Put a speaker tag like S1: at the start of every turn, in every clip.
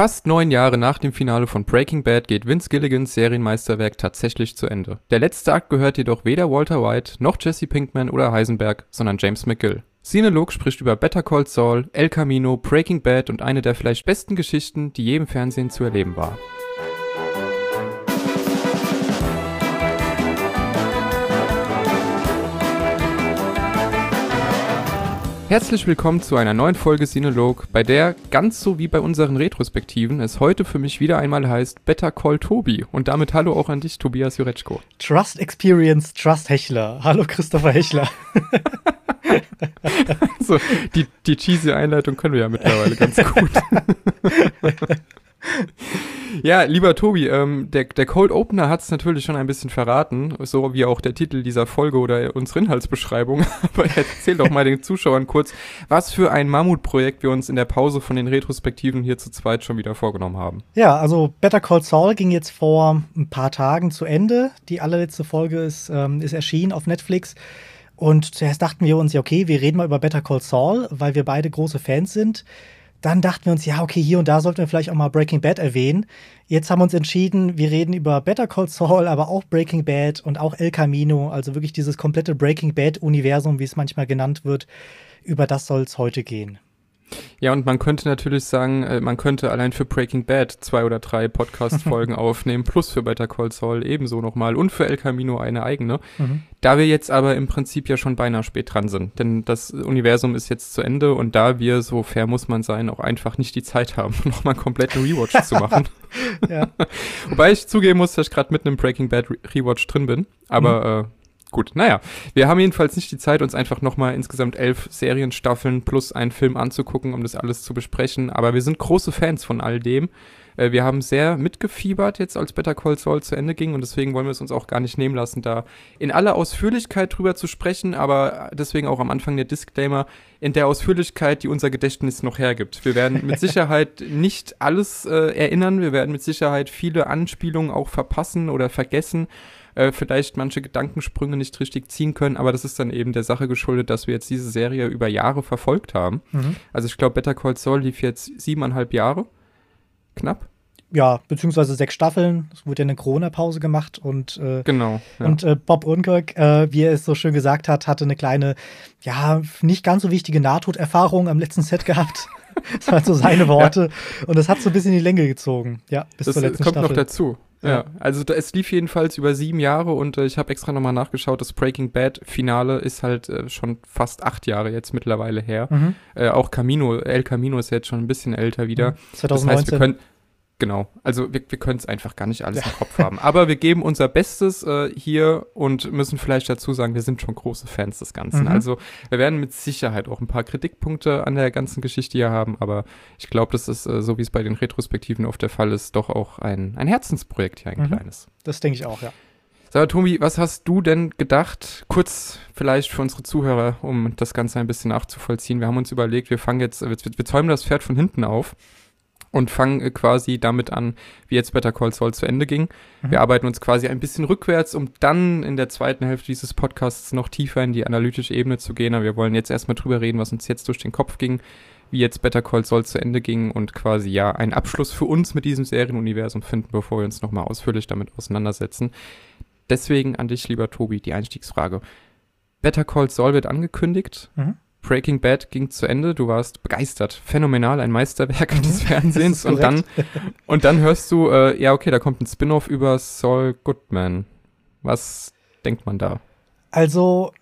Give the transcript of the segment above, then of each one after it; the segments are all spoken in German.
S1: Fast neun Jahre nach dem Finale von Breaking Bad geht Vince Gilligans Serienmeisterwerk tatsächlich zu Ende. Der letzte Akt gehört jedoch weder Walter White noch Jesse Pinkman oder Heisenberg, sondern James McGill. Sinelog spricht über Better Call Saul, El Camino, Breaking Bad und eine der vielleicht besten Geschichten, die je im Fernsehen zu erleben war. Herzlich willkommen zu einer neuen Folge Sinolog, bei der, ganz so wie bei unseren Retrospektiven, es heute für mich wieder einmal heißt Better Call Tobi. Und damit hallo auch an dich, Tobias Jureczko.
S2: Trust Experience, Trust Hechler. Hallo Christopher Hechler.
S1: so, die, die cheesy Einleitung können wir ja mittlerweile ganz gut. ja, lieber Tobi, ähm, der, der Cold Opener hat es natürlich schon ein bisschen verraten, so wie auch der Titel dieser Folge oder unsere Inhaltsbeschreibung. Aber erzähl doch mal den Zuschauern kurz, was für ein Mammutprojekt wir uns in der Pause von den Retrospektiven hier zu zweit schon wieder vorgenommen haben.
S2: Ja, also Better Call Saul ging jetzt vor ein paar Tagen zu Ende. Die allerletzte Folge ist, ähm, ist erschienen auf Netflix. Und zuerst dachten wir uns, ja, okay, wir reden mal über Better Call Saul, weil wir beide große Fans sind. Dann dachten wir uns, ja, okay, hier und da sollten wir vielleicht auch mal Breaking Bad erwähnen. Jetzt haben wir uns entschieden, wir reden über Better Call Saul, aber auch Breaking Bad und auch El Camino, also wirklich dieses komplette Breaking Bad-Universum, wie es manchmal genannt wird. Über das soll es heute gehen.
S1: Ja, und man könnte natürlich sagen, äh, man könnte allein für Breaking Bad zwei oder drei Podcast-Folgen aufnehmen, plus für Better Call Saul ebenso nochmal und für El Camino eine eigene. Mhm. Da wir jetzt aber im Prinzip ja schon beinahe spät dran sind, denn das Universum ist jetzt zu Ende und da wir, so fair muss man sein, auch einfach nicht die Zeit haben, nochmal einen kompletten Rewatch zu machen. Wobei ich zugeben muss, dass ich gerade mitten im Breaking Bad Rewatch drin bin, aber mhm. äh, Gut, naja, wir haben jedenfalls nicht die Zeit, uns einfach nochmal insgesamt elf Serienstaffeln plus einen Film anzugucken, um das alles zu besprechen. Aber wir sind große Fans von all dem. Äh, wir haben sehr mitgefiebert jetzt, als Better Call Saul zu Ende ging und deswegen wollen wir es uns auch gar nicht nehmen lassen, da in aller Ausführlichkeit drüber zu sprechen, aber deswegen auch am Anfang der Disclaimer, in der Ausführlichkeit, die unser Gedächtnis noch hergibt. Wir werden mit Sicherheit nicht alles äh, erinnern, wir werden mit Sicherheit viele Anspielungen auch verpassen oder vergessen äh, vielleicht manche Gedankensprünge nicht richtig ziehen können, aber das ist dann eben der Sache geschuldet, dass wir jetzt diese Serie über Jahre verfolgt haben. Mhm. Also ich glaube, Better Call Saul lief jetzt siebeneinhalb Jahre. Knapp
S2: ja, beziehungsweise sechs Staffeln. Es wurde ja eine Corona-Pause gemacht und, äh,
S1: genau,
S2: ja. und äh, Bob Unkirk, äh, wie er es so schön gesagt hat, hatte eine kleine, ja, nicht ganz so wichtige Nahtoderfahrung am letzten Set gehabt. das waren so seine Worte. Ja. Und das hat so ein bisschen in die Länge gezogen. Ja,
S1: bis das, zur letzten kommt Staffel. noch dazu. Ja. also da, es lief jedenfalls über sieben Jahre und äh, ich habe extra nochmal nachgeschaut, das Breaking Bad Finale ist halt äh, schon fast acht Jahre jetzt mittlerweile her. Mhm. Äh, auch Camino, El Camino ist jetzt schon ein bisschen älter wieder.
S2: 2019. Das heißt, wir können,
S1: Genau, also wir, wir können es einfach gar nicht alles im Kopf haben. Aber wir geben unser Bestes äh, hier und müssen vielleicht dazu sagen, wir sind schon große Fans des Ganzen. Mhm. Also wir werden mit Sicherheit auch ein paar Kritikpunkte an der ganzen Geschichte hier haben, aber ich glaube, das ist, äh, so wie es bei den Retrospektiven oft der Fall ist, doch auch ein, ein Herzensprojekt hier, ein mhm. kleines.
S2: Das denke ich auch, ja.
S1: Sag Tobi, was hast du denn gedacht? Kurz vielleicht für unsere Zuhörer, um das Ganze ein bisschen nachzuvollziehen. Wir haben uns überlegt, wir fangen jetzt, wir, wir zäumen das Pferd von hinten auf und fangen äh, quasi damit an, wie jetzt Better Call Saul zu Ende ging. Mhm. Wir arbeiten uns quasi ein bisschen rückwärts, um dann in der zweiten Hälfte dieses Podcasts noch tiefer in die analytische Ebene zu gehen. Aber wir wollen jetzt erstmal drüber reden, was uns jetzt durch den Kopf ging, wie jetzt Better Call Saul zu Ende ging und quasi ja einen Abschluss für uns mit diesem Serienuniversum finden, bevor wir uns nochmal ausführlich damit auseinandersetzen. Deswegen an dich, lieber Tobi, die Einstiegsfrage. Better Call Saul wird angekündigt. Mhm. Breaking Bad ging zu Ende, du warst begeistert, phänomenal, ein Meisterwerk des Fernsehens und dann und dann hörst du, äh, ja okay, da kommt ein Spin-off über Saul Goodman. Was denkt man da?
S2: Also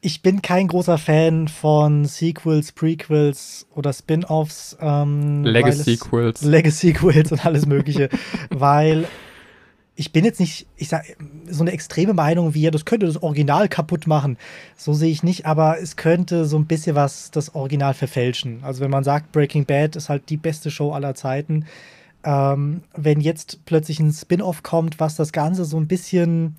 S2: ich bin kein großer Fan von Sequels, Prequels oder Spin-offs.
S1: Ähm, Legacy-Sequels.
S2: Legacy-Sequels und alles Mögliche, weil ich bin jetzt nicht, ich sag, so eine extreme Meinung wie, ja, das könnte das Original kaputt machen. So sehe ich nicht, aber es könnte so ein bisschen was das Original verfälschen. Also wenn man sagt, Breaking Bad ist halt die beste Show aller Zeiten, ähm, wenn jetzt plötzlich ein Spin-off kommt, was das Ganze so ein bisschen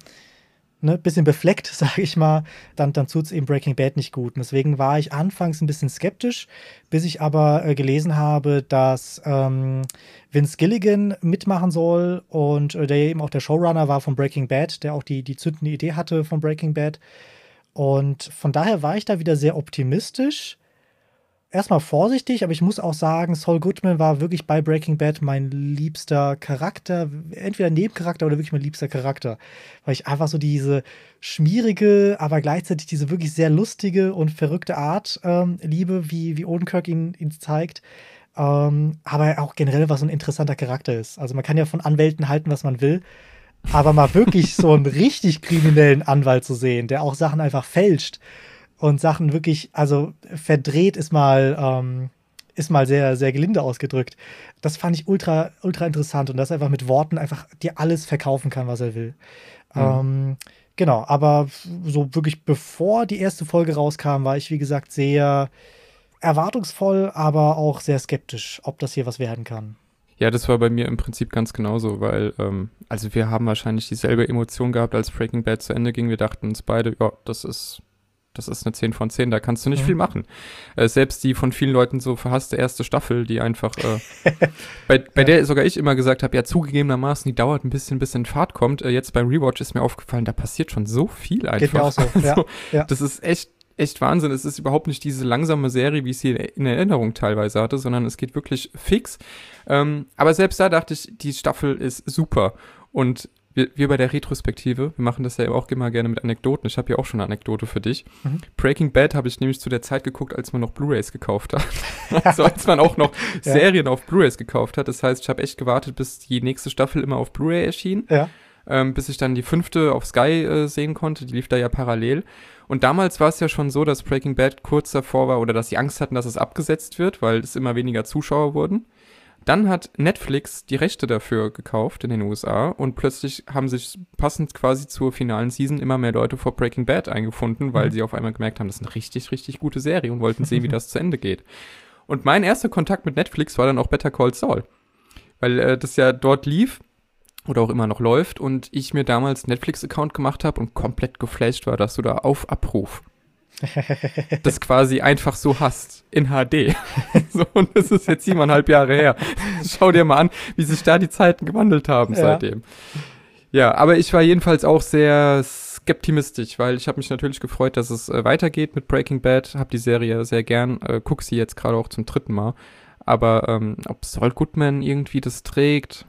S2: ne, bisschen befleckt, sage ich mal, dann, dann tut es eben Breaking Bad nicht gut. Und deswegen war ich anfangs ein bisschen skeptisch, bis ich aber äh, gelesen habe, dass ähm, Vince Gilligan mitmachen soll und äh, der eben auch der Showrunner war von Breaking Bad, der auch die, die zündende Idee hatte von Breaking Bad. Und von daher war ich da wieder sehr optimistisch. Erstmal vorsichtig, aber ich muss auch sagen, Saul Goodman war wirklich bei Breaking Bad mein liebster Charakter, entweder Nebencharakter oder wirklich mein liebster Charakter, weil ich einfach so diese schmierige, aber gleichzeitig diese wirklich sehr lustige und verrückte Art ähm, liebe, wie, wie Odenkirk ihn, ihn zeigt. Ähm, aber auch generell, was so ein interessanter Charakter ist. Also man kann ja von Anwälten halten, was man will, aber mal wirklich so einen richtig kriminellen Anwalt zu sehen, der auch Sachen einfach fälscht und Sachen wirklich, also verdreht ist mal, ähm, ist mal sehr, sehr gelinde ausgedrückt. Das fand ich ultra, ultra interessant und dass er einfach mit Worten einfach dir alles verkaufen kann, was er will. Mhm. Ähm, genau, aber so wirklich bevor die erste Folge rauskam, war ich, wie gesagt, sehr erwartungsvoll, aber auch sehr skeptisch, ob das hier was werden kann.
S1: Ja, das war bei mir im Prinzip ganz genauso, weil, ähm, also wir haben wahrscheinlich dieselbe Emotion gehabt, als Breaking Bad zu Ende ging. Wir dachten uns beide, ja, das ist das ist eine 10 von 10, da kannst du nicht mhm. viel machen. Äh, selbst die von vielen Leuten so verhasste erste Staffel, die einfach, äh, bei, bei ja. der sogar ich immer gesagt habe, ja, zugegebenermaßen, die dauert ein bisschen, bis in Fahrt kommt. Äh, jetzt beim Rewatch ist mir aufgefallen, da passiert schon so viel einfach. Geht mir auch so. Also, ja. Ja. Das ist echt, echt Wahnsinn. Es ist überhaupt nicht diese langsame Serie, wie ich sie in Erinnerung teilweise hatte, sondern es geht wirklich fix. Ähm, aber selbst da dachte ich, die Staffel ist super. Und wir, wir bei der Retrospektive, wir machen das ja auch immer gerne mit Anekdoten. Ich habe ja auch schon eine Anekdote für dich. Mhm. Breaking Bad habe ich nämlich zu der Zeit geguckt, als man noch Blu-rays gekauft hat. also als man auch noch ja. Serien auf Blu-rays gekauft hat. Das heißt, ich habe echt gewartet, bis die nächste Staffel immer auf Blu-ray erschien. Ja. Ähm, bis ich dann die fünfte auf Sky äh, sehen konnte. Die lief da ja parallel. Und damals war es ja schon so, dass Breaking Bad kurz davor war oder dass sie Angst hatten, dass es abgesetzt wird, weil es immer weniger Zuschauer wurden. Dann hat Netflix die Rechte dafür gekauft in den USA und plötzlich haben sich passend quasi zur finalen Season immer mehr Leute vor Breaking Bad eingefunden, weil mhm. sie auf einmal gemerkt haben, das ist eine richtig, richtig gute Serie und wollten sehen, wie das zu Ende geht. Und mein erster Kontakt mit Netflix war dann auch Better Call Saul, weil äh, das ja dort lief oder auch immer noch läuft und ich mir damals Netflix-Account gemacht habe und komplett geflasht war, dass du da auf Abruf das quasi einfach so hast in HD. so, und das ist jetzt siebeneinhalb Jahre her. Schau dir mal an, wie sich da die Zeiten gewandelt haben ja. seitdem. Ja, aber ich war jedenfalls auch sehr skeptimistisch, weil ich habe mich natürlich gefreut, dass es äh, weitergeht mit Breaking Bad. Hab die Serie sehr gern, äh, guck sie jetzt gerade auch zum dritten Mal. Aber ähm, ob Saul Goodman irgendwie das trägt,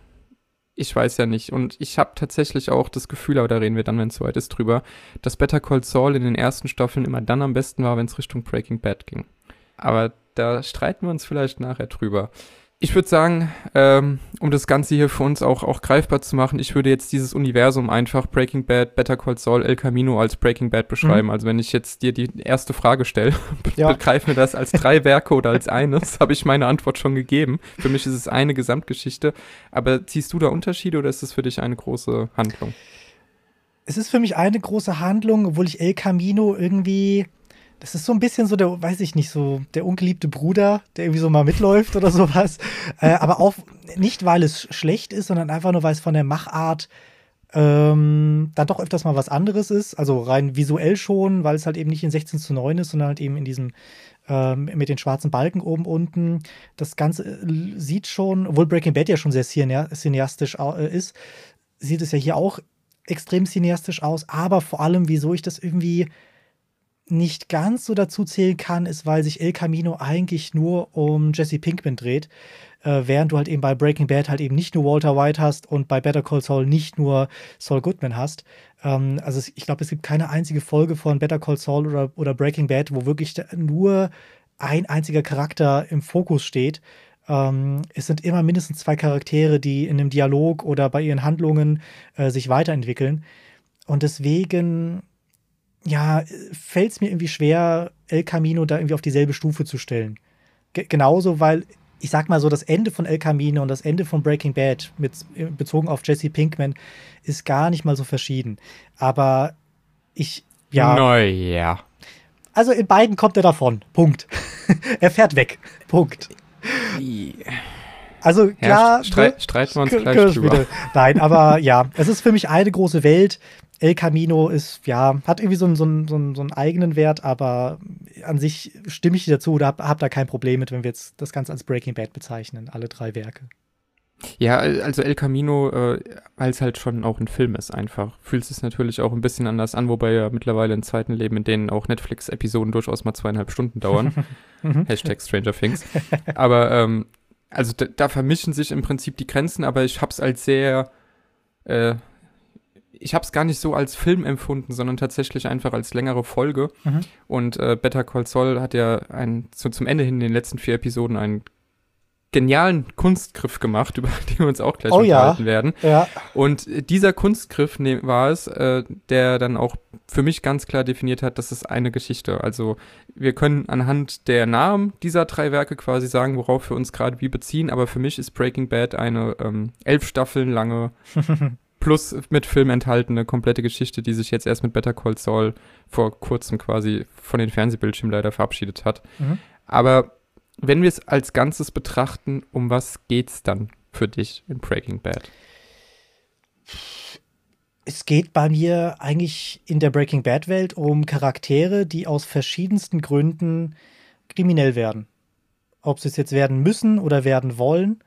S1: ich weiß ja nicht. Und ich habe tatsächlich auch das Gefühl, aber da reden wir dann, wenn es soweit ist, drüber, dass Better Call Saul in den ersten Staffeln immer dann am besten war, wenn es Richtung Breaking Bad ging. Aber da streiten wir uns vielleicht nachher drüber ich würde sagen, ähm, um das Ganze hier für uns auch, auch greifbar zu machen, ich würde jetzt dieses Universum einfach Breaking Bad, Better Call Saul, El Camino als Breaking Bad beschreiben. Mhm. Also wenn ich jetzt dir die erste Frage stelle, ja. begreif mir das als drei Werke oder als eines, habe ich meine Antwort schon gegeben. Für mich ist es eine Gesamtgeschichte. Aber ziehst du da Unterschiede oder ist es für dich eine große Handlung?
S2: Es ist für mich eine große Handlung, obwohl ich El Camino irgendwie das ist so ein bisschen so der, weiß ich nicht, so der ungeliebte Bruder, der irgendwie so mal mitläuft oder sowas. Äh, aber auch nicht, weil es schlecht ist, sondern einfach nur, weil es von der Machart ähm, dann doch öfters mal was anderes ist. Also rein visuell schon, weil es halt eben nicht in 16 zu 9 ist, sondern halt eben in diesem ähm, mit den schwarzen Balken oben unten. Das Ganze äh, sieht schon, obwohl Breaking Bad ja schon sehr cineastisch äh, ist, sieht es ja hier auch extrem cineastisch aus. Aber vor allem, wieso ich das irgendwie nicht ganz so dazu zählen kann, ist, weil sich El Camino eigentlich nur um Jesse Pinkman dreht, äh, während du halt eben bei Breaking Bad halt eben nicht nur Walter White hast und bei Better Call Saul nicht nur Saul Goodman hast. Ähm, also ich glaube, es gibt keine einzige Folge von Better Call Saul oder, oder Breaking Bad, wo wirklich nur ein einziger Charakter im Fokus steht. Ähm, es sind immer mindestens zwei Charaktere, die in einem Dialog oder bei ihren Handlungen äh, sich weiterentwickeln. Und deswegen ja, fällt es mir irgendwie schwer, El Camino da irgendwie auf dieselbe Stufe zu stellen. G genauso, weil ich sag mal so, das Ende von El Camino und das Ende von Breaking Bad mit, bezogen auf Jesse Pinkman ist gar nicht mal so verschieden. Aber ich, ja.
S1: Naja.
S2: Also in beiden kommt er davon. Punkt. er fährt weg. Punkt. Also klar. Ja,
S1: streit, streiten wir uns gleich drüber.
S2: Nein, aber ja, es ist für mich eine große Welt. El Camino ist, ja, hat irgendwie so einen, so, einen, so, einen, eigenen Wert, aber an sich stimme ich dir dazu oder hab, hab da kein Problem mit, wenn wir jetzt das Ganze als Breaking Bad bezeichnen, alle drei Werke.
S1: Ja, also El Camino, äh, weil es halt schon auch ein Film ist einfach, fühlt es natürlich auch ein bisschen anders an, wobei ja mittlerweile in zweiten Leben, in denen auch Netflix-Episoden durchaus mal zweieinhalb Stunden dauern. Mhm. Hashtag Stranger Things. Aber ähm, also da, da, vermischen sich im Prinzip die Grenzen, aber ich hab's als sehr, äh, ich hab's gar nicht so als Film empfunden, sondern tatsächlich einfach als längere Folge. Mhm. Und äh, Better Call Saul hat ja ein, so zum Ende hin in den letzten vier Episoden einen genialen Kunstgriff gemacht, über den wir uns auch gleich
S2: oh,
S1: unterhalten
S2: ja.
S1: werden.
S2: Ja.
S1: Und dieser Kunstgriff ne, war es, äh, der dann auch für mich ganz klar definiert hat, das ist eine Geschichte. Also wir können anhand der Namen dieser drei Werke quasi sagen, worauf wir uns gerade wie beziehen, aber für mich ist Breaking Bad eine ähm, elf Staffeln lange plus mit Film enthaltene komplette Geschichte, die sich jetzt erst mit Better Call Saul vor kurzem quasi von den Fernsehbildschirmen leider verabschiedet hat. Mhm. Aber wenn wir es als Ganzes betrachten, um was geht's dann für dich in Breaking Bad?
S2: Es geht bei mir eigentlich in der Breaking Bad Welt um Charaktere, die aus verschiedensten Gründen kriminell werden. Ob sie es jetzt werden müssen oder werden wollen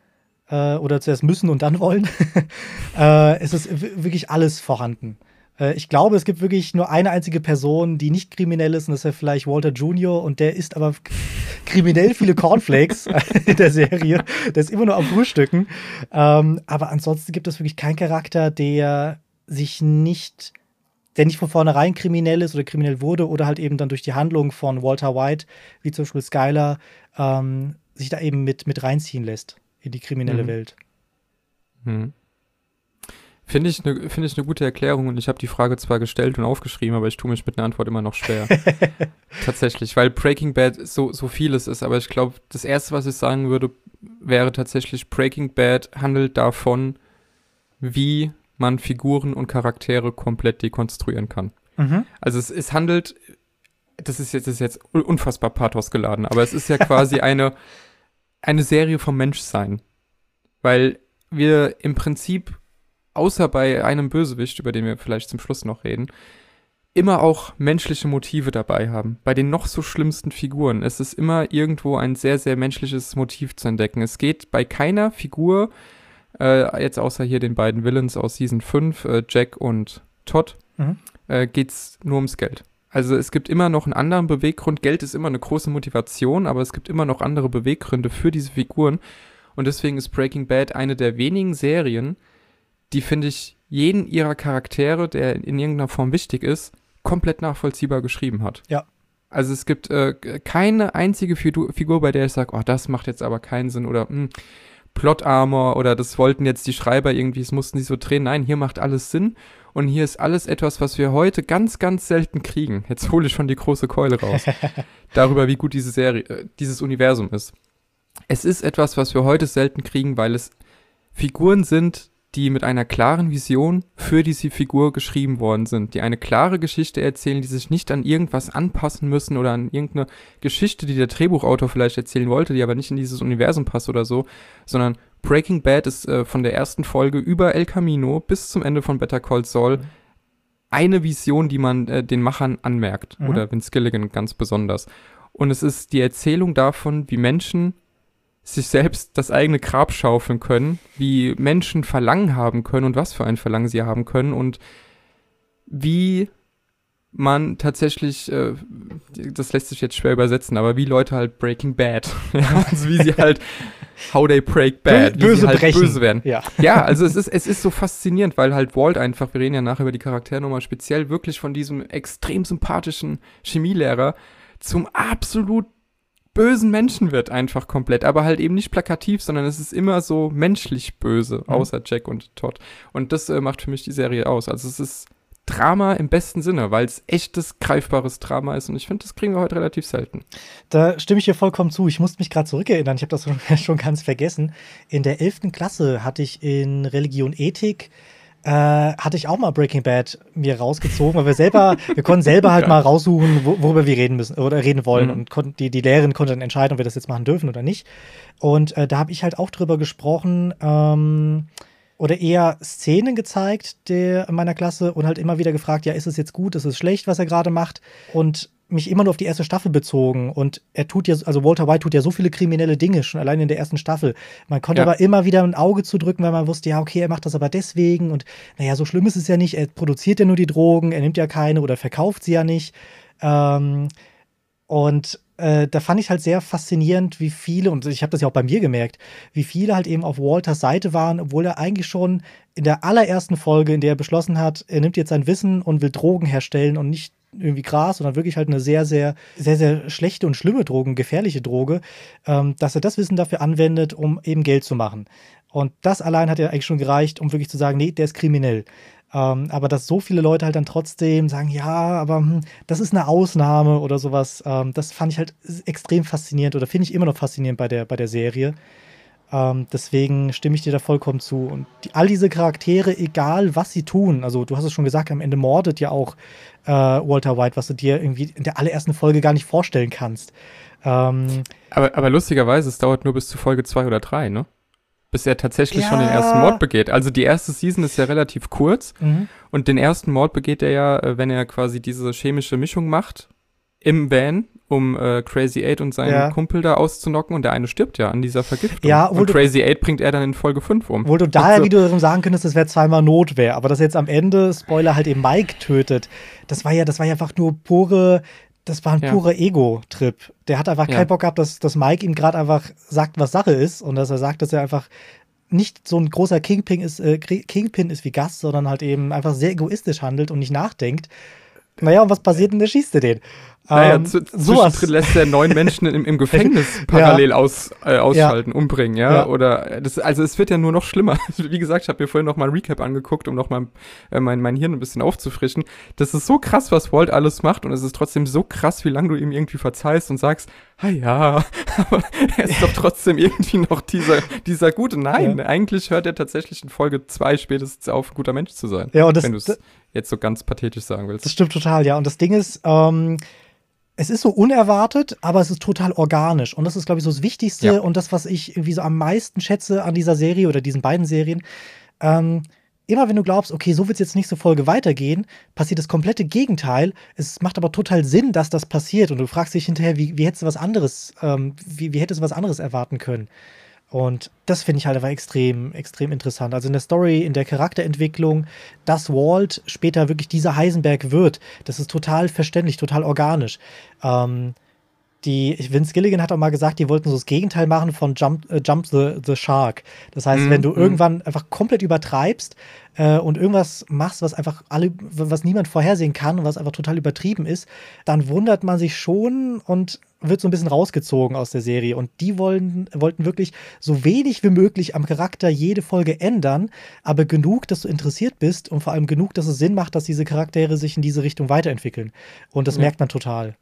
S2: äh, oder zuerst müssen und dann wollen. äh, es ist wirklich alles vorhanden. Äh, ich glaube, es gibt wirklich nur eine einzige Person, die nicht kriminell ist, und das ist ja vielleicht Walter Jr. und der isst aber kriminell viele Cornflakes in der Serie. Der ist immer nur am Frühstücken. Ähm, aber ansonsten gibt es wirklich keinen Charakter, der sich nicht der nicht von vornherein kriminell ist oder kriminell wurde oder halt eben dann durch die Handlung von Walter White, wie zum Beispiel Skylar, ähm, sich da eben mit, mit reinziehen lässt in die kriminelle mhm. Welt.
S1: Mhm. Finde ich eine find ich ne gute Erklärung und ich habe die Frage zwar gestellt und aufgeschrieben, aber ich tue mich mit einer Antwort immer noch schwer. tatsächlich, weil Breaking Bad so, so vieles ist, aber ich glaube, das Erste, was ich sagen würde, wäre tatsächlich, Breaking Bad handelt davon, wie man Figuren und Charaktere komplett dekonstruieren kann. Mhm. Also es, es handelt, das ist jetzt, das ist jetzt unfassbar pathos geladen, aber es ist ja quasi eine, eine Serie vom Menschsein. Weil wir im Prinzip außer bei einem Bösewicht, über den wir vielleicht zum Schluss noch reden, immer auch menschliche Motive dabei haben. Bei den noch so schlimmsten Figuren ist es immer irgendwo ein sehr, sehr menschliches Motiv zu entdecken. Es geht bei keiner Figur, äh, jetzt außer hier den beiden Villains aus Season 5, äh, Jack und Todd, mhm. äh, geht's nur ums Geld. Also es gibt immer noch einen anderen Beweggrund. Geld ist immer eine große Motivation, aber es gibt immer noch andere Beweggründe für diese Figuren. Und deswegen ist Breaking Bad eine der wenigen Serien, die finde ich jeden ihrer Charaktere, der in irgendeiner Form wichtig ist, komplett nachvollziehbar geschrieben hat.
S2: Ja.
S1: Also es gibt äh, keine einzige Figur, bei der ich sage, oh, das macht jetzt aber keinen Sinn oder mh, hm, Plot Armor oder das wollten jetzt die Schreiber irgendwie, es mussten sie so drehen. Nein, hier macht alles Sinn und hier ist alles etwas, was wir heute ganz, ganz selten kriegen. Jetzt hole ich schon die große Keule raus. darüber, wie gut diese Serie, äh, dieses Universum ist. Es ist etwas, was wir heute selten kriegen, weil es Figuren sind, die mit einer klaren Vision für diese Figur geschrieben worden sind, die eine klare Geschichte erzählen, die sich nicht an irgendwas anpassen müssen oder an irgendeine Geschichte, die der Drehbuchautor vielleicht erzählen wollte, die aber nicht in dieses Universum passt oder so, sondern Breaking Bad ist äh, von der ersten Folge über El Camino bis zum Ende von Better Call Saul mhm. eine Vision, die man äh, den Machern anmerkt mhm. oder Vince Gilligan ganz besonders. Und es ist die Erzählung davon, wie Menschen sich selbst das eigene Grab schaufeln können, wie Menschen Verlangen haben können und was für ein Verlangen sie haben können und wie man tatsächlich, äh, das lässt sich jetzt schwer übersetzen, aber wie Leute halt Breaking Bad, also wie sie halt, how they break bad,
S2: böse, wie sie
S1: halt
S2: brechen.
S1: böse werden.
S2: Ja.
S1: ja, also es ist, es ist so faszinierend, weil halt Walt einfach, wir reden ja nachher über die Charaktere nochmal speziell, wirklich von diesem extrem sympathischen Chemielehrer zum absolut bösen Menschen wird einfach komplett, aber halt eben nicht plakativ, sondern es ist immer so menschlich böse, mhm. außer Jack und Todd. Und das äh, macht für mich die Serie aus. Also es ist Drama im besten Sinne, weil es echtes, greifbares Drama ist und ich finde, das kriegen wir heute relativ selten.
S2: Da stimme ich dir vollkommen zu. Ich musste mich gerade zurückerinnern, ich habe das schon ganz vergessen. In der 11. Klasse hatte ich in Religion Ethik äh, hatte ich auch mal Breaking Bad mir rausgezogen, weil wir selber, wir konnten selber halt ja. mal raussuchen, worüber wir reden müssen oder reden wollen. Mhm. Und konnten, die, die Lehrerin konnte dann entscheiden, ob wir das jetzt machen dürfen oder nicht. Und äh, da habe ich halt auch drüber gesprochen, ähm, oder eher Szenen gezeigt der in meiner Klasse und halt immer wieder gefragt, ja, ist es jetzt gut, ist es schlecht, was er gerade macht? Und mich immer nur auf die erste Staffel bezogen und er tut ja, also Walter White tut ja so viele kriminelle Dinge, schon allein in der ersten Staffel. Man konnte ja. aber immer wieder ein Auge zudrücken, weil man wusste, ja, okay, er macht das aber deswegen und naja, so schlimm ist es ja nicht, er produziert ja nur die Drogen, er nimmt ja keine oder verkauft sie ja nicht. Ähm, und äh, da fand ich halt sehr faszinierend, wie viele, und ich habe das ja auch bei mir gemerkt, wie viele halt eben auf Walters Seite waren, obwohl er eigentlich schon in der allerersten Folge, in der er beschlossen hat, er nimmt jetzt sein Wissen und will Drogen herstellen und nicht irgendwie Gras, sondern wirklich halt eine sehr, sehr, sehr, sehr schlechte und schlimme Drogen, gefährliche Droge, ähm, dass er das Wissen dafür anwendet, um eben Geld zu machen. Und das allein hat ja eigentlich schon gereicht, um wirklich zu sagen, nee, der ist kriminell. Ähm, aber dass so viele Leute halt dann trotzdem sagen, ja, aber hm, das ist eine Ausnahme oder sowas, ähm, das fand ich halt extrem faszinierend oder finde ich immer noch faszinierend bei der, bei der Serie. Ähm, deswegen stimme ich dir da vollkommen zu. Und die, all diese Charaktere, egal was sie tun, also du hast es schon gesagt, am Ende mordet ja auch äh, Walter White, was du dir irgendwie in der allerersten Folge gar nicht vorstellen kannst.
S1: Ähm, aber, aber lustigerweise, es dauert nur bis zu Folge 2 oder 3, ne? bis er tatsächlich ja. schon den ersten Mord begeht. Also die erste Season ist ja relativ kurz mhm. und den ersten Mord begeht er ja, äh, wenn er quasi diese chemische Mischung macht im Van, um äh, Crazy Eight und seinen ja. Kumpel da auszunocken und der eine stirbt ja an dieser Vergiftung.
S2: Ja,
S1: und Crazy Eight bringt er dann in Folge 5 um.
S2: Wo du daher so. wiederum sagen könntest, das wäre zweimal Notwehr, aber dass jetzt am Ende, Spoiler, halt eben Mike tötet, das war ja, das war ja einfach nur pure das war ein ja. purer Ego-Trip. Der hat einfach ja. keinen Bock gehabt, dass, dass Mike ihm gerade einfach sagt, was Sache ist und dass er sagt, dass er einfach nicht so ein großer Kingpin ist, äh, Kingpin ist wie Gast, sondern halt eben einfach sehr egoistisch handelt und nicht nachdenkt. Naja, und was passiert denn? Der schießt er den.
S1: Naja, ähm, zwischendrin lässt er neun Menschen im, im Gefängnis parallel ja. aus, äh, ausschalten, ja. umbringen, ja? ja? Oder das, also es wird ja nur noch schlimmer. Wie gesagt, ich habe mir vorhin noch mal ein Recap angeguckt, um noch mal äh, mein, mein Hirn ein bisschen aufzufrischen. Das ist so krass, was Walt alles macht und es ist trotzdem so krass, wie lange du ihm irgendwie verzeihst und sagst, ah ja, aber er ist doch trotzdem irgendwie noch dieser, dieser gute. Nein, eigentlich hört er tatsächlich in Folge zwei spätestens auf, ein guter Mensch zu sein.
S2: Ja, und das,
S1: wenn du es jetzt so ganz pathetisch sagen willst.
S2: Das stimmt total, ja. Und das Ding ist, ähm, es ist so unerwartet, aber es ist total organisch. Und das ist, glaube ich, so das Wichtigste ja. und das, was ich irgendwie so am meisten schätze an dieser Serie oder diesen beiden Serien. Ähm, immer wenn du glaubst, okay, so wird es jetzt nächste Folge weitergehen, passiert das komplette Gegenteil. Es macht aber total Sinn, dass das passiert. Und du fragst dich hinterher, wie, wie hättest du was anderes, ähm, wie, wie hättest du was anderes erwarten können? Und das finde ich halt aber extrem, extrem interessant. Also in der Story, in der Charakterentwicklung, dass Walt später wirklich dieser Heisenberg wird, das ist total verständlich, total organisch. Ähm, die, Vince Gilligan hat auch mal gesagt, die wollten so das Gegenteil machen von Jump, äh, Jump the, the Shark. Das heißt, mm, wenn du mm. irgendwann einfach komplett übertreibst äh, und irgendwas machst, was einfach alle, was niemand vorhersehen kann und was einfach total übertrieben ist, dann wundert man sich schon und wird so ein bisschen rausgezogen aus der Serie. Und die wollen, wollten wirklich so wenig wie möglich am Charakter jede Folge ändern, aber genug, dass du interessiert bist und vor allem genug, dass es Sinn macht, dass diese Charaktere sich in diese Richtung weiterentwickeln. Und das ja. merkt man total.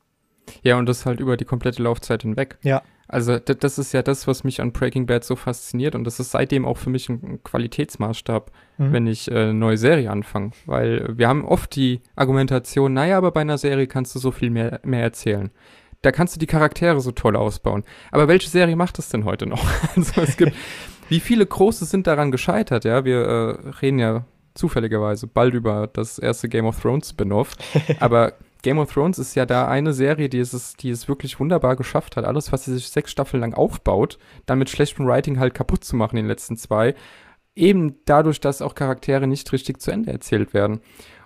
S1: Ja, und das halt über die komplette Laufzeit hinweg.
S2: Ja.
S1: Also das ist ja das, was mich an Breaking Bad so fasziniert und das ist seitdem auch für mich ein Qualitätsmaßstab, mhm. wenn ich äh, eine neue Serie anfange. Weil wir haben oft die Argumentation, naja, aber bei einer Serie kannst du so viel mehr, mehr erzählen. Da kannst du die Charaktere so toll ausbauen. Aber welche Serie macht das denn heute noch? also es gibt, wie viele große sind daran gescheitert, ja? Wir äh, reden ja zufälligerweise bald über das erste Game of Thrones Spin-off. aber Game of Thrones ist ja da eine Serie, die es, die es wirklich wunderbar geschafft hat, alles, was sie sich sechs Staffeln lang aufbaut, dann mit schlechtem Writing halt kaputt zu machen in den letzten zwei. Eben dadurch, dass auch Charaktere nicht richtig zu Ende erzählt werden.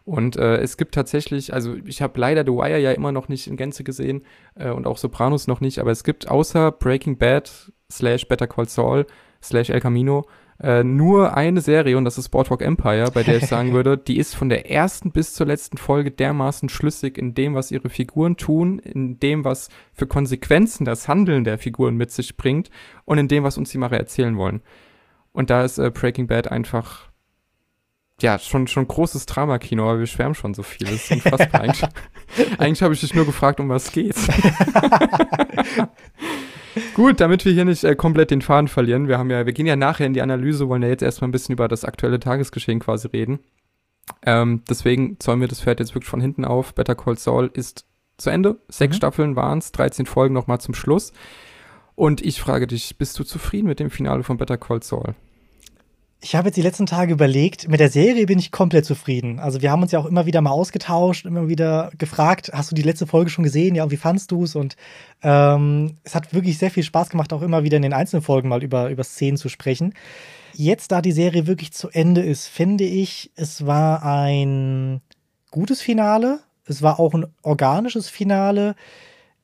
S1: Und äh, es gibt tatsächlich, also ich habe leider The Wire ja immer noch nicht in Gänze gesehen äh, und auch Sopranos noch nicht, aber es gibt außer Breaking Bad slash Better Call Saul slash El Camino äh, nur eine Serie und das ist Boardwalk Empire, bei der ich sagen würde, die ist von der ersten bis zur letzten Folge dermaßen schlüssig in dem, was ihre Figuren tun, in dem, was für Konsequenzen das Handeln der Figuren mit sich bringt und in dem, was uns die Macher erzählen wollen. Und da ist äh, Breaking Bad einfach ja, schon, schon großes Drama-Kino, aber wir schwärmen schon so viel. Das ist unfassbar. eigentlich eigentlich habe ich dich nur gefragt, um was geht's. Gut, damit wir hier nicht äh, komplett den Faden verlieren. Wir haben ja, wir gehen ja nachher in die Analyse, wollen ja jetzt erstmal ein bisschen über das aktuelle Tagesgeschehen quasi reden. Ähm, deswegen zäumen wir das Pferd jetzt wirklich von hinten auf. Better Call Saul ist zu Ende. Sechs mhm. Staffeln waren es, 13 Folgen nochmal zum Schluss. Und ich frage dich, bist du zufrieden mit dem Finale von Better Call Saul?
S2: Ich habe jetzt die letzten Tage überlegt, mit der Serie bin ich komplett zufrieden. Also wir haben uns ja auch immer wieder mal ausgetauscht, immer wieder gefragt, hast du die letzte Folge schon gesehen? Ja, und wie fandst du es? Und ähm, es hat wirklich sehr viel Spaß gemacht, auch immer wieder in den einzelnen Folgen mal über, über Szenen zu sprechen. Jetzt, da die Serie wirklich zu Ende ist, finde ich, es war ein gutes Finale. Es war auch ein organisches Finale.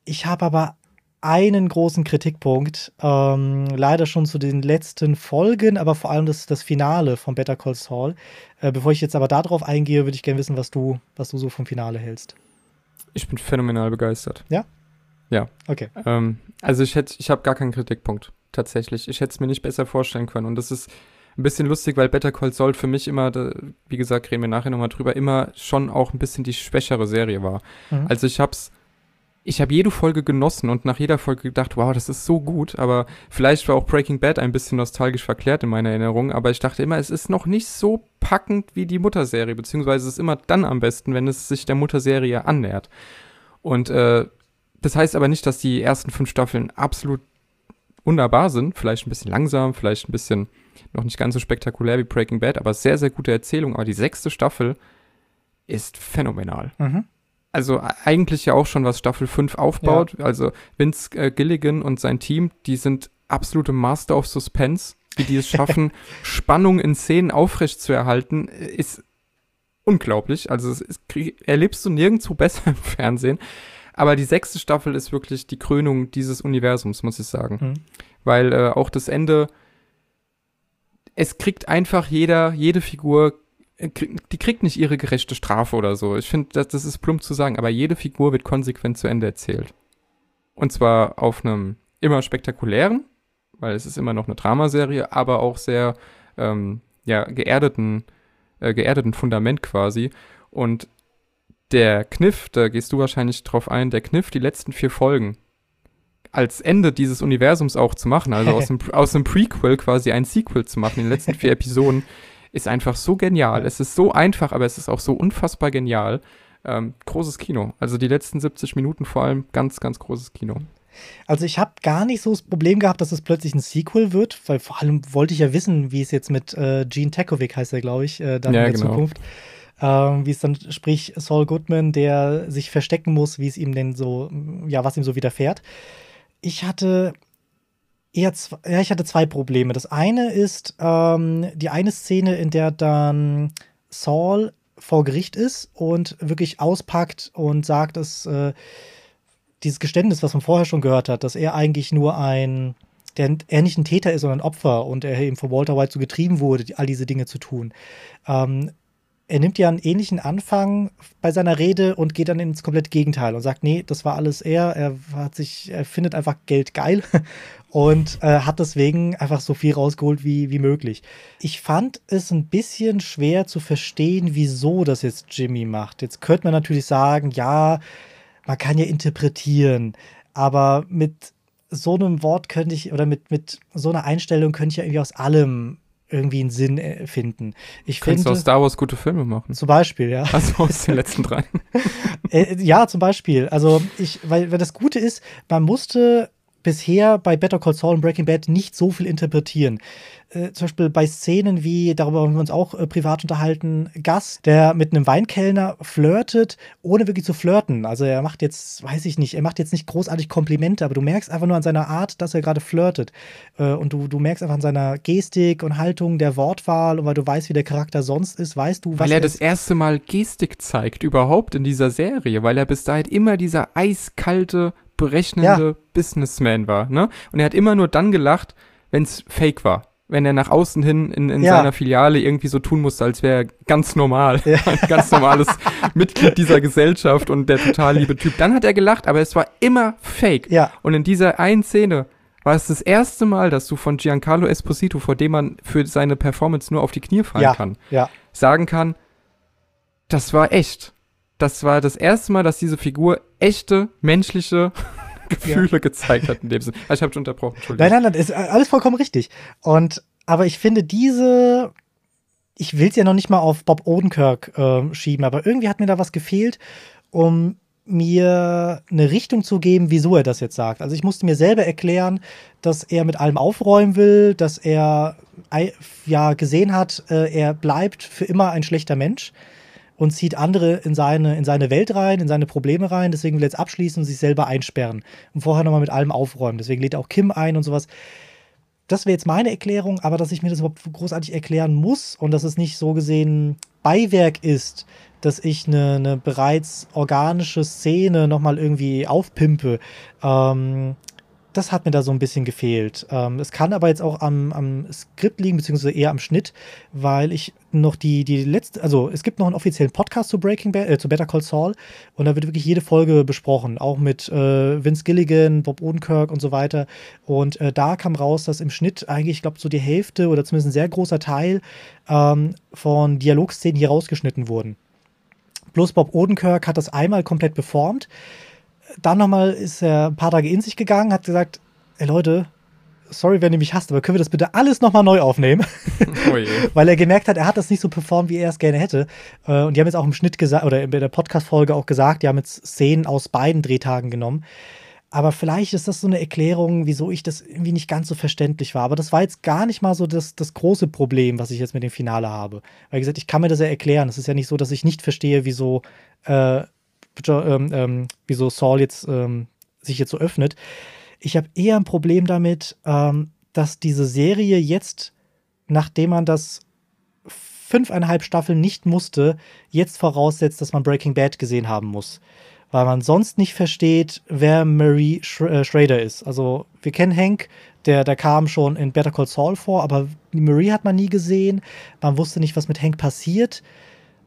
S2: Ich habe aber einen großen Kritikpunkt, ähm, leider schon zu den letzten Folgen, aber vor allem das, das Finale von Better Call Saul. Äh, bevor ich jetzt aber darauf eingehe, würde ich gerne wissen, was du, was du so vom Finale hältst.
S1: Ich bin phänomenal begeistert.
S2: Ja?
S1: Ja.
S2: Okay.
S1: Ähm, also ich hätte, ich habe gar keinen Kritikpunkt, tatsächlich. Ich hätte es mir nicht besser vorstellen können. Und das ist ein bisschen lustig, weil Better Call Saul für mich immer, wie gesagt, reden wir nachher nochmal drüber, immer schon auch ein bisschen die schwächere Serie war. Mhm. Also ich habe es ich habe jede Folge genossen und nach jeder Folge gedacht, wow, das ist so gut, aber vielleicht war auch Breaking Bad ein bisschen nostalgisch verklärt in meiner Erinnerung, aber ich dachte immer, es ist noch nicht so packend wie die Mutterserie, beziehungsweise es ist immer dann am besten, wenn es sich der Mutterserie annähert. Und äh, das heißt aber nicht, dass die ersten fünf Staffeln absolut wunderbar sind, vielleicht ein bisschen langsam, vielleicht ein bisschen noch nicht ganz so spektakulär wie Breaking Bad, aber sehr, sehr gute Erzählung. Aber die sechste Staffel ist phänomenal. Mhm also eigentlich ja auch schon, was Staffel 5 aufbaut. Ja. Also Vince äh, Gilligan und sein Team, die sind absolute Master of Suspense. Wie die es schaffen, Spannung in Szenen aufrecht zu erhalten, ist unglaublich. Also es ist, erlebst du nirgendwo besser im Fernsehen. Aber die sechste Staffel ist wirklich die Krönung dieses Universums, muss ich sagen. Mhm. Weil äh, auch das Ende, es kriegt einfach jeder, jede Figur äh, die kriegt nicht ihre gerechte Strafe oder so. Ich finde, das, das ist plump zu sagen, aber jede Figur wird konsequent zu Ende erzählt. Und zwar auf einem immer spektakulären, weil es ist immer noch eine Dramaserie, aber auch sehr ähm, ja, geerdeten, äh, geerdeten Fundament quasi. Und der Kniff, da gehst du wahrscheinlich drauf ein, der Kniff, die letzten vier Folgen als Ende dieses Universums auch zu machen, also aus dem, aus dem Prequel quasi ein Sequel zu machen, in den letzten vier Episoden, ist einfach so genial. Es ist so einfach, aber es ist auch so unfassbar genial. Ähm, großes Kino. Also die letzten 70 Minuten vor allem ganz, ganz großes Kino.
S2: Also ich habe gar nicht so das Problem gehabt, dass es plötzlich ein Sequel wird, weil vor allem wollte ich ja wissen, wie es jetzt mit äh, Gene Tekovic heißt er, glaube ich, äh, dann ja, in der genau. Zukunft. Ähm, wie es dann, sprich Saul Goodman, der sich verstecken muss, wie es ihm denn so, ja, was ihm so widerfährt. Ich hatte eher zwei, ja, ich hatte zwei Probleme. Das eine ist ähm, die eine Szene, in der dann Saul vor Gericht ist und wirklich auspackt und sagt, dass äh, dieses Geständnis, was man vorher schon gehört hat, dass er eigentlich nur ein, der, er nicht ein Täter ist, sondern ein Opfer und er eben von Walter White so getrieben wurde, all diese Dinge zu tun. Ähm, er nimmt ja einen ähnlichen Anfang bei seiner Rede und geht dann ins komplette Gegenteil und sagt, nee, das war alles er. Er hat sich, er findet einfach Geld geil und äh, hat deswegen einfach so viel rausgeholt wie, wie möglich. Ich fand es ein bisschen schwer zu verstehen, wieso das jetzt Jimmy macht. Jetzt könnte man natürlich sagen, ja, man kann ja interpretieren, aber mit so einem Wort könnte ich, oder mit, mit so einer Einstellung könnte ich ja irgendwie aus allem irgendwie einen Sinn äh, finden. Ich
S1: Kannst finde, du aus Star Wars gute Filme machen?
S2: Zum Beispiel, ja.
S1: Also aus den letzten drei.
S2: äh, ja, zum Beispiel. Also ich, weil, weil das Gute ist, man musste bisher bei Better Call Saul und Breaking Bad nicht so viel interpretieren. Äh, zum Beispiel bei Szenen wie, darüber haben wir uns auch äh, privat unterhalten, Gus, der mit einem Weinkellner flirtet, ohne wirklich zu flirten. Also er macht jetzt, weiß ich nicht, er macht jetzt nicht großartig Komplimente, aber du merkst einfach nur an seiner Art, dass er gerade flirtet. Äh, und du, du merkst einfach an seiner Gestik und Haltung, der Wortwahl und weil du weißt, wie der Charakter sonst ist, weißt du,
S1: was Weil er das erste Mal Gestik zeigt, überhaupt in dieser Serie, weil er bis dahin immer dieser eiskalte, berechnende ja. Businessman war, ne? Und er hat immer nur dann gelacht, wenn es fake war. Wenn er nach außen hin in, in ja. seiner Filiale irgendwie so tun musste, als wäre er ganz normal. Ja. Ein ganz normales Mitglied dieser Gesellschaft und der total liebe Typ. Dann hat er gelacht, aber es war immer fake.
S2: Ja.
S1: Und in dieser einen Szene war es das erste Mal, dass du von Giancarlo Esposito, vor dem man für seine Performance nur auf die Knie fallen kann,
S2: ja.
S1: sagen kann, das war echt das war das erste Mal, dass diese Figur echte menschliche Gefühle ja. gezeigt hat in dem Sinne. Also ich habe schon unterbrochen,
S2: Entschuldigung. Nein, nein, nein, ist alles vollkommen richtig. Und aber ich finde diese, ich will es ja noch nicht mal auf Bob Odenkirk äh, schieben, aber irgendwie hat mir da was gefehlt, um mir eine Richtung zu geben, wieso er das jetzt sagt. Also ich musste mir selber erklären, dass er mit allem aufräumen will, dass er ja gesehen hat, äh, er bleibt für immer ein schlechter Mensch und zieht andere in seine, in seine Welt rein, in seine Probleme rein. Deswegen will er jetzt abschließen und sich selber einsperren und vorher nochmal mit allem aufräumen. Deswegen lädt er auch Kim ein und sowas. Das wäre jetzt meine Erklärung, aber dass ich mir das überhaupt großartig erklären muss und dass es nicht so gesehen Beiwerk ist, dass ich eine, eine bereits organische Szene nochmal irgendwie aufpimpe. Ähm, das hat mir da so ein bisschen gefehlt. Ähm, es kann aber jetzt auch am, am Skript liegen, beziehungsweise eher am Schnitt, weil ich noch die, die letzte, also es gibt noch einen offiziellen Podcast zu Breaking Bad, äh, zu Better Call Saul und da wird wirklich jede Folge besprochen, auch mit äh, Vince Gilligan, Bob Odenkirk und so weiter. Und äh, da kam raus, dass im Schnitt eigentlich, ich glaube, so die Hälfte oder zumindest ein sehr großer Teil ähm, von Dialogszenen hier rausgeschnitten wurden. Plus Bob Odenkirk hat das einmal komplett beformt dann nochmal ist er ein paar Tage in sich gegangen, hat gesagt, ey Leute, sorry, wenn ihr mich hasst, aber können wir das bitte alles nochmal neu aufnehmen? Oh Weil er gemerkt hat, er hat das nicht so performt, wie er es gerne hätte. Äh, und die haben jetzt auch im Schnitt gesagt, oder in der Podcast-Folge auch gesagt, die haben jetzt Szenen aus beiden Drehtagen genommen. Aber vielleicht ist das so eine Erklärung, wieso ich das irgendwie nicht ganz so verständlich war. Aber das war jetzt gar nicht mal so das, das große Problem, was ich jetzt mit dem Finale habe. Weil gesagt, ich kann mir das ja erklären. Es ist ja nicht so, dass ich nicht verstehe, wieso äh, ähm, ähm, wieso Saul jetzt ähm, sich jetzt so öffnet. Ich habe eher ein Problem damit, ähm, dass diese Serie jetzt, nachdem man das fünfeinhalb Staffeln nicht musste, jetzt voraussetzt, dass man Breaking Bad gesehen haben muss. Weil man sonst nicht versteht, wer Marie Sch äh, Schrader ist. Also, wir kennen Hank, der, der kam schon in Better Call Saul vor, aber Marie hat man nie gesehen. Man wusste nicht, was mit Hank passiert.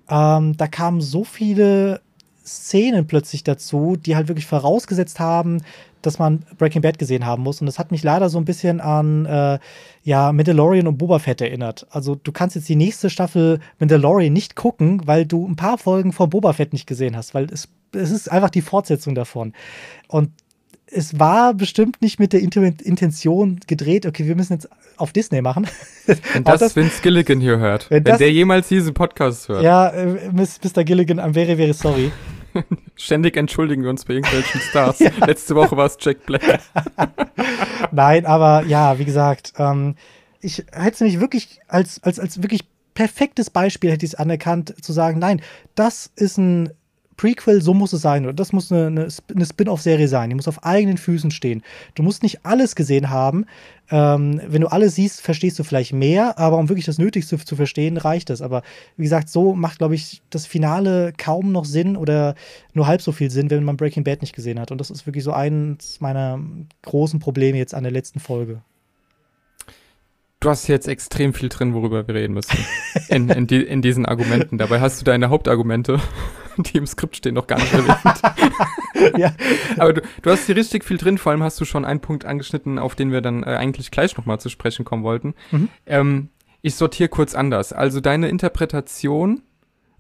S2: Ähm, da kamen so viele Szenen plötzlich dazu, die halt wirklich vorausgesetzt haben, dass man Breaking Bad gesehen haben muss. Und das hat mich leider so ein bisschen an äh, ja, Mandalorian und Boba Fett erinnert. Also du kannst jetzt die nächste Staffel Mandalorian nicht gucken, weil du ein paar Folgen von Boba Fett nicht gesehen hast, weil es, es ist einfach die Fortsetzung davon. Und es war bestimmt nicht mit der Intention gedreht, okay, wir müssen jetzt auf Disney machen.
S1: Wenn das, das Vince Gilligan hier hört, wenn, wenn das, der jemals diesen Podcast hört.
S2: Ja, äh, Mr. Gilligan, I'm very, very sorry.
S1: Ständig entschuldigen wir uns bei irgendwelchen Stars. ja. Letzte Woche war es Jack Black.
S2: Nein, aber ja, wie gesagt, ähm, ich hätte es nämlich wirklich als, als, als wirklich perfektes Beispiel hätte ich es anerkannt, zu sagen, nein, das ist ein Prequel, so muss es sein. Das muss eine, eine, eine Spin-off-Serie sein. Die muss auf eigenen Füßen stehen. Du musst nicht alles gesehen haben. Ähm, wenn du alles siehst, verstehst du vielleicht mehr, aber um wirklich das Nötigste zu verstehen, reicht es. Aber wie gesagt, so macht, glaube ich, das Finale kaum noch Sinn oder nur halb so viel Sinn, wenn man Breaking Bad nicht gesehen hat. Und das ist wirklich so eines meiner großen Probleme jetzt an der letzten Folge.
S1: Du hast jetzt extrem viel drin, worüber wir reden müssen. In, in, die, in diesen Argumenten. Dabei hast du deine Hauptargumente die im Skript stehen, noch gar nicht erwähnt. ja. Aber du, du, hast hier richtig viel drin, vor allem hast du schon einen Punkt angeschnitten, auf den wir dann äh, eigentlich gleich nochmal zu sprechen kommen wollten. Mhm. Ähm, ich sortiere kurz anders. Also deine Interpretation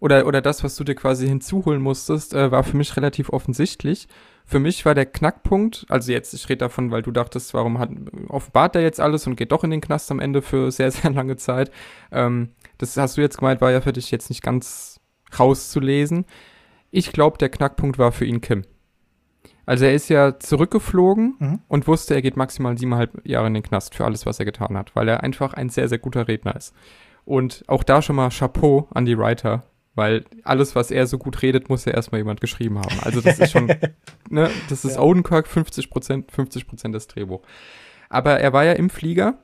S1: oder, oder das, was du dir quasi hinzuholen musstest, äh, war für mich relativ offensichtlich. Für mich war der Knackpunkt, also jetzt, ich rede davon, weil du dachtest, warum hat, offenbart er jetzt alles und geht doch in den Knast am Ende für sehr, sehr lange Zeit. Ähm, das hast du jetzt gemeint, war ja für dich jetzt nicht ganz rauszulesen. Ich glaube, der Knackpunkt war für ihn Kim. Also er ist ja zurückgeflogen mhm. und wusste, er geht maximal siebeneinhalb Jahre in den Knast für alles, was er getan hat, weil er einfach ein sehr, sehr guter Redner ist. Und auch da schon mal Chapeau an die Writer, weil alles, was er so gut redet, muss ja erstmal jemand geschrieben haben. Also das ist schon, ne, das ist ja. Odenkirk 50 Prozent, 50 Prozent des Drehbuch. Aber er war ja im Flieger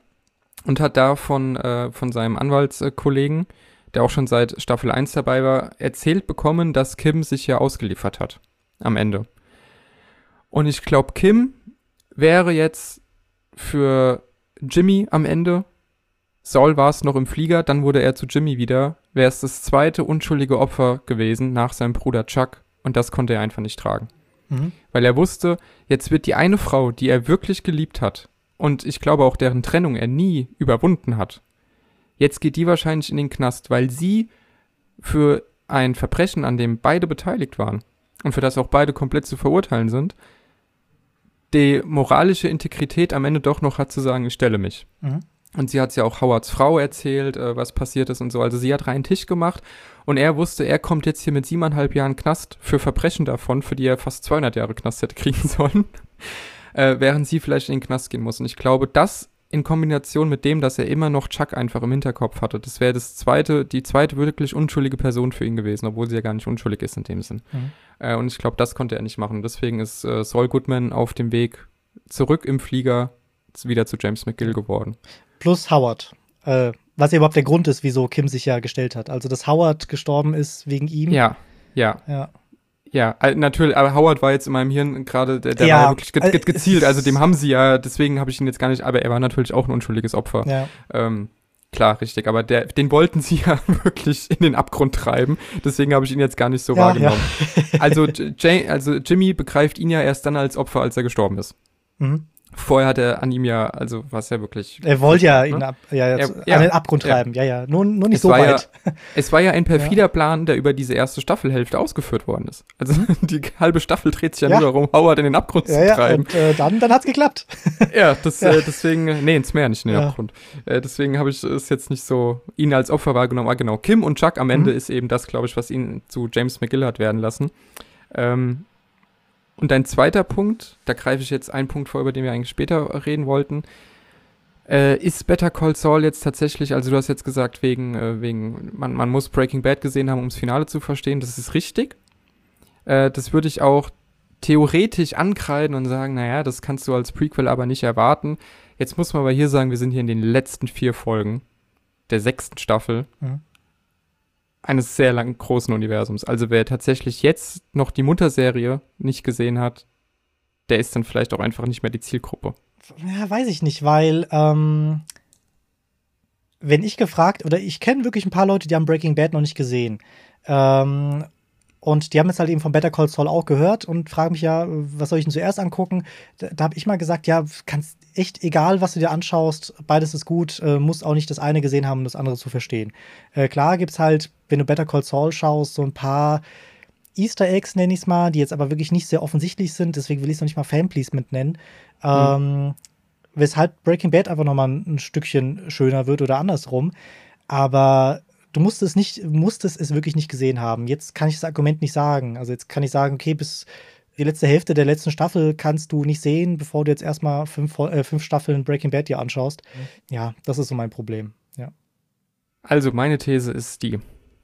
S1: und hat da von, äh, von seinem Anwaltskollegen der auch schon seit Staffel 1 dabei war, erzählt bekommen, dass Kim sich ja ausgeliefert hat. Am Ende. Und ich glaube, Kim wäre jetzt für Jimmy am Ende. Saul war es noch im Flieger, dann wurde er zu Jimmy wieder. Wäre es das zweite unschuldige Opfer gewesen nach seinem Bruder Chuck. Und das konnte er einfach nicht tragen. Mhm. Weil er wusste, jetzt wird die eine Frau, die er wirklich geliebt hat, und ich glaube auch deren Trennung er nie überwunden hat, Jetzt geht die wahrscheinlich in den Knast, weil sie für ein Verbrechen, an dem beide beteiligt waren und für das auch beide komplett zu verurteilen sind, die moralische Integrität am Ende doch noch hat zu sagen, ich stelle mich. Mhm. Und sie hat ja auch Howards Frau erzählt, äh, was passiert ist und so. Also sie hat reinen Tisch gemacht und er wusste, er kommt jetzt hier mit siebeneinhalb Jahren Knast für Verbrechen davon, für die er fast 200 Jahre Knast hätte kriegen sollen, äh, während sie vielleicht in den Knast gehen muss. Und ich glaube, das in Kombination mit dem, dass er immer noch Chuck einfach im Hinterkopf hatte, das wäre das zweite, die zweite wirklich unschuldige Person für ihn gewesen, obwohl sie ja gar nicht unschuldig ist in dem Sinn. Mhm. Äh, und ich glaube, das konnte er nicht machen. Deswegen ist äh, Saul Goodman auf dem Weg zurück im Flieger wieder zu James McGill geworden.
S2: Plus Howard. Äh, was ja überhaupt der Grund ist, wieso Kim sich ja gestellt hat. Also, dass Howard gestorben ist wegen ihm.
S1: Ja, ja. Ja. Ja, natürlich, aber Howard war jetzt in meinem Hirn gerade, der, der ja, war ja wirklich ge ge gezielt, also dem haben sie ja, deswegen habe ich ihn jetzt gar nicht, aber er war natürlich auch ein unschuldiges Opfer. Ja. Ähm, klar, richtig, aber der, den wollten sie ja wirklich in den Abgrund treiben, deswegen habe ich ihn jetzt gar nicht so ja, wahrgenommen. Ja. also, also Jimmy begreift ihn ja erst dann als Opfer, als er gestorben ist. Mhm. Vorher hat er an ihm ja, also war es ja wirklich.
S2: Er wollte ja ne? ihn ab, ja, er, ja, an den Abgrund treiben, ja, ja, nur, nur nicht es so weit.
S1: Ja, es war ja ein perfider ja. Plan, der über diese erste Staffelhälfte ausgeführt worden ist. Also mhm. die halbe Staffel dreht sich ja, nur darum, Howard in den Abgrund zu treiben.
S2: Und äh, dann, dann es geklappt.
S1: ja, das, äh, deswegen, nee, ins Meer, nicht in den Abgrund. Äh, deswegen habe ich es jetzt nicht so ihn als Opfer wahrgenommen. Ah, genau, Kim und Chuck am Ende mhm. ist eben das, glaube ich, was ihn zu James McGill hat werden lassen. Ähm, und ein zweiter Punkt, da greife ich jetzt einen Punkt vor, über den wir eigentlich später reden wollten. Äh, ist Better Call Saul jetzt tatsächlich, also du hast jetzt gesagt, wegen, äh, wegen man, man muss Breaking Bad gesehen haben, um das Finale zu verstehen, das ist richtig. Äh, das würde ich auch theoretisch ankreiden und sagen, naja, das kannst du als Prequel aber nicht erwarten. Jetzt muss man aber hier sagen, wir sind hier in den letzten vier Folgen der sechsten Staffel. Mhm eines sehr langen, großen Universums. Also wer tatsächlich jetzt noch die Mutterserie nicht gesehen hat, der ist dann vielleicht auch einfach nicht mehr die Zielgruppe.
S2: Ja, weiß ich nicht, weil ähm, wenn ich gefragt, oder ich kenne wirklich ein paar Leute, die haben Breaking Bad noch nicht gesehen. Ähm, und die haben jetzt halt eben von Better Call Saul auch gehört und fragen mich ja, was soll ich denn zuerst angucken? Da, da habe ich mal gesagt, ja, kannst echt egal, was du dir anschaust, beides ist gut, äh, musst auch nicht das eine gesehen haben, um das andere zu verstehen. Äh, klar gibt's halt, wenn du Better Call Saul schaust, so ein paar Easter Eggs, nenne ich es mal, die jetzt aber wirklich nicht sehr offensichtlich sind, deswegen will ich es noch nicht mal Fanpleasement nennen. Mhm. Ähm, weshalb Breaking Bad einfach nochmal ein Stückchen schöner wird oder andersrum. Aber du musst es nicht, musstest es wirklich nicht gesehen haben. Jetzt kann ich das Argument nicht sagen. Also jetzt kann ich sagen, okay, bis die letzte Hälfte der letzten Staffel kannst du nicht sehen, bevor du jetzt erstmal fünf, äh, fünf Staffeln Breaking Bad dir anschaust. Mhm. Ja, das ist so mein Problem. Ja.
S1: Also meine These ist die,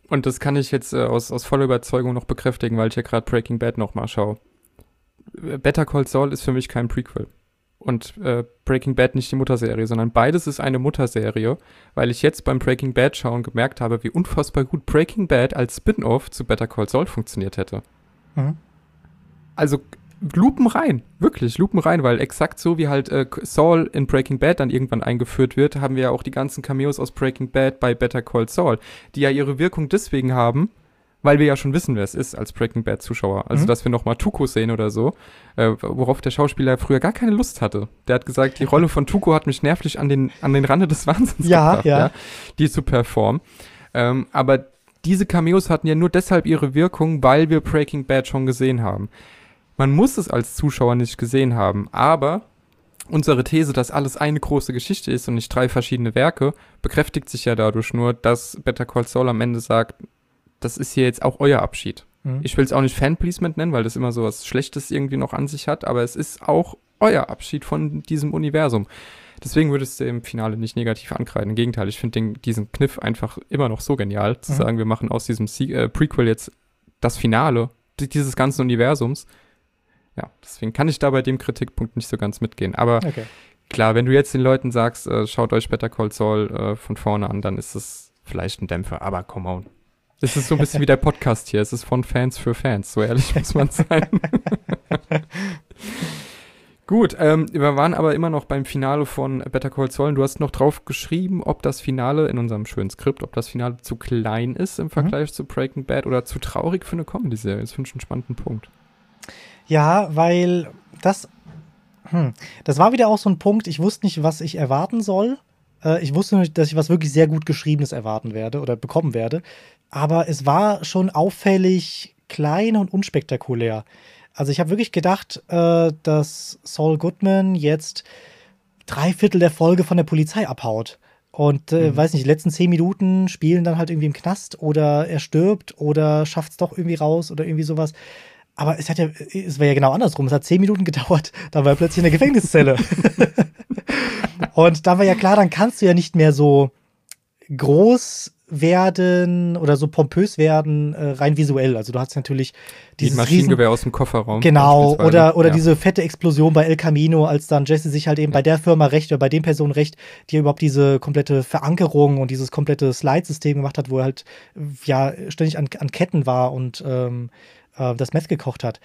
S1: und das kann ich jetzt äh, aus, aus voller Überzeugung noch bekräftigen, weil ich ja gerade Breaking Bad nochmal schaue. Better Call Saul ist für mich kein Prequel und äh, Breaking Bad nicht die Mutterserie, sondern beides ist eine Mutterserie, weil ich jetzt beim Breaking Bad schauen gemerkt habe, wie unfassbar gut Breaking Bad als Spin-off zu Better Call Saul funktioniert hätte. Mhm. Also Lupen rein, wirklich Lupen rein, weil exakt so wie halt äh, Saul in Breaking Bad dann irgendwann eingeführt wird, haben wir ja auch die ganzen Cameos aus Breaking Bad bei Better Call Saul, die ja ihre Wirkung deswegen haben, weil wir ja schon wissen, wer es ist als Breaking Bad Zuschauer. Also, mhm. dass wir nochmal Tuco sehen oder so, äh, worauf der Schauspieler früher gar keine Lust hatte. Der hat gesagt, die Rolle von Tuco hat mich nervlich an den, an den Rande des Wahnsinns
S2: ja, gebracht, ja. ja,
S1: die zu performen. Ähm, aber diese Cameos hatten ja nur deshalb ihre Wirkung, weil wir Breaking Bad schon gesehen haben. Man muss es als Zuschauer nicht gesehen haben, aber unsere These, dass alles eine große Geschichte ist und nicht drei verschiedene Werke, bekräftigt sich ja dadurch nur, dass Better Call Saul am Ende sagt, das ist hier jetzt auch euer Abschied. Mhm. Ich will es auch nicht Fanpleasement nennen, weil das immer so was Schlechtes irgendwie noch an sich hat, aber es ist auch euer Abschied von diesem Universum. Deswegen würdest du im Finale nicht negativ ankreiden. Im Gegenteil, ich finde diesen Kniff einfach immer noch so genial, zu mhm. sagen, wir machen aus diesem Sie äh, Prequel jetzt das Finale dieses ganzen Universums. Ja, deswegen kann ich da bei dem Kritikpunkt nicht so ganz mitgehen. Aber okay. klar, wenn du jetzt den Leuten sagst, äh, schaut euch Better Call Saul äh, von vorne an, dann ist es vielleicht ein Dämpfer, aber come on. Es ist so ein bisschen wie der Podcast hier. Es ist von Fans für Fans. So ehrlich muss man sein. Gut, ähm, wir waren aber immer noch beim Finale von Better Call Saul. Du hast noch drauf geschrieben, ob das Finale in unserem schönen Skript, ob das Finale zu klein ist im mhm. Vergleich mhm. zu Breaking Bad oder zu traurig für eine Comedy-Serie. Das finde ich einen spannenden Punkt.
S2: Ja, weil das, hm, das war wieder auch so ein Punkt. Ich wusste nicht, was ich erwarten soll. Äh, ich wusste nicht, dass ich was wirklich sehr gut Geschriebenes erwarten werde oder bekommen werde aber es war schon auffällig klein und unspektakulär. Also ich habe wirklich gedacht, äh, dass Saul Goodman jetzt drei Viertel der Folge von der Polizei abhaut. Und äh, mhm. weiß nicht, die letzten zehn Minuten spielen dann halt irgendwie im Knast oder er stirbt oder schafft es doch irgendwie raus oder irgendwie sowas. Aber es hat ja, es wäre ja genau andersrum. Es hat zehn Minuten gedauert, dann war er plötzlich in der Gefängniszelle. und da war ja klar, dann kannst du ja nicht mehr so groß werden oder so pompös werden, äh, rein visuell. Also du hast natürlich dieses
S1: Die Maschinengewehr aus dem Kofferraum.
S2: Genau, oder, oder ja. diese fette Explosion bei El Camino, als dann Jesse sich halt eben bei der Firma recht oder bei den Personen recht, die überhaupt diese komplette Verankerung und dieses komplette Slide-System gemacht hat, wo er halt ja ständig an, an Ketten war und ähm, äh, das Meth gekocht hat.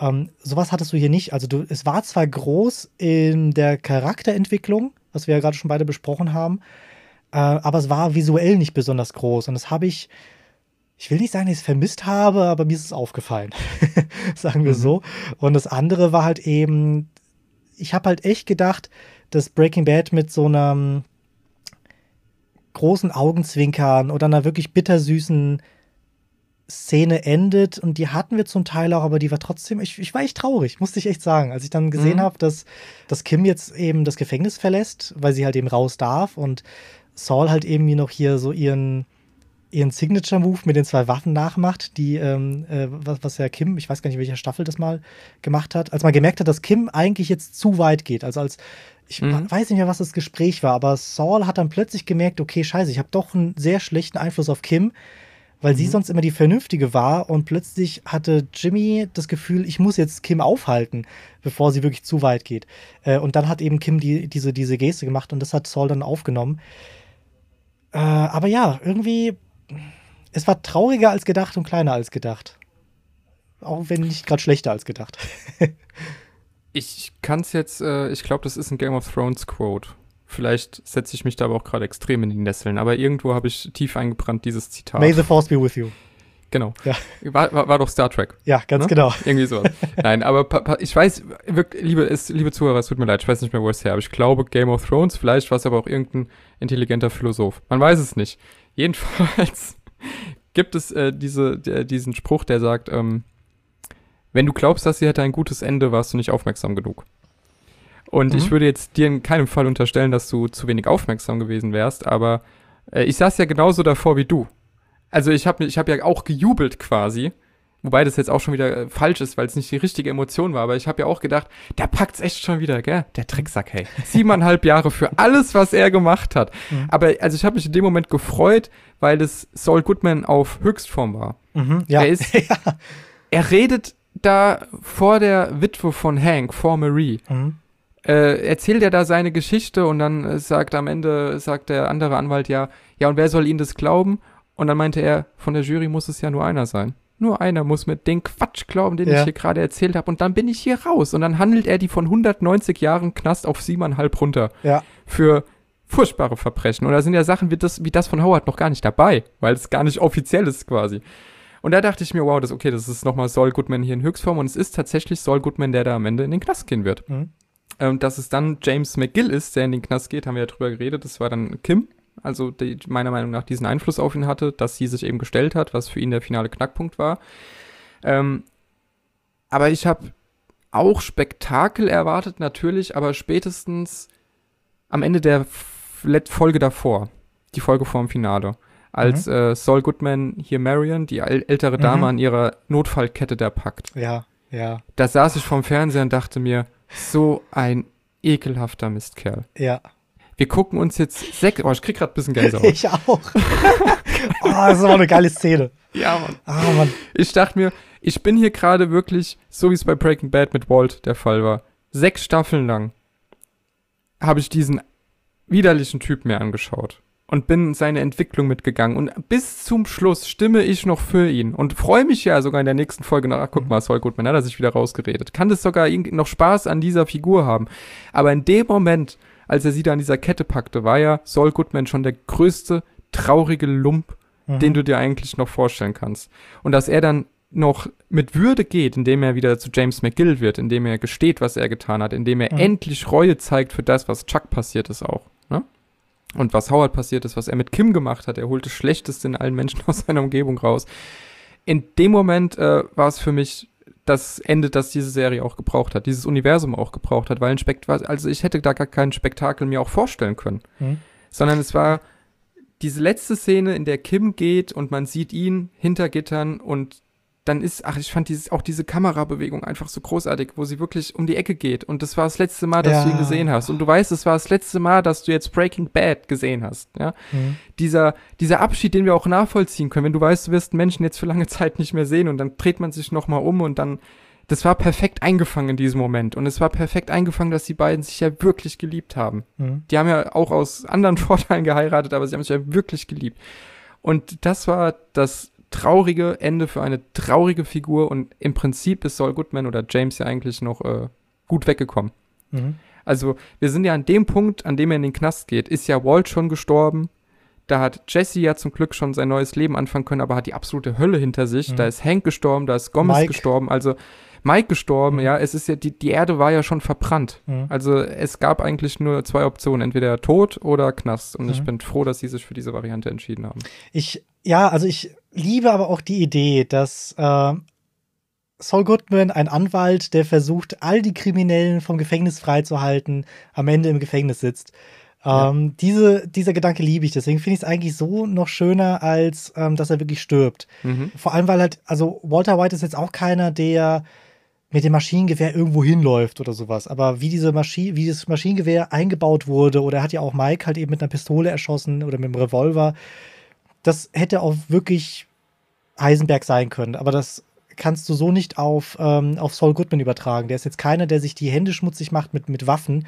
S2: Ähm, sowas hattest du hier nicht. Also du, es war zwar groß in der Charakterentwicklung, was wir ja gerade schon beide besprochen haben, äh, aber es war visuell nicht besonders groß. Und das habe ich, ich will nicht sagen, dass ich es vermisst habe, aber mir ist es aufgefallen. sagen wir mhm. so. Und das andere war halt eben, ich habe halt echt gedacht, dass Breaking Bad mit so einem großen Augenzwinkern oder einer wirklich bittersüßen Szene endet und die hatten wir zum Teil auch, aber die war trotzdem, ich, ich war echt traurig, musste ich echt sagen. Als ich dann gesehen mhm. habe, dass, dass Kim jetzt eben das Gefängnis verlässt, weil sie halt eben raus darf und Saul halt eben noch hier so ihren, ihren Signature-Move mit den zwei Waffen nachmacht, die, ähm, äh, was, was ja Kim, ich weiß gar nicht, welcher Staffel das mal gemacht hat, als man gemerkt hat, dass Kim eigentlich jetzt zu weit geht. Also als, ich mhm. weiß nicht mehr, was das Gespräch war, aber Saul hat dann plötzlich gemerkt, okay, scheiße, ich habe doch einen sehr schlechten Einfluss auf Kim, weil mhm. sie sonst immer die Vernünftige war und plötzlich hatte Jimmy das Gefühl, ich muss jetzt Kim aufhalten, bevor sie wirklich zu weit geht. Äh, und dann hat eben Kim die, diese, diese Geste gemacht und das hat Saul dann aufgenommen. Äh, aber ja, irgendwie, es war trauriger als gedacht und kleiner als gedacht. Auch wenn nicht gerade schlechter als gedacht.
S1: ich kann es jetzt, äh, ich glaube, das ist ein Game of Thrones Quote. Vielleicht setze ich mich da aber auch gerade extrem in die Nesseln, aber irgendwo habe ich tief eingebrannt dieses Zitat.
S2: May the Force be with you.
S1: Genau. Ja. War, war, war doch Star Trek.
S2: Ja, ganz ne? genau.
S1: Irgendwie so. Nein, aber ich weiß, wirklich, liebe, es, liebe Zuhörer, es tut mir leid, ich weiß nicht mehr, wo es her, aber ich glaube Game of Thrones, vielleicht war es aber auch irgendein intelligenter Philosoph. Man weiß es nicht. Jedenfalls gibt es äh, diese, der, diesen Spruch, der sagt, ähm, wenn du glaubst, dass sie hätte ein gutes Ende, warst du nicht aufmerksam genug. Und mhm. ich würde jetzt dir in keinem Fall unterstellen, dass du zu wenig aufmerksam gewesen wärst, aber äh, ich saß ja genauso davor wie du also ich habe ich hab ja auch gejubelt quasi. Wobei das jetzt auch schon wieder äh, falsch ist, weil es nicht die richtige Emotion war. Aber ich habe ja auch gedacht, der packt's echt schon wieder, gell? Der Tricksack, hey. Siebeneinhalb Jahre für alles, was er gemacht hat. Mhm. Aber also ich habe mich in dem Moment gefreut, weil das Saul Goodman auf Höchstform war.
S2: Mhm, ja.
S1: Er ist, ja. er redet da vor der Witwe von Hank, vor Marie. Mhm. Äh, erzählt er da seine Geschichte und dann äh, sagt am Ende, sagt der andere Anwalt ja, ja, und wer soll ihm das glauben? Und dann meinte er, von der Jury muss es ja nur einer sein. Nur einer muss mir den Quatsch glauben, den ja. ich hier gerade erzählt habe. Und dann bin ich hier raus. Und dann handelt er die von 190 Jahren Knast auf siebeneinhalb runter.
S2: Ja.
S1: Für furchtbare Verbrechen. Und da sind ja Sachen wie das, wie das von Howard noch gar nicht dabei, weil es gar nicht offiziell ist quasi. Und da dachte ich mir, wow, das okay, das ist nochmal Saul Goodman hier in Höchstform. Und es ist tatsächlich Saul Goodman, der da am Ende in den Knast gehen wird. Mhm. Ähm, dass es dann James McGill ist, der in den Knast geht, haben wir ja drüber geredet. Das war dann Kim, also die, meiner Meinung nach diesen Einfluss auf ihn hatte, dass sie sich eben gestellt hat, was für ihn der finale Knackpunkt war. Ähm, aber ich habe auch Spektakel erwartet, natürlich, aber spätestens am Ende der Folge davor, die Folge vorm Finale, als mhm. äh, Saul Goodman hier Marion, die ältere Dame, mhm. an ihrer Notfallkette da packt.
S2: Ja, ja.
S1: Da saß ich vorm Fernseher und dachte mir, so ein ekelhafter Mistkerl.
S2: Ja.
S1: Wir gucken uns jetzt sechs. Oh, ich krieg gerade ein bisschen Gänsehaut.
S2: ich auch. oh, das ist aber eine geile Szene.
S1: Ja, Mann. Ah, Mann. Ich dachte mir, ich bin hier gerade wirklich, so wie es bei Breaking Bad mit Walt der Fall war, sechs Staffeln lang habe ich diesen widerlichen Typ mir angeschaut und bin seine Entwicklung mitgegangen. Und bis zum Schluss stimme ich noch für ihn und freue mich ja sogar in der nächsten Folge nach, ach, guck mhm. mal, Saul Goodman hat er sich wieder rausgeredet. Kann das sogar noch Spaß an dieser Figur haben. Aber in dem Moment, als er sie da an dieser Kette packte, war ja Saul Goodman schon der größte traurige Lump, mhm. den du dir eigentlich noch vorstellen kannst. Und dass er dann noch mit Würde geht, indem er wieder zu James McGill wird, indem er gesteht, was er getan hat, indem er mhm. endlich Reue zeigt für das, was Chuck passiert ist auch. Ne? Und was Howard passiert ist, was er mit Kim gemacht hat. Er holt das Schlechteste in allen Menschen aus seiner Umgebung raus. In dem Moment äh, war es für mich das Ende, das diese Serie auch gebraucht hat, dieses Universum auch gebraucht hat, weil ein Spektakel, also ich hätte da gar kein Spektakel mir auch vorstellen können. Mhm. sondern es war diese letzte Szene, in der Kim geht und man sieht ihn hinter Gittern und dann ist, ach, ich fand dieses, auch diese Kamerabewegung einfach so großartig, wo sie wirklich um die Ecke geht. Und das war das letzte Mal, dass ja. du ihn gesehen hast. Und du weißt, es war das letzte Mal, dass du jetzt Breaking Bad gesehen hast. Ja? Mhm. Dieser, dieser Abschied, den wir auch nachvollziehen können, wenn du weißt, du wirst Menschen jetzt für lange Zeit nicht mehr sehen und dann dreht man sich nochmal um und dann, das war perfekt eingefangen in diesem Moment. Und es war perfekt eingefangen, dass die beiden sich ja wirklich geliebt haben. Mhm. Die haben ja auch aus anderen Vorteilen geheiratet, aber sie haben sich ja wirklich geliebt. Und das war das traurige Ende für eine traurige Figur und im Prinzip ist Saul Goodman oder James ja eigentlich noch äh, gut weggekommen. Mhm. Also wir sind ja an dem Punkt, an dem er in den Knast geht, ist ja Walt schon gestorben. Da hat Jesse ja zum Glück schon sein neues Leben anfangen können, aber hat die absolute Hölle hinter sich. Mhm. Da ist Hank gestorben, da ist Gomez Mike. gestorben. Also Mike gestorben, mhm. ja, es ist ja, die, die Erde war ja schon verbrannt. Mhm. Also es gab eigentlich nur zwei Optionen, entweder Tod oder Knast. Und mhm. ich bin froh, dass sie sich für diese Variante entschieden haben.
S2: Ich, ja, also ich liebe aber auch die Idee, dass äh, Saul Goodman, ein Anwalt, der versucht, all die Kriminellen vom Gefängnis freizuhalten, am Ende im Gefängnis sitzt. Ja. Ähm, diese, dieser Gedanke liebe ich, deswegen finde ich es eigentlich so noch schöner, als ähm, dass er wirklich stirbt. Mhm. Vor allem, weil halt, also Walter White ist jetzt auch keiner, der mit dem Maschinengewehr irgendwo hinläuft oder sowas. Aber wie diese Maschine, wie das Maschinengewehr eingebaut wurde, oder er hat ja auch Mike halt eben mit einer Pistole erschossen oder mit einem Revolver, das hätte auch wirklich Heisenberg sein können. Aber das kannst du so nicht auf, ähm, auf Saul Goodman übertragen. Der ist jetzt keiner, der sich die Hände schmutzig macht mit, mit Waffen,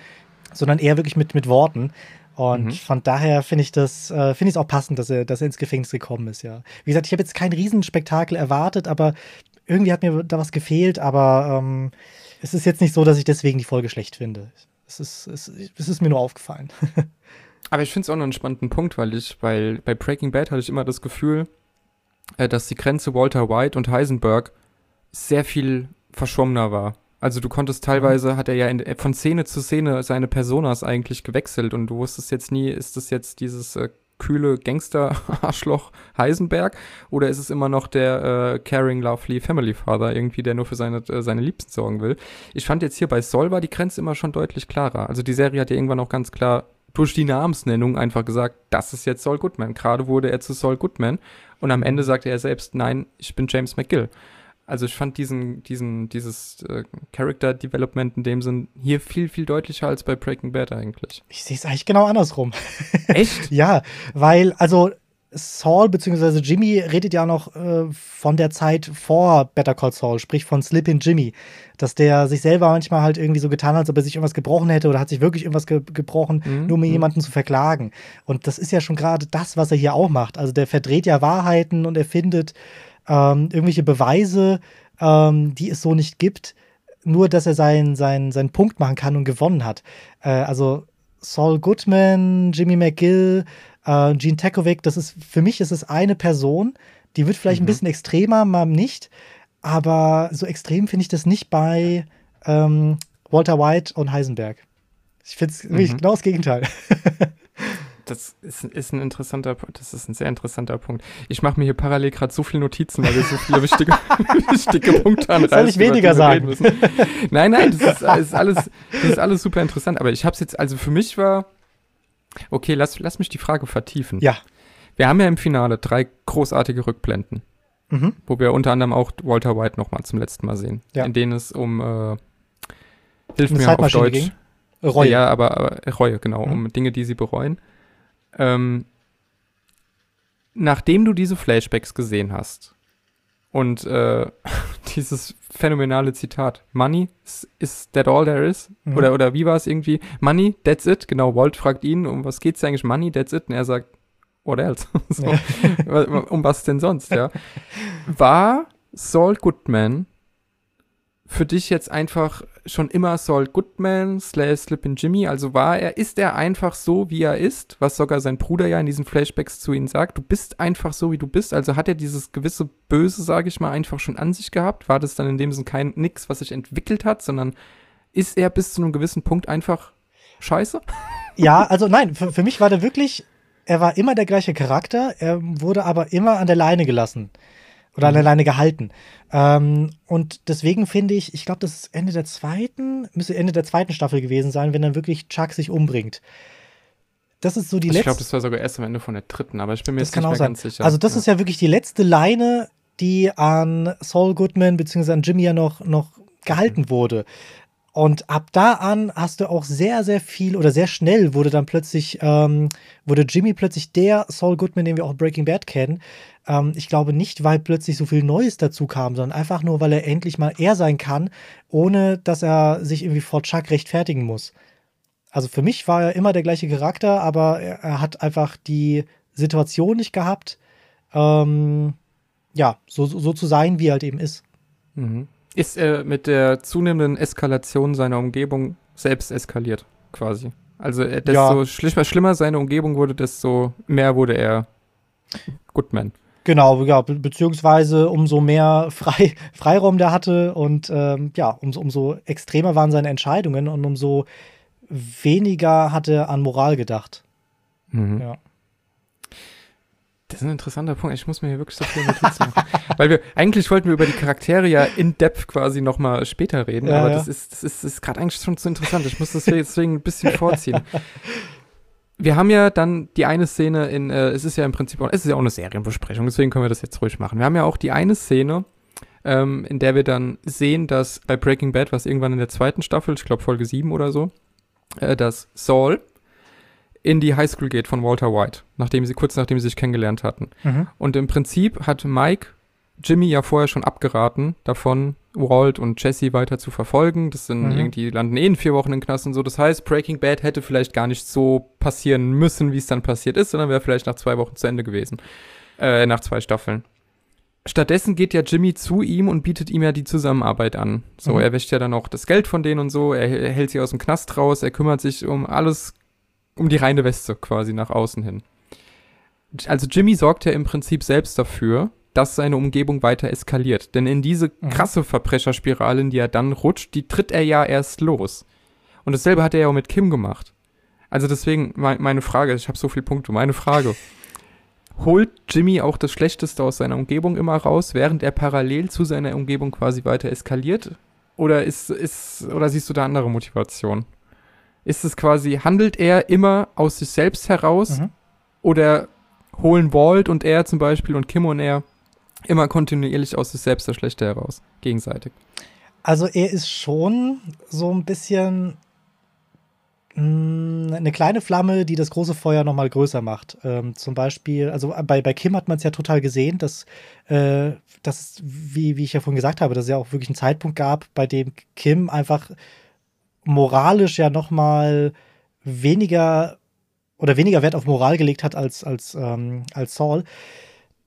S2: sondern eher wirklich mit, mit Worten. Und mhm. von daher finde ich das, äh, finde ich es auch passend, dass er, dass er ins Gefängnis gekommen ist, ja. Wie gesagt, ich habe jetzt kein Riesenspektakel erwartet, aber irgendwie hat mir da was gefehlt, aber ähm, es ist jetzt nicht so, dass ich deswegen die Folge schlecht finde. Es ist, es, es ist mir nur aufgefallen.
S1: aber ich finde es auch noch einen spannenden Punkt, weil ich, weil bei Breaking Bad hatte ich immer das Gefühl, äh, dass die Grenze Walter White und Heisenberg sehr viel verschwommener war. Also du konntest teilweise, hat er ja in, von Szene zu Szene seine Personas eigentlich gewechselt und du wusstest jetzt nie, ist das jetzt dieses äh, kühle Gangster-Arschloch Heisenberg oder ist es immer noch der äh, caring, lovely Family Father irgendwie, der nur für seine, äh, seine Liebsten sorgen will? Ich fand jetzt hier bei Sol war die Grenze immer schon deutlich klarer. Also die Serie hat ja irgendwann auch ganz klar durch die Namensnennung einfach gesagt, das ist jetzt Saul Goodman. Gerade wurde er zu Saul Goodman und am Ende sagte er selbst, nein, ich bin James McGill. Also ich fand diesen, diesen, dieses äh, Character Development in dem Sinn hier viel, viel deutlicher als bei Breaking Bad eigentlich.
S2: Ich sehe es eigentlich genau andersrum.
S1: Echt?
S2: ja, weil, also Saul bzw. Jimmy redet ja noch äh, von der Zeit vor Better Call Saul, sprich von Slippin' Jimmy, dass der sich selber manchmal halt irgendwie so getan hat, als ob er sich irgendwas gebrochen hätte oder hat sich wirklich irgendwas ge gebrochen, mhm. nur um mhm. jemanden zu verklagen. Und das ist ja schon gerade das, was er hier auch macht. Also der verdreht ja Wahrheiten und er findet ähm, irgendwelche Beweise, ähm, die es so nicht gibt, nur dass er seinen, seinen, seinen Punkt machen kann und gewonnen hat. Äh, also Saul Goodman, Jimmy McGill, äh, Gene Tekovic, das ist für mich ist es eine Person, die wird vielleicht mhm. ein bisschen extremer, mal nicht, aber so extrem finde ich das nicht bei ähm, Walter White und Heisenberg. Ich finde es mhm. genau das Gegenteil.
S1: das ist, ist, ein interessanter, das ist ein sehr interessanter Punkt. Ich mache mir hier parallel gerade so viele Notizen, weil wir so viele wichtige, wichtige Punkte anreißen.
S2: Soll ich weniger sagen?
S1: Nein, nein, das ist, ist, alles, das ist alles super interessant. Aber ich habe es jetzt, also für mich war, okay, lass, lass mich die Frage vertiefen.
S2: Ja.
S1: Wir haben ja im Finale drei großartige Rückblenden, mhm. wo wir unter anderem auch Walter White nochmal zum letzten Mal sehen, ja. in denen es um, äh, hilf mir auf Deutsch. Ging? Reue. Ja, aber, aber Reue, genau, mhm. um Dinge, die sie bereuen. Ähm, nachdem du diese Flashbacks gesehen hast und äh, dieses phänomenale Zitat, Money is that all there is? Mhm. Oder, oder wie war es irgendwie? Money, that's it. Genau, Walt fragt ihn, um was geht's eigentlich? Money, that's it. Und er sagt, what else? so, um was denn sonst, ja? War Saul Goodman für dich jetzt einfach schon immer Saul Goodman slash Slippin' Jimmy? Also war er, ist er einfach so, wie er ist, was sogar sein Bruder ja in diesen Flashbacks zu ihm sagt? Du bist einfach so, wie du bist. Also hat er dieses gewisse Böse, sage ich mal, einfach schon an sich gehabt? War das dann in dem Sinn kein nix, was sich entwickelt hat, sondern ist er bis zu einem gewissen Punkt einfach scheiße?
S2: Ja, also nein, für, für mich war der wirklich, er war immer der gleiche Charakter, er wurde aber immer an der Leine gelassen oder an der mhm. Leine gehalten. Ähm, und deswegen finde ich, ich glaube, das ist Ende der zweiten, müsste Ende der zweiten Staffel gewesen sein, wenn dann wirklich Chuck sich umbringt. das ist so die
S1: also
S2: letzte.
S1: Ich glaube, das war sogar erst am Ende von der dritten, aber ich bin mir jetzt nicht mehr
S2: sein.
S1: ganz sicher.
S2: Also, das ja. ist ja wirklich die letzte Leine, die an Saul Goodman bzw. an Jimmy ja noch, noch gehalten mhm. wurde. Und ab da an hast du auch sehr, sehr viel oder sehr schnell wurde dann plötzlich, ähm, wurde Jimmy plötzlich der Saul Goodman, den wir auch Breaking Bad kennen. Ähm, ich glaube nicht, weil plötzlich so viel Neues dazu kam, sondern einfach nur, weil er endlich mal er sein kann, ohne dass er sich irgendwie vor Chuck rechtfertigen muss. Also für mich war er immer der gleiche Charakter, aber er, er hat einfach die Situation nicht gehabt, ähm, ja, so, so zu sein, wie er halt eben ist.
S1: Mhm. Ist er mit der zunehmenden Eskalation seiner Umgebung selbst eskaliert, quasi? Also äh, desto ja. schlimmer, schlimmer seine Umgebung wurde, desto mehr wurde er Goodman.
S2: Genau, ja, be beziehungsweise umso mehr Frei Freiraum der hatte und ähm, ja, umso, umso extremer waren seine Entscheidungen und umso weniger hat er an Moral gedacht.
S1: Mhm. Ja. Das ist ein interessanter Punkt. Ich muss mir hier wirklich so viele Notizen machen. Weil wir, eigentlich wollten wir über die Charaktere ja in Depth quasi nochmal später reden, ja, aber ja. das ist, das ist, das ist gerade eigentlich schon zu interessant. Ich muss das deswegen ein bisschen vorziehen. Wir haben ja dann die eine Szene in, äh, es ist ja im Prinzip auch, es ist ja auch eine Serienbesprechung, deswegen können wir das jetzt ruhig machen. Wir haben ja auch die eine Szene, ähm, in der wir dann sehen, dass bei Breaking Bad, was irgendwann in der zweiten Staffel, ich glaube Folge 7 oder so, äh, dass Saul in die Highschool geht von Walter White, nachdem sie, kurz nachdem sie sich kennengelernt hatten. Mhm. Und im Prinzip hat Mike Jimmy ja vorher schon abgeraten, davon Walt und Jesse weiter zu verfolgen. Das sind mhm. irgendwie, landen eh in vier Wochen in Knast und so. Das heißt, Breaking Bad hätte vielleicht gar nicht so passieren müssen, wie es dann passiert ist, sondern wäre vielleicht nach zwei Wochen zu Ende gewesen. Äh, nach zwei Staffeln. Stattdessen geht ja Jimmy zu ihm und bietet ihm ja die Zusammenarbeit an. So, mhm. er wäscht ja dann auch das Geld von denen und so, er, er hält sie aus dem Knast raus, er kümmert sich um alles um die reine Weste quasi nach außen hin. Also Jimmy sorgt ja im Prinzip selbst dafür, dass seine Umgebung weiter eskaliert. Denn in diese mhm. krasse Verbrecherspirale, in die er dann rutscht, die tritt er ja erst los. Und dasselbe hat er ja auch mit Kim gemacht. Also deswegen meine Frage, ich habe so viele Punkte, meine Frage. Holt Jimmy auch das Schlechteste aus seiner Umgebung immer raus, während er parallel zu seiner Umgebung quasi weiter eskaliert? Oder ist, ist, oder siehst du da andere Motivation? Ist es quasi, handelt er immer aus sich selbst heraus mhm. oder holen Walt und er zum Beispiel und Kim und er immer kontinuierlich aus sich selbst das Schlechte heraus, gegenseitig?
S2: Also er ist schon so ein bisschen mh, mm, eine kleine Flamme, die das große Feuer noch mal größer macht. Ähm, zum Beispiel, also bei, bei Kim hat man es ja total gesehen, dass, äh, dass wie, wie ich ja vorhin gesagt habe, dass es ja auch wirklich einen Zeitpunkt gab, bei dem Kim einfach moralisch ja noch mal weniger oder weniger Wert auf Moral gelegt hat als, als, ähm, als Saul.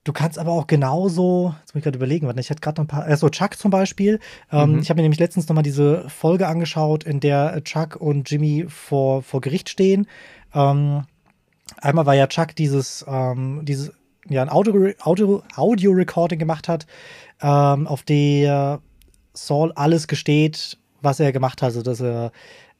S2: Du kannst aber auch genauso, jetzt muss ich gerade überlegen, warte, ich hatte gerade noch ein paar, also Chuck zum Beispiel. Ähm, mhm. Ich habe mir nämlich letztens noch mal diese Folge angeschaut, in der Chuck und Jimmy vor, vor Gericht stehen. Ähm, einmal war ja Chuck dieses, ähm, dieses ja, ein Audio, Audio, Audio Recording gemacht hat, ähm, auf der Saul alles gesteht, was er gemacht hat, also dass er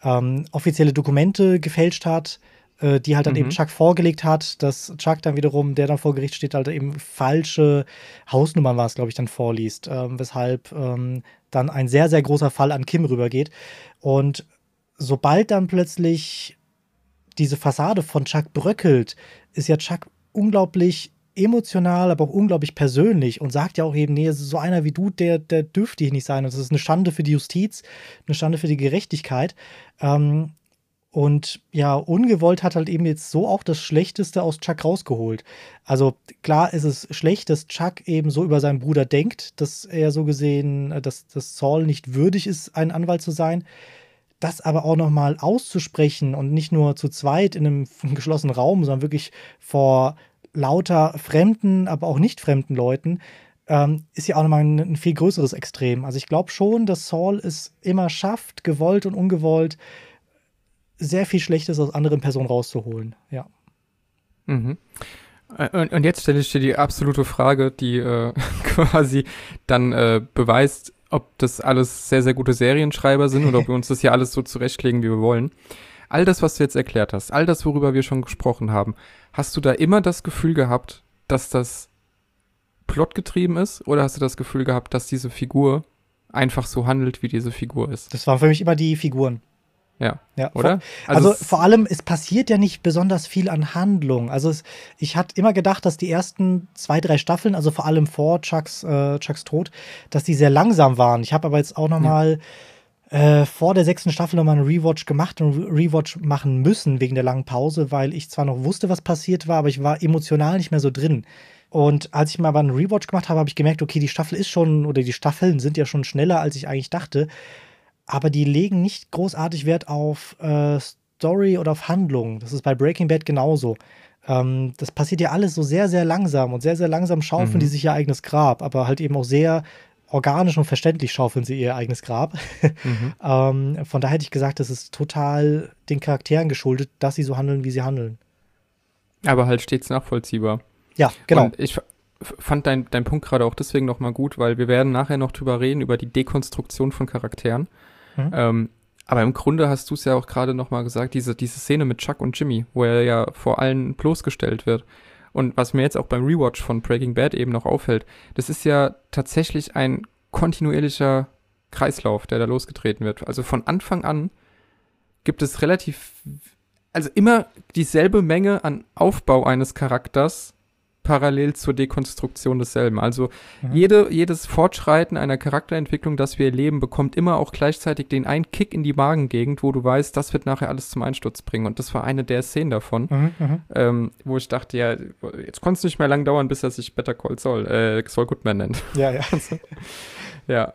S2: ähm, offizielle Dokumente gefälscht hat, äh, die halt dann mhm. eben Chuck vorgelegt hat, dass Chuck dann wiederum, der dann vor Gericht steht, halt eben falsche Hausnummern war es, glaube ich, dann vorliest, ähm, weshalb ähm, dann ein sehr, sehr großer Fall an Kim rübergeht. Und sobald dann plötzlich diese Fassade von Chuck bröckelt, ist ja Chuck unglaublich emotional, aber auch unglaublich persönlich und sagt ja auch eben, nee, so einer wie du, der, der dürfte hier nicht sein. Und das ist eine Schande für die Justiz, eine Schande für die Gerechtigkeit. Ähm, und ja, ungewollt hat halt eben jetzt so auch das Schlechteste aus Chuck rausgeholt. Also klar ist es schlecht, dass Chuck eben so über seinen Bruder denkt, dass er so gesehen, äh, dass, dass Saul nicht würdig ist, ein Anwalt zu sein. Das aber auch nochmal auszusprechen und nicht nur zu zweit in einem geschlossenen Raum, sondern wirklich vor lauter fremden, aber auch nicht fremden Leuten, ähm, ist ja auch nochmal ein, ein viel größeres Extrem. Also ich glaube schon, dass Saul es immer schafft, gewollt und ungewollt, sehr viel Schlechtes aus anderen Personen rauszuholen. Ja.
S1: Mhm. Und, und, jetzt stelle ich dir die absolute Frage, die äh, quasi dann äh, beweist, ob das alles sehr, sehr gute Serienschreiber sind oder ob wir uns das hier alles so zurechtlegen, wie wir wollen all das, was du jetzt erklärt hast, all das, worüber wir schon gesprochen haben, hast du da immer das Gefühl gehabt, dass das plotgetrieben ist? Oder hast du das Gefühl gehabt, dass diese Figur einfach so handelt, wie diese Figur ist?
S2: Das waren für mich immer die Figuren.
S1: Ja,
S2: ja
S1: oder?
S2: Vor, also, also vor allem, es passiert ja nicht besonders viel an Handlung. Also es, ich hatte immer gedacht, dass die ersten zwei, drei Staffeln, also vor allem vor Chucks, äh, Chucks Tod, dass die sehr langsam waren. Ich habe aber jetzt auch noch mal äh, vor der sechsten Staffel nochmal einen Rewatch gemacht und Rewatch machen müssen wegen der langen Pause, weil ich zwar noch wusste, was passiert war, aber ich war emotional nicht mehr so drin. Und als ich mal einen Rewatch gemacht habe, habe ich gemerkt, okay, die Staffel ist schon, oder die Staffeln sind ja schon schneller, als ich eigentlich dachte aber die legen nicht großartig Wert auf äh, Story oder auf Handlung. Das ist bei Breaking Bad genauso. Ähm, das passiert ja alles so sehr, sehr langsam und sehr, sehr langsam schaufeln mhm. die sich ihr eigenes Grab, aber halt eben auch sehr organisch und verständlich schaufeln sie ihr eigenes Grab. Mhm. ähm, von daher hätte ich gesagt, das ist total den Charakteren geschuldet, dass sie so handeln, wie sie handeln.
S1: Aber halt stets nachvollziehbar.
S2: Ja, genau.
S1: Und ich fand dein, dein Punkt gerade auch deswegen nochmal gut, weil wir werden nachher noch drüber reden, über die Dekonstruktion von Charakteren. Mhm. Ähm, aber im Grunde hast du es ja auch gerade nochmal gesagt, diese, diese Szene mit Chuck und Jimmy, wo er ja vor allen bloßgestellt wird. Und was mir jetzt auch beim Rewatch von Breaking Bad eben noch auffällt, das ist ja tatsächlich ein kontinuierlicher Kreislauf, der da losgetreten wird. Also von Anfang an gibt es relativ, also immer dieselbe Menge an Aufbau eines Charakters parallel zur Dekonstruktion desselben. Also mhm. jede, jedes Fortschreiten einer Charakterentwicklung, das wir erleben, bekommt immer auch gleichzeitig den einen Kick in die Magengegend, wo du weißt, das wird nachher alles zum Einsturz bringen. Und das war eine der Szenen davon, mhm, mhm. ähm, wo ich dachte, ja, jetzt konnte es nicht mehr lang dauern, bis er sich Better Call Saul, äh, Saul Goodman nennt.
S2: Ja, ja.
S1: also, ja.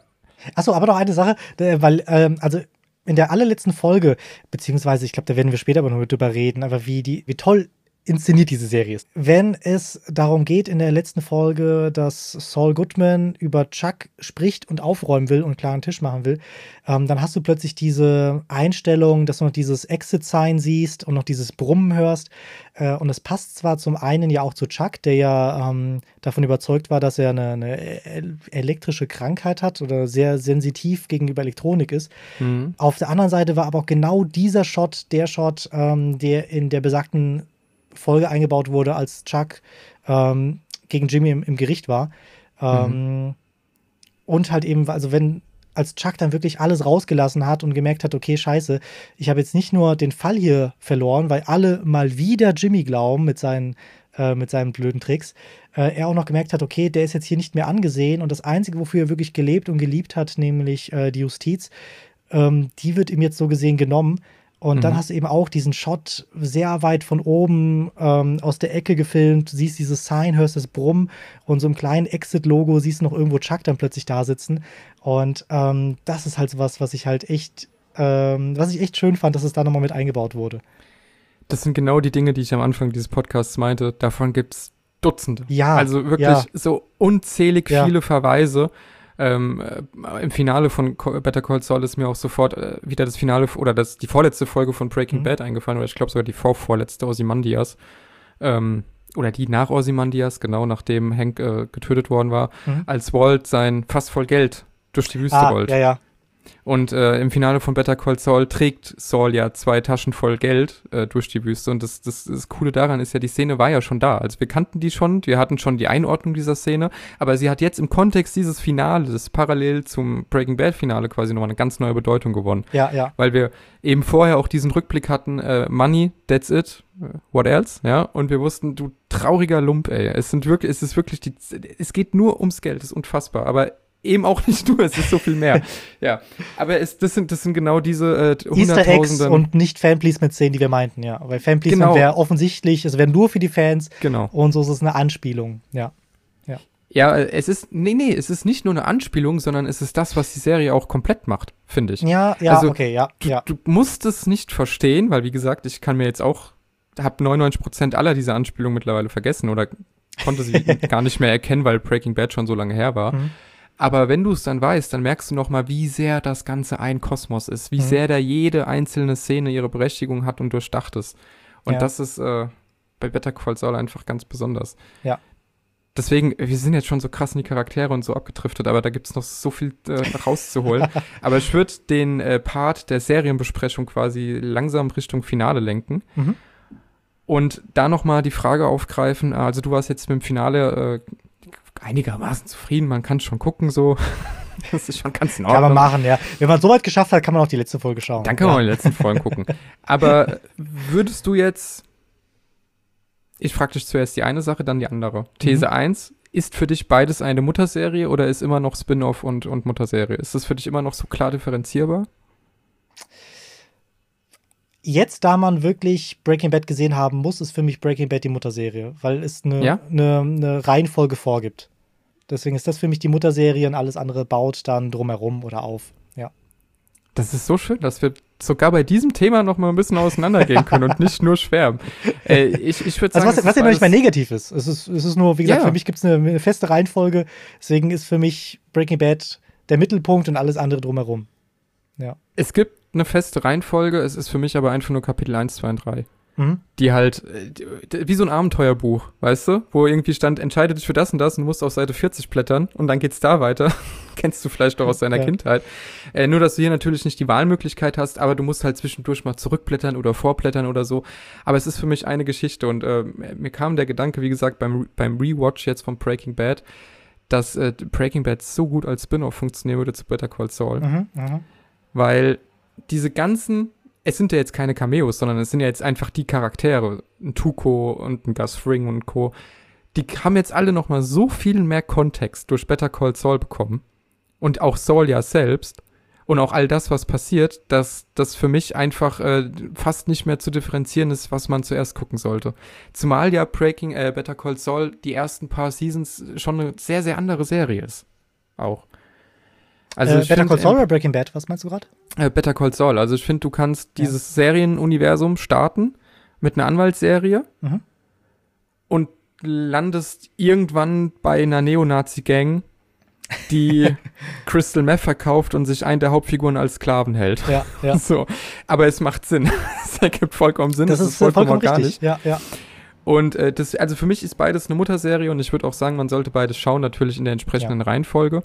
S2: Achso, aber noch eine Sache, weil, ähm, also in der allerletzten Folge, beziehungsweise ich glaube, da werden wir später aber noch drüber reden, aber wie die, wie toll inszeniert diese Serie ist. Wenn es darum geht in der letzten Folge, dass Saul Goodman über Chuck spricht und aufräumen will und klaren Tisch machen will, ähm, dann hast du plötzlich diese Einstellung, dass du noch dieses Exit-Sign siehst und noch dieses Brummen hörst. Äh, und es passt zwar zum einen ja auch zu Chuck, der ja ähm, davon überzeugt war, dass er eine, eine, elektrische Krankheit hat oder sehr sensitiv gegenüber Elektronik ist. Mhm. Auf der anderen Seite war aber auch genau dieser Shot der Shot, ähm, der in der besagten Folge eingebaut wurde, als Chuck ähm, gegen Jimmy im, im Gericht war. Ähm, mhm. Und halt eben, also wenn, als Chuck dann wirklich alles rausgelassen hat und gemerkt hat, okay, scheiße, ich habe jetzt nicht nur den Fall hier verloren, weil alle mal wieder Jimmy glauben mit seinen, äh, mit seinen blöden Tricks, äh, er auch noch gemerkt hat, okay, der ist jetzt hier nicht mehr angesehen und das Einzige, wofür er wirklich gelebt und geliebt hat, nämlich äh, die Justiz, ähm, die wird ihm jetzt so gesehen genommen. Und mhm. dann hast du eben auch diesen Shot sehr weit von oben ähm, aus der Ecke gefilmt, siehst dieses Sign, hörst das Brumm und so im kleinen Exit-Logo siehst du noch irgendwo Chuck dann plötzlich da sitzen. Und ähm, das ist halt so was, was ich halt echt, ähm, was ich echt schön fand, dass es da nochmal mit eingebaut wurde.
S1: Das sind genau die Dinge, die ich am Anfang dieses Podcasts meinte. Davon gibt es Dutzende.
S2: Ja.
S1: Also wirklich
S2: ja.
S1: so unzählig ja. viele Verweise ähm, äh, im Finale von Better Call Saul ist mir auch sofort äh, wieder das Finale oder das, die vorletzte Folge von Breaking mhm. Bad eingefallen, oder ich glaube sogar die vorvorletzte Ozymandias. Ähm, oder die nach Ozymandias, genau nachdem Hank äh, getötet worden war, mhm. als Walt sein Fass voll Geld durch die Wüste
S2: ah,
S1: rollt.
S2: Ja, ja.
S1: Und äh, im Finale von Better Call Saul trägt Saul ja zwei Taschen voll Geld äh, durch die Wüste. Und das, das, das Coole daran ist ja, die Szene war ja schon da. Also wir kannten die schon, wir hatten schon die Einordnung dieser Szene, aber sie hat jetzt im Kontext dieses Finales parallel zum Breaking Bad Finale quasi nochmal eine ganz neue Bedeutung gewonnen.
S2: Ja, ja.
S1: Weil wir eben vorher auch diesen Rückblick hatten, äh, Money, that's it, what else, ja, und wir wussten, du trauriger Lump, ey, es sind wirklich, es ist wirklich die, es geht nur ums Geld, das ist unfassbar, aber eben auch nicht nur, es ist so viel mehr. ja, aber es, das, sind, das sind genau diese äh, Hunderttausenden.
S2: und nicht Fanplacement-Szenen, die wir meinten, ja. Weil Fanplacement genau. wäre offensichtlich, es wäre nur für die Fans.
S1: Genau.
S2: Und so ist es eine Anspielung, ja. Ja.
S1: Ja, es ist, nee, nee, es ist nicht nur eine Anspielung, sondern es ist das, was die Serie auch komplett macht, finde ich.
S2: Ja, ja, also, okay, ja,
S1: du,
S2: ja.
S1: Du musst es nicht verstehen, weil, wie gesagt, ich kann mir jetzt auch, habe 99% aller dieser Anspielungen mittlerweile vergessen oder konnte sie gar nicht mehr erkennen, weil Breaking Bad schon so lange her war. Mhm. Aber wenn du es dann weißt, dann merkst du nochmal, wie sehr das Ganze ein Kosmos ist, wie mhm. sehr da jede einzelne Szene ihre Berechtigung hat und durchdacht ist. Und ja. das ist äh, bei Better Call Saul einfach ganz besonders.
S2: Ja.
S1: Deswegen, wir sind jetzt schon so krass in die Charaktere und so abgetriftet, aber da gibt es noch so viel äh, rauszuholen. aber ich würde den äh, Part der Serienbesprechung quasi langsam Richtung Finale lenken. Mhm. Und da nochmal die Frage aufgreifen, also du warst jetzt mit dem Finale äh, einigermaßen zufrieden, man kann schon gucken so. das ist schon ganz
S2: neu. Kann man machen, ja. Wenn man so weit geschafft hat, kann man auch die letzte Folge schauen.
S1: Dann kann
S2: ja.
S1: man die letzten Folgen gucken. Aber würdest du jetzt, ich frage dich zuerst die eine Sache, dann die andere. These mhm. 1, ist für dich beides eine Mutterserie oder ist immer noch Spin-off und, und Mutterserie? Ist das für dich immer noch so klar differenzierbar?
S2: Jetzt, da man wirklich Breaking Bad gesehen haben muss, ist für mich Breaking Bad die Mutterserie, weil es eine, ja? eine, eine Reihenfolge vorgibt. Deswegen ist das für mich die Mutterserie und alles andere baut dann drumherum oder auf. Ja.
S1: Das ist so schön, dass wir sogar bei diesem Thema noch mal ein bisschen auseinandergehen können und nicht nur schwärmen. Äh, ich ich würde
S2: sagen, also was, was ja noch nicht mal negativ ist. Es ist, es ist nur, wie gesagt, ja. für mich gibt es eine, eine, feste Reihenfolge. Deswegen ist für mich Breaking Bad der Mittelpunkt und alles andere drumherum. Ja.
S1: Es gibt eine feste Reihenfolge, es ist für mich aber einfach nur Kapitel 1, 2 und 3. Mhm. Die halt, äh, wie so ein Abenteuerbuch, weißt du? Wo irgendwie stand, entscheide dich für das und das und musst auf Seite 40 blättern und dann geht's da weiter. Kennst du vielleicht doch aus deiner ja. Kindheit. Äh, nur, dass du hier natürlich nicht die Wahlmöglichkeit hast, aber du musst halt zwischendurch mal zurückblättern oder vorblättern oder so. Aber es ist für mich eine Geschichte und äh, mir kam der Gedanke, wie gesagt, beim, beim Rewatch jetzt von Breaking Bad, dass äh, Breaking Bad so gut als Spin-off funktionieren würde zu Better Call Saul. Mhm, mh. Weil diese ganzen es sind ja jetzt keine Cameos, sondern es sind ja jetzt einfach die Charaktere, ein Tuco und ein Gus Fring und Co. Die haben jetzt alle noch mal so viel mehr Kontext durch Better Call Saul bekommen und auch Saul ja selbst und auch all das, was passiert, dass das für mich einfach äh, fast nicht mehr zu differenzieren ist, was man zuerst gucken sollte. Zumal ja Breaking äh, Better Call Saul die ersten paar Seasons schon eine sehr sehr andere Serie ist, auch.
S2: Also äh, Better find, Call Saul oder Breaking Bad? Was meinst du gerade?
S1: Äh, Better Call Saul. Also ich finde, du kannst dieses ja. Serienuniversum starten mit einer Anwaltsserie mhm. und landest irgendwann bei einer Neonazi-Gang, die Crystal Meth verkauft und sich einen der Hauptfiguren als Sklaven hält.
S2: Ja, ja.
S1: So. Aber es macht Sinn. es ergibt vollkommen Sinn.
S2: Das, das ist, ist vollkommen, vollkommen organisch. Richtig.
S1: Ja, ja. Und äh, das, also für mich ist beides eine Mutterserie und ich würde auch sagen, man sollte beides schauen, natürlich in der entsprechenden ja. Reihenfolge.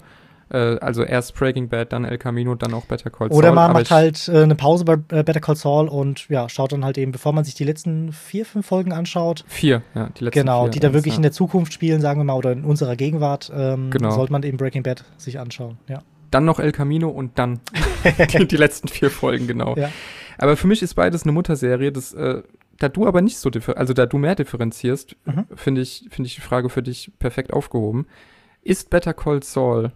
S1: Äh, also erst Breaking Bad, dann El Camino, dann auch Better Call
S2: Saul. Oder man macht halt äh, eine Pause bei äh, Better Call Saul und ja, schaut dann halt eben, bevor man sich die letzten vier, fünf Folgen anschaut.
S1: Vier, ja,
S2: die letzten Genau, vier, die da wirklich ja. in der Zukunft spielen, sagen wir mal, oder in unserer Gegenwart, ähm, genau. sollte man eben Breaking Bad sich anschauen, ja.
S1: Dann noch El Camino und dann die, die, letzten vier Folgen, genau. Ja. Aber für mich ist beides eine Mutterserie, das äh, da du aber nicht so, also da du mehr differenzierst, mhm. finde ich, finde ich die Frage für dich perfekt aufgehoben. Ist Better Call Saul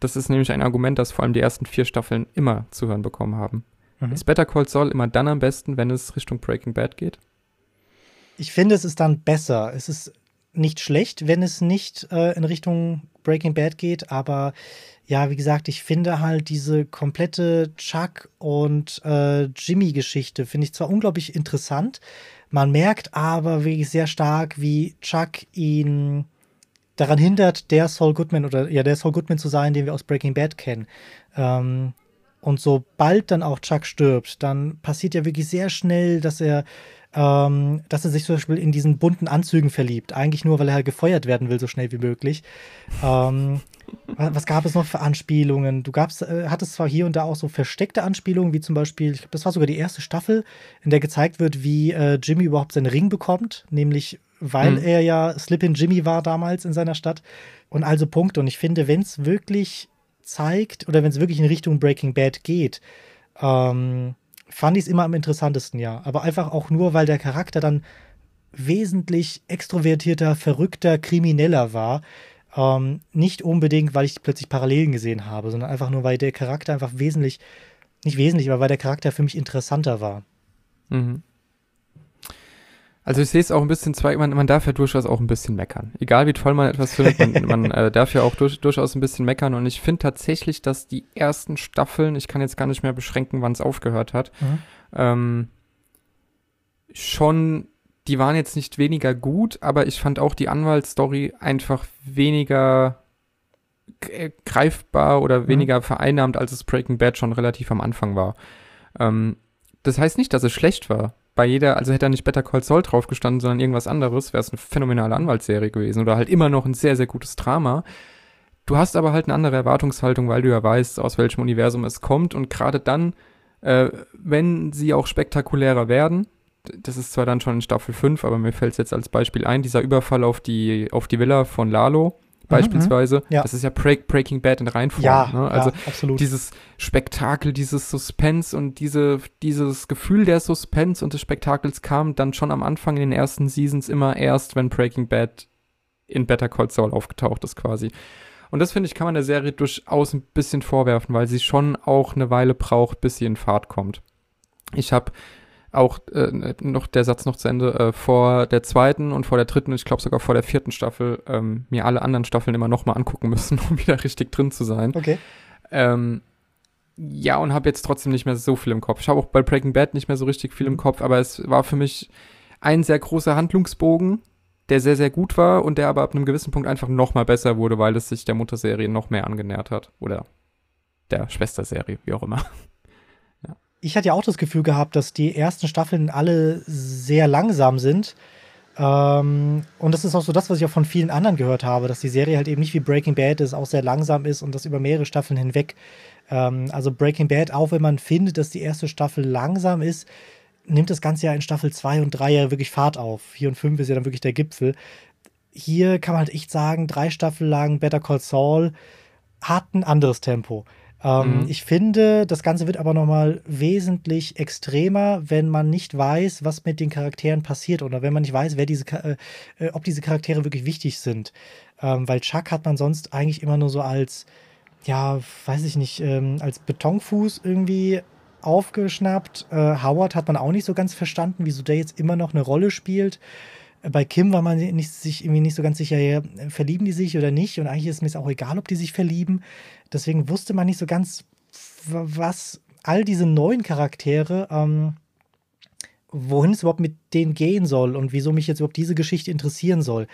S1: das ist nämlich ein Argument, das vor allem die ersten vier Staffeln immer zu hören bekommen haben. Mhm. Ist Better Call Saul immer dann am besten, wenn es Richtung Breaking Bad geht?
S2: Ich finde, es ist dann besser. Es ist nicht schlecht, wenn es nicht äh, in Richtung Breaking Bad geht, aber ja, wie gesagt, ich finde halt diese komplette Chuck und äh, Jimmy-Geschichte finde ich zwar unglaublich interessant, man merkt aber wirklich sehr stark, wie Chuck ihn daran hindert, der Saul Goodman oder ja, der Saul Goodman zu sein, den wir aus Breaking Bad kennen. Ähm, und sobald dann auch Chuck stirbt, dann passiert ja wirklich sehr schnell, dass er, ähm, dass er sich zum Beispiel in diesen bunten Anzügen verliebt. Eigentlich nur, weil er halt gefeuert werden will, so schnell wie möglich. Ähm, was gab es noch für Anspielungen? Du gabst, äh, hattest zwar hier und da auch so versteckte Anspielungen, wie zum Beispiel, ich glaube, das war sogar die erste Staffel, in der gezeigt wird, wie äh, Jimmy überhaupt seinen Ring bekommt, nämlich weil mhm. er ja Slippin' Jimmy war damals in seiner Stadt. Und also Punkt. Und ich finde, wenn es wirklich zeigt oder wenn es wirklich in Richtung Breaking Bad geht, ähm, fand ich es immer am interessantesten, ja. Aber einfach auch nur, weil der Charakter dann wesentlich extrovertierter, verrückter, krimineller war. Ähm, nicht unbedingt, weil ich plötzlich Parallelen gesehen habe, sondern einfach nur, weil der Charakter einfach wesentlich, nicht wesentlich, aber weil der Charakter für mich interessanter war.
S1: Mhm. Also ich sehe es auch ein bisschen zwei, man, man darf ja durchaus auch ein bisschen meckern. Egal wie toll man etwas findet, man, man äh, darf ja auch durch, durchaus ein bisschen meckern. Und ich finde tatsächlich, dass die ersten Staffeln, ich kann jetzt gar nicht mehr beschränken, wann es aufgehört hat, mhm. ähm, schon, die waren jetzt nicht weniger gut, aber ich fand auch die Anwaltsstory einfach weniger äh, greifbar oder mhm. weniger vereinnahmt, als es Breaking Bad schon relativ am Anfang war. Ähm, das heißt nicht, dass es schlecht war bei jeder, also hätte da nicht Better Call Saul drauf gestanden, sondern irgendwas anderes, wäre es eine phänomenale Anwaltsserie gewesen oder halt immer noch ein sehr, sehr gutes Drama. Du hast aber halt eine andere Erwartungshaltung, weil du ja weißt, aus welchem Universum es kommt und gerade dann, äh, wenn sie auch spektakulärer werden, das ist zwar dann schon in Staffel 5, aber mir fällt es jetzt als Beispiel ein, dieser Überfall auf die, auf die Villa von Lalo beispielsweise. Mhm, ja. Das ist ja Break, Breaking Bad in Reinform.
S2: Ja,
S1: ne? Also
S2: ja, absolut.
S1: dieses Spektakel, dieses Suspense und diese, dieses Gefühl der Suspense und des Spektakels kam dann schon am Anfang in den ersten Seasons immer erst, wenn Breaking Bad in Better Call Saul aufgetaucht ist quasi. Und das finde ich, kann man der Serie durchaus ein bisschen vorwerfen, weil sie schon auch eine Weile braucht, bis sie in Fahrt kommt. Ich habe auch äh, noch der Satz noch zu Ende, äh, vor der zweiten und vor der dritten, ich glaube sogar vor der vierten Staffel, ähm, mir alle anderen Staffeln immer nochmal angucken müssen, um wieder richtig drin zu sein.
S2: Okay.
S1: Ähm, ja, und habe jetzt trotzdem nicht mehr so viel im Kopf. Ich habe auch bei Breaking Bad nicht mehr so richtig viel im mhm. Kopf, aber es war für mich ein sehr großer Handlungsbogen, der sehr, sehr gut war und der aber ab einem gewissen Punkt einfach noch mal besser wurde, weil es sich der Mutterserie noch mehr angenähert hat. Oder der Schwesterserie, wie auch immer
S2: ich hatte ja auch das Gefühl gehabt, dass die ersten Staffeln alle sehr langsam sind. Ähm, und das ist auch so das, was ich auch von vielen anderen gehört habe, dass die Serie halt eben nicht wie Breaking Bad ist, auch sehr langsam ist und das über mehrere Staffeln hinweg. Ähm, also Breaking Bad, auch wenn man findet, dass die erste Staffel langsam ist, nimmt das Ganze ja in Staffel 2 und 3 ja wirklich Fahrt auf. 4 und 5 ist ja dann wirklich der Gipfel. Hier kann man halt echt sagen, drei Staffeln lang Better Call Saul hat ein anderes Tempo. Ähm, mhm. Ich finde, das Ganze wird aber nochmal wesentlich extremer, wenn man nicht weiß, was mit den Charakteren passiert oder wenn man nicht weiß, wer diese, äh, äh, ob diese Charaktere wirklich wichtig sind. Ähm, weil Chuck hat man sonst eigentlich immer nur so als, ja, weiß ich nicht, ähm, als Betonfuß irgendwie aufgeschnappt. Äh, Howard hat man auch nicht so ganz verstanden, wieso der jetzt immer noch eine Rolle spielt. Bei Kim war man nicht, sich irgendwie nicht so ganz sicher, ja, verlieben die sich oder nicht. Und eigentlich ist mir auch egal, ob die sich verlieben. Deswegen wusste man nicht so ganz, was all diese neuen Charaktere, ähm, wohin es überhaupt mit denen gehen soll und wieso mich jetzt überhaupt diese Geschichte interessieren soll.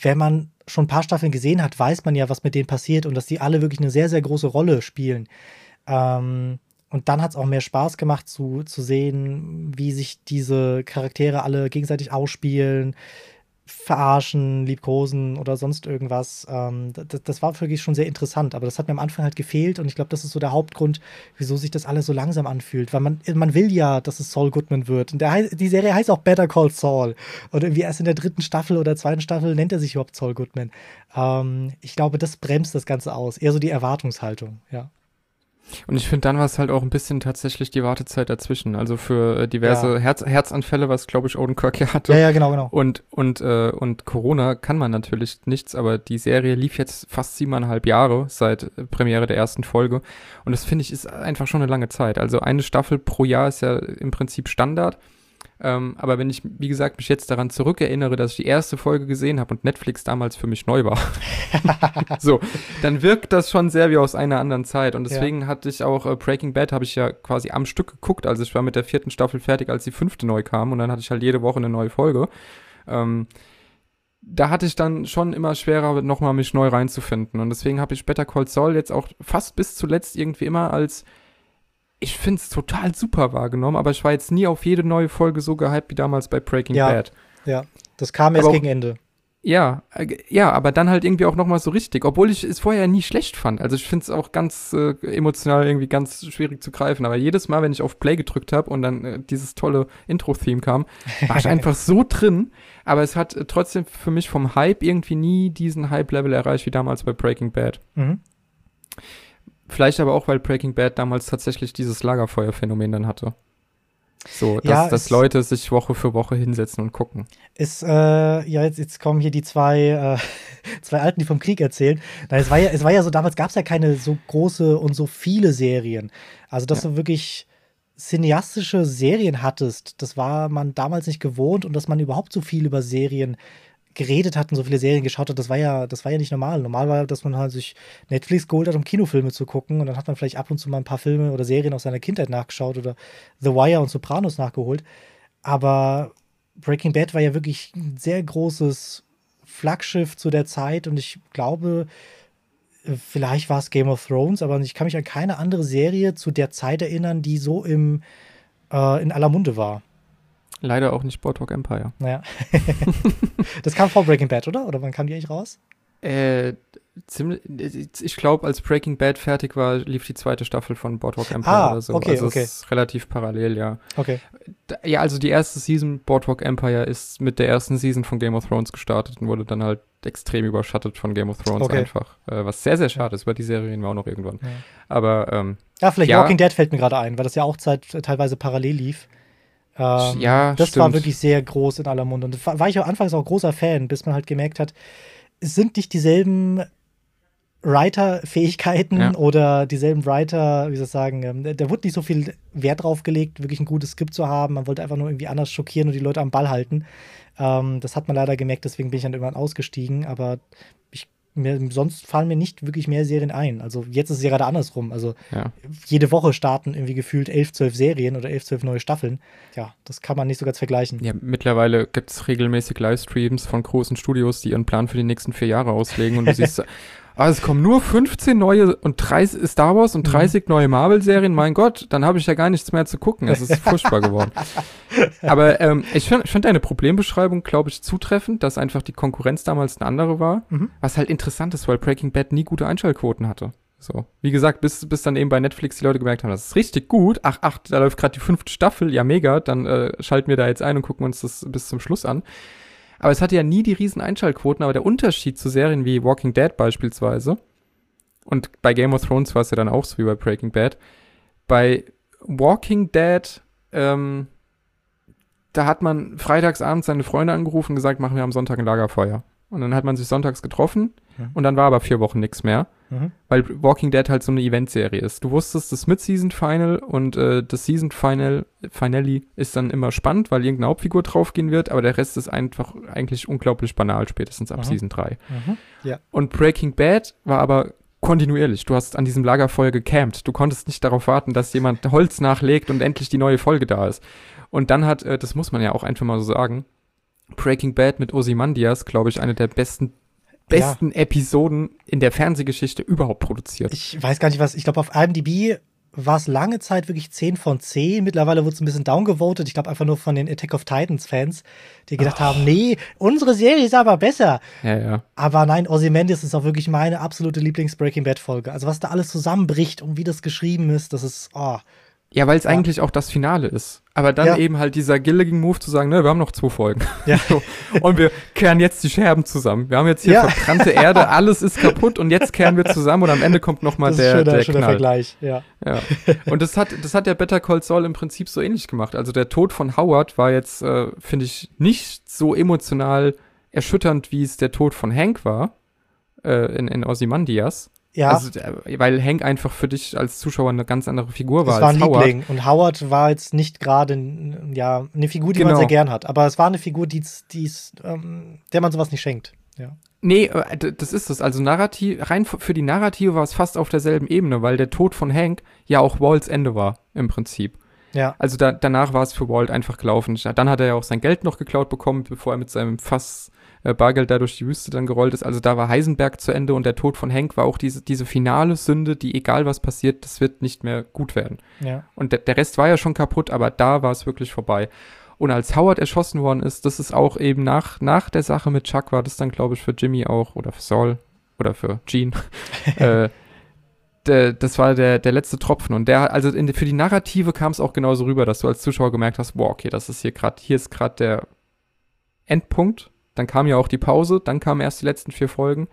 S2: Wenn man schon ein paar Staffeln gesehen hat, weiß man ja, was mit denen passiert und dass die alle wirklich eine sehr, sehr große Rolle spielen. Ähm, und dann hat es auch mehr Spaß gemacht zu, zu sehen, wie sich diese Charaktere alle gegenseitig ausspielen, verarschen, liebkosen oder sonst irgendwas. Ähm, das, das, war wirklich schon sehr interessant, aber das hat mir am Anfang halt gefehlt und ich glaube, das ist so der Hauptgrund, wieso sich das alles so langsam anfühlt, weil man, man will ja, dass es Saul Goodman wird. Und der, die Serie heißt auch Better Call Saul. Und irgendwie erst in der dritten Staffel oder zweiten Staffel nennt er sich überhaupt Saul Goodman. Ähm, ich glaube, das bremst das Ganze aus. Eher so die Erwartungshaltung, ja.
S1: Und ich finde, dann war es halt auch ein bisschen tatsächlich die Wartezeit dazwischen. Also für äh, diverse ja. Herz Herzanfälle, was glaube ich Odenkirk ja hatte.
S2: Ja, ja, genau, genau.
S1: Und, und, äh, und Corona kann man natürlich nichts, aber die Serie lief jetzt fast siebeneinhalb Jahre seit Premiere der ersten Folge. Und das finde ich ist einfach schon eine lange Zeit. Also eine Staffel pro Jahr ist ja im Prinzip Standard. Ähm, aber wenn ich, wie gesagt, mich jetzt daran zurückerinnere, dass ich die erste Folge gesehen habe und Netflix damals für mich neu war, so, dann wirkt das schon sehr wie aus einer anderen Zeit. Und deswegen ja. hatte ich auch äh, Breaking Bad, habe ich ja quasi am Stück geguckt. Also ich war mit der vierten Staffel fertig, als die fünfte neu kam. Und dann hatte ich halt jede Woche eine neue Folge. Ähm, da hatte ich dann schon immer schwerer, nochmal mich neu reinzufinden. Und deswegen habe ich Better Call Saul jetzt auch fast bis zuletzt irgendwie immer als ich finde es total super wahrgenommen, aber ich war jetzt nie auf jede neue Folge so gehypt wie damals bei Breaking
S2: ja,
S1: Bad.
S2: Ja, das kam erst aber gegen Ende.
S1: Ja, äh, ja, aber dann halt irgendwie auch noch mal so richtig, obwohl ich es vorher nie schlecht fand. Also ich finde es auch ganz äh, emotional irgendwie ganz schwierig zu greifen. Aber jedes Mal, wenn ich auf Play gedrückt habe und dann äh, dieses tolle Intro-Theme kam, war ich einfach so drin. Aber es hat äh, trotzdem für mich vom Hype irgendwie nie diesen Hype-Level erreicht wie damals bei Breaking Bad. Mhm. Vielleicht aber auch, weil Breaking Bad damals tatsächlich dieses Lagerfeuer-Phänomen dann hatte. So, dass, ja, dass Leute sich Woche für Woche hinsetzen und gucken.
S2: Ist, äh, ja, jetzt, jetzt kommen hier die zwei, äh, zwei Alten, die vom Krieg erzählen. Nein, es war ja, es war ja so, damals gab es ja keine so große und so viele Serien. Also, dass ja. du wirklich cineastische Serien hattest, das war man damals nicht gewohnt und dass man überhaupt so viel über Serien geredet hat und so viele Serien geschaut hat, das war ja, das war ja nicht normal. Normal war, dass man halt sich Netflix geholt hat, um Kinofilme zu gucken und dann hat man vielleicht ab und zu mal ein paar Filme oder Serien aus seiner Kindheit nachgeschaut oder The Wire und Sopranos nachgeholt. Aber Breaking Bad war ja wirklich ein sehr großes Flaggschiff zu der Zeit und ich glaube, vielleicht war es Game of Thrones, aber ich kann mich an keine andere Serie zu der Zeit erinnern, die so im, äh, in aller Munde war.
S1: Leider auch nicht Boardwalk Empire.
S2: Naja. das kam vor Breaking Bad, oder? Oder wann kam die eigentlich raus?
S1: Äh, ziemlich, ich glaube, als Breaking Bad fertig war, lief die zweite Staffel von Boardwalk Empire
S2: Ah,
S1: oder so.
S2: okay,
S1: also
S2: okay.
S1: ist relativ parallel, ja.
S2: Okay.
S1: Ja, also die erste Season Boardwalk Empire ist mit der ersten Season von Game of Thrones gestartet und wurde dann halt extrem überschattet von Game of Thrones
S2: Okay.
S1: einfach. Äh, was sehr, sehr schade ist, weil die Serie reden wir auch noch irgendwann.
S2: Ja.
S1: Aber ähm,
S2: Ja, vielleicht
S1: Ja.
S2: Walking Dead fällt mir gerade ein, weil das ja auch zeit, teilweise parallel lief. Ähm,
S1: ja,
S2: das
S1: stimmt.
S2: war wirklich sehr groß in aller Munde. Und war ich auch anfangs auch großer Fan, bis man halt gemerkt hat, es sind nicht dieselben Writer-Fähigkeiten
S1: Ja.
S2: oder dieselben Writer, wie soll ich sagen, ähm, da wurde nicht so viel Wert drauf gelegt, wirklich ein gutes Skript zu haben. Man wollte einfach nur irgendwie anders schockieren und die Leute am Ball halten. Ähm, das hat man leider gemerkt, deswegen bin ich dann irgendwann ausgestiegen, aber ich, mir, sonst fallen mir nicht wirklich mehr Serien ein. Also jetzt ist es ja gerade andersrum. Also
S1: ja.
S2: jede Woche starten irgendwie gefühlt 11, 12 Serien oder 11, 12 neue Staffeln. Ja, das kann man nicht so ganz vergleichen.
S1: Ja, mittlerweile gibt es regelmäßig Livestreams von großen Studios, die ihren Plan für die nächsten vier Jahre auslegen und du siehst, ah, es kommen nur 15 neue und 30 Star Wars und
S2: Mhm.
S1: 30 neue Marvel-Serien, mein Gott, dann habe ich ja gar nichts mehr zu gucken. Es ist furchtbar geworden. Aber ähm, ich fand, ich fand deine Problembeschreibung, glaube ich, zutreffend, dass einfach die Konkurrenz damals eine andere war.
S2: Mhm.
S1: Was halt interessant ist, weil Breaking Bad nie gute Einschaltquoten hatte. So. Wie gesagt, bis, bis dann eben bei Netflix die Leute gemerkt haben, das ist richtig gut. Ach, ach, da läuft gerade die fünfte Staffel, ja mega, dann äh, schalten wir da jetzt ein und gucken uns das bis zum Schluss an. Aber es hatte ja nie die riesen Einschaltquoten, aber der Unterschied zu Serien wie Walking Dead beispielsweise, und bei Game of Thrones war es ja dann auch so wie bei Breaking Bad, bei Walking Dead, ähm, da hat man freitagsabends seine Freunde angerufen und gesagt, machen wir am Sonntag ein Lagerfeuer. Und dann hat man sich sonntags getroffen
S2: Mhm.
S1: und dann war aber vier Wochen nichts mehr
S2: Mhm.
S1: weil Walking Dead halt so eine Eventserie ist. Du wusstest, das Mid-Season Final und äh, das Season Final Finale ist dann immer spannend, weil irgendeine Hauptfigur draufgehen wird, aber der Rest ist einfach eigentlich unglaublich banal, spätestens ab
S2: Mhm.
S1: Season 3.
S2: Mhm. Ja.
S1: Und Breaking Bad war aber kontinuierlich. Du hast an diesem Lagerfeuer gecampt. Du konntest nicht darauf warten, dass jemand Holz nachlegt und endlich die neue Folge da ist. Und dann hat, äh, das muss man ja auch einfach mal so sagen, Breaking Bad mit Ozymandias, glaube ich, eine der besten besten Episoden in der Fernsehgeschichte überhaupt produziert.
S2: Ich weiß gar nicht, was, ich glaube, auf IMDb war es lange Zeit wirklich 10 von 10. Mittlerweile wurde es ein bisschen downgevotet. Ich glaube einfach nur von den Attack of Titans Fans, die gedacht haben, nee, unsere Serie ist aber besser.
S1: ja, ja.
S2: Aber nein, Ozymandias ist auch wirklich meine absolute Lieblings-Breaking Bad-Folge. Also was da alles zusammenbricht und wie das geschrieben ist, das ist, oh.
S1: Ja, weil es
S2: Ja.
S1: eigentlich auch das Finale ist. Aber dann
S2: Ja.
S1: eben halt dieser Gilligan-Move zu sagen, ne, wir haben noch zwei Folgen.
S2: Ja.
S1: So. Und wir kehren jetzt die Scherben zusammen. Wir haben jetzt hier
S2: Ja.
S1: verbrannte Erde, alles ist kaputt und jetzt kehren wir zusammen und am Ende kommt nochmal der,
S2: schöner,
S1: der
S2: schöner
S1: Knall.
S2: Vergleich, ja.
S1: Ja. Und das hat, das hat der Better Call Saul im Prinzip so ähnlich gemacht. Also der Tod von Howard war jetzt, äh, finde ich, nicht so emotional erschütternd, wie es der Tod von Hank war äh, in, in Ozymandias.
S2: Ja,
S1: Also, weil Hank einfach für dich als Zuschauer eine ganz andere Figur war
S2: es war
S1: als
S2: ein
S1: Howard.
S2: Liebling. Und Howard war jetzt nicht gerade ja, eine Figur, die man
S1: Genau.
S2: sehr gern hat. Aber es war eine Figur, die's, die's, ähm, der man sowas nicht schenkt. Ja.
S1: Nee, äh, das ist es. Also narrativ, rein für die Narrative war es fast auf derselben Ebene, weil der Tod von Hank ja auch Walls Ende war, im Prinzip.
S2: Ja.
S1: Also da, danach war es für Walt einfach gelaufen. Dann hat er ja auch sein Geld noch geklaut bekommen, bevor er mit seinem Fass äh, Bargeld da durch die Wüste dann gerollt ist. Also da war Heisenberg zu Ende und der Tod von Hank war auch diese, diese finale Sünde, die egal was passiert, das wird nicht mehr gut werden.
S2: ja.
S1: Und der, der Rest war ja schon kaputt, aber da war es wirklich vorbei. Und als Howard erschossen worden ist, das ist auch eben nach, nach der Sache mit Chuck, war das dann, glaube ich, für Jimmy auch oder für Saul oder für Gene. äh, der, das war der, der letzte Tropfen. Und der, also in, für die Narrative kam es auch genauso rüber, dass du als Zuschauer gemerkt hast, wow, okay, das ist hier gerade, hier ist gerade der Endpunkt. Dann kam ja auch die Pause, dann kamen erst die letzten vier Folgen.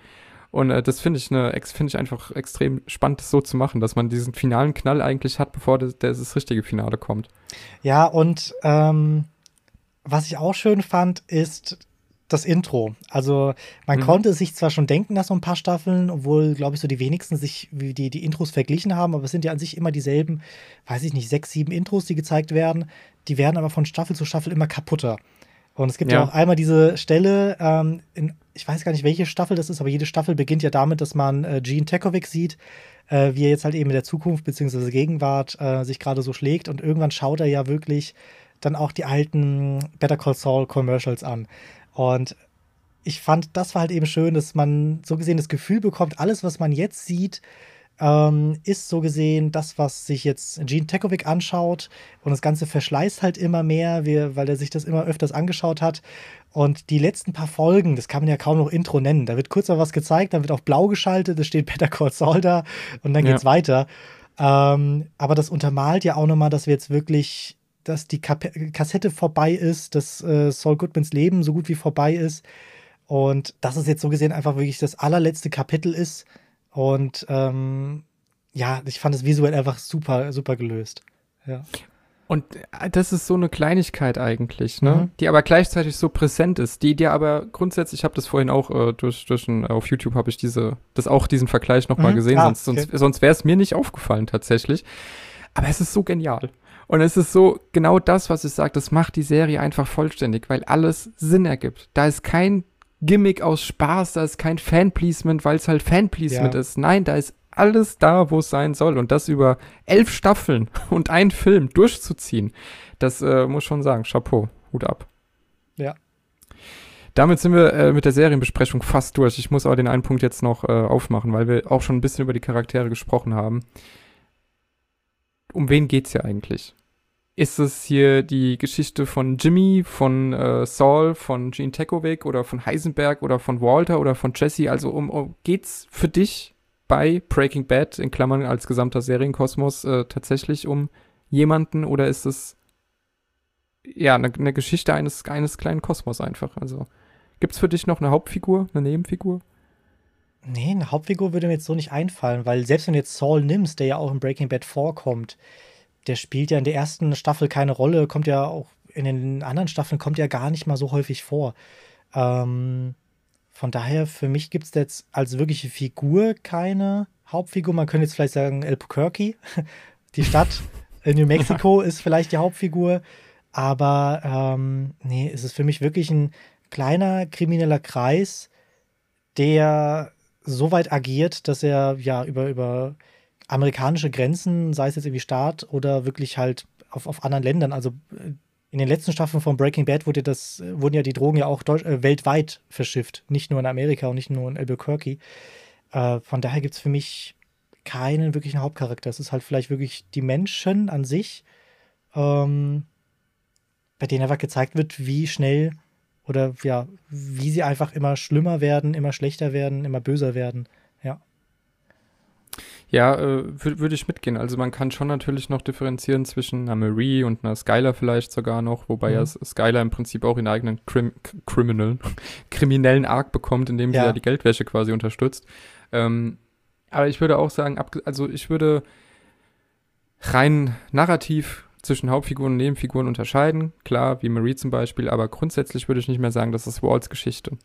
S1: Und äh, das finde ich, ne, finde ich einfach extrem spannend, das so zu machen, dass man diesen finalen Knall eigentlich hat, bevor das, das, das richtige Finale kommt.
S2: Ja, und ähm, was ich auch schön fand, ist das Intro. Also man
S1: Mhm.
S2: konnte sich zwar schon denken nach so ein paar Staffeln, obwohl, glaube ich, so die wenigsten sich wie die, die Intros verglichen haben, aber es sind ja an sich immer dieselben, weiß ich nicht, sechs, sieben Intros, die gezeigt werden. Die werden aber von Staffel zu Staffel immer kaputter. Und es gibt ja,
S1: Ja.
S2: auch einmal diese Stelle, ähm, in, ich weiß gar nicht, welche Staffel das ist, aber jede Staffel beginnt ja damit, dass man äh, Gene Tekovic sieht, äh, wie er jetzt halt eben in der Zukunft bzw. Gegenwart äh, sich gerade so schlägt. Und irgendwann schaut er ja wirklich dann auch die alten Better Call Saul Commercials an. Und ich fand, das war halt eben schön, dass man so gesehen das Gefühl bekommt, alles, was man jetzt sieht, ähm, ist so gesehen das, was sich jetzt Gene Tekovic anschaut und das Ganze verschleißt halt immer mehr, weil er sich das immer öfters angeschaut hat. Und die letzten paar Folgen, das kann man ja kaum noch Intro nennen. Da wird kurz mal was gezeigt, dann wird auf blau geschaltet, es steht Better Call Saul da und dann geht's ja. weiter. Ähm, aber das untermalt ja auch nochmal, dass wir jetzt wirklich, dass die Kap Kassette vorbei ist, dass äh, Saul Goodmans Leben so gut wie vorbei ist. Und dass es jetzt so gesehen einfach wirklich das allerletzte Kapitel ist und ähm, ja, ich fand es visuell einfach super, super gelöst. Ja.
S1: Und äh, das ist so eine Kleinigkeit eigentlich, ne? Mhm. Die aber gleichzeitig so präsent ist, die dir aber grundsätzlich, ich habe das vorhin auch äh, durch, durch ein, auf YouTube habe ich diese, das auch diesen Vergleich nochmal mhm. gesehen, ah, sonst, okay. sonst, sonst wäre es mir nicht aufgefallen tatsächlich. Aber es ist so genial. Und es ist so genau das, was ich sage, das macht die Serie einfach vollständig, weil alles Sinn ergibt. Da ist kein Gimmick aus Spaß, da ist kein Fanpleasement, weil es halt Fanpleasement ja. ist. Nein, da ist alles da, wo es sein soll. Und das über elf Staffeln und einen Film durchzuziehen, das äh, muss schon sagen, Chapeau, Hut ab.
S2: Ja.
S1: Damit sind wir äh, mit der Serienbesprechung fast durch. Ich muss aber den einen Punkt jetzt noch äh, aufmachen, weil wir auch schon ein bisschen über die Charaktere gesprochen haben. Um wen geht's hier eigentlich? Ist es hier die Geschichte von Jimmy, von äh, Saul, von Gene Tekovic oder von Heisenberg oder von Walter oder von Jesse? Also um, um geht's für dich bei Breaking Bad in Klammern als gesamter Serienkosmos äh, tatsächlich um jemanden oder ist es ja eine ne Geschichte eines eines kleinen Kosmos einfach? Also gibt's für dich noch eine Hauptfigur, eine Nebenfigur?
S2: Nee, eine Hauptfigur würde mir jetzt so nicht einfallen, weil selbst wenn du jetzt Saul nimmst, der ja auch in Breaking Bad vorkommt, der spielt ja in der ersten Staffel keine Rolle, kommt ja auch in den anderen Staffeln kommt ja gar nicht mal so häufig vor. Ähm, von daher, für mich gibt es jetzt als wirkliche Figur keine Hauptfigur. Man könnte jetzt vielleicht sagen Albuquerque, die Stadt in New Mexico ist vielleicht die Hauptfigur. Aber ähm, nee, es ist für mich wirklich ein kleiner krimineller Kreis, der so weit agiert, dass er ja über, über amerikanische Grenzen, sei es jetzt irgendwie Staat oder wirklich halt auf, auf anderen Ländern. Also äh, in den letzten Staffeln von Breaking Bad wurde das, wurden ja die Drogen ja auch Deutsch, äh, weltweit verschifft, nicht nur in Amerika und nicht nur in Albuquerque. Äh, von daher gibt es für mich keinen wirklichen Hauptcharakter. Es ist halt vielleicht wirklich die Menschen an sich, ähm, bei denen einfach gezeigt wird, wie schnell oder ja, wie sie einfach immer schlimmer werden, immer schlechter werden, immer böser werden. Ja.
S1: Ja, äh, würde würd ich mitgehen. Also man kann schon natürlich noch differenzieren zwischen einer Marie und einer Skylar vielleicht sogar noch, wobei mhm. ja Skylar im Prinzip auch ihren eigenen Crim Criminal, kriminellen Arc bekommt, indem sie ja. ja die Geldwäsche quasi unterstützt. Ähm, aber ich würde auch sagen, also ich würde rein narrativ zwischen Hauptfiguren und Nebenfiguren unterscheiden. Klar, wie Marie zum Beispiel, aber grundsätzlich würde ich nicht mehr sagen, das ist Walls Geschichte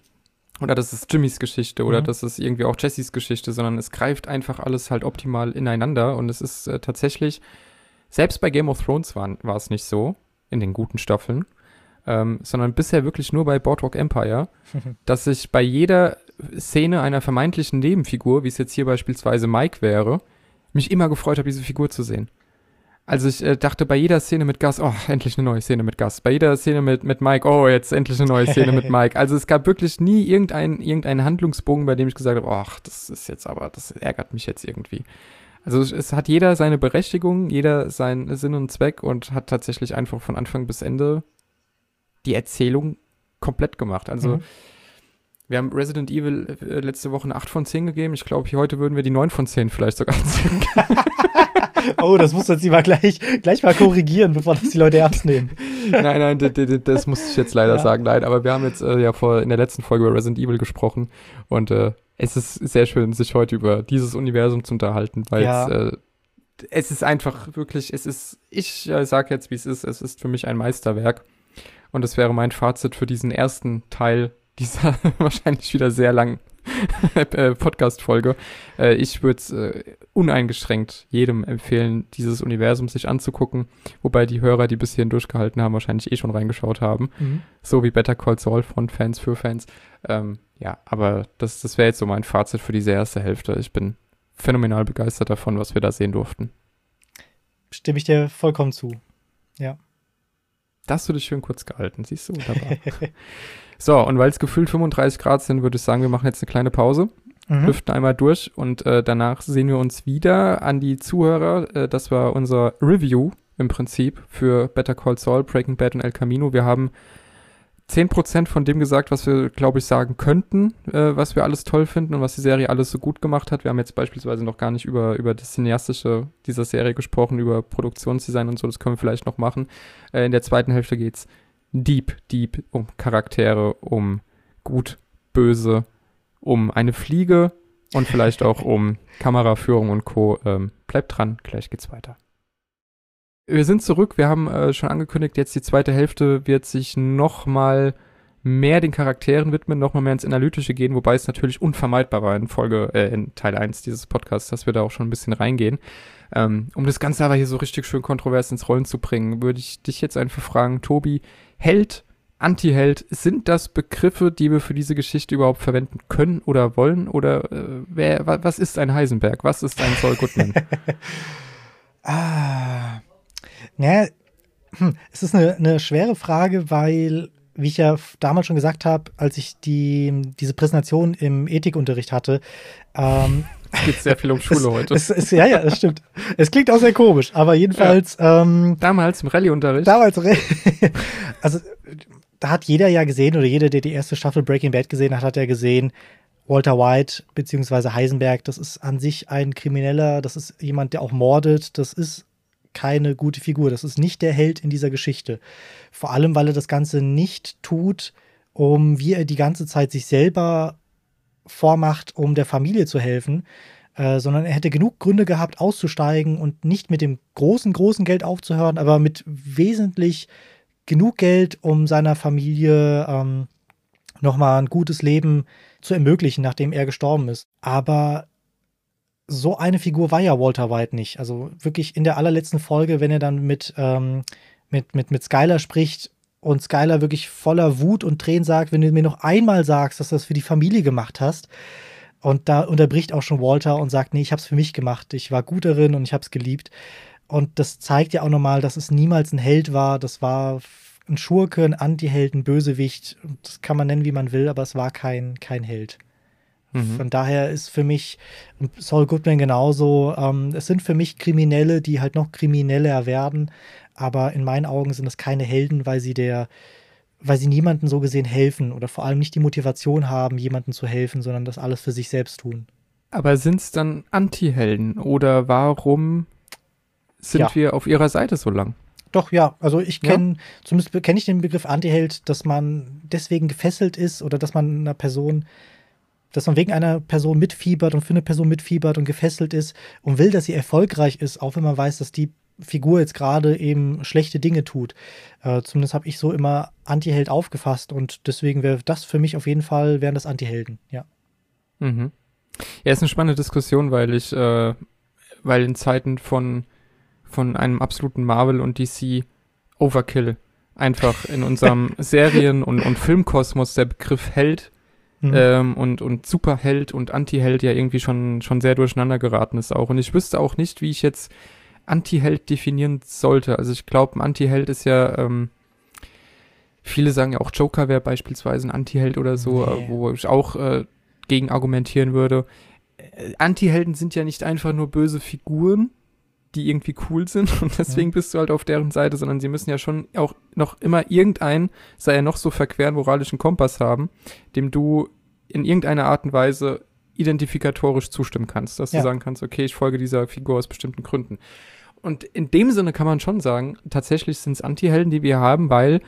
S1: oder das ist Jimmys Geschichte oder mhm. das ist irgendwie auch Jessys Geschichte, sondern es greift einfach alles halt optimal ineinander und es ist äh, tatsächlich, selbst bei Game of Thrones war, es nicht so, in den guten Staffeln, ähm, sondern bisher wirklich nur bei Boardwalk Empire, dass ich bei jeder Szene einer vermeintlichen Nebenfigur, wie es jetzt hier beispielsweise Mike wäre, mich immer gefreut habe, diese Figur zu sehen. Also ich äh, dachte bei jeder Szene mit Gus, oh, endlich eine neue Szene mit Gus. Bei jeder Szene mit, mit Mike, oh, jetzt endlich eine neue Szene mit Mike. Also es gab wirklich nie irgendeinen irgendein Handlungsbogen, bei dem ich gesagt habe, ach, das ist jetzt aber, das ärgert mich jetzt irgendwie. Also es hat jeder seine Berechtigung, jeder seinen Sinn und Zweck und hat tatsächlich einfach von Anfang bis Ende die Erzählung komplett gemacht. Also mhm. Wir haben Resident Evil äh, letzte Woche eine 8 von 10 gegeben. Ich glaube, heute würden wir die 9 von 10 vielleicht sogar anziehen.
S2: oh, das musst du jetzt mal gleich, gleich mal korrigieren, bevor das die Leute ernst nehmen.
S1: nein, nein, das muss ich jetzt leider ja. sagen. Nein, aber wir haben jetzt äh, ja vor in der letzten Folge über Resident Evil gesprochen und äh, es ist sehr schön, sich heute über dieses Universum zu unterhalten, weil ja. es, äh, es ist einfach wirklich, es ist, ich äh, sage jetzt, wie es ist, es ist für mich ein Meisterwerk. Und das wäre mein Fazit für diesen ersten Teil dieser wahrscheinlich wieder sehr langen äh, Podcast-Folge. Äh, ich würde es äh, uneingeschränkt jedem empfehlen, dieses Universum sich anzugucken, wobei die Hörer, die bis hierhin durchgehalten haben, wahrscheinlich eh schon reingeschaut haben. Mhm. So wie Better Call Saul von Fans für Fans. Ähm, ja, aber das, das wäre jetzt so mein Fazit für diese erste Hälfte. Ich bin phänomenal begeistert davon, was wir da sehen durften.
S2: Stimme ich dir vollkommen zu. Ja.
S1: Da hast du dich schön kurz gehalten, siehst du, wunderbar. So, und weil es gefühlt 35 Grad sind, würde ich sagen, wir machen jetzt eine kleine Pause. mhm. lüften einmal durch und äh, danach sehen wir uns wieder an die Zuhörer. Äh, das war unser Review im Prinzip für Better Call Saul, Breaking Bad und El Camino. Wir haben 10% von dem gesagt, was wir, glaube ich, sagen könnten, äh, was wir alles toll finden und was die Serie alles so gut gemacht hat. Wir haben jetzt beispielsweise noch gar nicht über, über das Cineastische dieser Serie gesprochen, über Produktionsdesign und so, das können wir vielleicht noch machen. Äh, in der zweiten Hälfte geht es deep, deep um Charaktere, um gut, böse, um eine Fliege und vielleicht auch um Kameraführung und Co. Ähm, bleibt dran, gleich geht's weiter. Wir sind zurück, wir haben äh, schon angekündigt, jetzt die zweite Hälfte wird sich noch mal mehr den Charakteren widmen, noch mal mehr ins Analytische gehen, wobei es natürlich unvermeidbar war in Folge, äh, in Teil 1 dieses Podcasts, dass wir da auch schon ein bisschen reingehen. Ähm, um das Ganze aber hier so richtig schön kontrovers ins Rollen zu bringen, würde ich dich jetzt einfach fragen, Tobi, Held Anti-Held, sind das Begriffe, die wir für diese Geschichte überhaupt verwenden können oder wollen? Oder äh, wer, was ist ein Heisenberg? Was ist ein Saul Goodman?
S2: ah, naja, hm, es ist eine, eine schwere Frage, weil, wie ich ja damals schon gesagt habe, als ich die, diese Präsentation im Ethikunterricht hatte, ähm,
S1: es geht sehr viel um Schule
S2: es,
S1: heute.
S2: Es, es, ja, ja, das stimmt. Es klingt auch sehr komisch, aber jedenfalls. Ja. Ähm,
S1: damals im Rallye-Unterricht.
S2: Damals, also da hat jeder ja gesehen, oder jeder, der die erste Staffel Breaking Bad gesehen hat, hat ja gesehen, Walter White bzw. Heisenberg, das ist an sich ein Krimineller, das ist jemand, der auch mordet, das ist keine gute Figur, das ist nicht der Held in dieser Geschichte. Vor allem, weil er das Ganze nicht tut, um wie er die ganze Zeit sich selber vormacht, um der Familie zu helfen, äh, sondern er hätte genug Gründe gehabt, auszusteigen und nicht mit dem großen, großen Geld aufzuhören, aber mit wesentlich genug Geld, um seiner Familie ähm, nochmal ein gutes Leben zu ermöglichen, nachdem er gestorben ist. Aber so eine Figur war ja Walter White nicht. Also wirklich in der allerletzten Folge, wenn er dann mit, ähm, mit, mit, mit Skyler spricht und Skyler wirklich voller Wut und Tränen sagt, wenn du mir noch einmal sagst, dass du das für die Familie gemacht hast. Und da unterbricht auch schon Walter und sagt, nee, ich hab's für mich gemacht. Ich war gut darin und ich hab's geliebt. Und das zeigt ja auch nochmal, dass es niemals ein Held war. Das war ein Schurke, ein Anti-Held, ein Bösewicht. Das kann man nennen, wie man will, aber es war kein, kein Held. Mhm. Von daher ist für mich Saul Goodman genauso. Ähm, es sind für mich Kriminelle, die halt noch krimineller werden. Aber in meinen Augen sind es keine Helden, weil sie der, weil sie niemandem so gesehen helfen oder vor allem nicht die Motivation haben, jemandem zu helfen, sondern das alles für sich selbst tun.
S1: Aber sind es dann Anti-Helden oder warum sind ja. wir auf ihrer Seite so lang.
S2: Doch, ja. Also ich kenne, ja. zumindest kenne ich den Begriff Antiheld, dass man deswegen gefesselt ist oder dass man einer Person, dass man wegen einer Person mitfiebert und für eine Person mitfiebert und gefesselt ist und will, dass sie erfolgreich ist, auch wenn man weiß, dass die Figur jetzt gerade eben schlechte Dinge tut. Äh, zumindest habe ich so immer Antiheld aufgefasst und deswegen wäre das für mich auf jeden Fall, wären das Antihelden, ja.
S1: Mhm. Ja, ist eine spannende Diskussion, weil ich, äh, weil in Zeiten von von einem absoluten Marvel und DC Overkill einfach in unserem Serien- und, und Filmkosmos der Begriff Held mhm. ähm, und, und Superheld und Antiheld ja irgendwie schon, schon sehr durcheinander geraten ist auch. Und ich wüsste auch nicht, wie ich jetzt Antiheld definieren sollte. Also ich glaube, ein Antiheld ist ja, ähm, viele sagen ja auch Joker wäre beispielsweise ein Antiheld oder so, nee. wo ich auch äh, gegen argumentieren würde. Äh, Antihelden sind ja nicht einfach nur böse Figuren, die irgendwie cool sind und deswegen ja. bist du halt auf deren Seite, sondern sie müssen ja schon auch noch immer irgendein, sei er noch so verqueren moralischen Kompass haben, dem du in irgendeiner Art und Weise identifikatorisch zustimmen kannst, dass ja. du sagen kannst, okay, ich folge dieser Figur aus bestimmten Gründen. Und in dem Sinne kann man schon sagen, tatsächlich sind es Antihelden, die wir haben, weil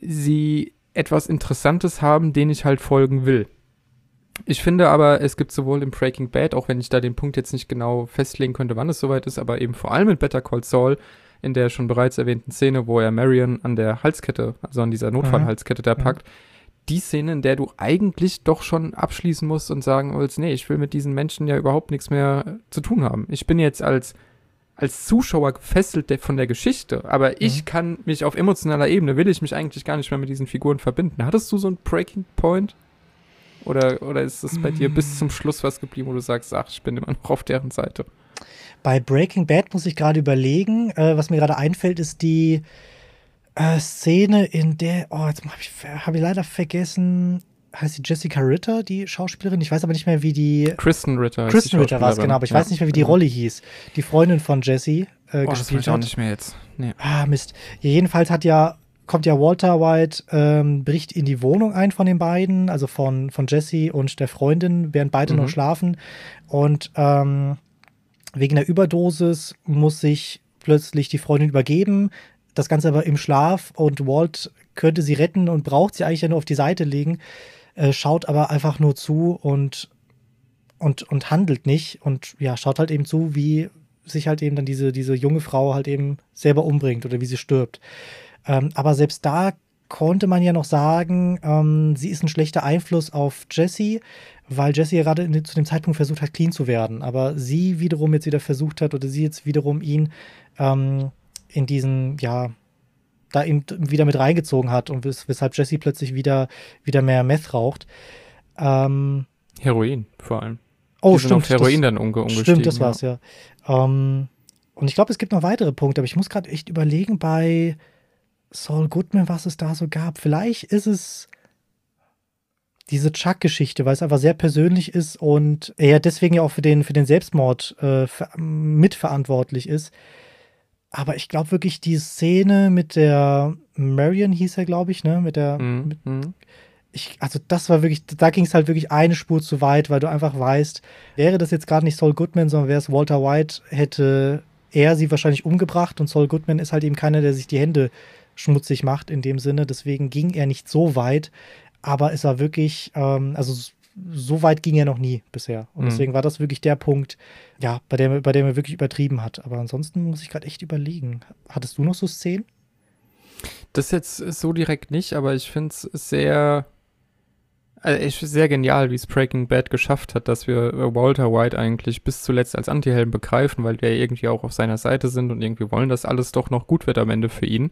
S1: sie etwas Interessantes haben, denen ich halt folgen will. Ich finde aber, es gibt sowohl im Breaking Bad, auch wenn ich da den Punkt jetzt nicht genau festlegen könnte, wann es soweit ist, aber eben vor allem in Better Call Saul, in der schon bereits erwähnten Szene, wo er Marion an der Halskette, also an dieser Notfallhalskette da mhm. packt, die Szene, in der du eigentlich doch schon abschließen musst und sagen willst, nee, ich will mit diesen Menschen ja überhaupt nichts mehr zu tun haben. Ich bin jetzt als, als Zuschauer gefesselt von der Geschichte, aber mhm. ich kann mich auf emotionaler Ebene, will ich mich eigentlich gar nicht mehr mit diesen Figuren verbinden. Hattest du so einen Breaking Point? Oder, oder ist es bei dir bis zum Schluss was geblieben, wo du sagst, ach, ich bin immer noch auf deren Seite?
S2: Bei Breaking Bad muss ich gerade überlegen. Äh, was mir gerade einfällt, ist die äh, Szene, in der, oh, jetzt habe ich, hab ich leider vergessen, heißt sie Jessica Ritter, die Schauspielerin? Ich weiß aber nicht mehr, wie die.
S1: Kristen Ritter.
S2: Kristen Ritter war es, genau, aber ich ja. weiß nicht mehr, wie die Rolle hieß. Die Freundin von Jesse
S1: äh, oh, gespielt das hat. auch nicht mehr jetzt.
S2: Nee. Ah, Mist. Jedenfalls hat ja kommt ja Walter White, ähm, bricht in die Wohnung ein von den beiden, also von, von Jesse und der Freundin, während beide mhm. noch schlafen. Und ähm, wegen der Überdosis muss sich plötzlich die Freundin übergeben. Das Ganze aber im Schlaf und Walt könnte sie retten und braucht sie eigentlich ja nur auf die Seite legen, äh, schaut aber einfach nur zu und, und, und handelt nicht und ja, schaut halt eben zu, wie sich halt eben dann diese, diese junge Frau halt eben selber umbringt oder wie sie stirbt. Ähm, aber selbst da konnte man ja noch sagen, ähm, sie ist ein schlechter Einfluss auf Jesse, weil Jesse ja gerade zu dem Zeitpunkt versucht hat, clean zu werden. Aber sie wiederum jetzt wieder versucht hat, oder sie jetzt wiederum ihn ähm, in diesen, ja, da eben wieder mit reingezogen hat und wes weshalb Jesse plötzlich wieder, wieder mehr Meth raucht. Ähm,
S1: Heroin vor allem.
S2: Oh, Die stimmt.
S1: Heroin das, dann umge umgestiegen.
S2: Stimmt, das war's, ja. ja. Ähm, und ich glaube, es gibt noch weitere Punkte, aber ich muss gerade echt überlegen, bei Saul Goodman, was es da so gab. Vielleicht ist es diese Chuck-Geschichte, weil es einfach sehr persönlich ist und er deswegen ja auch für den, für den Selbstmord äh, mitverantwortlich ist. Aber ich glaube wirklich, die Szene mit der Marion hieß er, glaube ich, ne? Mit der. Mm, mit, mhm. ich, also, das war wirklich, da ging es halt wirklich eine Spur zu weit, weil du einfach weißt, wäre das jetzt gerade nicht Saul Goodman, sondern wäre es Walter White, hätte er sie wahrscheinlich umgebracht und Saul Goodman ist halt eben keiner, der sich die Hände schmutzig macht in dem Sinne. Deswegen ging er nicht so weit, aber es war wirklich, ähm, also so weit ging er noch nie bisher. Und mhm. deswegen war das wirklich der Punkt, ja, bei dem, bei dem er wirklich übertrieben hat. Aber ansonsten muss ich gerade echt überlegen. Hattest du noch so Szenen?
S1: Das jetzt so direkt nicht, aber ich finde es sehr, also sehr genial, wie es Breaking Bad geschafft hat, dass wir äh, Walter White eigentlich bis zuletzt als Antihelden begreifen, weil wir irgendwie auch auf seiner Seite sind und irgendwie wollen, dass alles doch noch gut wird am Ende für ihn.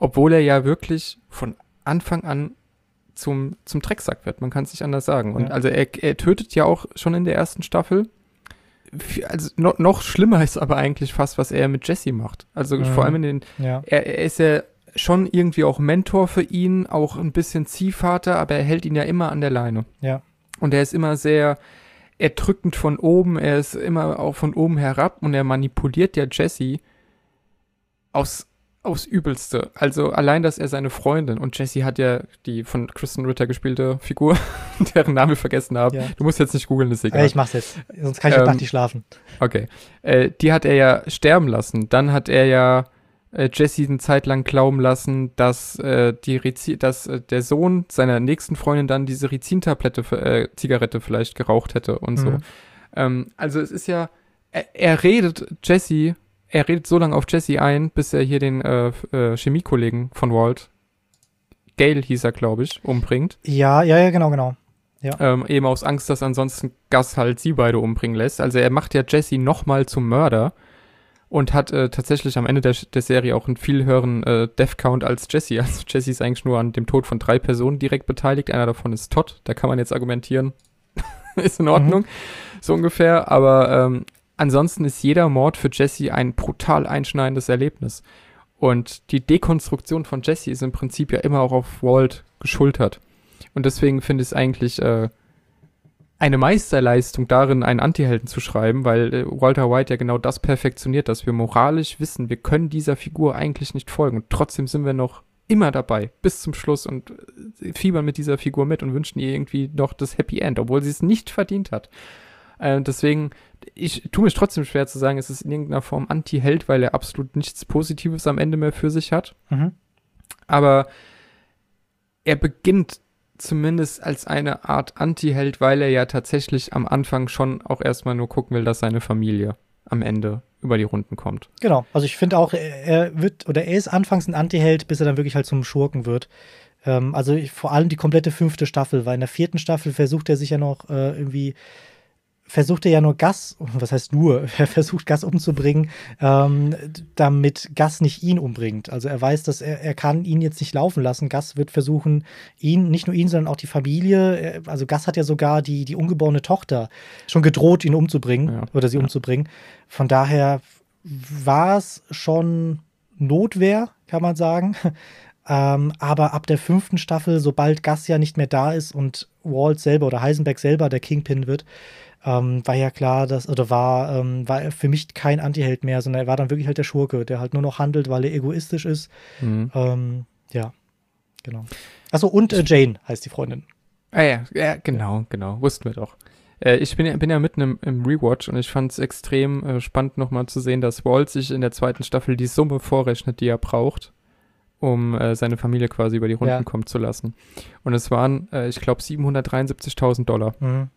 S1: Obwohl er ja wirklich von Anfang an zum, zum Drecksack wird. Man kann es nicht anders sagen. Und ja. also er, er tötet ja auch schon in der ersten Staffel. Also no, noch schlimmer ist aber eigentlich fast, was er mit Jesse macht. Also mhm. vor allem in den. Ja. Er, er ist ja schon irgendwie auch Mentor für ihn, auch ein bisschen Ziehvater, aber er hält ihn ja immer an der Leine.
S2: Ja.
S1: Und er ist immer sehr erdrückend von oben, er ist immer auch von oben herab und er manipuliert ja Jesse aus aufs Übelste. Also allein, dass er seine Freundin und Jesse hat ja die von Kristen Ritter gespielte Figur, deren Namen wir vergessen haben. Ja. Du musst jetzt nicht googeln, ist egal.
S2: Ich mach's jetzt, sonst kann ich ähm, Nacht nicht schlafen.
S1: Okay. Äh, die hat er ja sterben lassen. Dann hat er ja äh, Jesse eine Zeit lang glauben lassen, dass, äh, die Rizi dass äh, der Sohn seiner nächsten Freundin dann diese Rizin-Tablette, äh, Zigarette vielleicht geraucht hätte und mhm. so. Ähm, also es ist ja, er, er redet Jesse er redet so lange auf Jesse ein, bis er hier den äh, äh, Chemiekollegen von Walt, Gail hieß er, glaube ich, umbringt.
S2: Ja, ja, ja, genau, genau.
S1: Ja. Ähm, eben aus Angst, dass ansonsten Gus halt sie beide umbringen lässt. Also er macht ja Jesse nochmal zum Mörder und hat äh, tatsächlich am Ende der, der, Serie auch einen viel höheren äh, Death Count als Jesse. Also Jesse ist eigentlich nur an dem Tod von drei Personen direkt beteiligt. Einer davon ist Todd. Da kann man jetzt argumentieren, ist in Ordnung, mhm. so ungefähr. Aber ähm, Ansonsten ist jeder Mord für Jesse ein brutal einschneidendes Erlebnis. Und die Dekonstruktion von Jesse ist im Prinzip ja immer auch auf Walt geschultert. Und deswegen finde ich es eigentlich äh, eine Meisterleistung darin, einen Antihelden zu schreiben, weil äh, Walter White ja genau das perfektioniert, dass wir moralisch wissen, wir können dieser Figur eigentlich nicht folgen. Und trotzdem sind wir noch immer dabei, bis zum Schluss und äh, fiebern mit dieser Figur mit und wünschen ihr irgendwie noch das Happy End, obwohl sie es nicht verdient hat. Äh, deswegen, ich tue mich trotzdem schwer zu sagen, es ist in irgendeiner Form Anti-Held, weil er absolut nichts Positives am Ende mehr für sich hat. Mhm. Aber er beginnt zumindest als eine Art Anti-Held, weil er ja tatsächlich am Anfang schon auch erstmal nur gucken will, dass seine Familie am Ende über die Runden kommt.
S2: Genau, also ich finde auch, er wird oder er ist anfangs ein Anti-Held, bis er dann wirklich halt zum Schurken wird. Ähm, also ich, vor allem die komplette fünfte Staffel, weil in der vierten Staffel versucht er sich ja noch äh, irgendwie versucht er ja nur Gas, was heißt nur, er versucht Gas umzubringen, ähm, damit Gas nicht ihn umbringt. Also er weiß, dass er, er kann ihn jetzt nicht laufen lassen. Gas wird versuchen, ihn, nicht nur ihn, sondern auch die Familie, also Gas hat ja sogar die, die ungeborene Tochter schon gedroht, ihn umzubringen ja. oder sie ja. umzubringen. Von daher war es schon Notwehr, kann man sagen. Ähm, aber ab der fünften Staffel, sobald Gas ja nicht mehr da ist und Walt selber oder Heisenberg selber der Kingpin wird, ähm, war ja klar, dass, oder war, ähm, war er für mich kein Antiheld mehr, sondern er war dann wirklich halt der Schurke, der halt nur noch handelt, weil er egoistisch ist. Mhm. Ähm, ja, genau. Achso, und äh, Jane heißt die Freundin.
S1: Ah ja, ja genau, genau, wussten wir doch. Äh, ich bin ja, bin ja mitten im, im Rewatch und ich fand es extrem äh, spannend nochmal zu sehen, dass Walt sich in der zweiten Staffel die Summe vorrechnet, die er braucht, um äh, seine Familie quasi über die Runden ja. kommen zu lassen. Und es waren, äh, ich glaube, 773.000 Dollar. Mhm.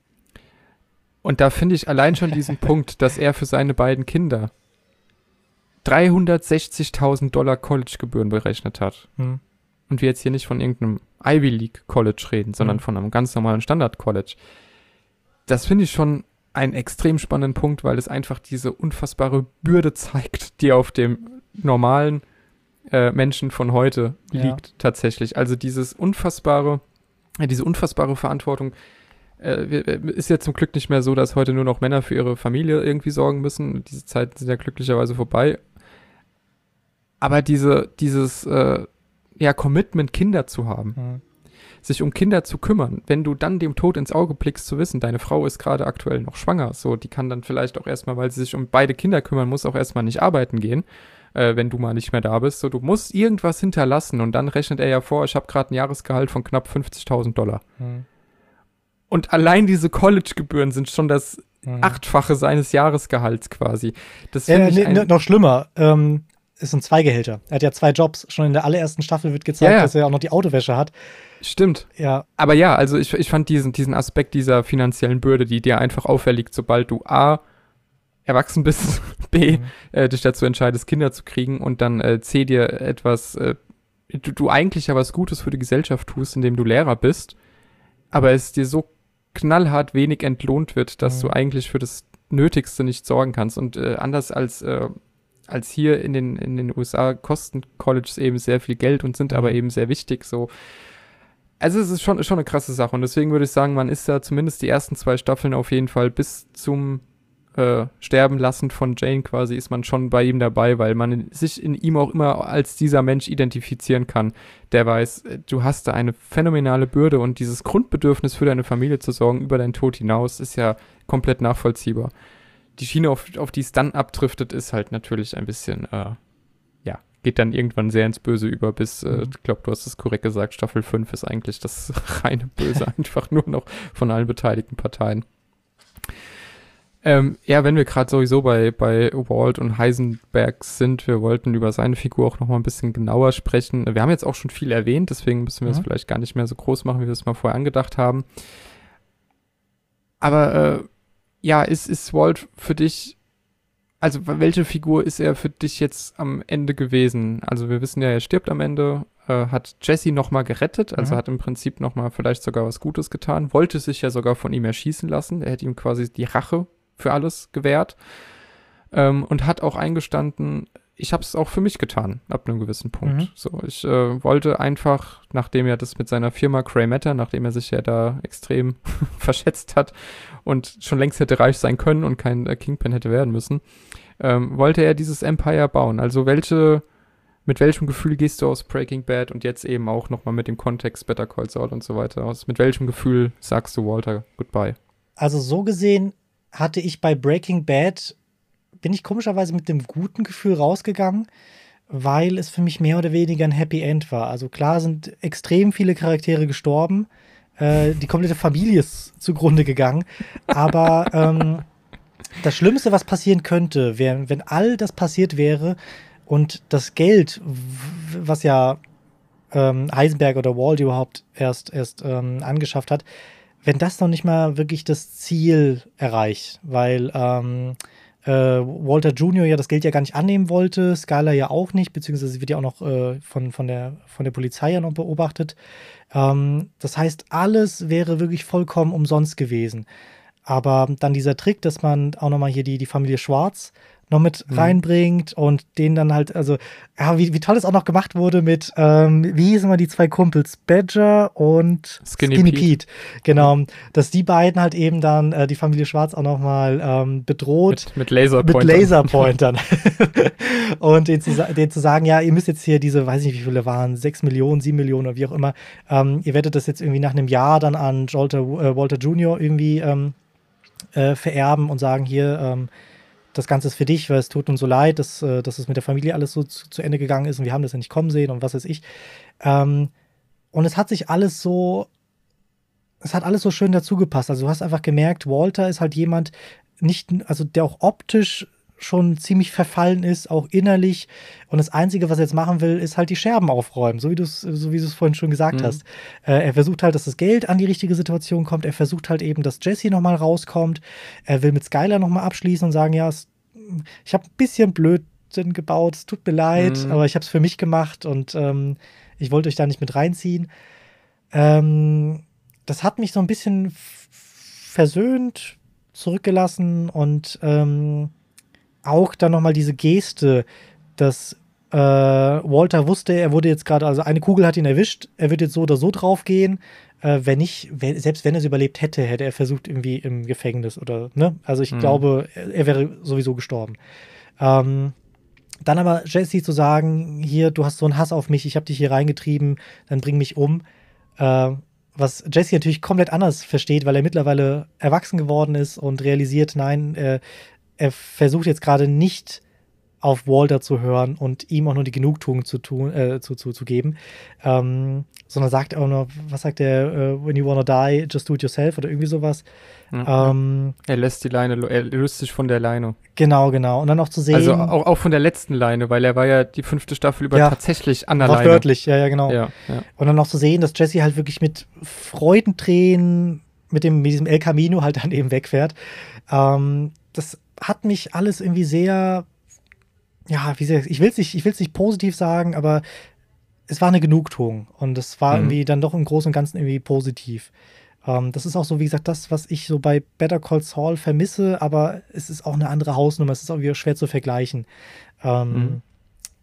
S1: Und da finde ich allein schon diesen Punkt, dass er für seine beiden Kinder 360.000 Dollar College-Gebühren berechnet hat. Mhm. Und wir jetzt hier nicht von irgendeinem Ivy League College reden, sondern mhm. von einem ganz normalen Standard College. Das finde ich schon einen extrem spannenden Punkt, weil es einfach diese unfassbare Bürde zeigt, die auf dem normalen äh, Menschen von heute ja. liegt tatsächlich. Also dieses unfassbare, äh, diese unfassbare Verantwortung, ist ja zum Glück nicht mehr so, dass heute nur noch Männer für ihre Familie irgendwie sorgen müssen. Diese Zeiten sind ja glücklicherweise vorbei. Aber diese, dieses äh, ja, Commitment, Kinder zu haben, mhm. sich um Kinder zu kümmern, wenn du dann dem Tod ins Auge blickst, zu wissen, deine Frau ist gerade aktuell noch schwanger, so, die kann dann vielleicht auch erstmal, weil sie sich um beide Kinder kümmern muss, auch erstmal nicht arbeiten gehen, äh, wenn du mal nicht mehr da bist. So, du musst irgendwas hinterlassen und dann rechnet er ja vor, ich habe gerade ein Jahresgehalt von knapp 50.000 Dollar. Mhm. Und allein diese College-Gebühren sind schon das mhm. Achtfache seines Jahresgehalts quasi.
S2: Das äh, nee, noch schlimmer. Ähm, es sind zwei Gehälter. Er hat ja zwei Jobs. Schon in der allerersten Staffel wird gezeigt, ja, ja. dass er auch noch die Autowäsche hat.
S1: Stimmt. Ja. Aber ja, also ich, ich fand diesen, diesen Aspekt dieser finanziellen Bürde, die dir einfach auferlegt, sobald du A, erwachsen bist, B, mhm. äh, dich dazu entscheidest, Kinder zu kriegen und dann äh, C, dir etwas, äh, du, du eigentlich ja was Gutes für die Gesellschaft tust, indem du Lehrer bist, aber es dir so knallhart wenig entlohnt wird, dass mhm. du eigentlich für das Nötigste nicht sorgen kannst. Und äh, anders als, äh, als hier in den, in den USA kosten Colleges eben sehr viel Geld und sind mhm. aber eben sehr wichtig. So. Also es ist schon, schon eine krasse Sache. Und deswegen würde ich sagen, man ist da zumindest die ersten zwei Staffeln auf jeden Fall bis zum äh, sterben lassen von Jane quasi, ist man schon bei ihm dabei, weil man sich in ihm auch immer als dieser Mensch identifizieren kann, der weiß, äh, du hast da eine phänomenale Bürde und dieses Grundbedürfnis für deine Familie zu sorgen über deinen Tod hinaus ist ja komplett nachvollziehbar. Die Schiene, auf, auf die es dann abdriftet, ist halt natürlich ein bisschen, äh, ja, geht dann irgendwann sehr ins Böse über, bis, äh, mhm. ich glaube, du hast es korrekt gesagt, Staffel 5 ist eigentlich das reine Böse, einfach nur noch von allen beteiligten Parteien. Ähm, ja, wenn wir gerade sowieso bei, bei Walt und Heisenberg sind, wir wollten über seine Figur auch noch mal ein bisschen genauer sprechen. Wir haben jetzt auch schon viel erwähnt, deswegen müssen wir es mhm. vielleicht gar nicht mehr so groß machen, wie wir es mal vorher angedacht haben. Aber äh, ja, ist, ist Walt für dich, also welche Figur ist er für dich jetzt am Ende gewesen? Also wir wissen ja, er stirbt am Ende, äh, hat Jesse noch mal gerettet, also mhm. hat im Prinzip noch mal vielleicht sogar was Gutes getan, wollte sich ja sogar von ihm erschießen lassen. Er hätte ihm quasi die Rache für alles gewährt ähm, und hat auch eingestanden, ich habe es auch für mich getan, ab einem gewissen Punkt. Mhm. So, ich äh, wollte einfach, nachdem er das mit seiner Firma Cray Matter, nachdem er sich ja da extrem verschätzt hat und schon längst hätte reich sein können und kein äh, Kingpin hätte werden müssen, ähm, wollte er dieses Empire bauen. Also welche, mit welchem Gefühl gehst du aus Breaking Bad und jetzt eben auch nochmal mit dem Kontext Better Call Saul und so weiter aus? Mit welchem Gefühl sagst du Walter Goodbye?
S2: Also so gesehen hatte ich bei Breaking Bad, bin ich komischerweise mit dem guten Gefühl rausgegangen, weil es für mich mehr oder weniger ein Happy End war. Also klar sind extrem viele Charaktere gestorben, äh, die komplette Familie ist zugrunde gegangen, aber ähm, das Schlimmste, was passieren könnte, wäre, wenn all das passiert wäre und das Geld, was ja ähm, Heisenberg oder Wald überhaupt erst, erst ähm, angeschafft hat, wenn das noch nicht mal wirklich das Ziel erreicht, weil ähm, äh, Walter Jr. ja das Geld ja gar nicht annehmen wollte, Skylar ja auch nicht, beziehungsweise wird ja auch noch äh, von, von, der, von der Polizei ja noch beobachtet. Ähm, das heißt, alles wäre wirklich vollkommen umsonst gewesen. Aber dann dieser Trick, dass man auch nochmal hier die, die Familie Schwarz noch mit mhm. reinbringt und den dann halt, also, ja, wie, wie toll es auch noch gemacht wurde mit, ähm, wie hießen mal die zwei Kumpels, Badger und
S1: Skinny, Skinny Pete. Pete.
S2: Genau, dass die beiden halt eben dann äh, die Familie Schwarz auch nochmal ähm, bedroht.
S1: Mit, mit Laserpointern.
S2: Mit Laserpointern. und denen zu, denen zu sagen, ja, ihr müsst jetzt hier diese, weiß nicht, wie viele waren, sechs Millionen, sieben Millionen oder wie auch immer, ähm, ihr werdet das jetzt irgendwie nach einem Jahr dann an Walter, äh, Walter Jr. irgendwie ähm, äh, vererben und sagen, hier, ähm, das Ganze ist für dich, weil es tut uns so leid, dass, äh, dass es mit der Familie alles so zu, zu, Ende gegangen ist und wir haben das ja nicht kommen sehen und was weiß ich. Ähm, und es hat sich alles so, es hat alles so schön dazu gepasst. Also du hast einfach gemerkt, Walter ist halt jemand, nicht, also der auch optisch schon ziemlich verfallen ist, auch innerlich. Und das Einzige, was er jetzt machen will, ist halt die Scherben aufräumen, so wie du es so wie vorhin schon gesagt mhm. hast. Äh, er versucht halt, dass das Geld an die richtige Situation kommt. Er versucht halt eben, dass Jesse nochmal rauskommt. Er will mit Skylar nochmal abschließen und sagen, ja, es, ich habe ein bisschen Blödsinn gebaut, es tut mir leid, mhm. aber ich habe es für mich gemacht und ähm, ich wollte euch da nicht mit reinziehen. Ähm, das hat mich so ein bisschen versöhnt, zurückgelassen und ähm, auch dann nochmal diese Geste, dass äh, Walter wusste, er wurde jetzt gerade, also eine Kugel hat ihn erwischt, er wird jetzt so oder so draufgehen. Äh, wenn nicht, wenn, selbst wenn er es überlebt hätte, hätte er versucht, irgendwie im Gefängnis oder, ne? Also ich mhm. glaube, er, er, wäre sowieso gestorben. Ähm, dann aber Jesse zu sagen, hier, du hast so einen Hass auf mich, ich habe dich hier reingetrieben, dann bring mich um. Äh, was Jesse natürlich komplett anders versteht, weil er mittlerweile erwachsen geworden ist und realisiert, nein, äh, er versucht jetzt gerade nicht auf Walter zu hören und ihm auch nur die Genugtuung zu tun, äh, zu, zu, zu geben, ähm, sondern sagt auch noch, was sagt er, uh, when you wanna die, just do it yourself oder irgendwie sowas.
S1: Ja, ähm, er lässt die Leine, er löst sich von der Leine.
S2: Genau, genau. Und dann auch zu sehen. Also
S1: auch, auch von der letzten Leine, weil er war ja die fünfte Staffel über
S2: ja,
S1: tatsächlich an der
S2: Leine. Wörtlich, ja, ja, genau.
S1: Ja, ja.
S2: Und dann auch zu sehen, dass Jesse halt wirklich mit Freudentränen mit, dem, mit diesem El Camino halt dann eben wegfährt. Ähm, das hat mich alles irgendwie sehr, ja, wie sehr, ich will es nicht, ich will es nicht positiv sagen, aber es war eine Genugtuung und es war mhm. irgendwie dann doch im Großen und Ganzen irgendwie positiv. Ähm, das ist auch so, wie gesagt, das, was ich so bei Better Call Saul vermisse, aber es ist auch eine andere Hausnummer, es ist auch wieder schwer zu vergleichen. Ähm, mhm.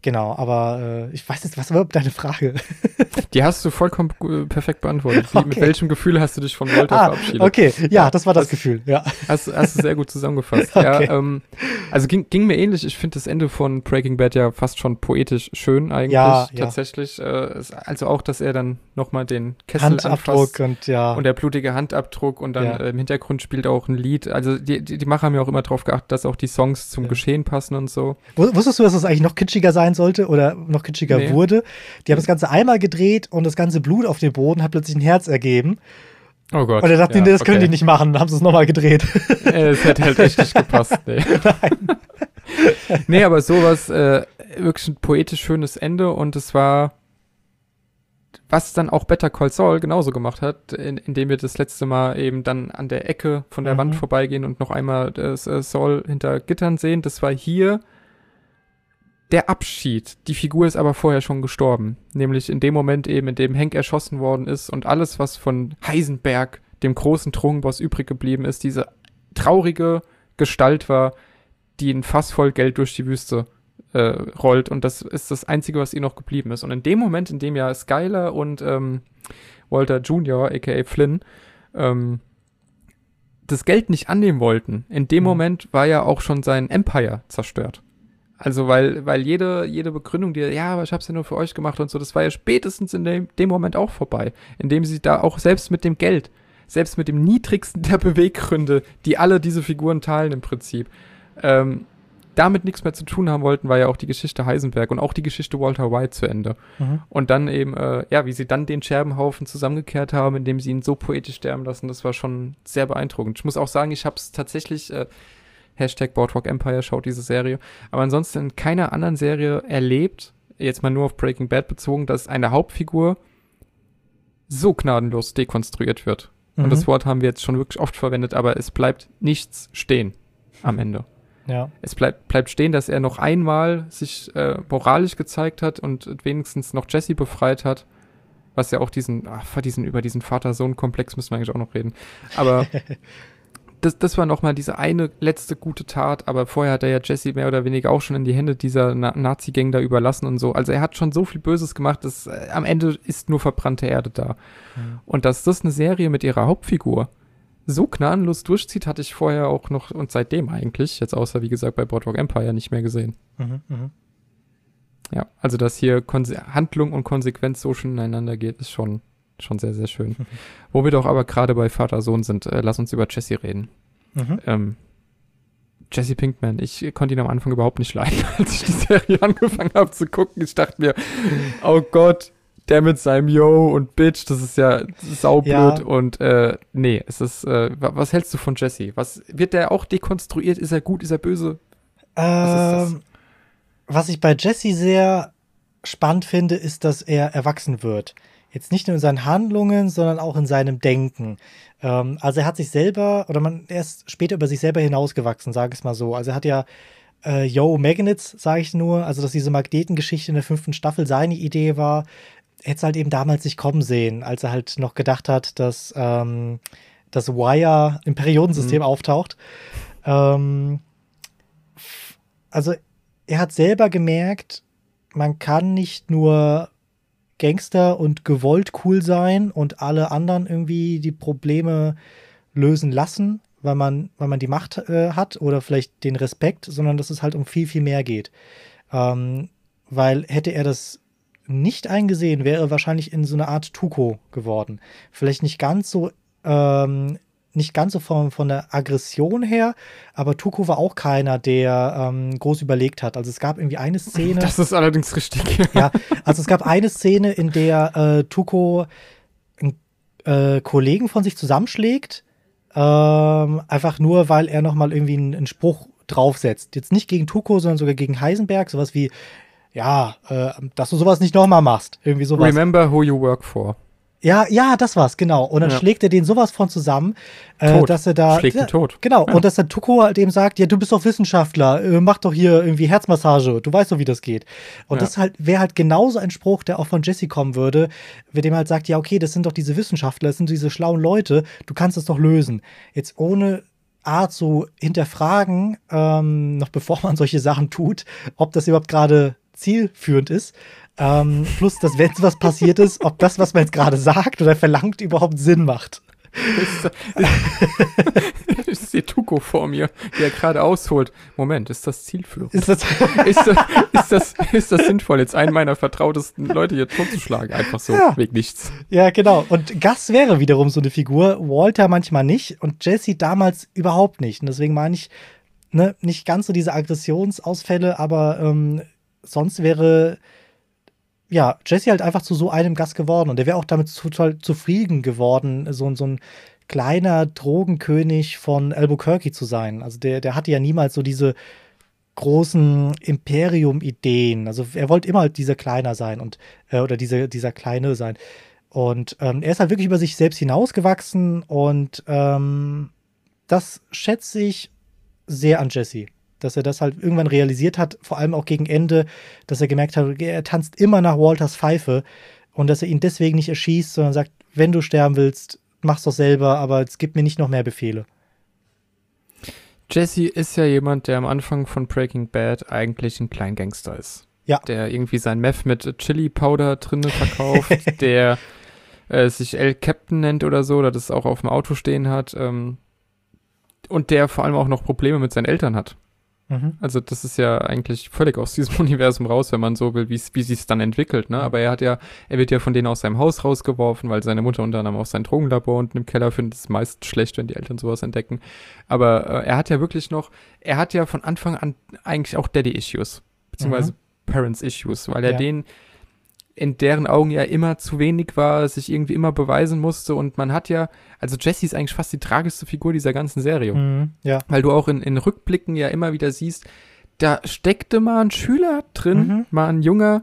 S2: Genau, aber äh, ich weiß jetzt, was war überhaupt deine Frage?
S1: Die hast du vollkommen perfekt beantwortet. Okay. Mit welchem Gefühl hast du dich von Walter ah, verabschiedet?
S2: Okay, ja, das war das, das Gefühl, ja.
S1: Hast, hast du sehr gut zusammengefasst. okay. ja, ähm, also ging, ging mir ähnlich. Ich finde das Ende von Breaking Bad ja fast schon poetisch schön eigentlich. Ja, tatsächlich. Ja. Äh, also auch, dass er dann nochmal den Kessel
S2: Handabdruck und ja.
S1: Und der blutige Handabdruck und dann ja. äh, im Hintergrund spielt auch ein Lied. Also die, die, die Macher haben ja auch immer darauf geachtet, dass auch die Songs zum Geschehen passen und so.
S2: Wusstest du, dass das eigentlich noch kitschiger sein sollte oder noch kitschiger nee. wurde? Die haben das Ganze einmal gedreht und das ganze Blut auf dem Boden hat plötzlich ein Herz ergeben.
S1: Oh Gott.
S2: Und er dachte, ja, das okay. können die nicht machen. Dann haben sie es nochmal gedreht.
S1: Es hätte halt echt nicht gepasst. Nee. Nein. nee, aber sowas, äh, wirklich ein poetisch schönes Ende und es war, was dann auch Better Call Saul genauso gemacht hat, in, indem wir das letzte Mal eben dann an der Ecke von der mhm. Wand vorbeigehen und noch einmal das, äh, Saul hinter Gittern sehen. Das war hier der Abschied. Die Figur ist aber vorher schon gestorben. Nämlich in dem Moment eben, in dem Hank erschossen worden ist und alles, was von Heisenberg, dem großen Drogenboss, übrig geblieben ist, diese traurige Gestalt war, die ein Fass voll Geld durch die Wüste äh, rollt. Und das ist das Einzige, was ihr noch geblieben ist. Und in dem Moment, in dem ja Skyler und ähm, Walter Jr., aka Flynn, ähm, das Geld nicht annehmen wollten, in dem mhm. Moment war ja auch schon sein Empire zerstört. Also, weil, weil jede, jede Begründung, die, ja, aber ich hab's ja nur für euch gemacht und so, das war ja spätestens in dem, dem Moment auch vorbei. Indem sie da auch selbst mit dem Geld, selbst mit dem niedrigsten der Beweggründe, die alle diese Figuren teilen im Prinzip, ähm, damit nichts mehr zu tun haben wollten, war ja auch die Geschichte Heisenberg und auch die Geschichte Walter White zu Ende. Mhm. Und dann eben, äh, ja, wie sie dann den Scherbenhaufen zusammengekehrt haben, indem sie ihn so poetisch sterben lassen, das war schon sehr beeindruckend. Ich muss auch sagen, ich habe es tatsächlich äh, Hashtag Boardwalk Empire, schaut diese Serie. Aber ansonsten in keiner anderen Serie erlebt, jetzt mal nur auf Breaking Bad bezogen, dass eine Hauptfigur so gnadenlos dekonstruiert wird. Mhm. Und das Wort haben wir jetzt schon wirklich oft verwendet, aber es bleibt nichts stehen am Ende.
S2: Ja.
S1: Es bleibt, bleibt stehen, dass er noch einmal sich äh, moralisch gezeigt hat und wenigstens noch Jesse befreit hat. Was ja auch diesen, ach, diesen über diesen Vater-Sohn-Komplex müssen wir eigentlich auch noch reden. Aber das, das war nochmal diese eine letzte gute Tat, aber vorher hat er ja Jesse mehr oder weniger auch schon in die Hände dieser Na Nazi-Gang da überlassen und so. Also er hat schon so viel Böses gemacht, dass äh, am Ende ist nur verbrannte Erde da. Mhm. Und dass das eine Serie mit ihrer Hauptfigur so gnadenlos durchzieht, hatte ich vorher auch noch und seitdem eigentlich, jetzt außer wie gesagt bei Boardwalk Empire, nicht mehr gesehen. Mhm, mh. Ja, also dass hier Konse Handlung und Konsequenz so schon ineinander geht, ist schon, schon sehr, sehr schön. Mhm. Wo wir doch aber gerade bei Vater-Sohn sind, äh, lass uns über Jesse reden. Mhm. Ähm, Jesse Pinkman, ich konnte ihn am Anfang überhaupt nicht leiden, als ich die Serie angefangen habe zu gucken. Ich dachte mir, oh Gott, der mit seinem Yo und Bitch, das ist ja saublöd ja. und äh, nee, es ist, äh, was hältst du von Jesse? Was, wird der auch dekonstruiert? Ist er gut, ist er böse?
S2: Was, ähm, was ich bei Jesse sehr spannend finde, ist, dass er erwachsen wird. Jetzt nicht nur in seinen Handlungen, sondern auch in seinem Denken. Ähm, also er hat sich selber, oder man, er ist später über sich selber hinausgewachsen, sage ich es mal so. Also er hat ja äh, Yo Magnets, sage ich nur, also dass diese Magnetengeschichte in der fünften Staffel seine Idee war, hätte es halt eben damals nicht kommen sehen, als er halt noch gedacht hat, dass ähm, das Wire im Periodensystem mhm. auftaucht. Ähm, also er hat selber gemerkt, man kann nicht nur Gangster und gewollt cool sein und alle anderen irgendwie die Probleme lösen lassen, weil man, weil man die Macht äh, hat oder vielleicht den Respekt, sondern dass es halt um viel, viel mehr geht. Ähm, weil hätte er das nicht eingesehen, wäre wahrscheinlich in so eine Art Tuko geworden. Vielleicht nicht ganz so, ähm, nicht ganz so von, von der Aggression her, aber Tuko war auch keiner, der ähm, groß überlegt hat. Also es gab irgendwie eine Szene.
S1: Das ist allerdings richtig.
S2: ja, also es gab eine Szene, in der äh, Tuko einen äh, Kollegen von sich zusammenschlägt, ähm, einfach nur, weil er nochmal irgendwie einen, einen Spruch draufsetzt. Jetzt nicht gegen Tuko, sondern sogar gegen Heisenberg, sowas wie, ja, äh, dass du sowas nicht nochmal machst. Irgendwie sowas.
S1: Remember who you work for.
S2: Ja, ja, das war's, genau. Und dann ja. schlägt er den sowas von zusammen, äh, dass er da.
S1: Schlägt ihn tot.
S2: Genau. Ja. Und dass der Tuko halt eben sagt, ja, du bist doch Wissenschaftler, äh, mach doch hier irgendwie Herzmassage, du weißt doch, wie das geht. Und das halt, wäre halt genauso ein Spruch, der auch von Jesse kommen würde, wer dem halt sagt, ja, okay, das sind doch diese Wissenschaftler, das sind diese schlauen Leute, du kannst das doch lösen. Jetzt ohne Art zu hinterfragen, ähm, noch bevor man solche Sachen tut, ob das überhaupt gerade zielführend ist. Ähm, plus, dass wenn was passiert ist, ob das, was man jetzt gerade sagt oder verlangt, überhaupt Sinn macht.
S1: ich sehe Tuko vor mir, der gerade ausholt. Moment, ist das zielführend? Ist das, ist, das, ist, das, ist das sinnvoll, jetzt einen meiner vertrautesten Leute hier totzuschlagen? Einfach so, ja. wegen nichts.
S2: Ja, genau. Und Gus wäre wiederum so eine Figur, Walter manchmal nicht und Jesse damals überhaupt nicht. Und deswegen meine ich, ne, nicht ganz so diese Aggressionsausfälle, aber ähm, sonst wäre ja Jesse halt einfach zu so einem Gast geworden und der wäre auch damit total zufrieden geworden, so, so ein kleiner Drogenkönig von Albuquerque zu sein. Also der, der hatte ja niemals so diese großen Imperium-Ideen. Also er wollte immer halt dieser Kleiner sein und äh, oder diese, dieser Kleine sein. Und ähm, er ist halt wirklich über sich selbst hinausgewachsen und ähm, das schätze ich sehr an Jesse dass er das halt irgendwann realisiert hat, vor allem auch gegen Ende, dass er gemerkt hat, er tanzt immer nach Walters Pfeife und dass er ihn deswegen nicht erschießt, sondern sagt, wenn du sterben willst, mach's doch selber, aber es gibt mir nicht noch mehr Befehle.
S1: Jesse ist ja jemand, der am Anfang von Breaking Bad eigentlich ein Kleingangster ist. Ja. Der irgendwie sein Meth mit Chili Powder drinne verkauft, der äh, sich El Captain nennt oder so, oder das auch auf dem Auto stehen hat. Ähm, und der vor allem auch noch Probleme mit seinen Eltern hat. Mhm. Also das ist ja eigentlich völlig aus diesem Universum raus, wenn man so will, wie sich es dann entwickelt. Ne? Aber er hat ja, er wird ja von denen aus seinem Haus rausgeworfen, weil seine Mutter unter anderem auch sein Drogenlabor unten im Keller findet. Es meist schlecht, wenn die Eltern sowas entdecken. Aber äh, er hat ja wirklich noch, er hat ja von Anfang an eigentlich auch Daddy-Issues, beziehungsweise mhm. Parents-Issues, weil er ja. den in deren Augen ja immer zu wenig war, sich irgendwie immer beweisen musste. Und man hat ja, also Jesse ist eigentlich fast die tragischste Figur dieser ganzen Serie. Mhm, ja. Weil du auch in, in Rückblicken ja immer wieder siehst, da steckte mal ein Schüler drin, mhm. mal ein junger,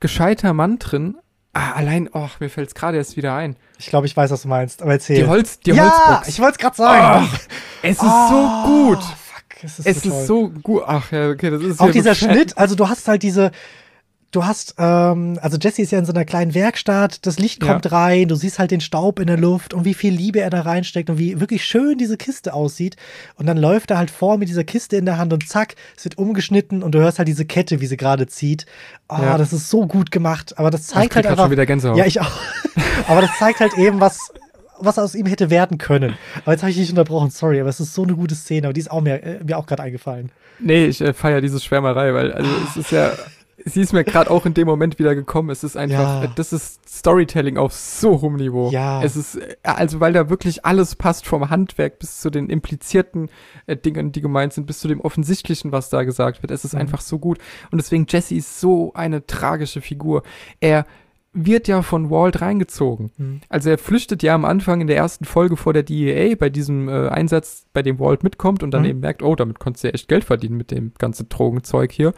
S1: gescheiter Mann drin. Ah, allein, oh, mir fällt es gerade erst wieder ein.
S2: Ich glaube, ich weiß, was du meinst, aber erzähl.
S1: Die Holz, die
S2: ja,
S1: Holzbox.
S2: ich wollte es gerade sagen.
S1: Oh, es ist oh, so gut. Fuck, es ist, es so, ist so gut. Ach ja, okay, das ist
S2: Auch dieser. Schnitt, also du hast halt diese, du hast, ähm, also Jesse ist ja in so einer kleinen Werkstatt, das Licht kommt ja. rein, du siehst halt den Staub in der Luft und wie viel Liebe er da reinsteckt und wie wirklich schön diese Kiste aussieht. Und dann läuft er halt vor mit dieser Kiste in der Hand und zack, es wird umgeschnitten und du hörst halt diese Kette, wie sie gerade zieht. Oh, ja. das ist so gut gemacht. Aber das zeigt halt einfach.
S1: Schon wieder Gänsehaut.
S2: Ja, ich auch. aber das zeigt halt eben, was, was aus ihm hätte werden können. Aber jetzt habe ich dich unterbrochen, sorry, aber es ist so eine gute Szene, aber die ist auch mir, äh, mir auch gerade eingefallen.
S1: Nee, ich äh, feiere diese Schwärmerei, weil also es ist ja sie ist mir gerade auch in dem Moment wieder gekommen. Es ist einfach, ja. das ist Storytelling auf so hohem Niveau.
S2: Ja.
S1: Es ist, äh, also weil da wirklich alles passt, vom Handwerk bis zu den implizierten äh, Dingen, die gemeint sind, bis zu dem Offensichtlichen, was da gesagt wird. Es ist mhm. einfach so gut. Und deswegen, Jesse ist so eine tragische Figur. Er wird ja von Walt reingezogen. Mhm. Also er flüchtet ja am Anfang in der ersten Folge vor der DEA bei diesem äh, Einsatz, bei dem Walt mitkommt und dann mhm. eben merkt, oh, damit konntest du ja echt Geld verdienen mit dem ganzen Drogenzeug hier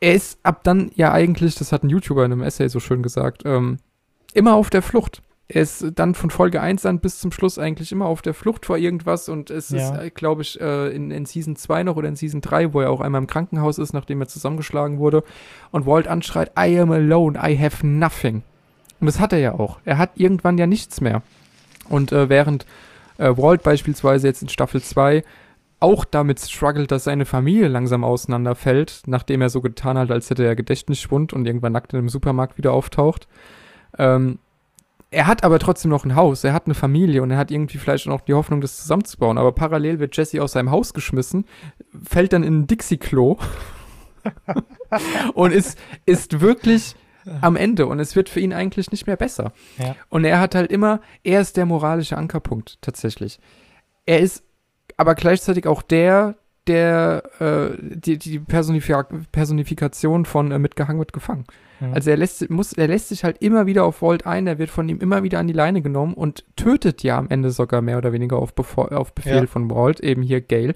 S1: er ist ab dann ja eigentlich, das hat ein YouTuber in einem Essay so schön gesagt, ähm, immer auf der Flucht. Er ist dann von Folge 1 an bis zum Schluss eigentlich immer auf der Flucht vor irgendwas und es ja. ist, äh, glaube ich, äh, in, in Season 2 noch oder in Season 3, wo er auch einmal im Krankenhaus ist, nachdem er zusammengeschlagen wurde und Walt anschreit, I am alone, I have nothing. Und das hat er ja auch. Er hat irgendwann ja nichts mehr. Und äh, während äh, Walt beispielsweise jetzt in Staffel 2 auch damit struggelt, dass seine Familie langsam auseinanderfällt, nachdem er so getan hat, als hätte er Gedächtnisschwund und irgendwann nackt in einem Supermarkt wieder auftaucht. Ähm, er hat aber trotzdem noch ein Haus, er hat eine Familie und er hat irgendwie vielleicht noch die Hoffnung, das zusammenzubauen. Aber parallel wird Jesse aus seinem Haus geschmissen, fällt dann in ein Dixie-Klo und ist, ist wirklich am Ende und es wird für ihn eigentlich nicht mehr besser.
S2: Ja.
S1: Und er hat halt immer, er ist der moralische Ankerpunkt tatsächlich. Er ist aber gleichzeitig auch der, der äh, die, die Personifika Personifikation von äh, mitgehangen wird gefangen. Mhm. Also er lässt, muss, er lässt sich halt immer wieder auf Walt ein, er wird von ihm immer wieder an die Leine genommen und tötet ja am Ende sogar mehr oder weniger auf, Befo auf Befehl ja. von Walt, eben hier Gale.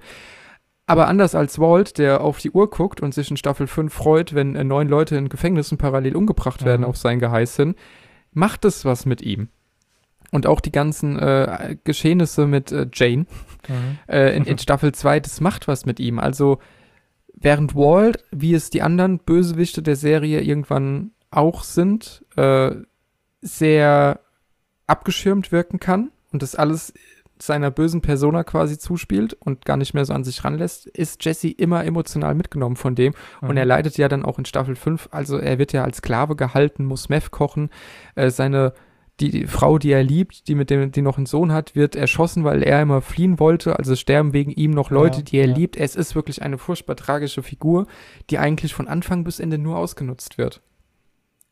S1: Aber anders als Walt, der auf die Uhr guckt und sich in Staffel 5 freut, wenn äh, neun Leute in Gefängnissen parallel umgebracht mhm. werden auf sein Geheiß hin, macht es was mit ihm und auch die ganzen äh, Geschehnisse mit äh, Jane mhm. äh, in, in, Staffel 2, das macht was mit ihm. Also während Walt, wie es die anderen Bösewichte der Serie irgendwann auch sind, äh, sehr abgeschirmt wirken kann und das alles seiner bösen Persona quasi zuspielt und gar nicht mehr so an sich ranlässt, ist Jesse immer emotional mitgenommen von dem. Mhm. Und er leidet ja dann auch in Staffel 5, also er wird ja als Sklave gehalten, muss Meth kochen, äh, seine die, Frau, die er liebt, die mit dem, die noch einen Sohn hat, wird erschossen, weil er immer fliehen wollte. Also sterben wegen ihm noch Leute, ja, die er ja. liebt. Es ist wirklich eine furchtbar tragische Figur, die eigentlich von Anfang bis Ende nur ausgenutzt wird.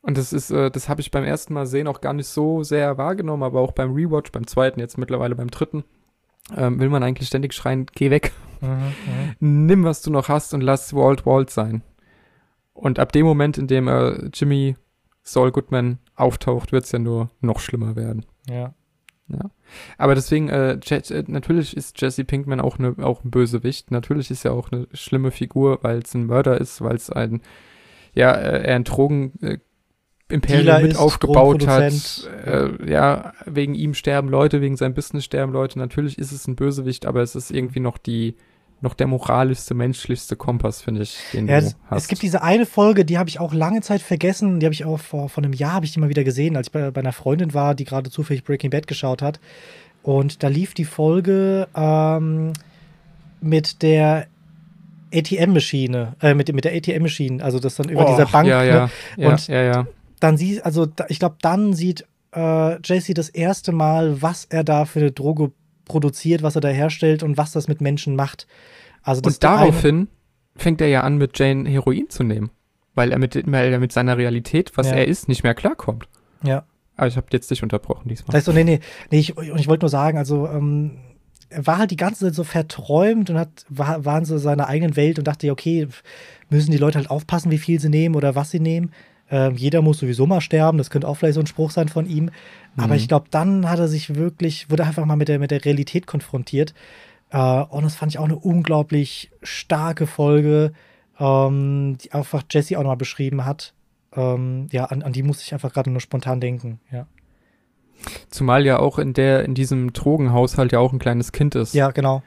S1: Und das ist, äh, das habe ich beim ersten Mal sehen auch gar nicht so sehr wahrgenommen, aber auch beim Rewatch, beim zweiten, jetzt mittlerweile beim dritten, ähm, will man eigentlich ständig schreien, geh weg. Mhm, mhm. Nimm, was du noch hast und lass Walt Walt sein. Und ab dem Moment, in dem äh, Jimmy Saul Goodman auftaucht, wird es ja nur noch schlimmer werden.
S2: Ja.
S1: Ja. Aber deswegen, äh, äh, natürlich ist Jesse Pinkman auch, ne, auch ein Bösewicht. Natürlich ist er auch eine schlimme Figur, weil es ein Mörder ist, weil es ein, ja, äh, er ein Drogen, äh, Imperium mit ist, aufgebaut hat. Äh, ja, wegen ihm sterben Leute, wegen seinem Business sterben Leute. Natürlich ist es ein Bösewicht, aber es ist irgendwie noch die, noch der moralischste, menschlichste Kompass, finde ich, den
S2: ja, du hast. Es gibt diese eine Folge, die habe ich auch lange Zeit vergessen. Die habe ich auch vor, vor einem Jahr habe ich die mal wieder gesehen, als ich bei, bei einer Freundin war, die gerade zufällig Breaking Bad geschaut hat. Und da lief die Folge ähm, mit der ATM-Maschine, äh, mit, mit der ATM-Maschine, also das dann über oh, dieser Bank.
S1: Ja, ja,
S2: ne? Und
S1: ja, ja,
S2: dann sieht, also da, ich glaube, dann sieht äh, JC das erste Mal, was er da für eine Droge produziert, was er da herstellt und was das mit Menschen macht. Also das
S1: und daraufhin fängt er ja an, mit Jane Heroin zu nehmen. Weil er mit, weil er mit seiner Realität, was ja. er ist, nicht mehr klarkommt.
S2: Ja.
S1: Aber ich habe jetzt dich unterbrochen diesmal.
S2: Weißt du, nee, nee, nee, ich, ich wollte nur sagen, also, ähm, er war halt die ganze Zeit so verträumt und hat, war, waren so seiner eigenen Welt und dachte, okay, müssen die Leute halt aufpassen, wie viel sie nehmen oder was sie nehmen. Ähm, jeder muss sowieso mal sterben, das könnte auch vielleicht so ein Spruch sein von ihm. Mhm. Aber ich glaube, dann hat er sich wirklich, wurde einfach mal mit der, mit der Realität konfrontiert. Äh, und das fand ich auch eine unglaublich starke Folge, ähm, die einfach Jesse auch nochmal beschrieben hat. Ähm, ja, an, an die musste ich einfach gerade nur spontan denken, ja.
S1: Zumal ja auch in der, in diesem Drogenhaushalt ja auch ein kleines Kind ist.
S2: Ja, genau.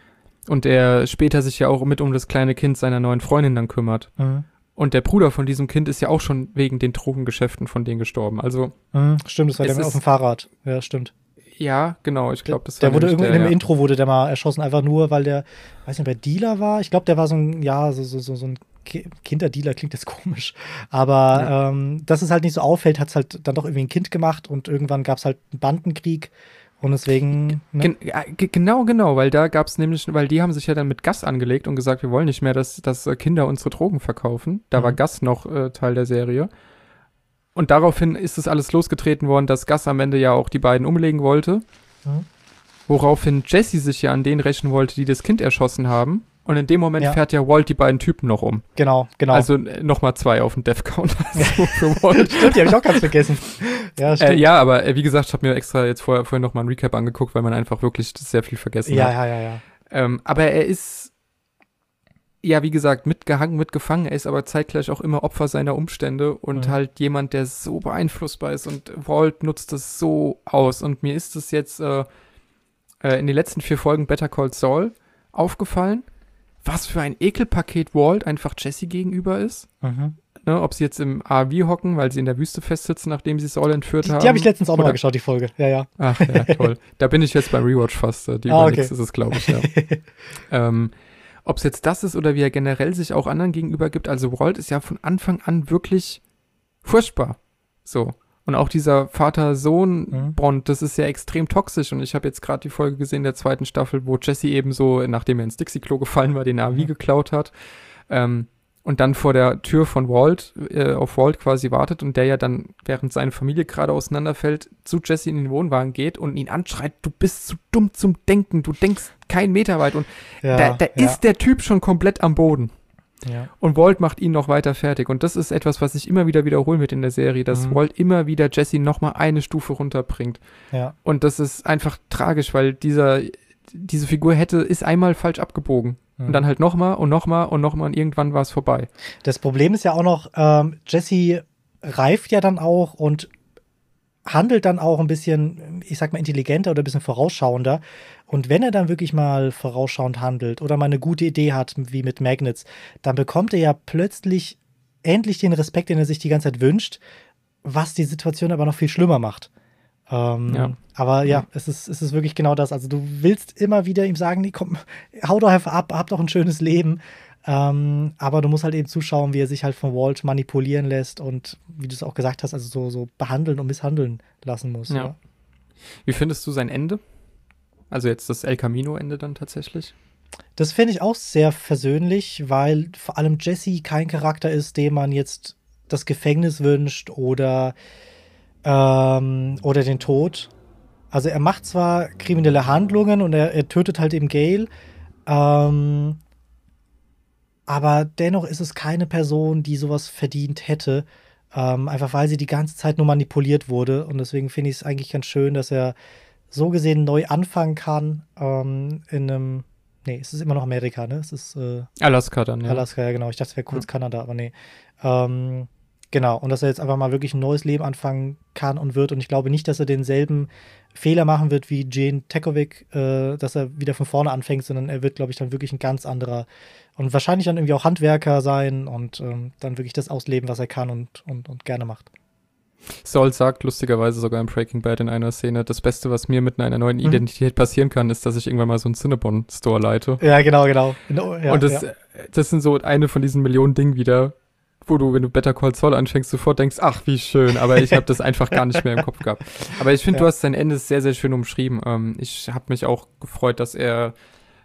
S1: Und er später sich ja auch mit um das kleine Kind seiner neuen Freundin dann kümmert. Mhm. Und der Bruder von diesem Kind ist ja auch schon wegen den Drogengeschäften von denen gestorben. Also.
S2: Mhm, stimmt, das war der auf dem Fahrrad. Ja, stimmt.
S1: Ja, genau, ich glaube, das
S2: der, war Der wurde irgendwie in dem ja. Intro wurde der mal erschossen, einfach nur, weil der, weiß nicht, wer Dealer war. Ich glaube, der war so ein, ja, so, so, so, so ein Kinderdealer klingt jetzt komisch. Aber ja. ähm, dass es halt nicht so auffällt, hat es halt dann doch irgendwie ein Kind gemacht und irgendwann gab es halt einen Bandenkrieg und deswegen.
S1: Ne? Gen genau, genau, weil da gab es nämlich, weil die haben sich ja dann mit Gas angelegt und gesagt, wir wollen nicht mehr, dass, dass äh, Kinder unsere Drogen verkaufen. Da mhm. war Gas noch äh, Teil der Serie. Und daraufhin ist es alles losgetreten worden, dass Gas am Ende ja auch die beiden umlegen wollte. Mhm. Woraufhin Jesse sich ja an denen rächen wollte, die das Kind erschossen haben. Und in dem Moment ja. fährt ja Walt die beiden Typen noch um.
S2: Genau, genau.
S1: Also äh, nochmal zwei auf dem Death Count.
S2: Also für Walt. stimmt, die habe ich auch ganz vergessen.
S1: Ja, stimmt. Äh, ja, aber äh, wie gesagt, ich habe mir extra jetzt vorher, vorher nochmal ein Recap angeguckt, weil man einfach wirklich sehr viel vergessen
S2: ja,
S1: hat.
S2: Ja, ja, ja.
S1: Ähm, aber er ist, ja, wie gesagt, mitgehangen, mitgefangen. Er ist aber zeitgleich auch immer Opfer seiner Umstände und mhm. halt jemand, der so beeinflussbar ist. Und Walt nutzt das so aus. Und mir ist es jetzt äh, äh, in den letzten vier Folgen Better Call Saul aufgefallen was für ein Ekelpaket Walt einfach Jesse gegenüber ist. Mhm. Ne, ob sie jetzt im AV hocken, weil sie in der Wüste festsitzen, nachdem sie Saul entführt
S2: die,
S1: haben.
S2: Die habe ich letztens auch nochmal geschaut, die Folge. Ja, ja.
S1: Ach, ja, toll. da bin ich jetzt beim Rewatch fast. Äh, die ah, okay. ist es, glaube ich, ja. ähm, ob es jetzt das ist oder wie er generell sich auch anderen gegenüber gibt. Also Walt ist ja von Anfang an wirklich furchtbar. So. Und auch dieser Vater-Sohn-Bond, mhm. das ist ja extrem toxisch. Und ich habe jetzt gerade die Folge gesehen der zweiten Staffel, wo Jesse eben so, nachdem er ins Dixie-Klo gefallen war, den AV mhm. geklaut hat. Ähm, und dann vor der Tür von Walt, äh, auf Walt quasi wartet und der ja dann, während seine Familie gerade auseinanderfällt, zu Jesse in den Wohnwagen geht und ihn anschreit, du bist zu dumm zum Denken, du denkst keinen Meter weit. Und ja, da, da ja. ist der Typ schon komplett am Boden. Ja. Und Walt macht ihn noch weiter fertig. Und das ist etwas, was sich immer wieder wiederholen wird in der Serie, dass mhm. Walt immer wieder Jesse nochmal eine Stufe runterbringt.
S2: Ja.
S1: Und das ist einfach tragisch, weil dieser, diese Figur hätte, ist einmal falsch abgebogen. Mhm. Und dann halt nochmal und nochmal und nochmal und irgendwann war es vorbei.
S2: Das Problem ist ja auch noch, ähm, Jesse reift ja dann auch und handelt dann auch ein bisschen, ich sag mal, intelligenter oder ein bisschen vorausschauender. Und wenn er dann wirklich mal vorausschauend handelt oder mal eine gute Idee hat, wie mit Magnets, dann bekommt er ja plötzlich endlich den Respekt, den er sich die ganze Zeit wünscht, was die Situation aber noch viel schlimmer macht. Ähm, ja. Aber ja, es ist, es ist wirklich genau das. Also du willst immer wieder ihm sagen, nee, komm, hau doch einfach ab, hab doch ein schönes Leben. Ähm, aber du musst halt eben zuschauen, wie er sich halt von Walt manipulieren lässt und wie du es auch gesagt hast, also so, so behandeln und misshandeln lassen muss. Ja.
S1: Wie findest du sein Ende? Also jetzt das El Camino-Ende dann tatsächlich?
S2: Das finde ich auch sehr versöhnlich, weil vor allem Jesse kein Charakter ist, dem man jetzt das Gefängnis wünscht oder, ähm, oder den Tod. Also er macht zwar kriminelle Handlungen und er, er tötet halt eben Gail, ähm, aber dennoch ist es keine Person, die sowas verdient hätte. Ähm, einfach weil sie die ganze Zeit nur manipuliert wurde. Und deswegen finde ich es eigentlich ganz schön, dass er so gesehen neu anfangen kann. Ähm, in einem. Nee, es ist immer noch Amerika, ne? Es ist. Äh,
S1: Alaska dann,
S2: ja. Alaska, ja, genau. Ich dachte, es wäre kurz ja. Kanada, aber nee. Ähm, Genau, und dass er jetzt einfach mal wirklich ein neues Leben anfangen kann und wird. Und ich glaube nicht, dass er denselben Fehler machen wird wie Jane Tekovic, äh, dass er wieder von vorne anfängt, sondern er wird, glaube ich, dann wirklich ein ganz anderer und wahrscheinlich dann irgendwie auch Handwerker sein und ähm, dann wirklich das ausleben, was er kann und, und, und gerne macht.
S1: Saul sagt lustigerweise sogar im Breaking Bad in einer Szene, das Beste, was mir mit einer neuen mhm. Identität passieren kann, ist, dass ich irgendwann mal so einen Cinnabon-Store leite.
S2: Ja, genau, genau.
S1: Ja, und das, ja. das sind so eine von diesen Millionen Dingen wieder, wo du, wenn du Better Call Saul anfängst, sofort denkst, ach, wie schön, aber ich habe das einfach gar nicht mehr im Kopf gehabt. Aber ich finde, ja. du hast sein Ende sehr, sehr schön umschrieben. Ähm, ich habe mich auch gefreut, dass er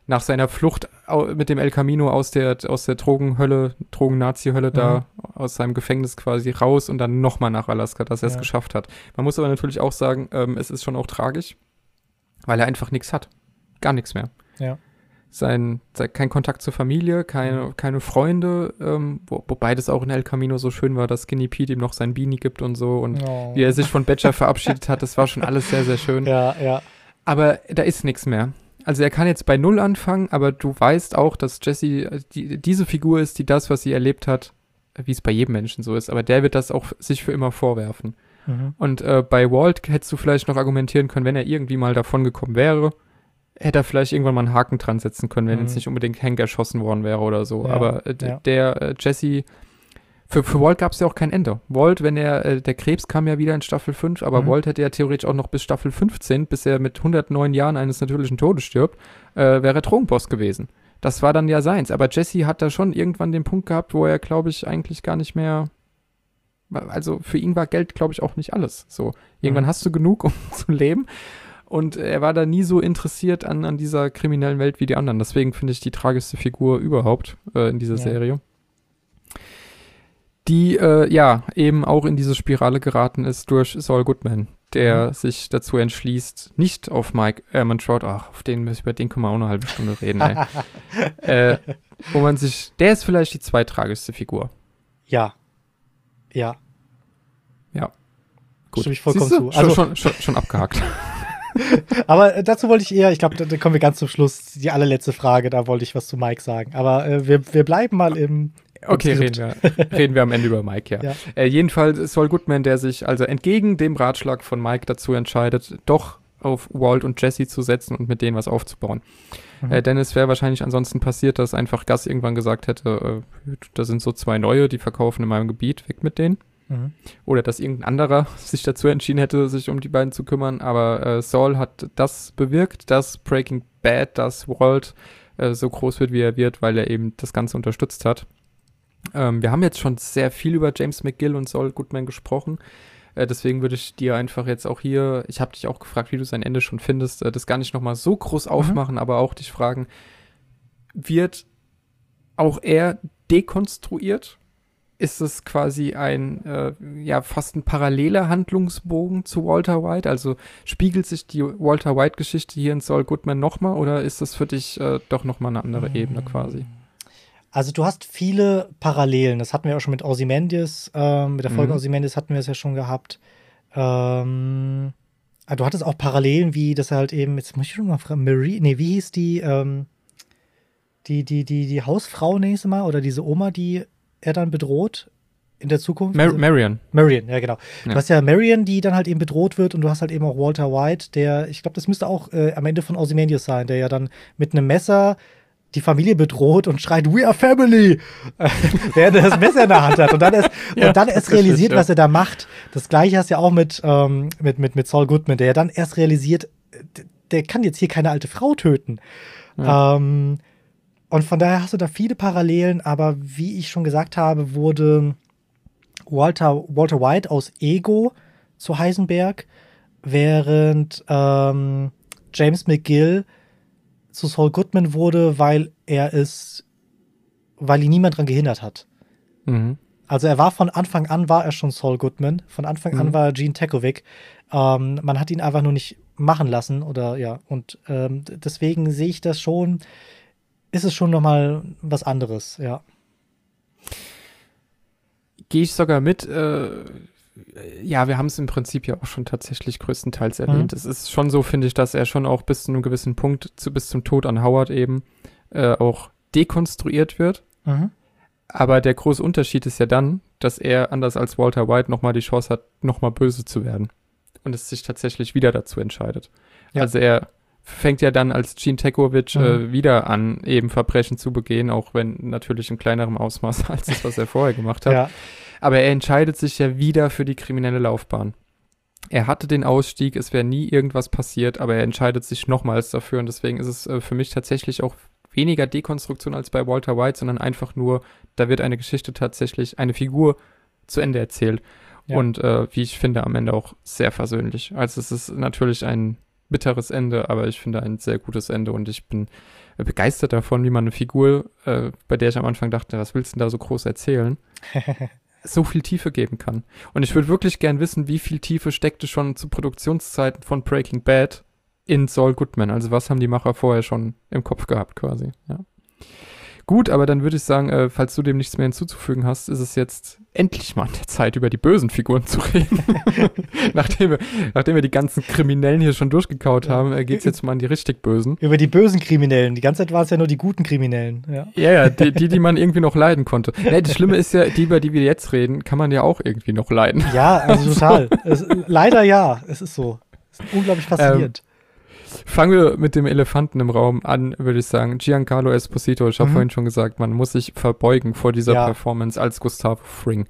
S1: nach seiner Flucht mit dem El Camino aus der, aus der Drogenhölle, Drogen-Nazi-Hölle mhm. da, aus seinem Gefängnis quasi raus und dann nochmal nach Alaska, dass er es ja. geschafft hat. Man muss aber natürlich auch sagen, ähm, es ist schon auch tragisch, weil er einfach nichts hat. Gar nichts mehr.
S2: Ja
S1: sein, sein, kein Kontakt zur Familie, keine, mhm. keine Freunde, ähm, wo, wobei das auch in El Camino so schön war, dass Skinny Pete ihm noch sein Beanie gibt und so und oh. wie er sich von Badger verabschiedet hat, das war schon alles sehr, sehr schön.
S2: Ja, ja.
S1: Aber da ist nichts mehr. Also er kann jetzt bei Null anfangen, aber du weißt auch, dass Jesse äh, die, diese Figur ist, die das, was sie erlebt hat, wie es bei jedem Menschen so ist, aber der wird das auch sich für immer vorwerfen. Mhm. Und äh, bei Walt hättest du vielleicht noch argumentieren können, wenn er irgendwie mal davon gekommen wäre, hätte er vielleicht irgendwann mal einen Haken dran setzen können, wenn mhm. jetzt nicht unbedingt Hank erschossen worden wäre oder so. Ja, Aber äh, ja. der äh, Jesse Für, für Walt gab es ja auch kein Ende. Walt, wenn er, äh, der Krebs kam ja wieder in Staffel 5, aber mhm. Walt hätte ja theoretisch auch noch bis Staffel 15, bis er mit 109 Jahren eines natürlichen Todes stirbt, äh, wäre Drogenboss gewesen. Das war dann ja seins. Aber Jesse hat da schon irgendwann den Punkt gehabt, wo er, glaube ich, eigentlich gar nicht mehr. Also für ihn war Geld, glaube ich, auch nicht alles. So, irgendwann mhm. hast du genug, um zu leben. Und er war da nie so interessiert an, an dieser kriminellen Welt wie die anderen. Deswegen finde ich die tragischste Figur überhaupt äh, in dieser ja. Serie. Die äh, ja eben auch in diese Spirale geraten ist durch Saul Goodman, der mhm. sich dazu entschließt, nicht auf Mike Ehrmantraut, ach, auf den, über den können wir auch eine halbe Stunde reden, ey. äh, wo man sich, der ist vielleicht die zweitragischste Figur.
S2: Ja. Ja.
S1: Ja.
S2: Gut. Stimme ich vollkommen zu.
S1: Also, schon, schon, schon abgehakt.
S2: Aber dazu wollte ich eher, ich glaube, da, kommen wir ganz zum Schluss, die allerletzte Frage, da wollte ich was zu Mike sagen. Aber äh, wir, wir bleiben mal im,
S1: Okay, reden wir, reden wir am Ende über Mike, ja. ja. Äh, jedenfalls Saul Goodman, der sich also entgegen dem Ratschlag von Mike dazu entscheidet, doch auf Walt und Jesse zu setzen und mit denen was aufzubauen. Mhm. Äh, denn es wäre wahrscheinlich ansonsten passiert, dass einfach Gus irgendwann gesagt hätte, äh, da sind so zwei neue, die verkaufen in meinem Gebiet, weg mit denen. Mhm. Oder dass irgendein anderer sich dazu entschieden hätte, sich um die beiden zu kümmern. Aber äh, Saul hat das bewirkt, dass Breaking Bad, dass Walt äh, so groß wird, wie er wird, weil er eben das Ganze unterstützt hat. Ähm, wir haben jetzt schon sehr viel über James McGill und Saul Goodman gesprochen. Äh, deswegen würde ich dir einfach jetzt auch hier, ich habe dich auch gefragt, wie du sein Ende schon findest, äh, das gar nicht nochmal so groß mhm. aufmachen, aber auch dich fragen, wird auch er dekonstruiert? Ist es quasi ein, äh, ja, fast ein paralleler Handlungsbogen zu Walter White? Also spiegelt sich die Walter White-Geschichte hier in Saul Goodman nochmal oder ist das für dich äh, doch nochmal eine andere mhm. Ebene quasi?
S2: Also du hast viele Parallelen. Das hatten wir auch schon mit Ozymandias. Ähm, mit der Folge mhm. Ozymandias hatten wir es ja schon gehabt. Ähm, ah, du hattest auch Parallelen, wie das halt eben, jetzt muss ich schon mal fragen, Marie, nee, wie hieß die, ähm, die, die, die, die Hausfrau nächstes Mal oder diese Oma, die er dann bedroht in der Zukunft?
S1: Mar Marion.
S2: Marion, ja, genau. Ja. Du hast ja Marion, die dann halt eben bedroht wird und du hast halt eben auch Walter White, der, ich glaube, das müsste auch äh, am Ende von Ozymandias sein, der ja dann mit einem Messer die Familie bedroht und schreit, We are family! Während er das Messer in der Hand hat. Und dann erst, ja, und dann erst realisiert, was er da macht. Das gleiche hast du ja auch mit, ähm, mit, mit, mit Saul Goodman, der ja dann erst realisiert, der kann jetzt hier keine alte Frau töten. Ja. Ähm, und von daher hast du da viele Parallelen, aber wie ich schon gesagt habe, wurde Walter, Walter White aus Ego zu Heisenberg, während ähm, James McGill zu Saul Goodman wurde, weil er es, weil ihn niemand daran gehindert hat. Mhm. Also er war von Anfang an war er schon Saul Goodman, von Anfang mhm. an war er Gene Tekovic. Ähm, man hat ihn einfach nur nicht machen lassen oder ja und ähm, deswegen sehe ich das schon, ist es schon nochmal was anderes, ja.
S1: Gehe ich sogar mit. Äh, ja, wir haben es im Prinzip ja auch schon tatsächlich größtenteils mhm. erwähnt. Mhm. Es ist schon so, finde ich, dass er schon auch bis zu einem gewissen Punkt, zu, bis zum Tod an Howard eben, äh, auch dekonstruiert wird. Mhm. Aber der große Unterschied ist ja dann, dass er, anders als Walter White, nochmal die Chance hat, nochmal böse zu werden. Und es sich tatsächlich wieder dazu entscheidet. Ja. Also er fängt ja dann als Gene Tekovic äh, mhm. äh, wieder an, eben Verbrechen zu begehen, auch wenn natürlich in kleinerem Ausmaß als das, was er vorher gemacht hat. Ja. Aber er entscheidet sich ja wieder für die kriminelle Laufbahn. Er hatte den Ausstieg, es wäre nie irgendwas passiert, aber er entscheidet sich nochmals dafür und deswegen ist es äh, für mich tatsächlich auch weniger Dekonstruktion als bei Walter White, sondern einfach nur, da wird eine Geschichte tatsächlich, eine Figur zu Ende erzählt. Ja. Und äh, wie ich finde, am Ende auch sehr versöhnlich. Also es ist natürlich ein bitteres Ende, aber ich finde ein sehr gutes Ende und ich bin begeistert davon, wie man eine Figur, äh, bei der ich am Anfang dachte, was willst du denn da so groß erzählen? so viel Tiefe geben kann. Und ich würde wirklich gern wissen, wie viel Tiefe steckte schon zu Produktionszeiten von Breaking Bad in Saul Goodman. Also was haben die Macher vorher schon im Kopf gehabt quasi. Ja. Gut, aber dann würde ich sagen, äh, falls du dem nichts mehr hinzuzufügen hast, ist es jetzt endlich mal an der Zeit, über die bösen Figuren zu reden. nachdem, wir, nachdem wir die ganzen Kriminellen hier schon durchgekaut haben, äh, geht es jetzt mal an die richtig Bösen.
S2: Über die bösen Kriminellen. Die ganze Zeit waren es ja nur die guten Kriminellen. Ja,
S1: ja, ja die, die, die, man irgendwie noch leiden konnte. Nee, das Schlimme ist ja, die, über die wir jetzt reden, kann man ja auch irgendwie noch leiden.
S2: Ja, also total. es, leider ja, es ist so. Es ist unglaublich faszinierend. Ähm,
S1: Fangen wir mit dem Elefanten im Raum an, würde ich sagen. Giancarlo Esposito, ich habe mhm. vorhin schon gesagt, man muss sich verbeugen vor dieser ja. Performance als Gustavo Fring.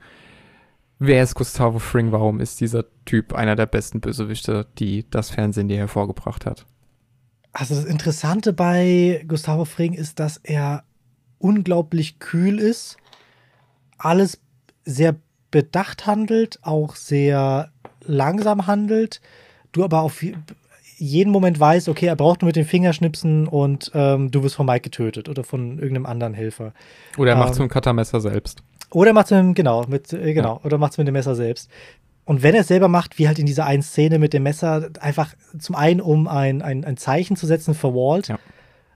S1: Wer ist Gustavo Fring? Warum ist dieser Typ einer der besten Bösewichte, die das Fernsehen je hervorgebracht hat?
S2: Also das Interessante bei Gustavo Fring ist, dass er unglaublich kühl ist, alles sehr bedacht handelt, auch sehr langsam handelt, du aber auf jeden Moment weißt, okay, er braucht nur mit den Fingerschnipsen und ähm, du wirst von Mike getötet oder von irgendeinem anderen Helfer.
S1: Oder er macht es ähm, mit dem Cuttermesser selbst.
S2: Oder macht es mit, genau, mit, äh, genau, ja. oder macht es mit dem Messer selbst. Und wenn er es selber macht, wie halt in dieser einen Szene mit dem Messer, einfach zum einen, um ein, ein, ein Zeichen zu setzen für Walt, ja.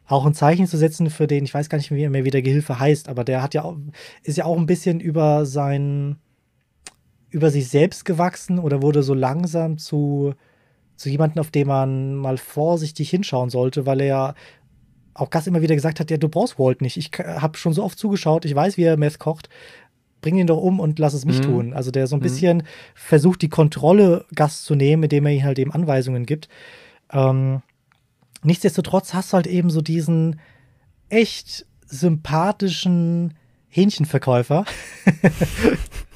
S2: auch ein Zeichen zu setzen für den, ich weiß gar nicht mehr, wie der Gehilfe heißt, aber der hat ja auch, ist ja auch ein bisschen über sein, über sich selbst gewachsen oder wurde so langsam zu, zu jemandem, auf den man mal vorsichtig hinschauen sollte, weil er ja auch Gas immer wieder gesagt hat, ja, du brauchst Walt nicht. Ich habe schon so oft zugeschaut, ich weiß, wie er Meth kocht bring ihn doch um und lass es mich mhm. tun. Also der so ein mhm. bisschen versucht, die Kontrolle Gast zu nehmen, indem er ihm halt eben Anweisungen gibt. Ähm, nichtsdestotrotz hast du halt eben so diesen echt sympathischen Hähnchenverkäufer,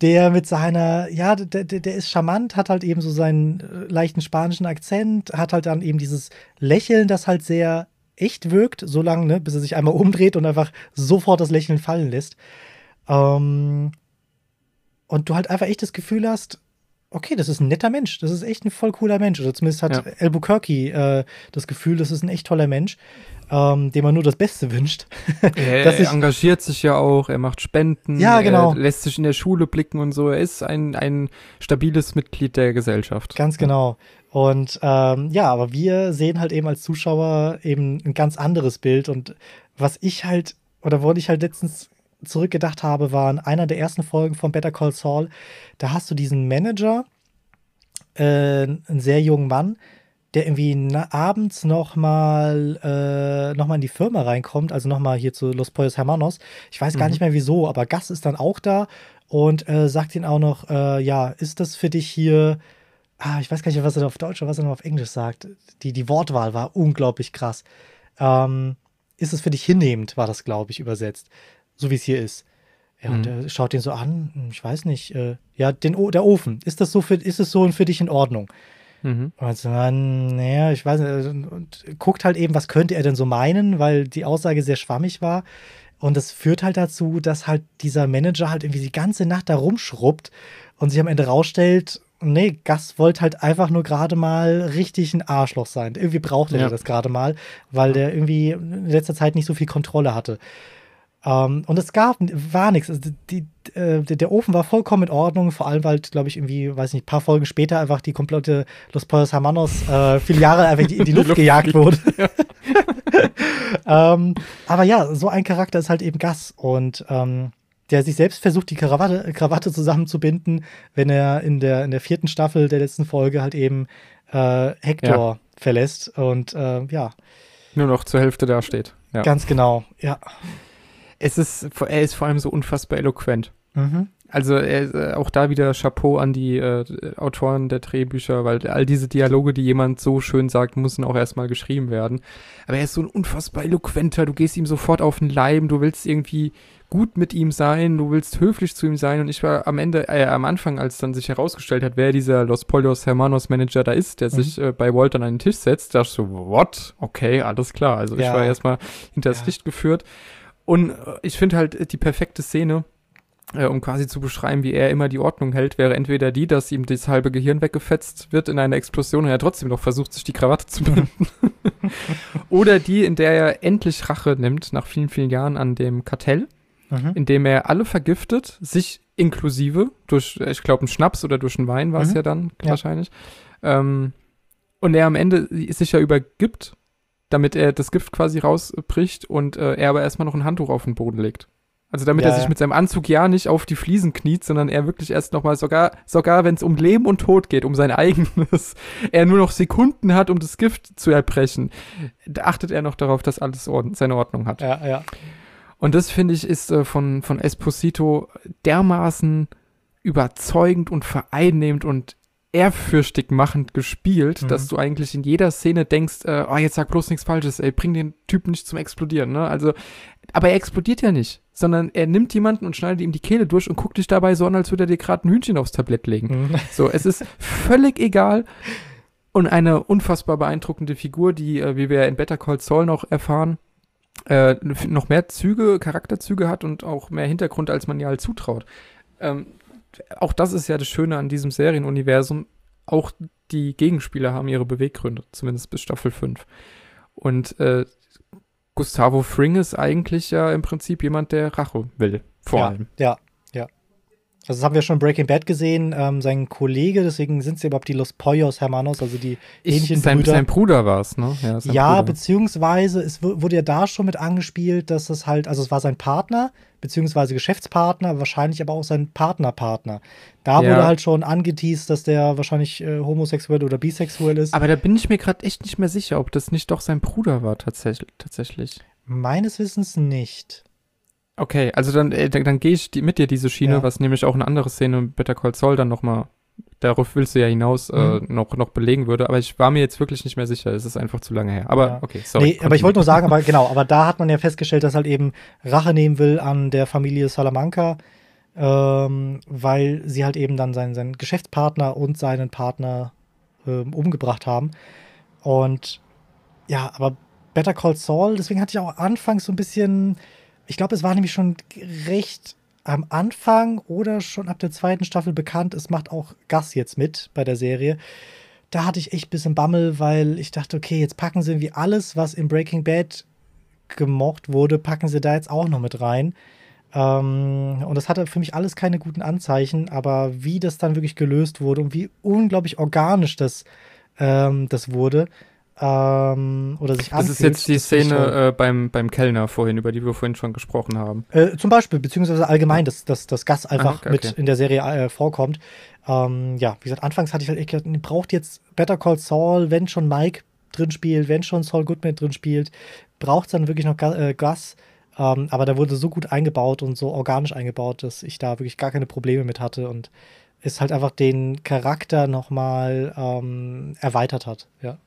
S2: der mit seiner, ja, der, der ist charmant, hat halt eben so seinen äh, leichten spanischen Akzent, hat halt dann eben dieses Lächeln, das halt sehr echt wirkt, so lange, ne, bis er sich einmal umdreht und einfach sofort das Lächeln fallen lässt. Ähm, und du halt einfach echt das Gefühl hast, okay, das ist ein netter Mensch, das ist echt ein voll cooler Mensch. Oder zumindest hat ja. Albuquerque äh, das Gefühl, das ist ein echt toller Mensch, ähm, dem man nur das Beste wünscht.
S1: er, er engagiert sich ja auch, er macht Spenden,
S2: ja, genau.
S1: er lässt sich in der Schule blicken und so. Er ist ein, ein stabiles Mitglied der Gesellschaft.
S2: Ganz genau. Und ähm, ja, aber wir sehen halt eben als Zuschauer eben ein ganz anderes Bild. Und was ich halt, oder wo ich halt letztens zurückgedacht habe, war in einer der ersten Folgen von Better Call Saul. Da hast du diesen Manager, äh, einen sehr jungen Mann, der irgendwie abends nochmal äh, noch in die Firma reinkommt, also nochmal hier zu Los Pollos Hermanos. Ich weiß gar mhm. nicht mehr wieso, aber Gas ist dann auch da und äh, sagt ihn auch noch, äh, ja, ist das für dich hier, ah, ich weiß gar nicht, was er auf Deutsch oder was er noch auf Englisch sagt. Die, die Wortwahl war unglaublich krass. Ähm, ist es für dich hinnehmend, war das, glaube ich, übersetzt so wie es hier ist. Ja, mhm. und er schaut ihn so an, hm, ich weiß nicht, äh, ja, den o der Ofen, ist das so für, ist es so für dich in Ordnung? Mhm. Und so, naja, ich weiß nicht, also, und, und guckt halt eben, was könnte er denn so meinen, weil die Aussage sehr schwammig war. Und das führt halt dazu, dass halt dieser Manager halt irgendwie die ganze Nacht da rumschrubbt und sich am Ende rausstellt, nee, Gas wollte halt einfach nur gerade mal richtig ein Arschloch sein. Irgendwie brauchte ja. er das gerade mal, weil der irgendwie in letzter Zeit nicht so viel Kontrolle hatte. Um, ähm, und es gab, war nichts. Also die, äh, der Ofen war vollkommen in Ordnung, vor allem, weil, glaube ich, irgendwie, weiß nicht, ein paar Folgen später einfach die komplette Los Pollos Hermanos äh, Filiale einfach in die Luft gejagt wurde. um, ähm, aber ja, so ein Charakter ist halt eben Gas und ähm, der sich selbst versucht, die Krawatte, Krawatte zusammenzubinden, wenn er in der, in der vierten Staffel der letzten Folge halt eben äh, Hector ja. verlässt und äh, ja.
S1: Nur noch zur Hälfte dasteht.
S2: Ja. Ganz genau, ja
S1: es ist, er ist vor allem so unfassbar eloquent. Mhm. Also er, äh, auch da wieder Chapeau an die äh, Autoren der Drehbücher, weil all diese Dialoge, die jemand so schön sagt, müssen auch erstmal geschrieben werden. Aber er ist so ein unfassbar eloquenter, du gehst ihm sofort auf den Leim, du willst irgendwie gut mit ihm sein, du willst höflich zu ihm sein und ich war am Ende, äh, am Anfang, als dann sich herausgestellt hat, wer dieser Los Polios Hermanos Manager da ist, der mhm. sich äh, bei Walter an den Tisch setzt, dachte ich so, what? Okay, alles klar. Also ja. ich war erstmal hinter das ja. Licht geführt und äh, ich finde halt äh, die perfekte Szene, äh, um quasi zu beschreiben, wie er immer die Ordnung hält, wäre entweder die, dass ihm das halbe Gehirn weggefetzt wird in einer Explosion und er trotzdem noch versucht, sich die Krawatte zu binden. Oder die, in der er endlich Rache nimmt, nach vielen, vielen Jahren an dem Kartell, mhm. indem er alle vergiftet, sich inklusive, durch, ich glaube, einen Schnaps oder durch einen Wein war es mhm. ja dann ja. wahrscheinlich. Ähm, und er am Ende sich ja übergibt damit er das Gift quasi rausbricht und äh, er aber erstmal noch ein Handtuch auf den Boden legt. Also damit ja, er sich mit seinem Anzug ja nicht auf die Fliesen kniet, sondern er wirklich erst nochmal, sogar, sogar wenn es um Leben und Tod geht, um sein eigenes, er nur noch Sekunden hat, um das Gift zu erbrechen, da achtet er noch darauf, dass alles Ord seine Ordnung hat.
S2: Ja, ja.
S1: Und das, finde ich, ist äh, von, von Esposito dermaßen überzeugend und vereinnehmend und ehrfürchtig machend gespielt, mhm. dass du eigentlich in jeder Szene denkst, äh, oh, jetzt sag bloß nichts Falsches, ey, bring den Typen nicht zum Explodieren, ne? Also, aber er explodiert ja nicht, sondern er nimmt jemanden und schneidet ihm die Kehle durch und guckt dich dabei so an, als würde er dir gerade ein Hühnchen aufs Tablett legen. Mhm. So, es ist völlig egal. Und eine unfassbar beeindruckende Figur, die, äh, wie wir in Better Call Saul noch erfahren, äh, noch mehr Züge, Charakterzüge hat und auch mehr Hintergrund, als man ihr halt zutraut. Ähm, auch das ist ja das Schöne an diesem Serienuniversum. Auch die Gegenspieler haben ihre Beweggründe, zumindest bis Staffel 5. Und äh, Gustavo Fring ist eigentlich ja im Prinzip jemand, der Rache will, vor
S2: ja,
S1: allem.
S2: Ja, also das haben wir schon in Breaking Bad gesehen. Ähm, sein Kollege, deswegen sind sie überhaupt die Los Poyos Hermanos, also die ähnlichen
S1: sein. Sein Bruder war es, ne?
S2: Ja, ja Bruder. beziehungsweise es wurde ja da schon mit angespielt, dass es halt, also es war sein Partner, beziehungsweise Geschäftspartner, wahrscheinlich aber auch sein Partnerpartner. Da ja. wurde halt schon angeteased, dass der wahrscheinlich äh, homosexuell oder bisexuell ist.
S1: Aber da bin ich mir gerade echt nicht mehr sicher, ob das nicht doch sein Bruder war tatsächlich.
S2: Meines Wissens nicht.
S1: Okay, also dann, äh, dann, dann gehe ich die, mit dir diese Schiene, ja. was nämlich auch eine andere Szene mit Better Call Saul dann nochmal, darauf willst du ja hinaus, äh, mhm. äh, noch, noch belegen würde. Aber ich war mir jetzt wirklich nicht mehr sicher, es ist einfach zu lange her. Aber ja. okay,
S2: sorry. Nee, aber ich wollte nur sagen, aber genau, aber da hat man ja festgestellt, dass halt eben Rache nehmen will an der Familie Salamanca, ähm, weil sie halt eben dann seinen, seinen Geschäftspartner und seinen Partner ähm, umgebracht haben. Und ja, aber Better Call Saul, deswegen hatte ich auch anfangs so ein bisschen ich glaube, es war nämlich schon recht am Anfang oder schon ab der zweiten Staffel bekannt, es macht auch Gas jetzt mit bei der Serie. Da hatte ich echt ein bisschen Bammel, weil ich dachte, okay, jetzt packen sie irgendwie alles, was in Breaking Bad gemocht wurde, packen sie da jetzt auch noch mit rein. Ähm, und das hatte für mich alles keine guten Anzeichen, aber wie das dann wirklich gelöst wurde und wie unglaublich organisch das, ähm, das wurde, ähm, oder sich
S1: Das ist jetzt die Szene äh, beim, beim Kellner vorhin, über die wir vorhin schon gesprochen haben.
S2: Äh, zum Beispiel, beziehungsweise allgemein, dass, dass das Gas einfach ah, okay, mit okay. in der Serie äh, vorkommt. Ähm, ja, wie gesagt, anfangs hatte ich halt echt gedacht, braucht jetzt Better Call Saul, wenn schon Mike drin spielt, wenn schon Saul Goodman drin spielt, braucht es dann wirklich noch äh, Gas. Ähm, aber da wurde so gut eingebaut und so organisch eingebaut, dass ich da wirklich gar keine Probleme mit hatte und es halt einfach den Charakter nochmal ähm, erweitert hat, ja.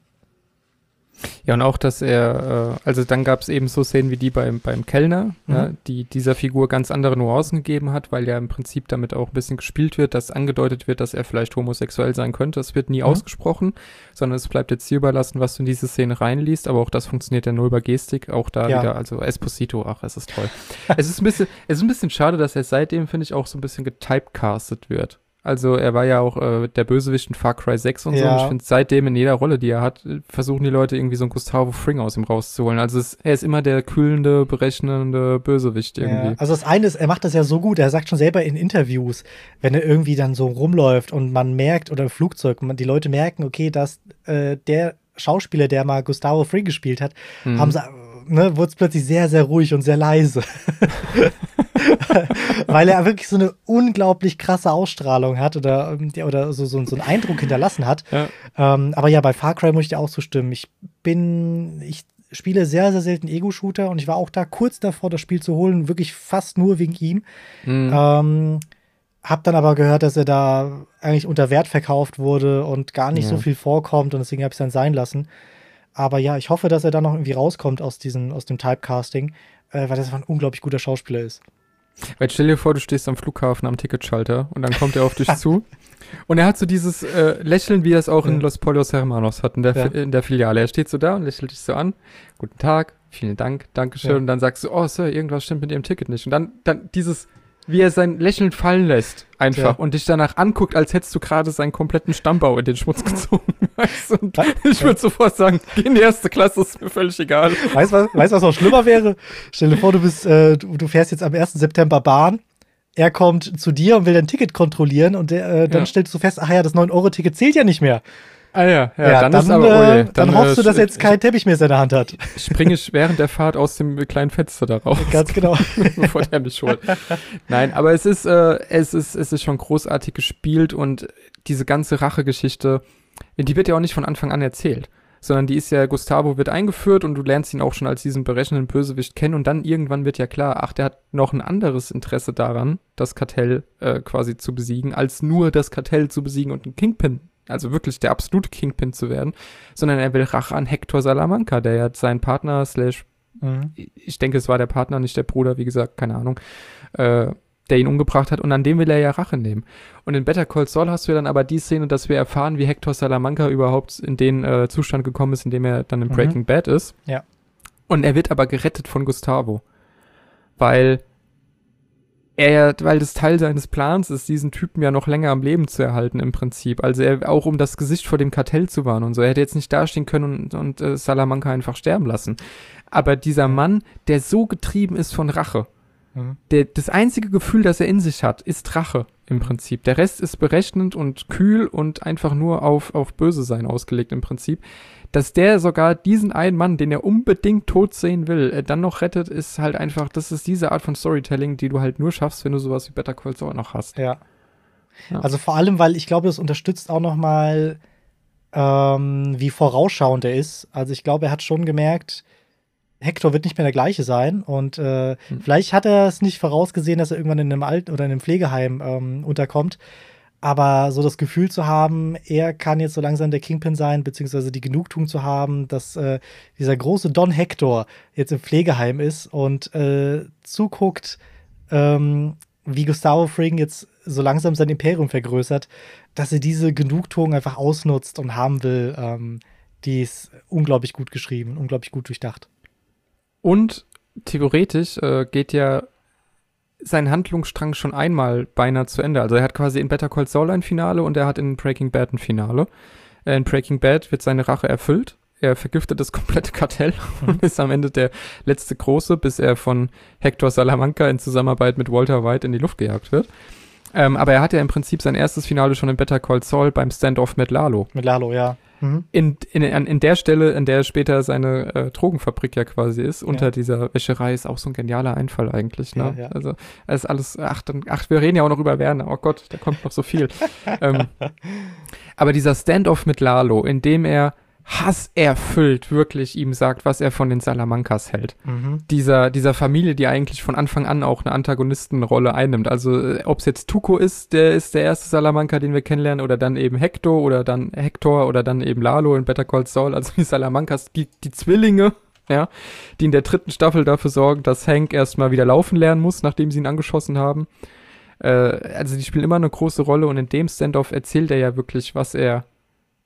S1: Ja, und auch, dass er, äh, also dann gab es eben so Szenen wie die beim, beim Kellner, mhm. ja, die dieser Figur ganz andere Nuancen gegeben hat, weil ja im Prinzip damit auch ein bisschen gespielt wird, dass angedeutet wird, dass er vielleicht homosexuell sein könnte. Das wird nie mhm. ausgesprochen, sondern es bleibt jetzt hier überlassen, was du in diese Szene reinliest, aber auch das funktioniert ja nur über Gestik, auch da ja. wieder, also Esposito, ach, es ist toll. es ist ein bisschen, es ist ein bisschen schade, dass er seitdem, finde ich, auch so ein bisschen getypecastet wird. Also er war ja auch äh, der Bösewicht in Far Cry 6 und ja. so. Und ich finde, seitdem in jeder Rolle, die er hat, versuchen die Leute irgendwie so einen Gustavo Fring aus ihm rauszuholen. Also es, er ist immer der kühlende, berechnende Bösewicht irgendwie.
S2: Ja. Also das eine ist, er macht das ja so gut. Er sagt schon selber in Interviews, wenn er irgendwie dann so rumläuft und man merkt, oder im Flugzeug, man, die Leute merken, okay, dass äh, der Schauspieler, der mal Gustavo Fring gespielt hat, mhm. haben sie ne, wurde es plötzlich sehr, sehr ruhig und sehr leise. Weil er wirklich so eine unglaublich krasse Ausstrahlung hat oder, ähm, oder so, so, so einen Eindruck hinterlassen hat. Ja. Ähm, aber ja, bei Far Cry muss ich dir auch zustimmen. Ich bin, ich spiele sehr, sehr selten Ego-Shooter und ich war auch da kurz davor, das Spiel zu holen, wirklich fast nur wegen ihm. Mhm. Ähm, hab dann aber gehört, dass er da eigentlich unter Wert verkauft wurde und gar nicht ja. so viel vorkommt und deswegen habe ich es dann sein lassen. Aber ja, ich hoffe, dass er da noch irgendwie rauskommt aus, diesen, aus dem Typecasting, äh, weil das einfach ein unglaublich guter Schauspieler ist.
S1: Weil stell dir vor, du stehst am Flughafen am Ticketschalter und dann kommt er auf dich zu. Und er hat so dieses äh, Lächeln, wie er es auch ja. in Los Polos Hermanos hat, in der, ja. in der Filiale. Er steht so da und lächelt dich so an. Guten Tag, vielen Dank, Dankeschön. Ja. Und dann sagst du, oh Sir, irgendwas stimmt mit Ihrem Ticket nicht. Und dann, dann dieses wie er sein Lächeln fallen lässt, einfach, ja. und dich danach anguckt, als hättest du gerade seinen kompletten Stammbau in den Schmutz gezogen. Weißt? Und ich würde sofort sagen, geh in die erste Klasse, ist mir völlig egal.
S2: Weißt du, was, weißt, was noch schlimmer wäre? Stell dir vor, du bist, äh, du, du fährst jetzt am 1. September Bahn er kommt zu dir und will dein Ticket kontrollieren und der, äh, dann ja. stellst du fest, ach ja, das 9-Euro-Ticket zählt ja nicht mehr.
S1: Ah ja, ja, ja dann, dann, ist aber, oh
S2: je, dann, dann hoffst du, dass jetzt kein Teppichmesser in der Hand hat.
S1: Springe ich während der Fahrt aus dem kleinen Fenster da raus.
S2: Ganz genau.
S1: bevor der mich holt. Nein, aber es ist, äh, es ist, es ist schon großartig gespielt und diese ganze Rachegeschichte, die wird ja auch nicht von Anfang an erzählt sondern die ist ja, Gustavo wird eingeführt und du lernst ihn auch schon als diesen berechnenden Bösewicht kennen und dann irgendwann wird ja klar, ach, der hat noch ein anderes Interesse daran, das Kartell äh, quasi zu besiegen, als nur das Kartell zu besiegen und einen Kingpin also wirklich der absolute Kingpin zu werden, sondern er will Rache an Hector Salamanca, der ja sein Partner slash, mhm. ich denke, es war der Partner, nicht der Bruder, wie gesagt, keine Ahnung, äh, der ihn umgebracht hat und an dem will er ja Rache nehmen. Und in Better Call Saul hast du ja dann aber die Szene, dass wir erfahren, wie Hector Salamanca überhaupt in den äh, Zustand gekommen ist, in dem er dann in mhm. Breaking Bad ist.
S2: Ja.
S1: Und er wird aber gerettet von Gustavo. Weil er, weil das Teil seines Plans ist, diesen Typen ja noch länger am Leben zu erhalten im Prinzip. Also er auch um das Gesicht vor dem Kartell zu wahren und so. Er hätte jetzt nicht dastehen können und, und äh, Salamanca einfach sterben lassen. Aber dieser Mann, der so getrieben ist von Rache, mhm. der, das einzige Gefühl, das er in sich hat, ist Rache im Prinzip. Der Rest ist berechnend und kühl und einfach nur auf, auf Böse sein ausgelegt im Prinzip dass der sogar diesen einen Mann, den er unbedingt tot sehen will, äh, dann noch rettet, ist halt einfach, das ist diese Art von Storytelling, die du halt nur schaffst, wenn du sowas wie Better Call Saul noch hast.
S2: Ja. ja. Also vor allem, weil ich glaube, das unterstützt auch noch mal, ähm, wie vorausschauend er ist. Also ich glaube, er hat schon gemerkt, Hector wird nicht mehr der gleiche sein und äh, hm. vielleicht hat er es nicht vorausgesehen, dass er irgendwann in einem Alten- oder in einem Pflegeheim ähm, unterkommt. Aber so das Gefühl zu haben, er kann jetzt so langsam der Kingpin sein, beziehungsweise die Genugtuung zu haben, dass äh, dieser große Don Hector jetzt im Pflegeheim ist und äh, zuguckt, ähm, wie Gustavo Fring jetzt so langsam sein Imperium vergrößert, dass er diese Genugtuung einfach ausnutzt und haben will, ähm, die ist unglaublich gut geschrieben, unglaublich gut durchdacht.
S1: Und theoretisch äh, geht ja sein Handlungsstrang schon einmal beinahe zu Ende. Also er hat quasi in Better Call Saul ein Finale und er hat in Breaking Bad ein Finale. Äh, in Breaking Bad wird seine Rache erfüllt. Er vergiftet das komplette Kartell und ist am Ende der letzte Große, bis er von Hector Salamanca in Zusammenarbeit mit Walter White in die Luft gejagt wird. Ähm, aber er hat ja im Prinzip sein erstes Finale schon in Better Call Saul beim Standoff mit Lalo.
S2: Mit Lalo, ja.
S1: Mhm. In, in, in der Stelle, in der später seine äh, Drogenfabrik ja quasi ist, unter ja. dieser Wäscherei, ist auch so ein genialer Einfall eigentlich. Ne? Ja, ja. Also, ist alles, ach, dann, ach, wir reden ja auch noch über Werner. Oh Gott, da kommt noch so viel. ähm, aber dieser Standoff mit Lalo, in dem er hasserfüllt wirklich ihm sagt, was er von den Salamancas hält. Mhm. Dieser, dieser Familie, die eigentlich von Anfang an auch eine Antagonistenrolle einnimmt. Also äh, ob es jetzt Tuco ist, der ist der erste Salamanca, den wir kennenlernen, oder dann eben Hector oder dann Hector oder dann eben Lalo in Better Call Saul, also die Salamancas, die, die Zwillinge, ja, die in der dritten Staffel dafür sorgen, dass Hank erstmal wieder laufen lernen muss, nachdem sie ihn angeschossen haben. Äh, also die spielen immer eine große Rolle und in dem Standoff erzählt er ja wirklich, was er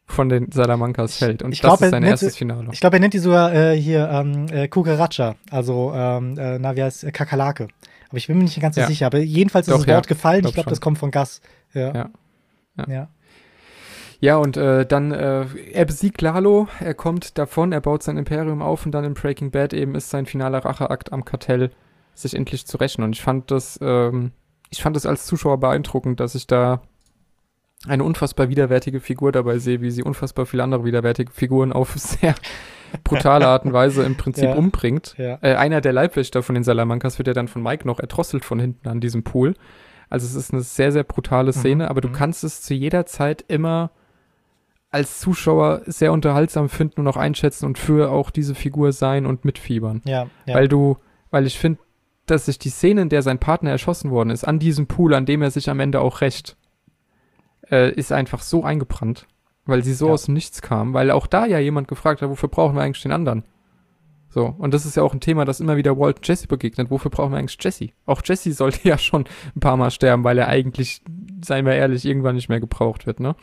S1: von den Salamancas fällt. Und
S2: ich das glaub,
S1: ist sein erstes Finale.
S2: Ich glaube, er nennt die sogar äh, hier ähm, äh, Kukaracha, also ähm, äh, na, wie heißt äh, Kakerlake. Aber ich bin mir nicht ganz so ja. sicher. Aber jedenfalls ist Doch, das Wort ja, gefallen. Glaub ich glaube, das kommt von Gas.
S1: Ja. Ja, ja. ja. ja und äh, dann, äh, er besiegt Lalo, er kommt davon, er baut sein Imperium auf und dann in Breaking Bad eben ist sein finaler Racheakt am Kartell, sich endlich zu rächen. Und ich fand das, ähm, ich fand das als Zuschauer beeindruckend, dass ich da eine unfassbar widerwärtige Figur dabei sehe, wie sie unfassbar viele andere widerwärtige Figuren auf sehr brutale Art und Weise im Prinzip ja, umbringt. Ja. Äh, einer der Leibwächter von den Salamancas wird ja dann von Mike noch erdrosselt von hinten an diesem Pool. Also es ist eine sehr, sehr brutale mhm, Szene, mhm, aber du mhm. kannst es zu jeder Zeit immer als Zuschauer sehr unterhaltsam finden und auch einschätzen und für auch diese Figur sein und mitfiebern.
S2: Ja,
S1: ja. Weil du, weil ich finde, dass sich die Szene, in der sein Partner erschossen worden ist, an diesem Pool, an dem er sich am Ende auch rächt, äh, ist einfach so eingebrannt, weil sie so ja. aus dem Nichts kam, weil auch da ja jemand gefragt hat, wofür brauchen wir eigentlich den anderen? So, und das ist ja auch ein Thema, das immer wieder Walt Jesse begegnet. Wofür brauchen wir eigentlich Jesse? Auch Jesse sollte ja schon ein paar Mal sterben, weil er eigentlich, seien wir ehrlich, irgendwann nicht mehr gebraucht wird, ne?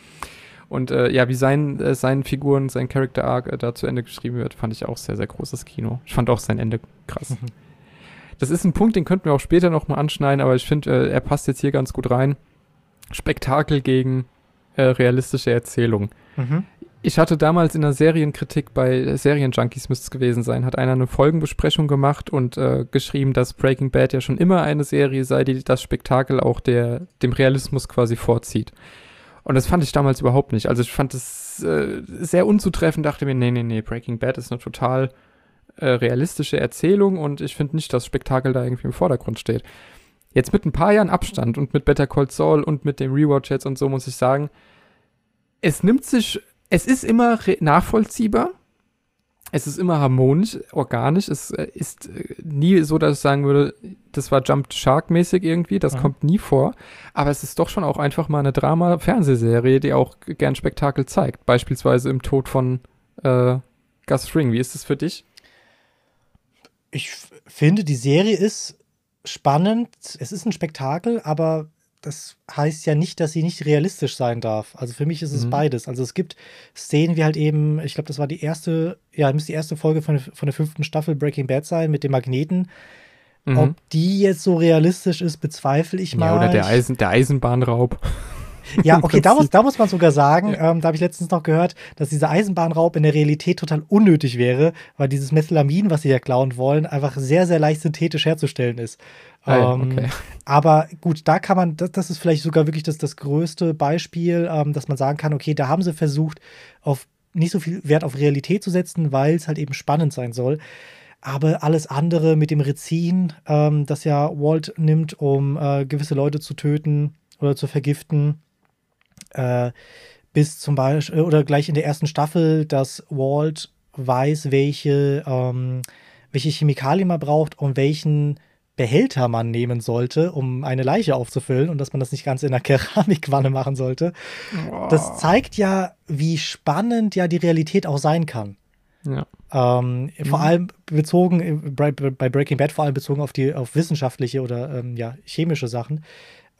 S1: Und äh, ja, wie sein, äh, seinen Figuren, sein Character Arc äh, da zu Ende geschrieben wird, fand ich auch sehr, sehr großes Kino. Ich fand auch sein Ende krass. Mhm. Das ist ein Punkt, den könnten wir auch später nochmal anschneiden, aber ich finde, äh, er passt jetzt hier ganz gut rein. Spektakel gegen äh, realistische Erzählung. Mhm. Ich hatte damals in der Serienkritik bei Serienjunkies müsste es gewesen sein, hat einer eine Folgenbesprechung gemacht und äh, geschrieben, dass Breaking Bad ja schon immer eine Serie sei, die das Spektakel auch der, dem Realismus quasi vorzieht. Und das fand ich damals überhaupt nicht. Also ich fand es äh, sehr unzutreffend, dachte mir, nee, nee, nee, Breaking Bad ist eine total äh, realistische Erzählung und ich finde nicht, dass Spektakel da irgendwie im Vordergrund steht. Jetzt mit ein paar Jahren Abstand und mit Better Call Saul und mit dem Rewatch jetzt und so muss ich sagen, es nimmt sich, es ist immer nachvollziehbar, es ist immer harmonisch, organisch. Es äh, ist äh, nie so, dass ich sagen würde, das war Jump Shark mäßig irgendwie. Das mhm. kommt nie vor. Aber es ist doch schon auch einfach mal eine Drama-Fernsehserie, die auch gern Spektakel zeigt. Beispielsweise im Tod von äh, Gus Fring. Wie ist das für dich?
S2: Ich finde, die Serie ist spannend. Es ist ein Spektakel, aber das heißt ja nicht, dass sie nicht realistisch sein darf. Also für mich ist es mhm. beides. Also es gibt Szenen wie halt eben, ich glaube, das war die erste, ja, müsste die erste Folge von, von der fünften Staffel Breaking Bad sein mit dem Magneten. Mhm. Ob die jetzt so realistisch ist, bezweifle ich mal. Ja,
S1: oder der, Eisen, der Eisenbahnraub.
S2: Ja, okay, da muss, da muss man sogar sagen, ja. ähm, da habe ich letztens noch gehört, dass dieser Eisenbahnraub in der Realität total unnötig wäre, weil dieses Methylamin, was sie ja klauen wollen, einfach sehr, sehr leicht synthetisch herzustellen ist. Ah, ähm, okay. Aber gut, da kann man, das, das, ist vielleicht sogar wirklich das, das größte Beispiel, ähm, dass man sagen kann, okay, da haben sie versucht, auf nicht so viel Wert auf Realität zu setzen, weil es halt eben spannend sein soll. Aber alles andere mit dem Rezin, ähm, das ja Walt nimmt, um äh, gewisse Leute zu töten oder zu vergiften, äh, bis zum Beispiel, oder gleich in der ersten Staffel, dass Walt weiß, welche, ähm, welche Chemikalien man braucht und welchen Behälter man nehmen sollte, um eine Leiche aufzufüllen und dass man das nicht ganz in einer Keramikwanne machen sollte. Oh. Das zeigt ja, wie spannend ja die Realität auch sein kann. Ja. Ähm, mhm. Vor allem bezogen bei, bei, Breaking Bad, vor allem bezogen auf die auf wissenschaftliche oder ähm, ja, chemische Sachen.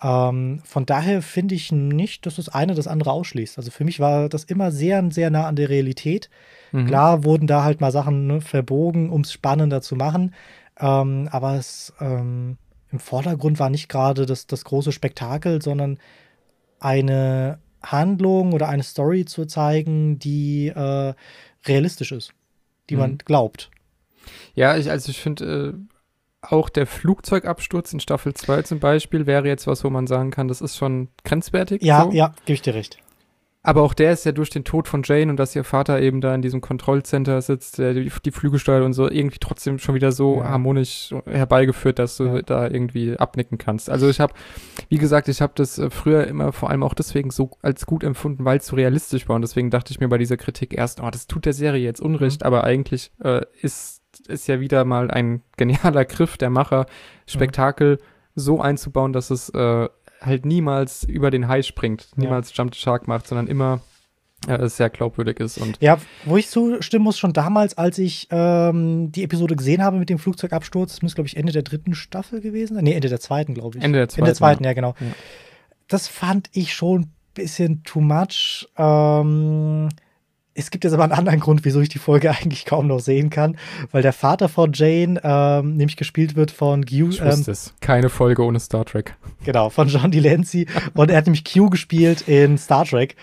S2: Ähm, von daher finde ich nicht, dass das eine das andere ausschließt. Also für mich war das immer sehr, sehr nah an der Realität. Mhm. Klar wurden da halt mal Sachen ne, verbogen, um es spannender zu machen. Ähm, aber es ähm, im Vordergrund war nicht gerade das, das große Spektakel, sondern eine Handlung oder eine Story zu zeigen, die äh, realistisch ist, die mhm. man glaubt.
S1: Ja, ich, also ich finde, äh, auch der Flugzeugabsturz in Staffel 2 zum Beispiel wäre jetzt was, wo man sagen kann, das ist schon grenzwertig.
S2: Ja, so. ja, gebe ich dir recht.
S1: Aber auch der ist ja durch den Tod von Jane und dass ihr Vater eben da in diesem Kontrollcenter sitzt, der die, die Flüge steuert und so, irgendwie trotzdem schon wieder so ja. harmonisch herbeigeführt, dass du ja. da irgendwie abnicken kannst. Also ich habe, wie gesagt, ich habe das äh, früher immer vor allem auch deswegen so als gut empfunden, weil es so realistisch war. Und deswegen dachte ich mir bei dieser Kritik erst, oh, das tut der Serie jetzt Unrecht, mhm. aber eigentlich äh, ist ist ja wieder mal ein genialer Griff der Macher, Spektakel mhm. so einzubauen, dass es äh, halt niemals über den Hai springt, niemals ja. Jump the Shark macht, sondern immer äh, sehr glaubwürdig ist. Und
S2: ja, wo ich zustimmen muss, schon damals, als ich ähm, die Episode gesehen habe mit dem Flugzeugabsturz, das müsste, glaube ich, Ende der dritten Staffel gewesen sein. Nee, Ende der zweiten, glaube ich.
S1: Ende der zweiten.
S2: Ende der zweiten, ja, ja genau. Ja. Das fand ich schon ein bisschen too much. Ähm, es gibt jetzt aber einen anderen Grund, wieso ich die Folge eigentlich kaum noch sehen kann, weil der Vater von Jane ähm, nämlich gespielt wird von
S1: Q. Ich ähm, es. Keine Folge ohne Star Trek.
S2: Genau, von John DeLancey. und er hat nämlich Q gespielt in Star Trek.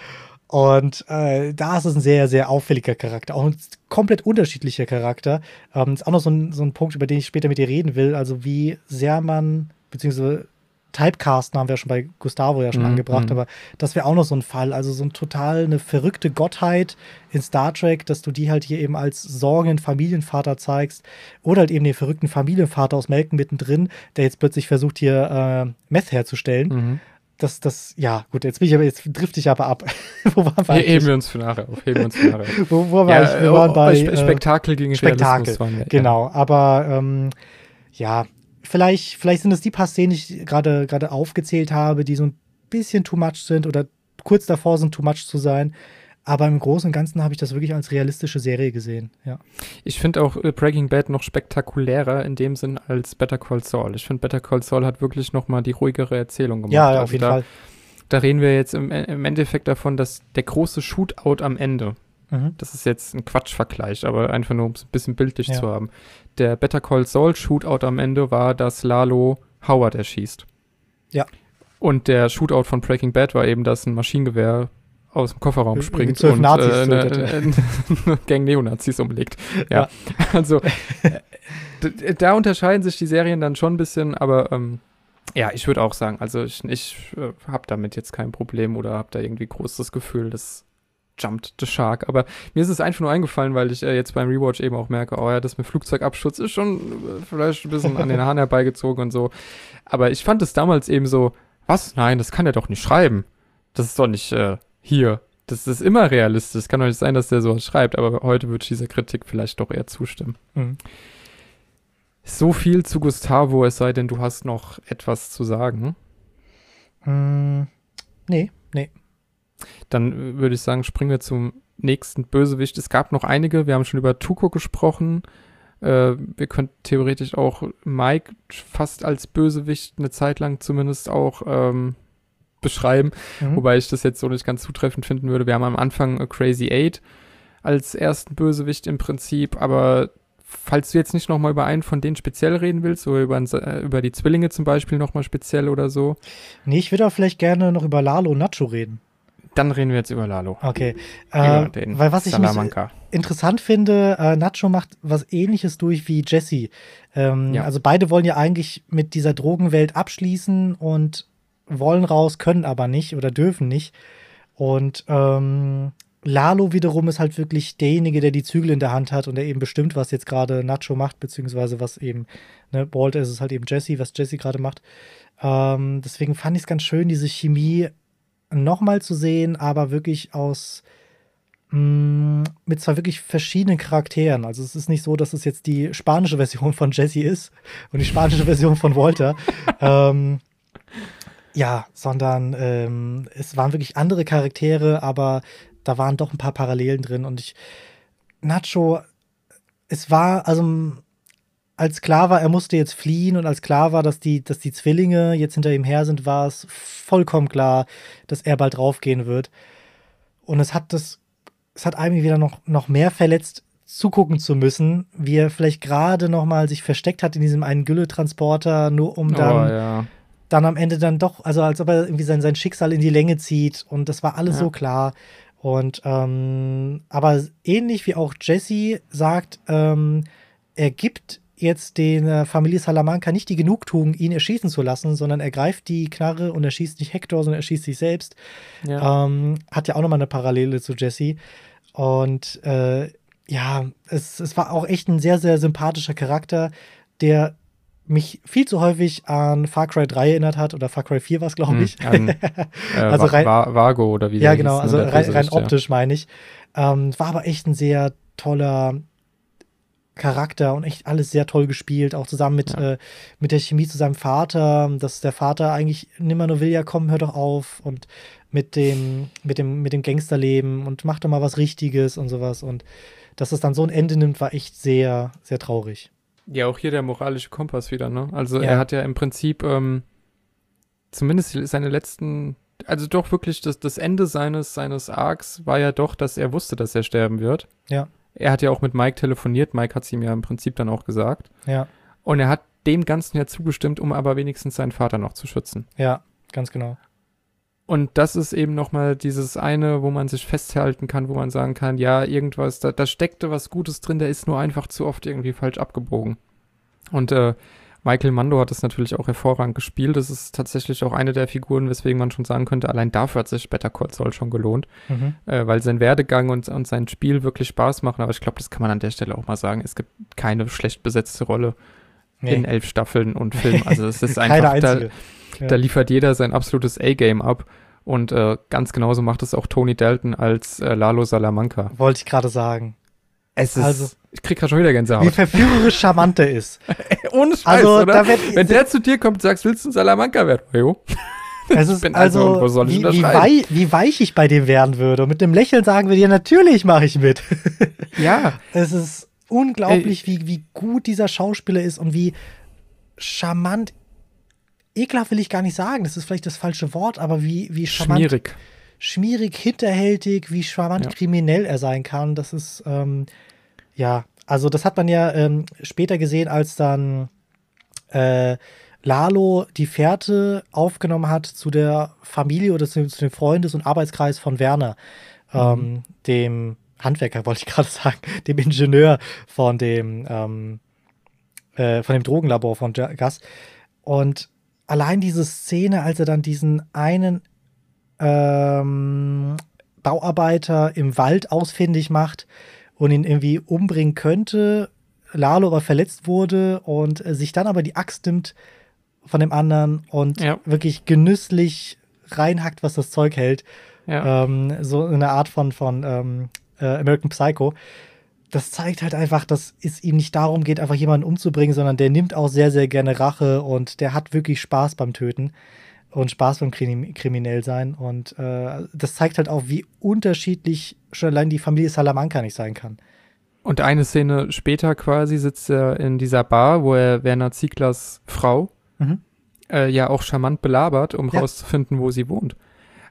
S2: Und äh, da ist es ein sehr, sehr auffälliger Charakter. Auch ein komplett unterschiedlicher Charakter. Ähm, ist auch noch so ein, so ein Punkt, über den ich später mit dir reden will. Also wie sehr man, beziehungsweise Typecasten haben wir schon bei Gustavo ja schon mhm. angebracht, mhm. aber das wäre auch noch so ein Fall. Also so ein total eine verrückte Gottheit in Star Trek, dass du die halt hier eben als sorgenden Familienvater zeigst. Oder halt eben den verrückten Familienvater aus Melken mittendrin, der jetzt plötzlich versucht, hier äh, Meth herzustellen. Mhm. Das, das, ja, gut, jetzt bin ich aber, jetzt drifte ich aber ab.
S1: wo waren wir Heben wir uns für nachher auf, heben wir uns für nachher
S2: auf. wo, wo war ja, ich? Wir waren oh, bei. Äh,
S1: Spektakel gegen
S2: Spektakel. Waren wir, genau, ja. aber ähm, ja, vielleicht, vielleicht sind es die paar Szenen, die ich gerade gerade aufgezählt habe, die so ein bisschen too much sind oder kurz davor sind, too much zu sein. Aber im Großen und Ganzen habe ich das wirklich als realistische Serie gesehen, ja.
S1: Ich finde auch äh, Breaking Bad noch spektakulärer in dem Sinn als Better Call Saul. Ich finde, Better Call Saul hat wirklich noch mal die ruhigere Erzählung gemacht.
S2: Ja, ja auf also jeden
S1: da,
S2: Fall.
S1: Da reden wir jetzt im, im Endeffekt davon, dass der große Shootout am Ende, Mhm. Das ist jetzt ein Quatschvergleich, aber einfach nur, um es ein bisschen bildlich ja. zu haben. Der Better Call Saul Shootout am Ende war, dass Lalo Howard erschießt.
S2: Ja.
S1: Und der Shootout von Breaking Bad war eben, dass ein Maschinengewehr aus dem Kofferraum springt
S2: und
S1: Nazis äh, eine, eine, eine Gang Neonazis umlegt. Ja, ja. also da unterscheiden sich die Serien dann schon ein bisschen, aber ähm, ja, ich würde auch sagen, also ich, ich äh, habe damit jetzt kein Problem oder habe da irgendwie großes Gefühl, dass Jumped the Shark. Aber mir ist es einfach nur eingefallen, weil ich äh, jetzt beim Rewatch eben auch merke, oh ja, das mit Flugzeugabschutz ist schon äh, vielleicht ein bisschen an den Haaren herbeigezogen und so. Aber ich fand es damals eben so, was? Nein, das kann er doch nicht schreiben. Das ist doch nicht äh, hier das ist immer realistisch. Kann doch nicht sein, dass der sowas schreibt, aber heute würde ich dieser Kritik vielleicht doch eher zustimmen. Mhm. So viel zu Gustavo, es sei denn, du hast noch etwas zu sagen.
S2: Mm, nee, nee.
S1: Dann würde ich sagen, springen wir zum nächsten Bösewicht. Es gab noch einige, wir haben schon über Tuko gesprochen. Äh, wir könnten theoretisch auch Mike fast als Bösewicht eine Zeit lang zumindest auch ähm, beschreiben, mhm. wobei ich das jetzt so nicht ganz zutreffend finden würde. Wir haben am Anfang Crazy Eight als ersten Bösewicht im Prinzip, aber falls du jetzt nicht nochmal über einen von denen speziell reden willst, so über, äh, über die Zwillinge zum Beispiel nochmal speziell oder so.
S2: Nee, ich würde auch vielleicht gerne noch über Lalo und Nacho reden.
S1: Dann reden wir jetzt über Lalo.
S2: Okay. Äh, weil was ich interessant finde, äh, Nacho macht was ähnliches durch wie Jesse. Ähm, ja. Also beide wollen ja eigentlich mit dieser Drogenwelt abschließen und wollen raus, können aber nicht oder dürfen nicht. Und ähm, Lalo wiederum ist halt wirklich derjenige, der die Zügel in der Hand hat und der eben bestimmt, was jetzt gerade Nacho macht, beziehungsweise was eben, ne, Walt ist es halt eben Jesse, was Jesse gerade macht. Ähm, deswegen fand ich es ganz schön, diese Chemie nochmal zu sehen, aber wirklich aus mh, mm, mit zwei wirklich verschiedenen Charakteren. Also es ist nicht so, dass es jetzt die spanische Version von Jesse ist und die spanische Version von Walter. ähm, ja, sondern ähm, es waren wirklich andere Charaktere, aber da waren doch ein paar Parallelen drin und ich Nacho, es war also als klar war, er musste jetzt fliehen und als klar war, dass die, dass die Zwillinge jetzt hinter ihm her sind, war es vollkommen klar, dass er bald raufgehen wird. Und es hat das, es hat einem wieder noch, noch mehr verletzt, zugucken zu müssen, wie er vielleicht gerade noch mal sich versteckt hat in diesem einen Gülle-Transporter, nur um dann, oh, ja. dann am Ende dann doch, also als ob er irgendwie sein, sein Schicksal in die Länge zieht. Und das war alles ja. so klar. Und ähm, aber ähnlich wie auch Jesse sagt, ähm, er gibt jetzt den äh, Familie Salamanca nicht die Genugtuung, ihn erschießen zu lassen, sondern er greift die Knarre und erschießt nicht Hector, sondern erschießt sich selbst. Ja. Ähm, hat ja auch nochmal eine Parallele zu Jesse. Und äh, ja, es, es war auch echt ein sehr, sehr sympathischer Charakter, der mich viel zu häufig an Far Cry 3 erinnert hat oder Far Cry 4 war es, glaube hm, ich. An,
S1: äh, also rein, Vago oder wie
S2: Ja, genau, hieß, also rein, rein optisch ja. meine ich. Ähm, war aber echt ein sehr toller Charakter und echt alles sehr toll gespielt, auch zusammen mit, ja. äh, mit der Chemie zu seinem Vater, dass der Vater eigentlich nimmer nur will, ja komm, hör doch auf und mit dem, mit dem, mit dem Gangsterleben und mach doch mal was Richtiges und sowas und dass es dann so ein Ende nimmt, war echt sehr, sehr traurig.
S1: Ja, auch hier der moralische Kompass wieder, ne? Also ja. er hat ja im Prinzip ähm, zumindest seine letzten, also doch wirklich das, das Ende seines, seines Arcs war ja doch, dass er wusste, dass er sterben wird.
S2: Ja.
S1: Er hat ja auch mit Mike telefoniert. Mike hat es ihm ja im Prinzip dann auch gesagt.
S2: Ja.
S1: Und er hat dem Ganzen ja zugestimmt, um aber wenigstens seinen Vater noch zu schützen.
S2: Ja, ganz genau.
S1: Und das ist eben nochmal dieses eine, wo man sich festhalten kann, wo man sagen kann, ja, irgendwas, da, da steckte was Gutes drin, der ist nur einfach zu oft irgendwie falsch abgebogen. Und äh, Michael Mando hat es natürlich auch hervorragend gespielt. Das ist tatsächlich auch eine der Figuren, weswegen man schon sagen könnte, allein dafür hat sich Better Call Saul schon gelohnt, mhm. äh, weil sein Werdegang und, und sein Spiel wirklich Spaß machen. Aber ich glaube, das kann man an der Stelle auch mal sagen. Es gibt keine schlecht besetzte Rolle nee. in elf Staffeln und Filmen. Also es ist einfach, da, ja. da, liefert jeder sein absolutes A-Game ab. Und äh, ganz genauso macht es auch Tony Dalton als äh, Lalo Salamanca.
S2: Wollte ich gerade sagen.
S1: Es ist, also, ich krieg gerade schon wieder Gänsehaut.
S2: Wie verführerisch charmant der ist.
S1: Ohne Scheiß, also, oder? Wenn der zu dir kommt und sagst, willst du ein Salamanca werden? Jo.
S2: Es ist also, also wie, wie, wei wie, weich ich bei dem werden würde. Und mit dem Lächeln sagen wir dir, natürlich mache ich mit.
S1: ja.
S2: Es ist unglaublich, wie, wie gut dieser Schauspieler ist und wie charmant. Ekelhaft will ich gar nicht sagen, das ist vielleicht das falsche Wort, aber wie, wie charmant.
S1: Schmierig.
S2: Schmierig, hinterhältig, wie charmant ja. kriminell er sein kann. Das ist, ähm, ja, also das hat man ja ähm, später gesehen, als dann äh, Lalo die Fährte aufgenommen hat zu der Familie oder zu, zu dem Freundes- und Arbeitskreis von Werner, mhm. ähm, dem Handwerker, wollte ich gerade sagen, dem Ingenieur von dem, ähm, äh, von dem Drogenlabor von Gas. Und allein diese Szene, als er dann diesen einen ähm, Bauarbeiter im Wald ausfindig macht, und ihn irgendwie umbringen könnte, Lalo aber verletzt wurde und sich dann aber die Axt nimmt von dem anderen und ja. wirklich genüsslich reinhackt, was das Zeug hält. Ja. Ähm, so eine Art von, von ähm, äh, American Psycho. Das zeigt halt einfach, dass es ihm nicht darum geht, einfach jemanden umzubringen, sondern der nimmt auch sehr, sehr gerne Rache und der hat wirklich Spaß beim Töten und Spaß beim Krim kriminell sein. Und äh, das zeigt halt auch, wie unterschiedlich schon allein die Familie Salamanca nicht sein kann.
S1: Und eine Szene später quasi sitzt er in dieser Bar, wo er Werner Zieglers Frau mhm. äh, ja auch charmant belabert, um ja. rauszufinden, wo sie wohnt.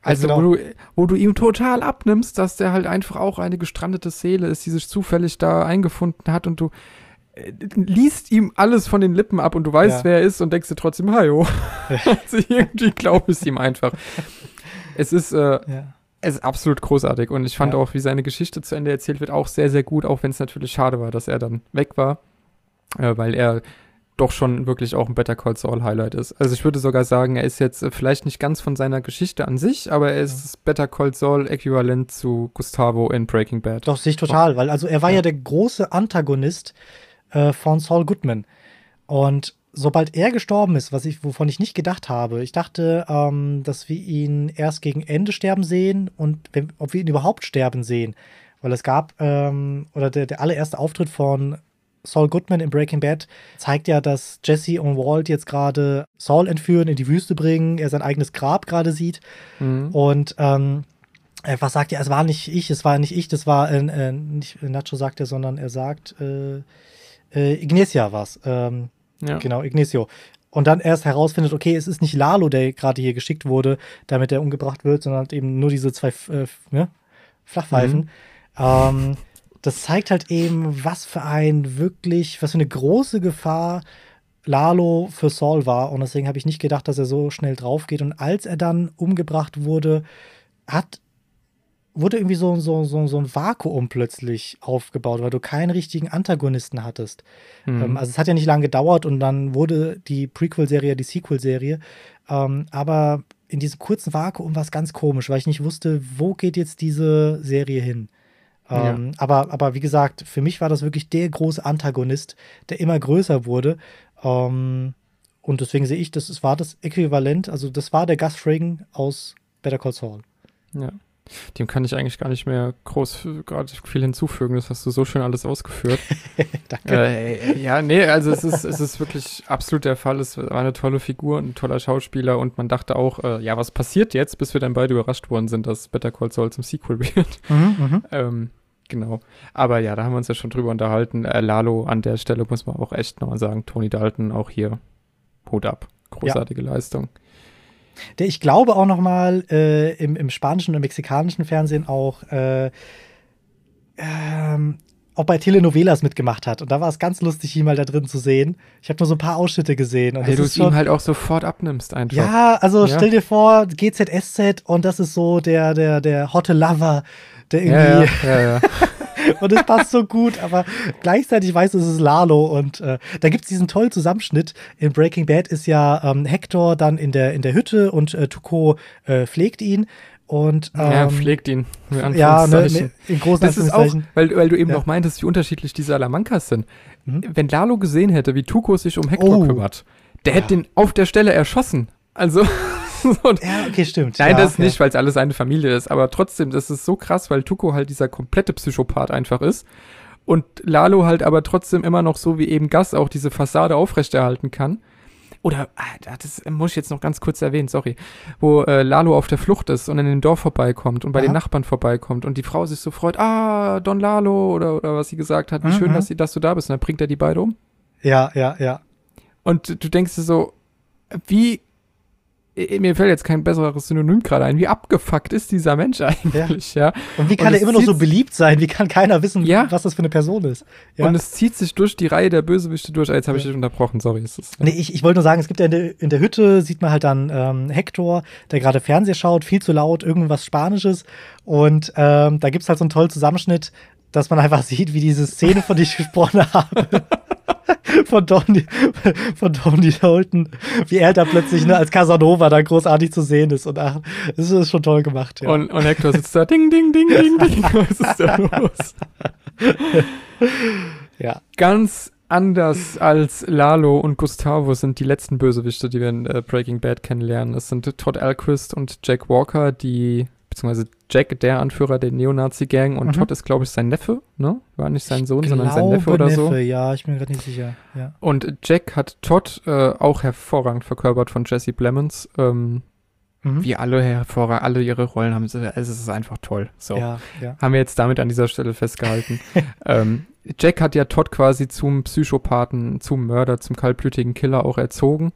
S1: Also, genau. wo, du, wo du ihm total abnimmst, dass der halt einfach auch eine gestrandete Seele ist, die sich zufällig da eingefunden hat und du liest ihm alles von den Lippen ab und du weißt, ja. wer er ist und denkst dir trotzdem, hajo. also irgendwie glaube ich ihm einfach. Es ist, äh, ja. es ist absolut großartig und ich fand ja. auch, wie seine Geschichte zu Ende erzählt wird, auch sehr, sehr gut, auch wenn es natürlich schade war, dass er dann weg war, äh, weil er doch schon wirklich auch ein Better Call Saul Highlight ist. Also ich würde sogar sagen, er ist jetzt äh, vielleicht nicht ganz von seiner Geschichte an sich, aber er ist das Better Call Saul äquivalent zu Gustavo in Breaking Bad.
S2: Doch, sich total, weil also er war ja, ja der große Antagonist äh, von Saul Goodman. Und sobald er gestorben ist, was ich, wovon ich nicht gedacht habe, ich dachte, ähm, dass wir ihn erst gegen Ende sterben sehen und wenn, ob wir ihn überhaupt sterben sehen. Weil es gab, ähm, oder der, der allererste Auftritt von Saul Goodman in Breaking Bad zeigt ja, dass Jesse und Walt jetzt gerade Saul entführen, in die Wüste bringen, er sein eigenes Grab gerade sieht. Mhm. Und ähm, was sagt er? Es war nicht ich, es war nicht ich, das war äh, äh nicht Nacho sagt er, sondern er sagt äh, äh, Ignacia was. Ähm, ja. Genau, Ignacio. Und dann erst herausfindet, okay, es ist nicht Lalo, der gerade hier geschickt wurde, damit er umgebracht wird, sondern eben nur diese zwei äh, ne? Flachpfeifen. Mhm. Ähm, das zeigt halt eben, was für ein wirklich, was für eine große Gefahr Lalo für Saul war. Und deswegen habe ich nicht gedacht, dass er so schnell drauf geht. Und als er dann umgebracht wurde, hat, wurde irgendwie so, so, so, so ein Vakuum plötzlich aufgebaut, weil du keinen richtigen Antagonisten hattest. Mhm. Ähm, also es hat ja nicht lange gedauert und dann wurde die Prequel-Serie die Sequel-Serie. Ähm, aber in diesem kurzen Vakuum war es ganz komisch, weil ich nicht wusste, wo geht jetzt diese Serie hin. Ähm, ja. aber, aber wie gesagt, für mich war das wirklich der große Antagonist, der immer größer wurde. Ähm, und deswegen sehe ich, das war das Äquivalent, also das war der Gus Fragen aus Better Call Saul.
S1: Ja. Dem kann ich eigentlich gar nicht mehr groß gerade viel hinzufügen. Das hast du so schön alles ausgeführt. Danke. Äh, ja, nee, also es ist, es ist wirklich absolut der Fall. Es war eine tolle Figur, ein toller Schauspieler und man dachte auch, äh, ja, was passiert jetzt, bis wir dann beide überrascht worden sind, dass Better Call Saul zum Sequel wird. Mhm, mhm. ähm, Genau. Aber ja, da haben wir uns ja schon drüber unterhalten. Äh, Lalo an der Stelle muss man auch echt nochmal sagen. Tony Dalton auch hier Hut ab. Großartige ja. Leistung.
S2: Der ich glaube auch nochmal äh, im, im spanischen und mexikanischen Fernsehen auch äh, ähm, auch bei Telenovelas mitgemacht hat. Und da war es ganz lustig, ihn mal da drin zu sehen. Ich habe nur so ein paar Ausschnitte gesehen. Und
S1: Weil du es ihm halt auch sofort abnimmst einfach.
S2: Ja, also ja. stell dir vor, GZSZ und das ist so der, der, der hotte Lover der irgendwie. Ja, ja, ja, und es passt so gut, aber gleichzeitig weiß es ist Lalo und äh, da gibt es diesen tollen Zusammenschnitt. In Breaking Bad ist ja ähm, Hector dann in der, in der Hütte und äh, Tuco äh, pflegt ihn. Und, ähm,
S1: ja, pflegt ihn.
S2: Ja, ne, ne, in großen
S1: Das ist auch, weil, weil du eben ja. noch meintest, wie unterschiedlich diese Salamankas sind. Mhm. Wenn Lalo gesehen hätte, wie Tuco sich um Hector oh. kümmert, der hätte den auf der Stelle erschossen. Also.
S2: ja, okay, stimmt.
S1: Nein,
S2: ja,
S1: das okay. nicht, weil es alles eine Familie ist. Aber trotzdem, das ist so krass, weil Tuko halt dieser komplette Psychopath einfach ist. Und Lalo halt aber trotzdem immer noch so wie eben Gas auch diese Fassade aufrechterhalten kann. Oder, ah, das muss ich jetzt noch ganz kurz erwähnen, sorry. Wo äh, Lalo auf der Flucht ist und in den Dorf vorbeikommt und bei Aha. den Nachbarn vorbeikommt und die Frau sich so freut, ah, Don Lalo oder, oder was sie gesagt hat, wie mhm. schön, dass, sie, dass du da bist. Und dann bringt er die beide um.
S2: Ja, ja, ja.
S1: Und du denkst dir so, wie mir fällt jetzt kein besseres Synonym gerade ein. Wie abgefuckt ist dieser Mensch eigentlich, ja? ja?
S2: Und wie kann und er immer noch so beliebt sein? Wie kann keiner wissen, ja? was das für eine Person ist?
S1: Ja? Und es zieht sich durch die Reihe der Bösewichte durch. Jetzt habe ich dich unterbrochen, sorry. Ist
S2: das, nee, ich, ich wollte nur sagen, es gibt ja in der, in der Hütte, sieht man halt dann ähm, Hector, der gerade Fernseher schaut, viel zu laut, irgendwas Spanisches. Und ähm, da gibt es halt so einen tollen Zusammenschnitt, dass man einfach sieht, wie diese Szene, von der ich gesprochen habe, von Tony, von Tony Dalton, wie er da plötzlich ne, als Casanova da großartig zu sehen ist. Und ach, das ist schon toll gemacht. Ja.
S1: Und, und Hector sitzt da, ding, ding, ding, ding, ding. Was ist da los? ja. Ganz anders als Lalo und Gustavo sind die letzten Bösewichte, die wir in äh, Breaking Bad kennenlernen. Es sind Todd Alquist und Jack Walker, die, beziehungsweise Jack, der Anführer der Neonazi-Gang und mhm. Todd ist, glaube ich, sein Neffe, ne? War nicht sein Sohn,
S2: ich
S1: sondern sein Neffe oder
S2: Neffe,
S1: so.
S2: Ja, ich bin gerade nicht sicher. Ja.
S1: Und Jack hat Todd äh, auch hervorragend verkörpert von Jesse Plemons. Ähm, mhm. Wie alle hervorragend, alle ihre Rollen haben. Es ist einfach toll. So.
S2: Ja, ja.
S1: Haben wir jetzt damit an dieser Stelle festgehalten. ähm, Jack hat ja Todd quasi zum Psychopathen, zum Mörder, zum kaltblütigen Killer auch erzogen.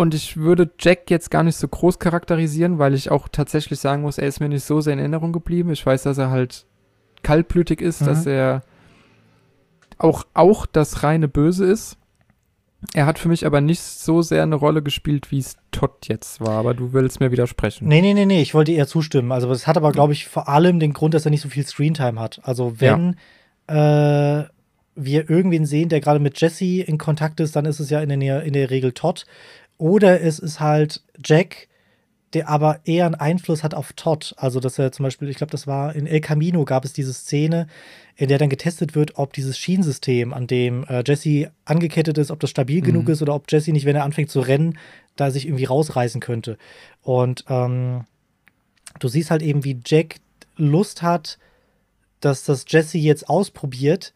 S1: Und ich würde Jack jetzt gar nicht so groß charakterisieren, weil ich auch tatsächlich sagen muss, er ist mir nicht so sehr in Erinnerung geblieben. Ich weiß, dass er halt kaltblütig ist, mhm. dass er auch, auch das reine Böse ist. Er hat für mich aber nicht so sehr eine Rolle gespielt, wie es Todd jetzt war. Aber du willst mir widersprechen.
S2: Nee, nee, nee, nee. Ich wollte eher zustimmen. Also, es hat aber, glaube ich, vor allem den Grund, dass er nicht so viel Screentime hat. Also, wenn ja. äh, wir irgendwen sehen, der gerade mit Jesse in Kontakt ist, dann ist es ja in der, in der Regel Todd. Oder es ist halt Jack, der aber eher einen Einfluss hat auf Todd. Also, dass er zum Beispiel, ich glaube, das war in El Camino gab es diese Szene, in der dann getestet wird, ob dieses Schienensystem, an dem äh, Jesse angekettet ist, ob das stabil mhm. genug ist oder ob Jesse nicht, wenn er anfängt zu rennen, da sich irgendwie rausreißen könnte. Und ähm, du siehst halt eben, wie Jack Lust hat, dass das Jesse jetzt ausprobiert,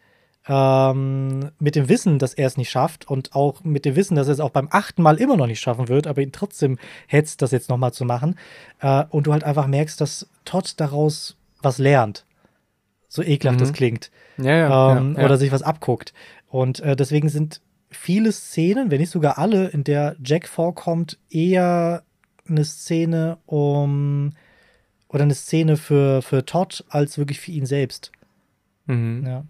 S2: ähm, mit dem Wissen, dass er es nicht schafft und auch mit dem Wissen, dass er es auch beim achten Mal immer noch nicht schaffen wird, aber ihn trotzdem hetzt, das jetzt nochmal zu machen. Äh, und du halt einfach merkst, dass Todd daraus was lernt. So ekelhaft mhm. das klingt.
S1: Ja, ja,
S2: ähm,
S1: ja,
S2: Oder sich was abguckt. Und äh, deswegen sind viele Szenen, wenn nicht sogar alle, in der Jack vorkommt, eher eine Szene um oder eine Szene für, für Todd als wirklich für ihn selbst.
S1: Mhm.
S2: Ja.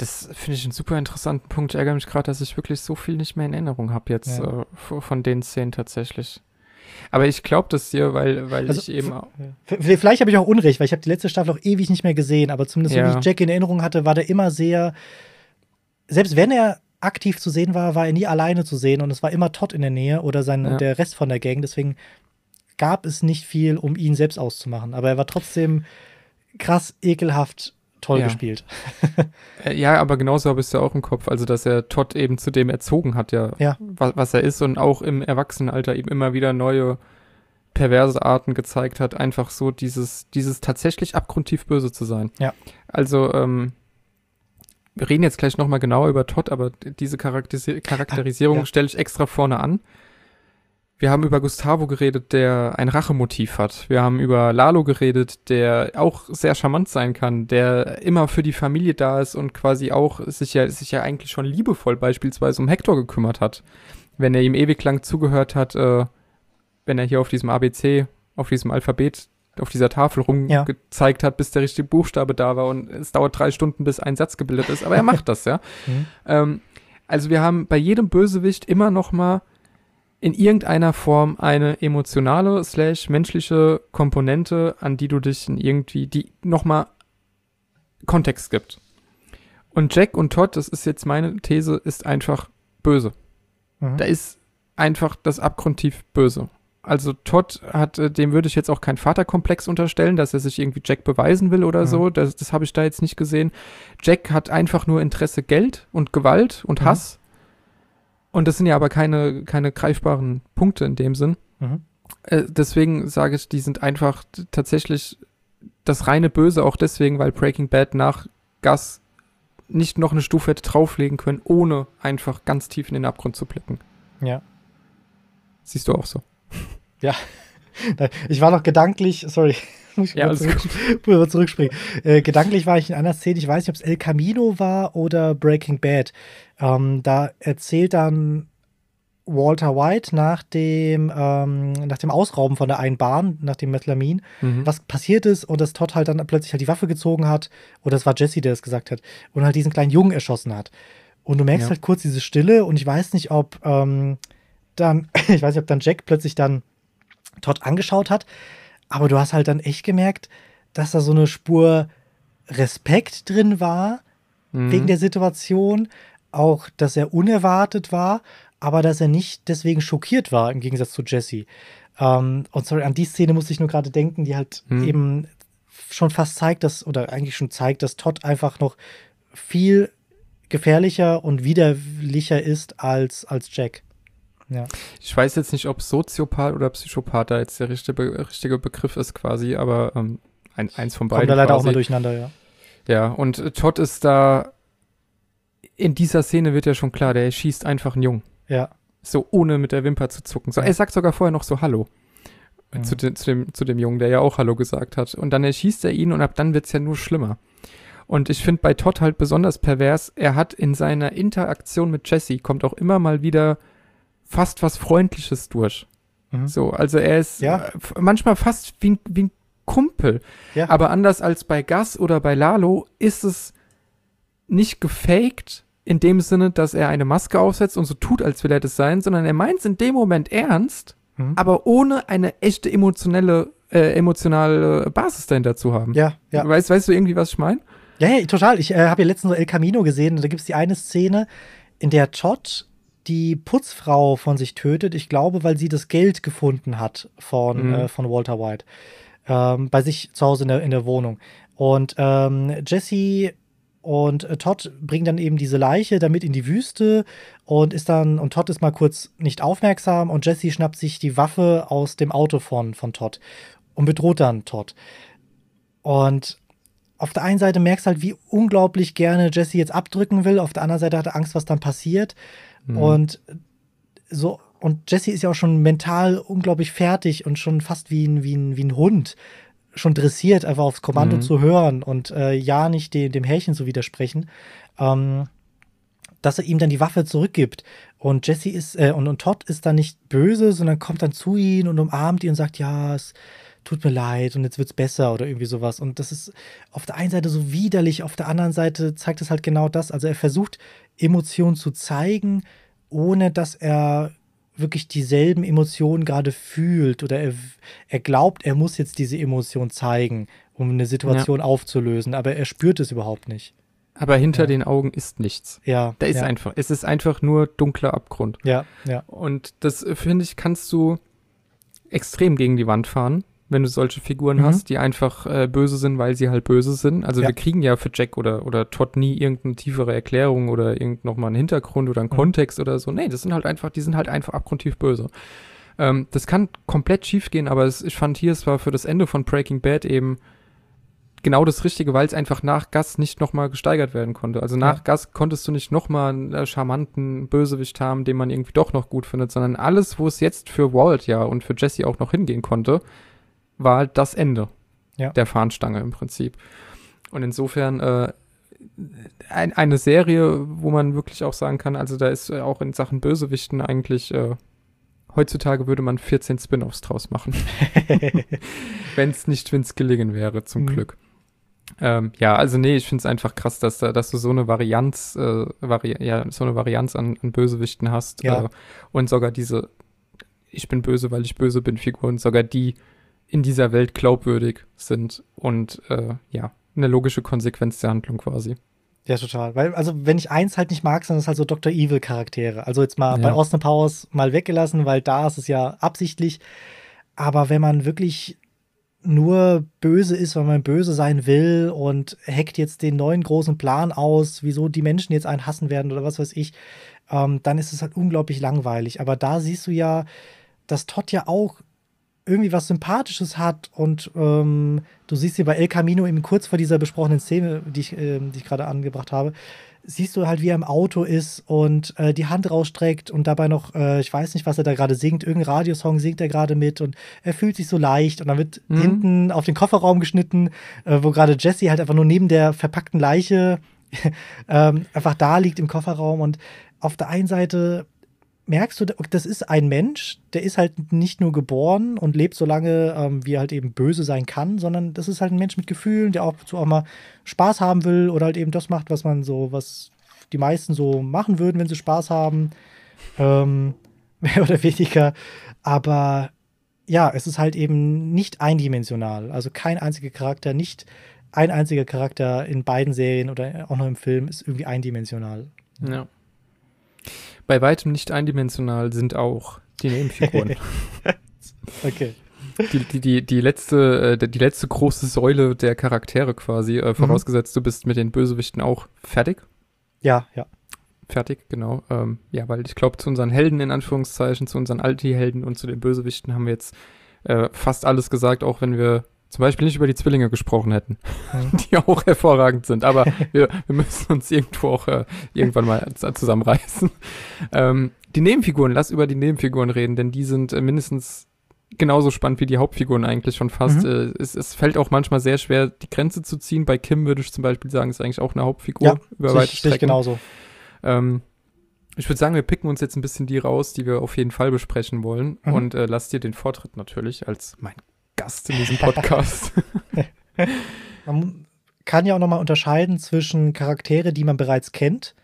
S1: Das finde ich einen super interessanten Punkt. Ich ärgere mich gerade, dass ich wirklich so viel nicht mehr in Erinnerung habe jetzt ja. äh, von den Szenen tatsächlich. Aber ich glaube das dir, weil, weil also, ich eben auch.
S2: Vielleicht habe ich auch Unrecht, weil ich habe die letzte Staffel auch ewig nicht mehr gesehen, aber zumindest ja. wie ich Jack in Erinnerung hatte, war der immer sehr. Selbst wenn er aktiv zu sehen war, war er nie alleine zu sehen und es war immer Todd in der Nähe oder sein, ja. der Rest von der Gang. Deswegen gab es nicht viel, um ihn selbst auszumachen. Aber er war trotzdem krass ekelhaft toll
S1: ja.
S2: gespielt.
S1: Äh, ja, aber genauso habe ich es ja auch im Kopf, also dass er Todd eben zu dem erzogen hat, ja,
S2: ja.
S1: Was, was er ist und auch im Erwachsenenalter eben immer wieder neue perverse Arten gezeigt hat, einfach so dieses, dieses tatsächlich abgrundtief böse zu sein.
S2: Ja.
S1: Also, ähm, wir reden jetzt gleich nochmal genauer über Todd, aber diese Charakterisi Charakterisierung ja. stelle ich extra vorne an. Wir haben über Gustavo geredet, der ein Rachemotiv hat. Wir haben über Lalo geredet, der auch sehr charmant sein kann, der immer für die Familie da ist und quasi auch sich ja, sich ja eigentlich schon liebevoll beispielsweise um Hector gekümmert hat. Wenn er ihm ewig lang zugehört hat, äh, wenn er hier auf diesem ABC, auf diesem Alphabet, auf dieser Tafel rumgezeigt ja. hat, bis der richtige Buchstabe da war und es dauert drei Stunden, bis ein Satz gebildet ist. Aber er macht das, ja. Mhm. Ähm, also wir haben bei jedem Bösewicht immer noch mal in irgendeiner Form eine emotionale slash menschliche Komponente, an die du dich in irgendwie, die nochmal Kontext gibt. Und Jack und Todd, das ist jetzt meine These, ist einfach böse. Mhm. Da ist einfach das abgrundtief böse. Also Todd hat, äh, dem würde ich jetzt auch keinen Vaterkomplex unterstellen, dass er sich irgendwie Jack beweisen will oder mhm. so. Das, das habe ich da jetzt nicht gesehen. Jack hat einfach nur Interesse Geld und Gewalt und mhm. Hass und das sind ja aber keine, keine greifbaren Punkte in dem Sinn. Mhm. Äh, deswegen sage ich, die sind einfach tatsächlich das reine Böse, auch deswegen, weil Breaking Bad nach Gas nicht noch eine Stufe hätte drauflegen können, ohne einfach ganz tief in den Abgrund zu blicken.
S2: Ja.
S1: Siehst du auch so.
S2: Ja. Ich war noch gedanklich, sorry,
S1: muss ich ja,
S2: zurück, zurückspringen. Äh, gedanklich war ich in einer Szene, ich weiß nicht, ob es El Camino war oder Breaking Bad. Ähm, da erzählt dann Walter White nach dem, ähm, nach dem Ausrauben von der einen Bahn, nach dem Methlamin, mhm. was passiert ist und dass Todd halt dann plötzlich halt die Waffe gezogen hat, oder es war Jesse, der es gesagt hat, und halt diesen kleinen Jungen erschossen hat. Und du merkst ja. halt kurz diese Stille und ich weiß nicht, ob ähm, dann, ich weiß nicht, ob dann Jack plötzlich dann Todd angeschaut hat, aber du hast halt dann echt gemerkt, dass da so eine Spur Respekt drin war mhm. wegen der Situation, auch, dass er unerwartet war, aber dass er nicht deswegen schockiert war, im Gegensatz zu Jesse. Ähm, und sorry, an die Szene muss ich nur gerade denken, die halt mhm. eben schon fast zeigt, dass, oder eigentlich schon zeigt, dass Todd einfach noch viel gefährlicher und widerlicher ist als, als Jack.
S1: Ja. Ich weiß jetzt nicht, ob Soziopath oder Psychopath da jetzt der richtige, richtige Begriff ist quasi, aber ähm, ein, eins von beiden.
S2: Kommt da leider quasi. auch mal durcheinander, ja.
S1: Ja, und Todd ist da, in dieser Szene wird ja schon klar, der schießt einfach einen Jungen.
S2: Ja.
S1: So, ohne mit der Wimper zu zucken. So, er sagt sogar vorher noch so Hallo. Mhm. Zu, de, zu, dem, zu dem Jungen, der ja auch Hallo gesagt hat. Und dann erschießt er ihn und ab dann wird es ja nur schlimmer. Und ich finde bei Todd halt besonders pervers, er hat in seiner Interaktion mit Jesse, kommt auch immer mal wieder fast was Freundliches durch. Mhm. So, also er ist ja. manchmal fast wie, wie ein Kumpel. Ja. Aber anders als bei Gas oder bei Lalo ist es nicht gefaked in dem Sinne, dass er eine Maske aufsetzt und so tut, als will er das sein, sondern er meint es in dem Moment ernst, mhm. aber ohne eine echte emotionelle, äh, emotionale Basis dahinter zu haben.
S2: Ja, ja.
S1: Weißt, weißt du irgendwie, was ich meine?
S2: Ja, ja, total. Ich äh, habe ja letztens so El Camino gesehen und da gibt es die eine Szene, in der Todd die Putzfrau von sich tötet. Ich glaube, weil sie das Geld gefunden hat von, mhm. äh, von Walter White ähm, bei sich zu Hause in der, in der Wohnung. Und ähm, Jesse und äh, Todd bringen dann eben diese Leiche damit in die Wüste und ist dann, und Todd ist mal kurz nicht aufmerksam und Jesse schnappt sich die Waffe aus dem Auto von, von Todd und bedroht dann Todd. Und auf der einen Seite merkst du halt, wie unglaublich gerne Jesse jetzt abdrücken will, auf der anderen Seite hat er Angst, was dann passiert. Mhm. Und so, und Jesse ist ja auch schon mental unglaublich fertig und schon fast wie ein, wie ein, wie ein Hund, schon dressiert, einfach aufs Kommando mhm. zu hören und äh, ja nicht dem, dem Härchen zu widersprechen, ähm, dass er ihm dann die Waffe zurückgibt. Und Jesse ist, äh, und, und Todd ist dann nicht böse, sondern kommt dann zu ihm und umarmt ihn und sagt, ja, es tut mir leid und jetzt wird's besser oder irgendwie sowas. Und das ist auf der einen Seite so widerlich, auf der anderen Seite zeigt es halt genau das. Also er versucht, Emotionen zu zeigen, ohne dass er wirklich dieselben Emotionen gerade fühlt oder er, er glaubt, er muss jetzt diese Emotion zeigen, um eine Situation ja. aufzulösen, aber er spürt es überhaupt nicht.
S1: Aber hinter ja. den Augen ist nichts.
S2: Ja.
S1: Da ist
S2: ja.
S1: einfach, es ist einfach nur dunkler Abgrund.
S2: Ja, ja.
S1: Und das, finde ich, kannst du extrem gegen die Wand fahren wenn du solche Figuren mhm. hast, die einfach äh, böse sind, weil sie halt böse sind. Also ja. wir kriegen ja für Jack oder, oder Todd nie irgendeine tiefere Erklärung oder irgend nochmal einen Hintergrund oder einen mhm. Kontext oder so. Nee, das sind halt einfach, die sind halt einfach abgrundtief böse. Ähm, das kann komplett schief gehen, aber es, ich fand hier, es war für das Ende von Breaking Bad eben genau das Richtige, weil es einfach nach Gas nicht nochmal gesteigert werden konnte. Also nach ja. Gas konntest du nicht nochmal einen äh, charmanten Bösewicht haben, den man irgendwie doch noch gut findet, sondern alles, wo es jetzt für Walt ja und für Jesse auch noch hingehen konnte, war halt das Ende ja. der Fahnenstange im Prinzip. Und insofern äh, ein, eine Serie, wo man wirklich auch sagen kann, also da ist äh, auch in Sachen Bösewichten eigentlich, äh, heutzutage würde man 14 Spin-offs draus machen. Wenn es nicht Vince gelingen wäre, zum mhm. Glück. Ähm, ja, also nee, ich finde es einfach krass, dass, da, dass du so eine Varianz, äh, Vari ja, so eine Varianz an, an Bösewichten hast. Ja. Äh, und sogar diese Ich bin böse, weil ich böse bin Figuren, sogar die in dieser Welt glaubwürdig sind und äh, ja, eine logische Konsequenz der Handlung quasi.
S2: Ja, total. Weil, also, wenn ich eins halt nicht mag, sind es halt so Dr. Evil-Charaktere. Also jetzt mal ja. bei Austin Powers mal weggelassen, weil da ist es ja absichtlich. Aber wenn man wirklich nur böse ist, weil man böse sein will und hackt jetzt den neuen großen Plan aus, wieso die Menschen jetzt einen hassen werden oder was weiß ich, ähm, dann ist es halt unglaublich langweilig. Aber da siehst du ja, dass Todd ja auch irgendwie was Sympathisches hat und ähm, du siehst sie bei El Camino eben kurz vor dieser besprochenen Szene, die ich, äh, die ich gerade angebracht habe, siehst du halt, wie er im Auto ist und äh, die Hand rausstreckt und dabei noch, äh, ich weiß nicht, was er da gerade singt, irgendein Radiosong singt er gerade mit und er fühlt sich so leicht und dann wird mhm. hinten auf den Kofferraum geschnitten, äh, wo gerade Jesse halt einfach nur neben der verpackten Leiche ähm, einfach da liegt im Kofferraum und auf der einen Seite merkst du, das ist ein Mensch, der ist halt nicht nur geboren und lebt so lange, ähm, wie er halt eben böse sein kann, sondern das ist halt ein Mensch mit Gefühlen, der auch zu auch mal Spaß haben will oder halt eben das macht, was man so, was die meisten so machen würden, wenn sie Spaß haben. Ähm, mehr oder weniger. Aber ja, es ist halt eben nicht eindimensional. Also kein einziger Charakter, nicht ein einziger Charakter in beiden Serien oder auch noch im Film ist irgendwie eindimensional.
S1: Ja. Bei weitem nicht eindimensional sind auch die Nebenfiguren.
S2: okay.
S1: Die, die, die, die, letzte, äh, die letzte große Säule der Charaktere quasi, äh, vorausgesetzt, mhm. du bist mit den Bösewichten auch fertig.
S2: Ja, ja.
S1: Fertig, genau. Ähm, ja, weil ich glaube, zu unseren Helden in Anführungszeichen, zu unseren Anti-Helden und zu den Bösewichten haben wir jetzt äh, fast alles gesagt, auch wenn wir zum Beispiel nicht über die Zwillinge gesprochen hätten, die auch hervorragend sind. Aber wir, wir müssen uns irgendwo auch äh, irgendwann mal zusammenreißen. Ähm, die Nebenfiguren, lass über die Nebenfiguren reden, denn die sind äh, mindestens genauso spannend wie die Hauptfiguren eigentlich schon fast. Mhm. Äh, es, es, fällt auch manchmal sehr schwer, die Grenze zu ziehen. Bei Kim würde ich zum Beispiel sagen, ist eigentlich auch eine Hauptfigur
S2: ja, über weite Strecken. genauso.
S1: Ähm, ich würde sagen, wir picken uns jetzt ein bisschen die raus, die wir auf jeden Fall besprechen wollen. Mhm. Und äh, lass dir den Vortritt natürlich als mein Gast in diesem Podcast.
S2: man kann ja auch nochmal unterscheiden zwischen Charaktere, die man bereits kennt,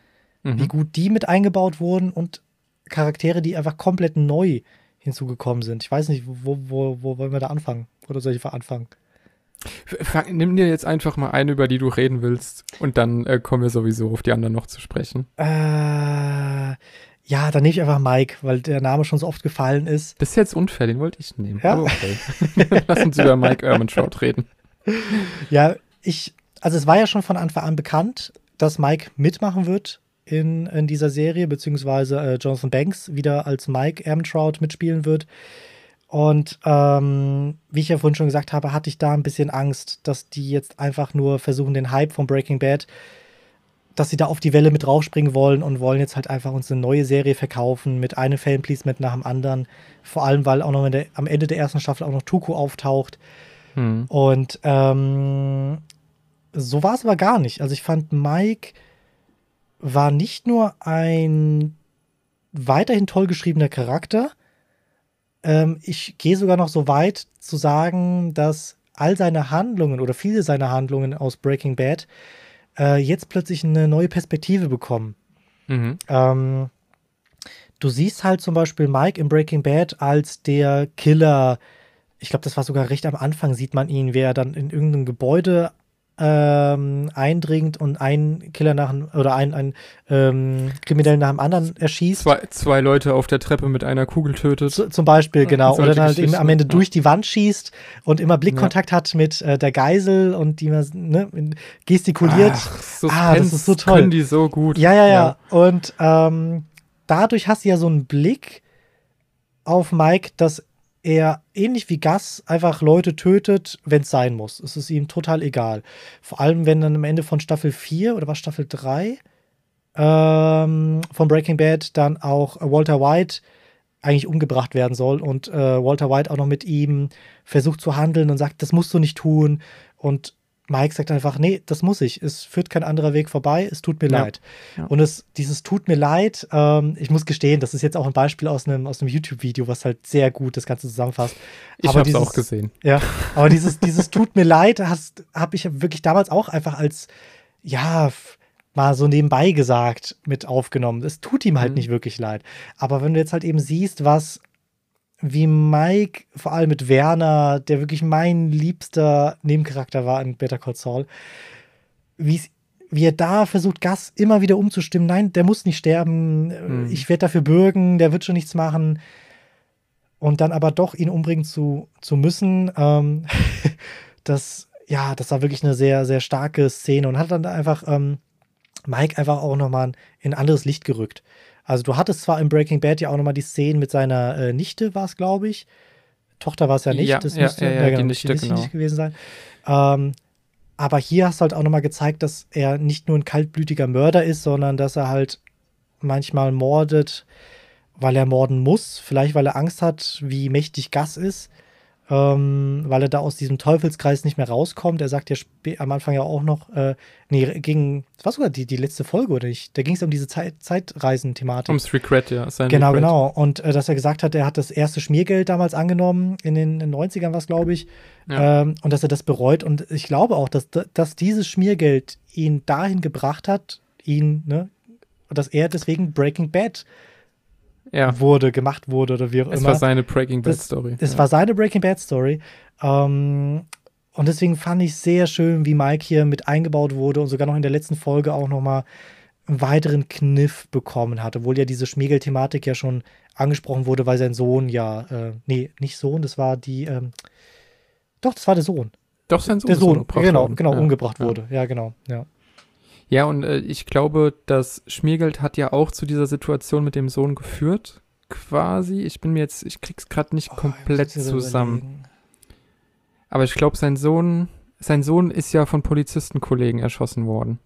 S2: mhm. wie gut die mit eingebaut wurden und Charaktere, die einfach komplett neu hinzugekommen sind. Ich weiß nicht, wo, wo, wo wollen wir da anfangen? Oder soll ich anfangen?
S1: Nimm dir jetzt einfach mal eine, über die du reden willst, und dann äh, kommen wir sowieso auf die anderen noch zu sprechen.
S2: Äh, ja, dann nehme ich einfach Mike, weil der Name schon so oft gefallen ist.
S1: Das ist jetzt unfair, den wollte ich nehmen. Ja? okay. Lass uns über Mike Ehrmantraut reden.
S2: Ja, ich, also es war ja schon von Anfang an bekannt, dass Mike mitmachen wird in, in dieser Serie, beziehungsweise äh, Jonathan Banks wieder als Mike Ehrmantraut mitspielen wird. Und ähm, wie ich ja vorhin schon gesagt habe, hatte ich da ein bisschen Angst, dass die jetzt einfach nur versuchen, den Hype von Breaking Bad dass sie da auf die Welle mit draufspringen wollen und wollen jetzt halt einfach uns eine neue Serie verkaufen mit einem Filmpleasement nach dem anderen. Vor allem, weil auch noch der, am Ende der ersten Staffel auch noch Tuku auftaucht. Hm. Und ähm, so war es aber gar nicht. Also ich fand, Mike war nicht nur ein weiterhin toll geschriebener Charakter. Ähm, ich gehe sogar noch so weit zu sagen, dass all seine Handlungen oder viele seiner Handlungen aus Breaking Bad äh, jetzt plötzlich eine neue Perspektive bekommen. Mhm. Ähm, du siehst halt zum Beispiel Mike in Breaking Bad als der Killer. Ich glaube, das war sogar recht am Anfang, sieht man ihn, wer dann in irgendeinem Gebäude ähm, eindringt und ein Killer nach oder ein, ein ähm, Kriminellen nach dem anderen erschießt.
S1: Zwei, zwei Leute auf der Treppe mit einer Kugel tötet.
S2: Z zum Beispiel, genau. Oder dann halt eben am Ende ja. durch die Wand schießt und immer Blickkontakt ja. hat mit äh, der Geisel und die ne, gestikuliert. Ach,
S1: Suspense ah, das ist so toll. Können die so gut.
S2: Ja, ja, ja. ja. Und ähm, dadurch hast du ja so einen Blick auf Mike, dass er ähnlich wie Gus einfach Leute tötet, wenn es sein muss. Es ist ihm total egal. Vor allem, wenn dann am Ende von Staffel 4 oder war Staffel 3 ähm, von Breaking Bad dann auch Walter White eigentlich umgebracht werden soll und äh, Walter White auch noch mit ihm versucht zu handeln und sagt, das musst du nicht tun. Und Mike sagt einfach, nee, das muss ich. Es führt kein anderer Weg vorbei. Es tut mir ja. leid. Ja. Und es, dieses tut mir leid, ähm, ich muss gestehen, das ist jetzt auch ein Beispiel aus einem, aus einem YouTube-Video, was halt sehr gut das Ganze zusammenfasst.
S1: Ich habe es auch gesehen.
S2: Ja, aber dieses, dieses tut mir leid, habe ich wirklich damals auch einfach als, ja, mal so nebenbei gesagt mit aufgenommen. Es tut ihm halt mhm. nicht wirklich leid. Aber wenn du jetzt halt eben siehst, was wie Mike, vor allem mit Werner, der wirklich mein liebster Nebencharakter war in Better Call Saul, wie er da versucht, Gas immer wieder umzustimmen. Nein, der muss nicht sterben. Mhm. Ich werde dafür bürgen, der wird schon nichts machen. Und dann aber doch ihn umbringen zu, zu müssen, ähm, das, ja, das war wirklich eine sehr, sehr starke Szene und hat dann einfach ähm, Mike einfach auch nochmal in ein anderes Licht gerückt. Also du hattest zwar in Breaking Bad ja auch nochmal die Szenen mit seiner äh, Nichte, war es, glaube ich. Tochter war es ja nicht,
S1: ja,
S2: das
S1: ja, müsste ja, ja, genau, die
S2: Nichte, die genau. gewesen sein. Ähm, aber hier hast du halt auch nochmal gezeigt, dass er nicht nur ein kaltblütiger Mörder ist, sondern dass er halt manchmal mordet, weil er morden muss. Vielleicht, weil er Angst hat, wie mächtig Gas ist ähm, weil er da aus diesem Teufelskreis nicht mehr rauskommt. Er sagt ja am Anfang ja auch noch, äh, nee, ging, das war sogar die, die letzte Folge, oder nicht? Da ging es um diese Zeit, Zeitreisen-Thematik.
S1: Ums Regret, ja.
S2: genau, Regret. genau. Und äh, dass er gesagt hat, er hat das erste Schmiergeld damals angenommen, in den, in den 90ern war es, glaube ich, ja. ähm, und dass er das bereut. Und ich glaube auch, dass, dass dieses Schmiergeld ihn dahin gebracht hat, ihn, ne, dass er deswegen Breaking Bad ja. wurde, gemacht wurde oder wie auch
S1: es
S2: immer.
S1: Es war seine Breaking Bad Story.
S2: Es ja. war seine Breaking Bad Story. Ähm, und deswegen fand ich sehr schön, wie Mike hier mit eingebaut wurde und sogar noch in der letzten Folge auch noch mal einen weiteren Kniff bekommen hat, obwohl ja diese Schmiegel-Thematik ja schon angesprochen wurde, weil sein Sohn ja, äh, nee, nicht Sohn, das war die, ähm, doch, das war der Sohn.
S1: Doch, sein Sohn.
S2: Der Sohn, genau, genau, ja. umgebracht wurde. Ja, genau, ja.
S1: Ja, und äh, ich glaube, das Schmiergeld hat ja auch zu dieser Situation mit dem Sohn geführt, quasi. Ich bin mir jetzt, ich krieg's gerade nicht oh, komplett zusammen. Überlegen. Aber ich glaube, sein Sohn, sein Sohn ist ja von Polizistenkollegen erschossen worden.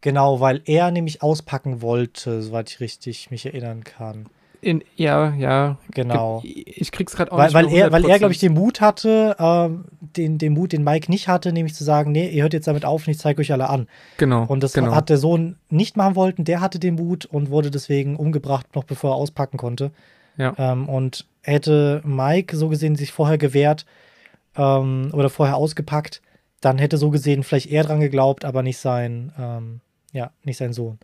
S2: Genau, weil er nämlich auspacken wollte, soweit ich richtig mich erinnern kann.
S1: In, ja, ja.
S2: Genau.
S1: Ich krieg's gerade auch
S2: weil, nicht weil er, weil er, glaube ich, den Mut hatte, ähm, den, den Mut, den Mike nicht hatte, nämlich zu sagen, nee, ihr hört jetzt damit auf und ich zeige euch alle an.
S1: Genau.
S2: Und das
S1: genau.
S2: hat der Sohn nicht machen wollten, der hatte den Mut und wurde deswegen umgebracht, noch bevor er auspacken konnte.
S1: Ja.
S2: Ähm, und hätte Mike so gesehen sich vorher gewehrt ähm, oder vorher ausgepackt, dann hätte so gesehen vielleicht er dran geglaubt, aber nicht sein, ähm, ja, nicht sein Sohn.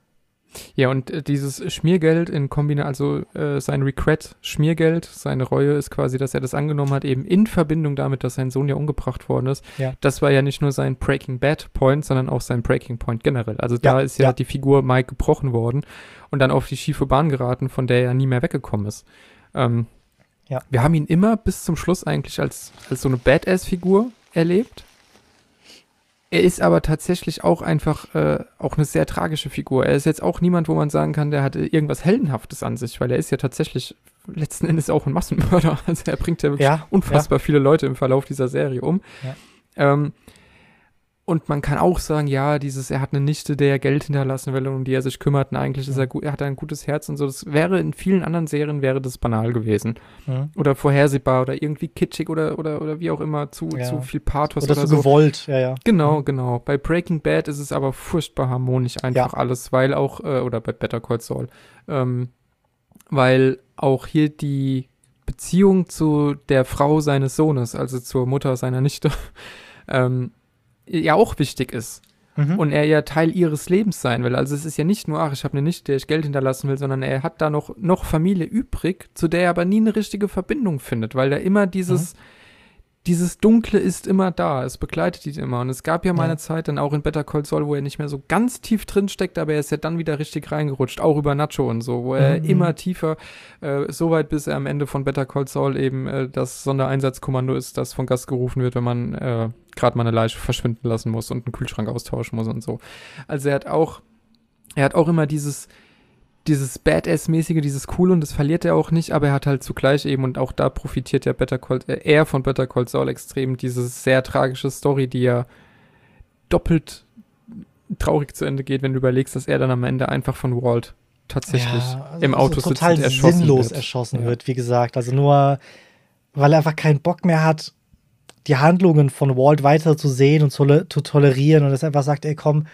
S1: Ja, und äh, dieses Schmiergeld in Kombination, also äh, sein Regret, Schmiergeld, seine Reue ist quasi, dass er das angenommen hat, eben in Verbindung damit, dass sein Sohn ja umgebracht worden ist.
S2: Ja.
S1: Das war ja nicht nur sein Breaking Bad Point, sondern auch sein Breaking Point generell. Also da ja, ist ja, ja, die Figur Mike gebrochen worden und dann auf die schiefe Bahn geraten, von der er nie mehr weggekommen ist. Ähm,
S2: ja.
S1: Wir haben ihn immer bis zum Schluss eigentlich als, als so eine Badass-Figur erlebt. Er ist aber tatsächlich auch einfach äh, auch eine sehr tragische Figur. Er ist jetzt auch niemand, wo man sagen kann, der hat irgendwas Heldenhaftes an sich, weil er ist ja tatsächlich letzten Endes auch ein Massenmörder. Also er bringt ja wirklich ja, unfassbar ja. viele Leute im Verlauf dieser Serie um. Ja. Ähm, und man kann auch sagen, ja, dieses, er hat eine Nichte, der Geld hinterlassen will, um die er sich kümmert, und eigentlich ist er gut, er hat ein gutes Herz und so. Das wäre in vielen anderen Serien wäre das banal gewesen.
S2: Mhm.
S1: Oder vorhersehbar oder irgendwie kitschig oder, oder, oder wie auch immer, zu, ja. zu viel Pathos
S2: oder, oder so. gewollt, ja, ja.
S1: Genau, genau. Bei Breaking Bad ist es aber furchtbar harmonisch einfach ja. alles, weil auch, äh, oder bei Better Call Saul, ähm, weil auch hier die Beziehung zu der Frau seines Sohnes, also zur Mutter seiner Nichte, ähm, ja auch wichtig ist. Mhm. Und er ja Teil ihres Lebens sein will. Also es ist ja nicht nur, ach, ich habe eine Nichte, der ich Geld hinterlassen will, sondern er hat da noch, noch Familie übrig, zu der er aber nie eine richtige Verbindung findet, weil er immer dieses, mhm dieses Dunkle ist immer da, es begleitet ihn immer. Und es gab ja mal eine Zeit dann auch in Better Call Saul, wo er nicht mehr so ganz tief drin steckt, aber er ist ja dann wieder richtig reingerutscht, auch über Nacho und so, wo er mhm. immer tiefer, äh, so weit bis er am Ende von Better Call Saul eben äh, das Sondereinsatzkommando ist, das von Gast gerufen wird, wenn man äh, gerade mal eine Leiche verschwinden lassen muss und einen Kühlschrank austauschen muss und so. Also er hat auch, er hat auch immer dieses, dieses Badass-mäßige, dieses Coole und das verliert er auch nicht, aber er hat halt zugleich eben und auch da profitiert ja Better Call, äh, er von Better Call Saul extrem, diese sehr tragische Story, die ja doppelt traurig zu Ende geht, wenn du überlegst, dass er dann am Ende einfach von Walt tatsächlich ja, also im Auto
S2: total
S1: sitzt erschossen
S2: sinnlos wird. erschossen ja. wird, wie gesagt. Also nur, weil er einfach keinen Bock mehr hat, die Handlungen von Walt weiter zu sehen und zu, zu tolerieren und es einfach sagt, ey komm,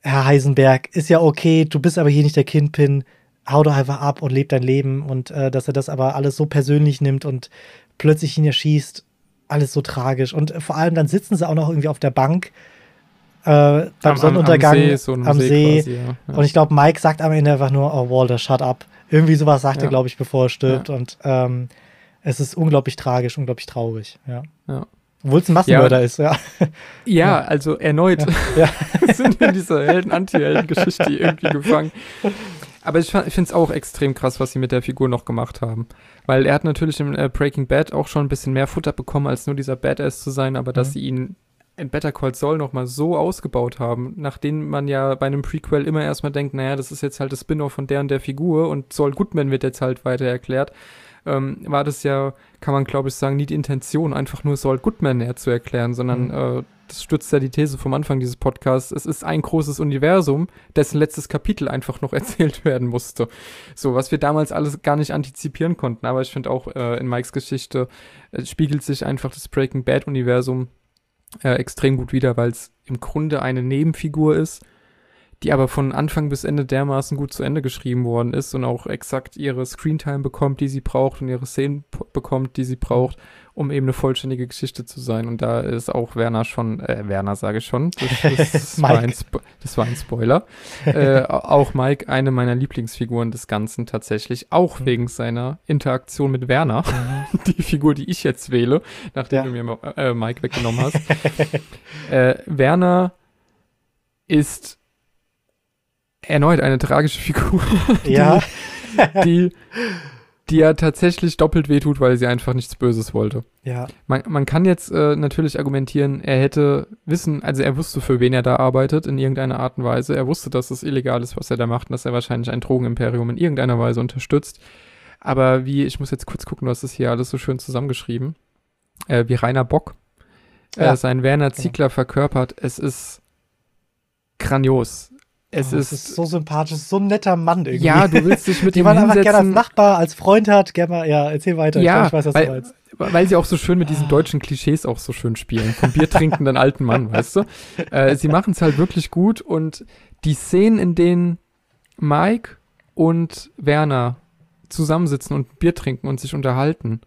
S2: Herr Heisenberg, ist ja okay, du bist aber hier nicht der Kindpin, hau doch einfach ab und leb dein Leben und äh, dass er das aber alles so persönlich nimmt und plötzlich ihn erschießt, alles so tragisch. Und äh, vor allem dann sitzen sie auch noch irgendwie auf der Bank äh, beim am, Sonnenuntergang am See. So am See, See. Quasi, ja. Ja. Und ich glaube, Mike sagt am Ende einfach nur, oh Walter, shut up. Irgendwie sowas sagt ja. er, glaube ich, bevor er stirbt. Und ähm, es ist unglaublich tragisch, unglaublich traurig. Ja.
S1: Ja.
S2: Obwohl es ein Massenmörder ja. ist, ja.
S1: Ja, also erneut
S2: ja.
S1: sind wir in dieser Helden-Anti-Helden-Geschichte irgendwie gefangen. Aber ich finde es auch extrem krass, was sie mit der Figur noch gemacht haben. Weil er hat natürlich im äh, Breaking Bad auch schon ein bisschen mehr Futter bekommen, als nur dieser Badass zu sein, aber mhm. dass sie ihn in Better Call Saul nochmal so ausgebaut haben, nachdem man ja bei einem Prequel immer erstmal denkt, naja, das ist jetzt halt das Spin-off von der und der Figur und Saul Goodman wird jetzt halt weiter erklärt ähm, war das ja, kann man glaube ich sagen, nie die Intention, einfach nur Saul Goodman näher zu erklären, sondern mhm. äh, das stützt ja die These vom Anfang dieses Podcasts. Es ist ein großes Universum, dessen letztes Kapitel einfach noch erzählt werden musste. So, was wir damals alles gar nicht antizipieren konnten. Aber ich finde auch äh, in Mikes Geschichte äh, spiegelt sich einfach das Breaking Bad Universum äh, extrem gut wider, weil es im Grunde eine Nebenfigur ist, die aber von Anfang bis Ende dermaßen gut zu Ende geschrieben worden ist und auch exakt ihre Screentime bekommt, die sie braucht und ihre Szenen bekommt, die sie braucht, um eben eine vollständige Geschichte zu sein. Und da ist auch Werner schon, äh, Werner sage ich schon, das, das, war, ein das war ein Spoiler, äh, auch Mike eine meiner Lieblingsfiguren des Ganzen tatsächlich, auch mhm. wegen seiner Interaktion mit Werner, mhm. die Figur, die ich jetzt wähle, nachdem ja. du mir äh, Mike weggenommen hast. Äh, Werner ist erneut eine tragische Figur.
S2: Ja.
S1: die, die ja tatsächlich doppelt wehtut, weil sie einfach nichts Böses wollte.
S2: Ja.
S1: Man, man kann jetzt äh, natürlich argumentieren, er hätte wissen, also er wusste, für wen er da arbeitet, in irgendeiner Art und Weise. Er wusste, dass es illegal ist, was er da macht und dass er wahrscheinlich ein Drogenimperium in irgendeiner Weise unterstützt. Aber wie, ich muss jetzt kurz gucken, du hast es hier alles so schön zusammengeschrieben, äh, wie Rainer Bock äh, ja. sein Werner genau. Ziegler genau. verkörpert. Es ist grandios. Es oh, ist, ist,
S2: so sympathisch, so ein netter Mann irgendwie.
S1: Ja, du willst dich mit
S2: Die
S1: ihm
S2: man einfach gerne als Nachbar, als Freund hat. Gerne mal, ja, erzähl weiter.
S1: Ja, ich, weiß, was weil, du meinst. Weil sie auch so schön mit diesen ah. deutschen Klischees auch so schön spielen. Vom biertrinkenden alten Mann, weißt du? Äh, sie machen es halt wirklich gut und die Szenen, in denen Mike und Werner zusammensitzen und Bier trinken und sich unterhalten,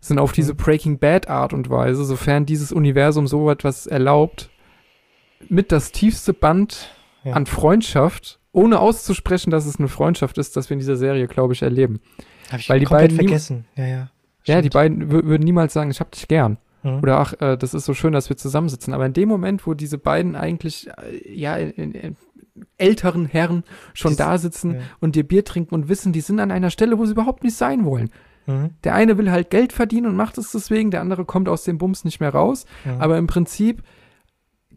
S1: sind auf diese mhm. Breaking Bad Art und Weise, sofern dieses Universum so etwas erlaubt, mit das tiefste Band ja. an Freundschaft, ohne auszusprechen, dass es eine Freundschaft ist, das wir in dieser Serie, glaube ich, erleben.
S2: Hab ich Weil die beiden vergessen. Ja,
S1: ja. Ja, die beiden würden niemals sagen, ich hab dich gern. Mhm. Oder ach, äh, das ist so schön, dass wir zusammensitzen. Aber in dem Moment, wo diese beiden eigentlich äh, ja in, in, älteren Herren schon das, da sitzen ja. und dir Bier trinken und wissen, die sind an einer Stelle, wo sie überhaupt nicht sein wollen. Mhm. Der eine will halt Geld verdienen und macht es deswegen, der andere kommt aus dem Bums nicht mehr raus. Mhm. Aber im Prinzip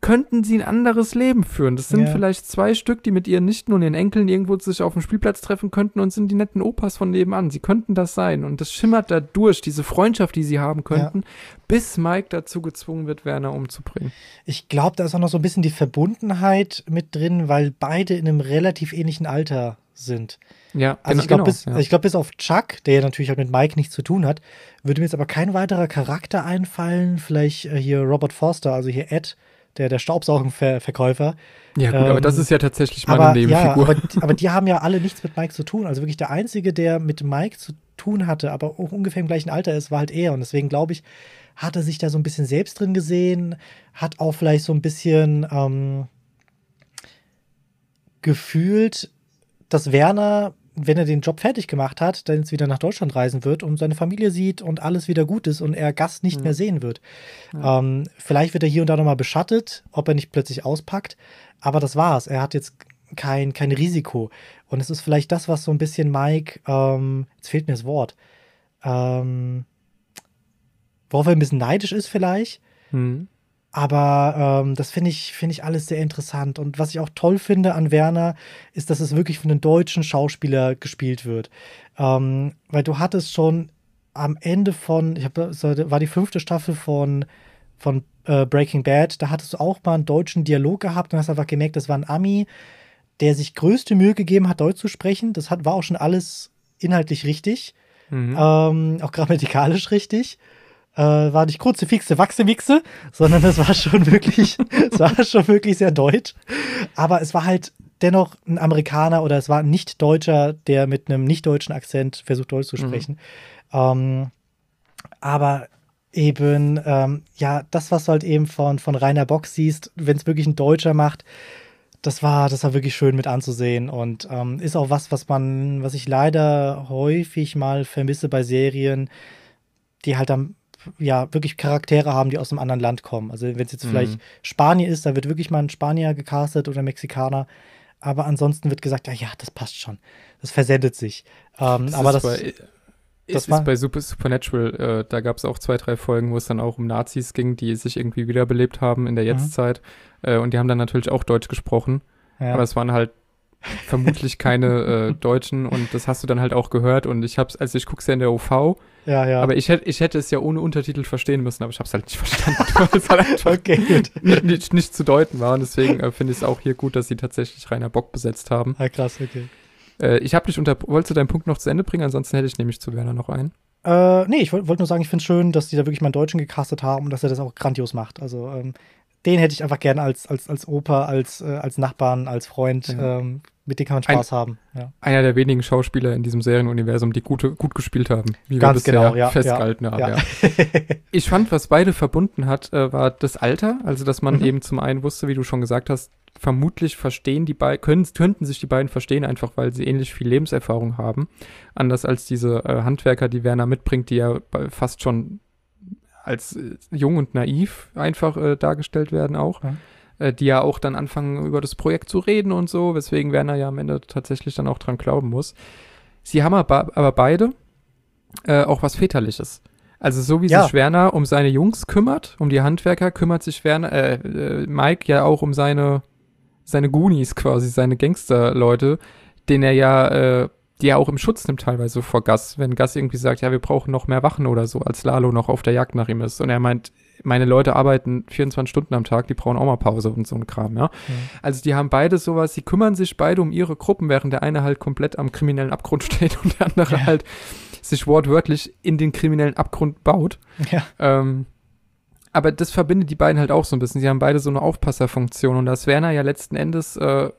S1: könnten sie ein anderes Leben führen. Das sind ja. vielleicht zwei Stück, die mit ihren Nichten und ihren Enkeln irgendwo sich auf dem Spielplatz treffen könnten und sind die netten Opas von nebenan. Sie könnten das sein. Und das schimmert da durch, diese Freundschaft, die sie haben könnten, ja. bis Mike dazu gezwungen wird, Werner umzubringen.
S2: Ich glaube, da ist auch noch so ein bisschen die Verbundenheit mit drin, weil beide in einem relativ ähnlichen Alter sind.
S1: Ja,
S2: also genau, ich glaube, bis, ja. glaub, bis auf Chuck, der ja natürlich halt mit Mike nichts zu tun hat, würde mir jetzt aber kein weiterer Charakter einfallen. Vielleicht äh, hier Robert Forster, also hier Ed, der, der Staubsaugenverkäufer.
S1: Ja, gut, ähm, aber das ist ja tatsächlich meine aber, Nebenfigur.
S2: Ja, aber, aber, die haben ja alle nichts mit Mike zu tun. Also wirklich der Einzige, der mit Mike zu tun hatte, aber auch ungefähr im gleichen Alter ist, war halt er. Und deswegen glaube ich, hat er sich da so ein bisschen selbst drin gesehen, hat auch vielleicht so ein bisschen ähm, gefühlt, dass Werner wenn er den Job fertig gemacht hat, dann jetzt wieder nach Deutschland reisen wird und seine Familie sieht und alles wieder gut ist und er Gast nicht mhm. mehr sehen wird. Ja. Ähm, vielleicht wird er hier und da nochmal beschattet, ob er nicht plötzlich auspackt, aber das war's. Er hat jetzt kein, kein Risiko. Und es ist vielleicht das, was so ein bisschen Mike, ähm, jetzt fehlt mir das Wort, ähm, worauf er ein bisschen neidisch ist vielleicht. Mhm. Aber ähm, das finde ich, find ich alles sehr interessant. Und was ich auch toll finde an Werner, ist, dass es wirklich von einem deutschen Schauspieler gespielt wird. Ähm, weil du hattest schon am Ende von, ich hab, war die fünfte Staffel von, von äh, Breaking Bad, da hattest du auch mal einen deutschen Dialog gehabt und hast einfach gemerkt, das war ein Ami, der sich größte Mühe gegeben hat, Deutsch zu sprechen. Das hat, war auch schon alles inhaltlich richtig. Mhm. Ähm, auch grammatikalisch richtig äh, war nicht kurze Fixe, Wachse, Wichse, sondern es war schon wirklich, es war schon wirklich sehr deutsch. Aber es war halt dennoch ein Amerikaner oder es war ein Nicht-Deutscher, der mit einem nicht-deutschen Akzent versucht, Deutsch zu mhm. sprechen. Mhm. Ähm, aber eben, ähm, ja, das, was du halt eben von, von Rainer Bock siehst, wenn es wirklich ein Deutscher macht, das war, das war wirklich schön mit anzusehen und ähm, ist auch was, was man, was ich leider häufig mal vermisse bei Serien, die halt dann ja wirklich Charaktere haben, die aus einem anderen Land kommen. Also wenn es jetzt mhm. vielleicht Spanier ist, da wird wirklich mal ein Spanier gecastet oder Mexikaner. Aber ansonsten wird gesagt, ja, ja, das passt schon. Das versendet sich. Ähm, das aber das. Bei,
S1: das ist bei Super, Supernatural, äh, da gab es auch zwei, drei Folgen, wo es dann auch um Nazis ging, die sich irgendwie wiederbelebt haben in der mhm. Jetztzeit. Mhm. Äh, und die haben dann natürlich auch Deutsch gesprochen. Ja. Aber es waren halt vermutlich keine äh, Deutschen und das hast du dann halt auch gehört und ich hab's, also ich guck's ja in der OV,
S2: ja, ja.
S1: aber ich hätte ich hätte es ja ohne Untertitel verstehen müssen, aber ich hab's halt nicht verstanden, weil es halt einfach
S2: okay.
S1: Nicht, nicht, nicht, zu deuten war und deswegen äh, finde ich es auch hier gut, dass sie tatsächlich Rainer Bock besetzt haben.
S2: Ja, krass, okay.
S1: Äh, ich habe dich unter, wolltest du deinen Punkt noch zu Ende bringen, ansonsten hätte ich nämlich zu Werner noch einen.
S2: Äh, nee, ich wollte wollt nur sagen, ich finde es schön, dass die da wirklich mal einen Deutschen gecastet haben und dass er das auch grandios macht. Also ähm, den hätte ich einfach gerne als, als, als Opa, als, äh, als Nachbarn, als Freund. Ja. Ähm, mit denen kann man Spaß Ein, haben. Ja.
S1: Einer der wenigen Schauspieler in diesem Serienuniversum, die gute, gut gespielt haben,
S2: wie Ganz wir bisher genau, ja,
S1: festgehalten
S2: ja,
S1: haben. ich fand, was beide verbunden hat, äh, war das Alter. Also, dass man mhm. eben zum einen wusste, wie du schon gesagt hast, vermutlich verstehen die beiden, könnten sich die beiden verstehen, einfach weil sie ähnlich viel Lebenserfahrung haben. Anders als diese äh, Handwerker, die Werner mitbringt, die ja fast schon als äh, jung und naiv einfach äh, dargestellt werden auch. Ja äh, die ja auch dann anfangen, über das Projekt zu reden und so, weswegen Werner ja am Ende tatsächlich dann auch dran glauben muss. Sie haben aber, aber beide äh, auch was Väterliches. Also so wie
S2: Ja.
S1: sich Werner um seine Jungs kümmert, um die Handwerker, kümmert sich Werner, äh, äh, Mike ja auch um seine, seine Goonies quasi, seine Gangsterleute, den er ja, äh, die er auch im Schutz nimmt teilweise vor Gas, wenn Gas irgendwie sagt, ja, wir brauchen noch mehr Wachen oder so, als Lalo noch auf der Jagd nach ihm ist. Und er meint, meine Leute arbeiten 24 Stunden am Tag, die brauchen auch mal Pause und so ein Kram, ja. Also die haben beide sowas, sie kümmern sich beide um ihre Gruppen, während der eine halt komplett am kriminellen Abgrund steht und der andere
S2: Ja.
S1: halt sich wortwörtlich in den kriminellen Abgrund baut.
S2: Ja.
S1: Ähm, aber das verbindet die beiden halt auch so ein bisschen. Sie haben beide so eine Aufpasserfunktion und dass Werner ja letzten Endes äh,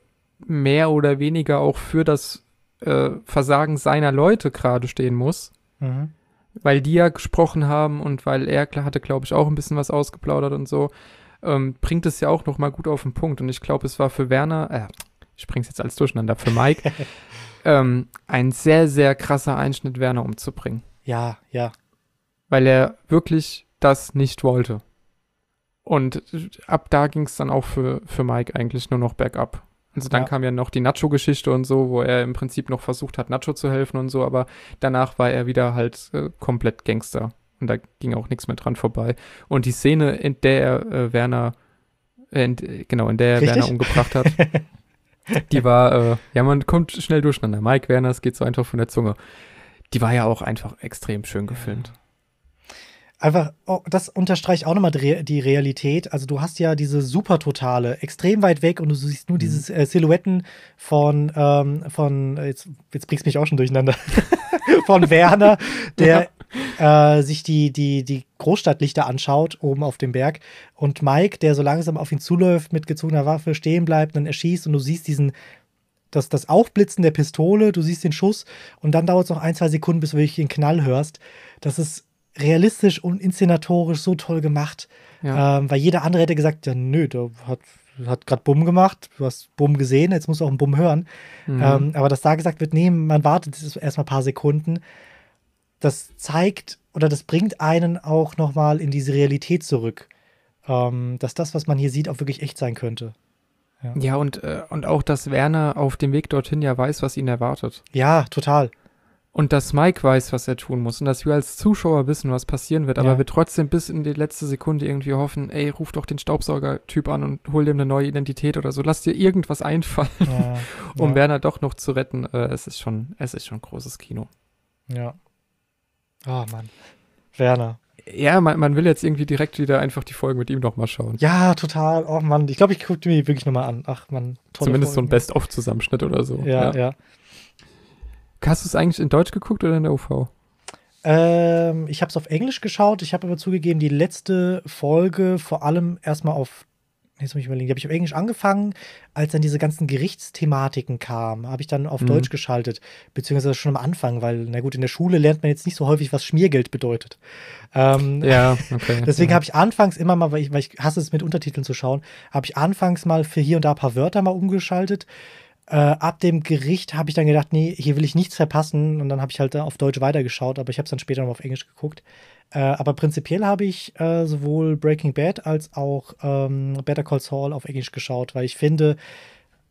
S1: mehr oder weniger auch für das äh, Versagen seiner Leute gerade stehen muss,
S2: Mhm.
S1: weil die ja gesprochen haben und weil er klar hatte, glaube ich, auch ein bisschen was ausgeplaudert und so, ähm, bringt es ja auch noch mal gut auf den Punkt. Und ich glaube, es war für Werner, äh, ich bring's jetzt alles durcheinander, für Mike, ähm, ein sehr, sehr krasser Einschnitt, Werner umzubringen
S2: Ja, ja.
S1: weil er wirklich das nicht wollte. Und ab da ging es dann auch für, für Mike eigentlich nur noch bergab. Also dann
S2: Ja.
S1: kam ja noch die Nacho-Geschichte und so, wo er im Prinzip noch versucht hat, Nacho zu helfen und so, aber danach war er wieder halt äh, komplett Gangster. Und da ging auch nichts mehr dran vorbei. Und die Szene, in der er äh, Werner, äh, in, äh, genau, in der er
S2: Richtig?
S1: Werner umgebracht hat, die war, äh, ja, man kommt schnell durcheinander. Mike Werner, es geht so einfach von der Zunge. Die war ja auch einfach extrem schön gefilmt.
S2: Einfach, oh, das unterstreicht auch nochmal die Re- die Realität. Also du hast ja diese Supertotale, extrem weit weg und du siehst
S1: Mhm.
S2: nur diese äh, Silhouetten von, ähm, von jetzt, jetzt bringst du mich auch schon durcheinander, von Werner, der äh, sich die, die, die Großstadtlichter anschaut, oben auf dem Berg. Und Mike, der so langsam auf ihn zuläuft, mit gezogener Waffe stehen bleibt, dann erschießt und du siehst diesen, das, das Aufblitzen der Pistole, du siehst den Schuss und dann dauert es noch ein, zwei Sekunden, bis du wirklich den Knall hörst. Das ist realistisch und inszenatorisch so toll gemacht.
S1: Ja.
S2: Ähm, weil jeder andere hätte gesagt, ja nö, der hat, hat gerade Bumm gemacht, du hast Bumm gesehen, jetzt musst du auch einen Bumm hören.
S1: Mhm.
S2: Ähm, aber dass da gesagt wird, nee, man wartet erstmal ein paar Sekunden, das zeigt oder das bringt einen auch nochmal in diese Realität zurück. Ähm, dass das, was man hier sieht, auch wirklich echt sein könnte.
S1: Ja, und, äh, und auch, dass Werner auf dem Weg dorthin ja weiß, was ihn erwartet.
S2: Ja, total.
S1: Und dass Mike weiß, was er tun muss. Und dass wir als Zuschauer wissen, was passieren wird. Aber
S2: Ja.
S1: wir trotzdem bis in die letzte Sekunde irgendwie hoffen, ey, ruf doch den Staubsauger-Typ an und hol dem eine neue Identität oder so. Lass dir irgendwas einfallen,
S2: Ja,
S1: um
S2: ja,
S1: Werner doch noch zu retten. Äh, es ist schon, es ist schon großes Kino.
S2: ja. Oh Mann. Werner.
S1: Ja, man, man will jetzt irgendwie direkt wieder einfach die Folgen mit ihm nochmal schauen.
S2: Ja, total. Oh Mann, ich glaube, ich gucke mir die wirklich nochmal an. Ach man, tolle
S1: Zumindest so ein
S2: Folgen.
S1: Best-of-Zusammenschnitt oder so.
S2: Ja, ja.
S1: Hast du es eigentlich in Deutsch geguckt oder in der UV?
S2: Ähm, ich habe es auf Englisch geschaut. Ich habe aber zugegeben, die letzte Folge vor allem erstmal auf. Jetzt muss ich überlegen, die habe ich auf Englisch angefangen, als dann diese ganzen Gerichtsthematiken kamen, habe ich dann auf
S1: Mhm.
S2: Deutsch geschaltet, beziehungsweise schon am Anfang, weil, na gut, in der Schule lernt man jetzt nicht so häufig, was Schmiergeld bedeutet. Ähm,
S1: Ja, okay.
S2: Deswegen
S1: ja.
S2: habe ich anfangs immer mal, weil ich, weil ich hasse es mit Untertiteln zu schauen, habe ich anfangs mal für hier und da ein paar Wörter mal umgeschaltet. Äh, ab dem Gericht habe ich dann gedacht, nee, hier will ich nichts verpassen und dann habe ich halt auf Deutsch weitergeschaut, aber ich habe es dann später noch auf Englisch geguckt. Äh, aber prinzipiell habe ich äh, sowohl Breaking Bad als auch ähm, Better Call Saul auf Englisch geschaut, weil ich finde,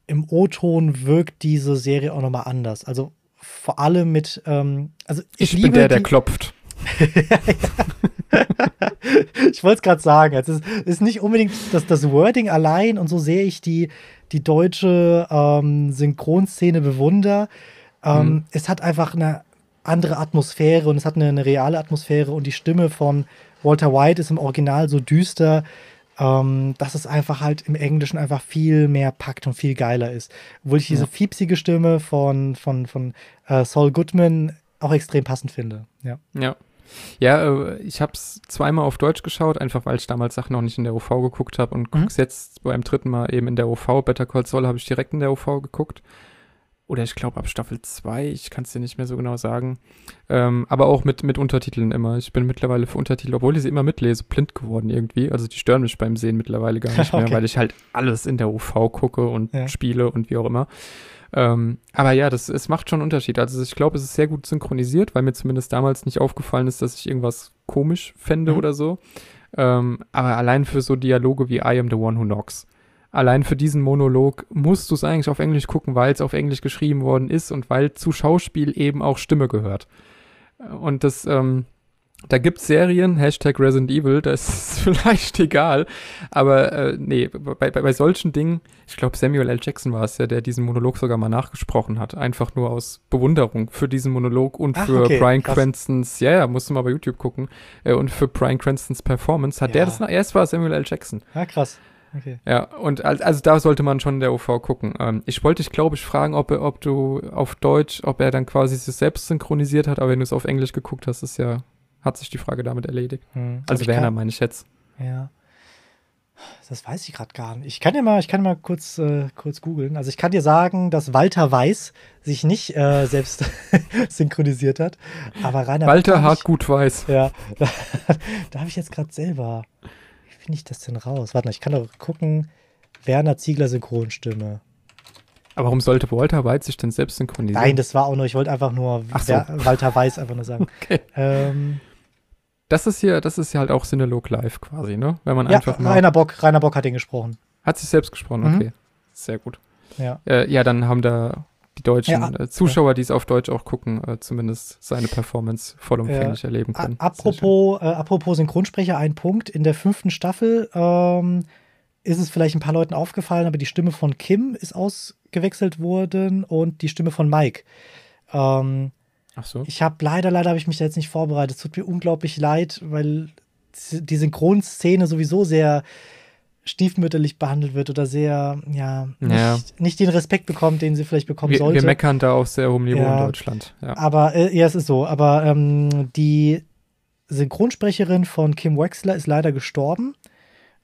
S2: im O-Ton wirkt diese Serie auch nochmal anders. Also vor allem mit, ähm, also ich,
S1: Ich
S2: liebe
S1: bin der, der
S2: die,
S1: klopft.
S2: Ich wollte es gerade sagen. Es ist, ist nicht unbedingt das, das Wording allein und so sehr ich die, die deutsche ähm, Synchronszene bewundere. Ähm,
S1: Mhm.
S2: Es hat einfach eine andere Atmosphäre und es hat eine, eine reale Atmosphäre und die Stimme von Walter White ist im Original so düster, ähm, dass es einfach halt im Englischen einfach viel mehr packt und viel geiler ist. Obwohl ich diese
S1: Ja.
S2: fiepsige Stimme von, von, von äh, Saul Goodman auch extrem passend finde. Ja.
S1: Ja. Ja, äh, ich habe es zweimal auf Deutsch geschaut, einfach weil ich damals Sachen noch nicht in der UV geguckt habe und
S2: Mhm.
S1: guck's jetzt beim dritten Mal eben in der UV. Better Call Saul habe ich direkt in der UV geguckt. Oder ich glaube ab Staffel 2, ich kann es dir nicht mehr so genau sagen. Ähm, aber auch mit, mit Untertiteln immer. Ich bin mittlerweile für Untertitel, obwohl ich sie immer mitlese, blind geworden irgendwie. Also die stören mich beim Sehen mittlerweile gar nicht mehr,
S2: Okay.
S1: weil ich halt alles in der UV gucke und
S2: Ja.
S1: spiele und wie auch immer. Ähm, aber ja, das, es macht schon einen Unterschied. Also ich glaube, es ist sehr gut synchronisiert, weil mir zumindest damals nicht aufgefallen ist, dass ich irgendwas komisch fände
S2: Mhm.
S1: oder so. Ähm, aber allein für so Dialoge wie I am the one who knocks. Allein für diesen Monolog musst du es eigentlich auf Englisch gucken, weil es auf Englisch geschrieben worden ist und weil zu Schauspiel eben auch Stimme gehört. Und das, ähm, da gibt's Serien, Hashtag Resident Evil, das ist vielleicht egal. Aber äh, nee, bei, bei, bei solchen Dingen, ich glaube Samuel L. Jackson war es ja, der diesen Monolog sogar mal nachgesprochen hat. Einfach nur aus Bewunderung für diesen Monolog und Ach, für okay, Brian krass. Cranstons, ja, ja, musst du mal bei YouTube gucken, äh, und für Brian Cranstons Performance hat ja. der das, erst war Samuel L. Jackson.
S2: Ja, krass. Okay.
S1: Ja, und also da sollte man schon der OV gucken. Ähm, ich wollte dich, glaube ich, fragen, ob, ob du auf Deutsch, ob er dann quasi sich selbst synchronisiert hat, aber wenn du es auf Englisch geguckt hast, ist ja, hat sich die Frage damit erledigt. Hm. Also Werner, meine ich jetzt.
S2: Ja. Das weiß ich gerade gar nicht. Ich kann ja mal, ich kann mal kurz, äh, kurz googeln. Also ich kann dir sagen, dass Walter Weiß sich nicht äh, selbst synchronisiert hat, aber Rainer
S1: Walter Hartgut Weiß.
S2: Ja, da, da habe ich jetzt gerade selber finde ich das denn raus? Warte mal, ich kann doch gucken. Werner Ziegler Synchronstimme.
S1: Aber warum sollte Walter Weiß sich denn selbst synchronisieren?
S2: Nein, das war auch nur, ich wollte einfach nur so. Walter Weiß einfach nur sagen. Okay. Ähm,
S1: das ist hier, das ist ja halt auch Synalog Live quasi, ne?
S2: Wenn man ja, einfach mal Rainer Bock, Rainer Bock hat ihn gesprochen.
S1: Hat sich selbst gesprochen, okay. Mhm. Sehr gut. Ja. Äh, ja, dann haben da die deutschen ja, äh, Zuschauer, ja. die es auf Deutsch auch gucken, äh, zumindest seine Performance vollumfänglich erleben können.
S2: Apropos, äh, apropos Synchronsprecher, ein Punkt. In der fünften Staffel ähm, ist es vielleicht ein paar Leuten aufgefallen, aber die Stimme von Kim ist ausgewechselt worden und die Stimme von Mike. Ähm, Ach so. Ich habe leider, leider habe ich mich da jetzt nicht vorbereitet. Es tut mir unglaublich leid, weil die Synchronszene sowieso sehr stiefmütterlich behandelt wird oder sehr, ja, nicht, ja. nicht den Respekt bekommt, den sie vielleicht bekommen
S1: wir,
S2: sollte.
S1: Wir meckern da auf sehr hohem Niveau ja, in Deutschland.
S2: Ja. Aber, äh, ja, es ist so. Aber ähm, die Synchronsprecherin von Kim Wexler ist leider gestorben.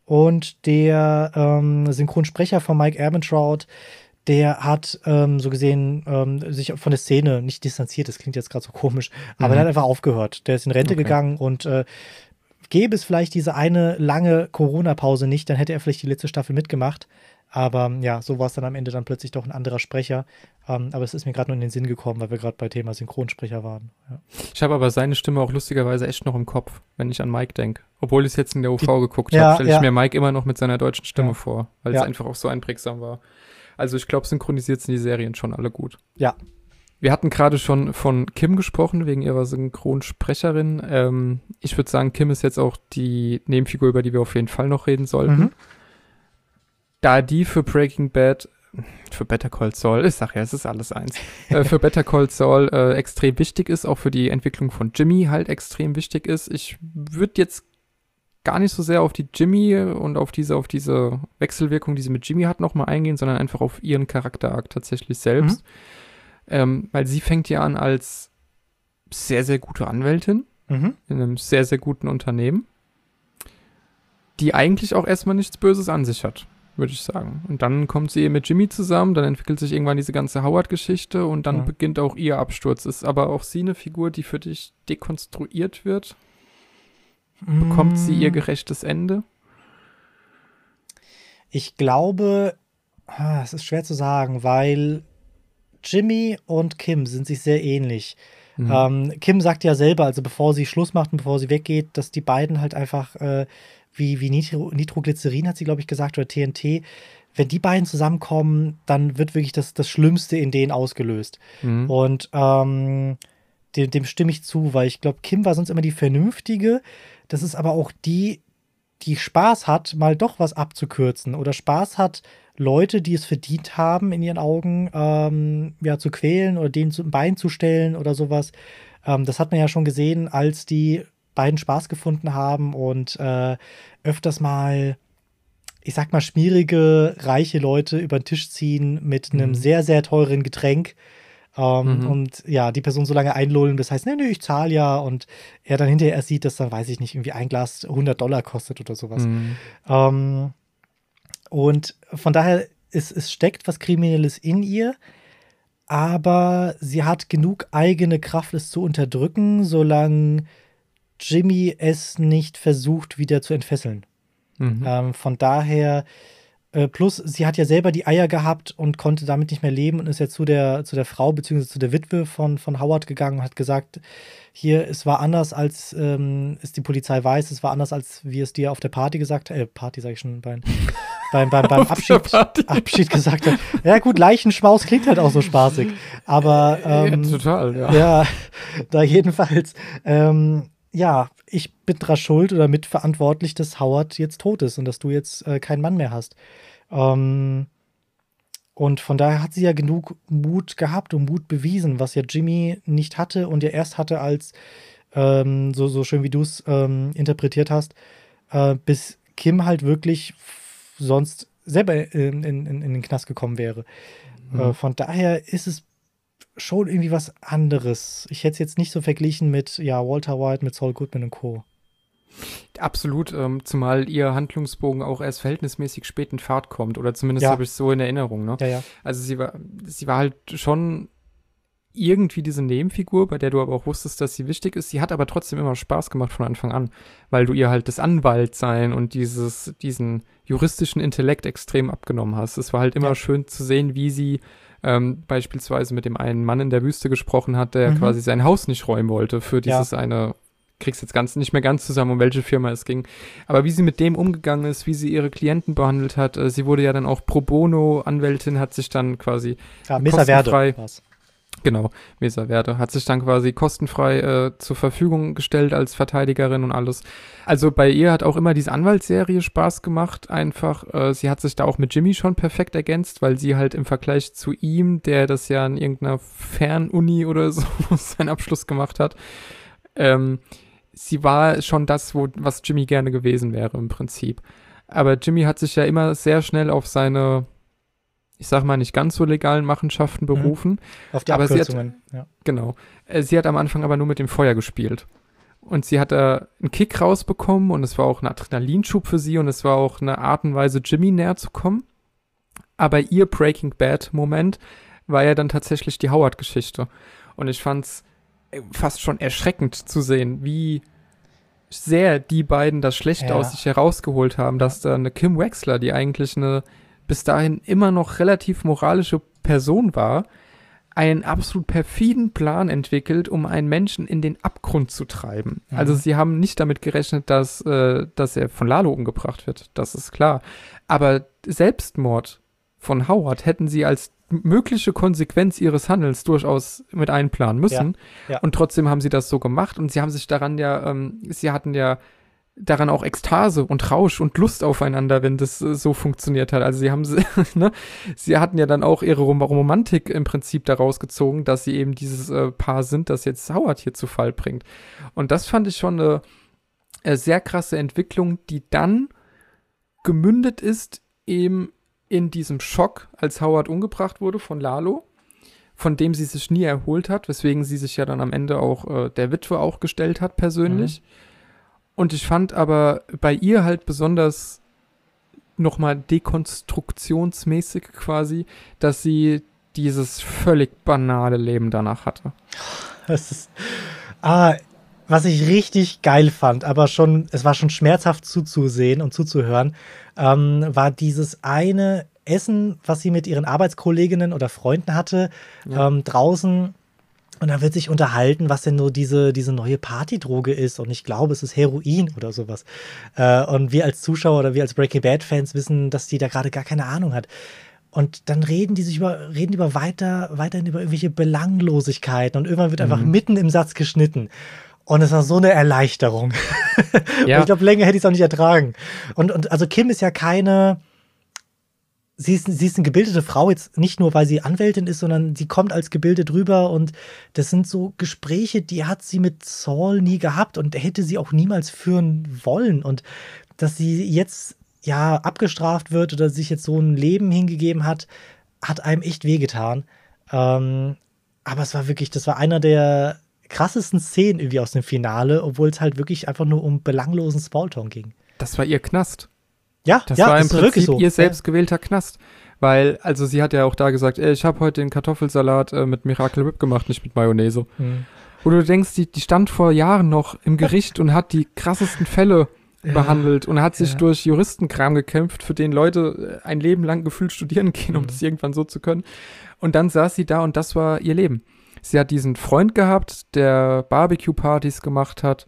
S2: Und der ähm, Synchronsprecher von Mike Ehrmantraut, der hat ähm, so gesehen ähm, sich von der Szene nicht distanziert, das klingt jetzt gerade so komisch, aber mhm. der hat einfach aufgehört. Der ist in Rente okay. gegangen und äh, gäbe es vielleicht diese eine lange Corona-Pause nicht, dann hätte er vielleicht die letzte Staffel mitgemacht. Aber ja, so war es dann am Ende dann plötzlich doch ein anderer Sprecher. Ähm, aber es ist mir gerade nur in den Sinn gekommen, weil wir gerade bei Thema Synchronsprecher waren. Ja.
S1: Ich habe aber seine Stimme auch lustigerweise echt noch im Kopf, wenn ich an Mike denke. Obwohl ich es jetzt in der UV geguckt ja, habe, stelle ich ja. mir Mike immer noch mit seiner deutschen Stimme vor, weil es einfach auch so einprägsam war. Also ich glaube, synchronisiert sind die Serien schon alle gut.
S2: Ja,
S1: wir hatten gerade schon von Kim gesprochen, wegen ihrer Synchronsprecherin. Ähm, ich würde sagen, Kim ist jetzt auch die Nebenfigur, über die wir auf jeden Fall noch reden sollten. Mhm. Da die für Breaking Bad, für Better Call Saul, ich sag ja, es ist alles eins, äh, für Better Call Saul äh, extrem wichtig ist, auch für die Entwicklung von Jimmy halt extrem wichtig ist. Ich würde jetzt gar nicht so sehr auf die Jimmy und auf diese, auf diese Wechselwirkung, die sie mit Jimmy hat, nochmal eingehen, sondern einfach auf ihren Charakterakt tatsächlich selbst. Mhm ähm, weil sie fängt ja an als sehr, sehr gute Anwältin mhm. in einem sehr, sehr guten Unternehmen, die eigentlich auch erstmal nichts Böses an sich hat, würde ich sagen. Und dann kommt sie eben mit Jimmy zusammen, dann entwickelt sich irgendwann diese ganze Howard-Geschichte und dann ja. beginnt auch ihr Absturz. Ist aber auch sie eine Figur, die für dich dekonstruiert wird? Bekommt sie ihr mm. gerechtes Ende?
S2: Ich glaube, ah, es ist schwer zu sagen, weil Jimmy und Kim sind sich sehr ähnlich. Mhm. Ähm, Kim sagt ja selber, also bevor sie Schluss macht und bevor sie weggeht, dass die beiden halt einfach äh, wie, wie Nitro, Nitroglycerin, hat sie, glaube ich, gesagt, oder TNT, wenn die beiden zusammenkommen, dann wird wirklich das, das Schlimmste in denen ausgelöst. Mhm. Und ähm, dem, dem stimme ich zu, weil ich glaube, Kim war sonst immer die Vernünftige. Das ist aber auch die, die Spaß hat, mal doch was abzukürzen oder Spaß hat, Leute, die es verdient haben, in ihren Augen ähm, ja, zu quälen oder denen zum Bein zu stellen oder sowas. Ähm, das hat man ja schon gesehen, als die beiden Spaß gefunden haben und äh, öfters mal, ich sag mal, schmierige, reiche Leute über den Tisch ziehen mit einem mhm. sehr, sehr teuren Getränk. Ähm, mhm. Und ja, die Person so lange einlullen, das heißt, nee, nee, ich zahle ja. Und er dann hinterher sieht, dass dann, weiß ich nicht, irgendwie ein Glas 100 Dollar kostet oder sowas. Mhm. Ähm, und von daher, es, es steckt was Kriminelles in ihr, aber sie hat genug eigene Kraft, es zu unterdrücken, solange Jimmy es nicht versucht, wieder zu entfesseln. Mhm. Ähm, von daher, äh, plus sie hat ja selber die Eier gehabt und konnte damit nicht mehr leben und ist ja zu der, zu der Frau bzw. zu der Witwe von, von Howard gegangen und hat gesagt, hier, es war anders, als ähm, es die Polizei weiß, es war anders, als wir es dir auf der Party gesagt haben, äh, Party sage ich schon, bei beim, beim, beim Abschied, Abschied gesagt hat. Ja gut, Leichenschmaus klingt halt auch so spaßig. Aber ähm,
S1: ja, total, ja.
S2: Ja, da jedenfalls. Ähm, ja, ich bin dran schuld oder mitverantwortlich, dass Howard jetzt tot ist und dass du jetzt äh, keinen Mann mehr hast. Ähm, und von daher hat sie ja genug Mut gehabt und Mut bewiesen, was ja Jimmy nicht hatte und ja erst hatte, als, ähm, so, so schön wie du es ähm, interpretiert hast, äh, bis Kim halt wirklich sonst selber in, in, in, den Knast gekommen wäre. Mhm. Äh, von daher ist es schon irgendwie was anderes. Ich hätte es jetzt nicht so verglichen mit ja, Walter White, mit Saul Goodman und Co.
S1: Absolut, ähm, zumal ihr Handlungsbogen auch erst verhältnismäßig spät in Fahrt kommt, oder zumindest
S2: Ja.
S1: habe ich es so in Erinnerung. Ne?
S2: Ja, ja.
S1: Also sie war, sie war halt schon irgendwie diese Nebenfigur, bei der du aber auch wusstest, dass sie wichtig ist. Sie hat aber trotzdem immer Spaß gemacht von Anfang an, weil du ihr halt das Anwaltsein und dieses, diesen juristischen Intellekt extrem abgenommen hast. Es war halt immer schön zu sehen, wie sie ähm, beispielsweise mit dem einen Mann in der Wüste gesprochen hat, der
S2: Mhm.
S1: quasi sein Haus nicht räumen wollte für
S2: Ja.
S1: dieses eine krieg's jetzt ganz nicht mehr ganz zusammen, um welche Firma es ging. Aber wie sie mit dem umgegangen ist, wie sie ihre Klienten behandelt hat, äh, sie wurde ja dann auch Pro Bono Anwältin, hat sich dann quasi
S2: Ja,
S1: Kostenfrei.
S2: war's.
S1: Genau, Mesa Verde hat sich dann quasi kostenfrei äh, zur Verfügung gestellt als Verteidigerin und alles. Also bei ihr hat auch immer diese Anwaltsserie Spaß gemacht, einfach. Äh, sie hat sich da auch mit Jimmy schon perfekt ergänzt, weil sie halt im Vergleich zu ihm, der das ja in irgendeiner Fernuni oder so seinen Abschluss gemacht hat, ähm, sie war schon das, wo, was Jimmy gerne gewesen wäre im Prinzip. Aber Jimmy hat sich ja immer sehr schnell auf seine, ich sag mal, nicht ganz so legalen Machenschaften berufen.
S2: Auf die
S1: Aber sie hat-
S2: Abkürzungen. ja.
S1: Genau. Äh, Sie hat am Anfang aber nur mit dem Feuer gespielt. Und sie hat da einen Kick rausbekommen und es war auch ein Adrenalinschub für sie und es war auch eine Art und Weise, Jimmy näher zu kommen. Aber ihr Breaking Bad-Moment war ja dann tatsächlich die Howard-Geschichte. Und ich fand's äh, fast schon erschreckend zu sehen, wie sehr die beiden das schlecht
S2: Ja.
S1: aus sich herausgeholt haben, dass da eine Kim Wexler, die eigentlich eine bis dahin immer noch relativ moralische Person war, einen absolut perfiden Plan entwickelt, um einen Menschen in den Abgrund zu treiben.
S2: Mhm.
S1: Also sie haben nicht damit gerechnet, dass, äh, dass er von Lalo umgebracht wird. Das ist klar. Aber Selbstmord von Howard hätten sie als mögliche Konsequenz ihres Handelns durchaus mit einplanen müssen.
S2: Ja, ja.
S1: Und trotzdem haben sie das so gemacht und sie haben sich daran ja, ähm, sie hatten ja daran auch Ekstase und Rausch und Lust aufeinander, wenn das äh, so funktioniert hat. Also sie haben, sie, ne, sie hatten ja dann auch ihre Rom Romantik im Prinzip daraus gezogen, dass sie eben dieses äh, Paar sind, das jetzt Howard hier zu Fall bringt. Und das fand ich schon eine, äh, sehr krasse Entwicklung, die dann gemündet ist eben in diesem Schock, als Howard umgebracht wurde von Lalo, von dem sie sich nie erholt hat, weswegen sie sich ja dann am Ende auch äh, der Witwe auch gestellt hat persönlich. Und ich fand aber bei ihr halt besonders nochmal dekonstruktionsmäßig quasi, dass sie dieses völlig banale Leben danach hatte.
S2: Das ist, ah, was ich richtig geil fand, aber schon, es war schon schmerzhaft zuzusehen und zuzuhören, ähm, war dieses eine Essen, was sie mit ihren Arbeitskolleginnen oder Freunden hatte,
S1: Ja.
S2: ähm, draußen. Und da wird sich unterhalten, was denn so diese, diese neue Partydroge ist. Und ich glaube, es ist Heroin oder sowas. Äh, und wir als Zuschauer oder wir als Breaking Bad-Fans wissen, dass die da gerade gar keine Ahnung hat. Und dann reden die sich über, reden über weiter, weiterhin über irgendwelche Belanglosigkeiten und irgendwann wird einfach
S1: Mhm.
S2: mitten im Satz geschnitten. Und es war so eine Erleichterung. Und
S1: Ja,
S2: ich glaube, länger hätte ich es auch nicht ertragen. Und, und also Kim ist ja keine, sie ist, sie ist eine gebildete Frau, jetzt nicht nur, weil sie Anwältin ist, sondern sie kommt als gebildet rüber und das sind so Gespräche, die hat sie mit Saul nie gehabt und hätte sie auch niemals führen wollen. Und dass sie jetzt ja abgestraft wird oder sich jetzt so ein Leben hingegeben hat, hat einem echt wehgetan. Ähm, aber es war wirklich, das war einer der krassesten Szenen irgendwie aus dem Finale, obwohl es halt wirklich einfach nur um belanglosen Smalltalk ging.
S1: das war ihr Knast.
S2: Ja,
S1: Das
S2: ja,
S1: war im Prinzip
S2: so.
S1: ihr selbstgewählter Knast. Weil, also sie hat ja auch da gesagt, ey, ich habe heute den Kartoffelsalat äh, mit Miracle Whip gemacht, nicht mit Mayonnaise.
S2: Ja. Hm.
S1: Wo du denkst, die, die stand vor Jahren noch im Gericht und hat die krassesten Fälle
S2: Ja,
S1: behandelt und hat sich
S2: ja.
S1: durch Juristenkram gekämpft, für den Leute äh, ein Leben lang gefühlt studieren gehen, um
S2: Mhm.
S1: das irgendwann so zu können. Und dann saß sie da und das war ihr Leben. Sie hat diesen Freund gehabt, der Barbecue-Partys gemacht hat,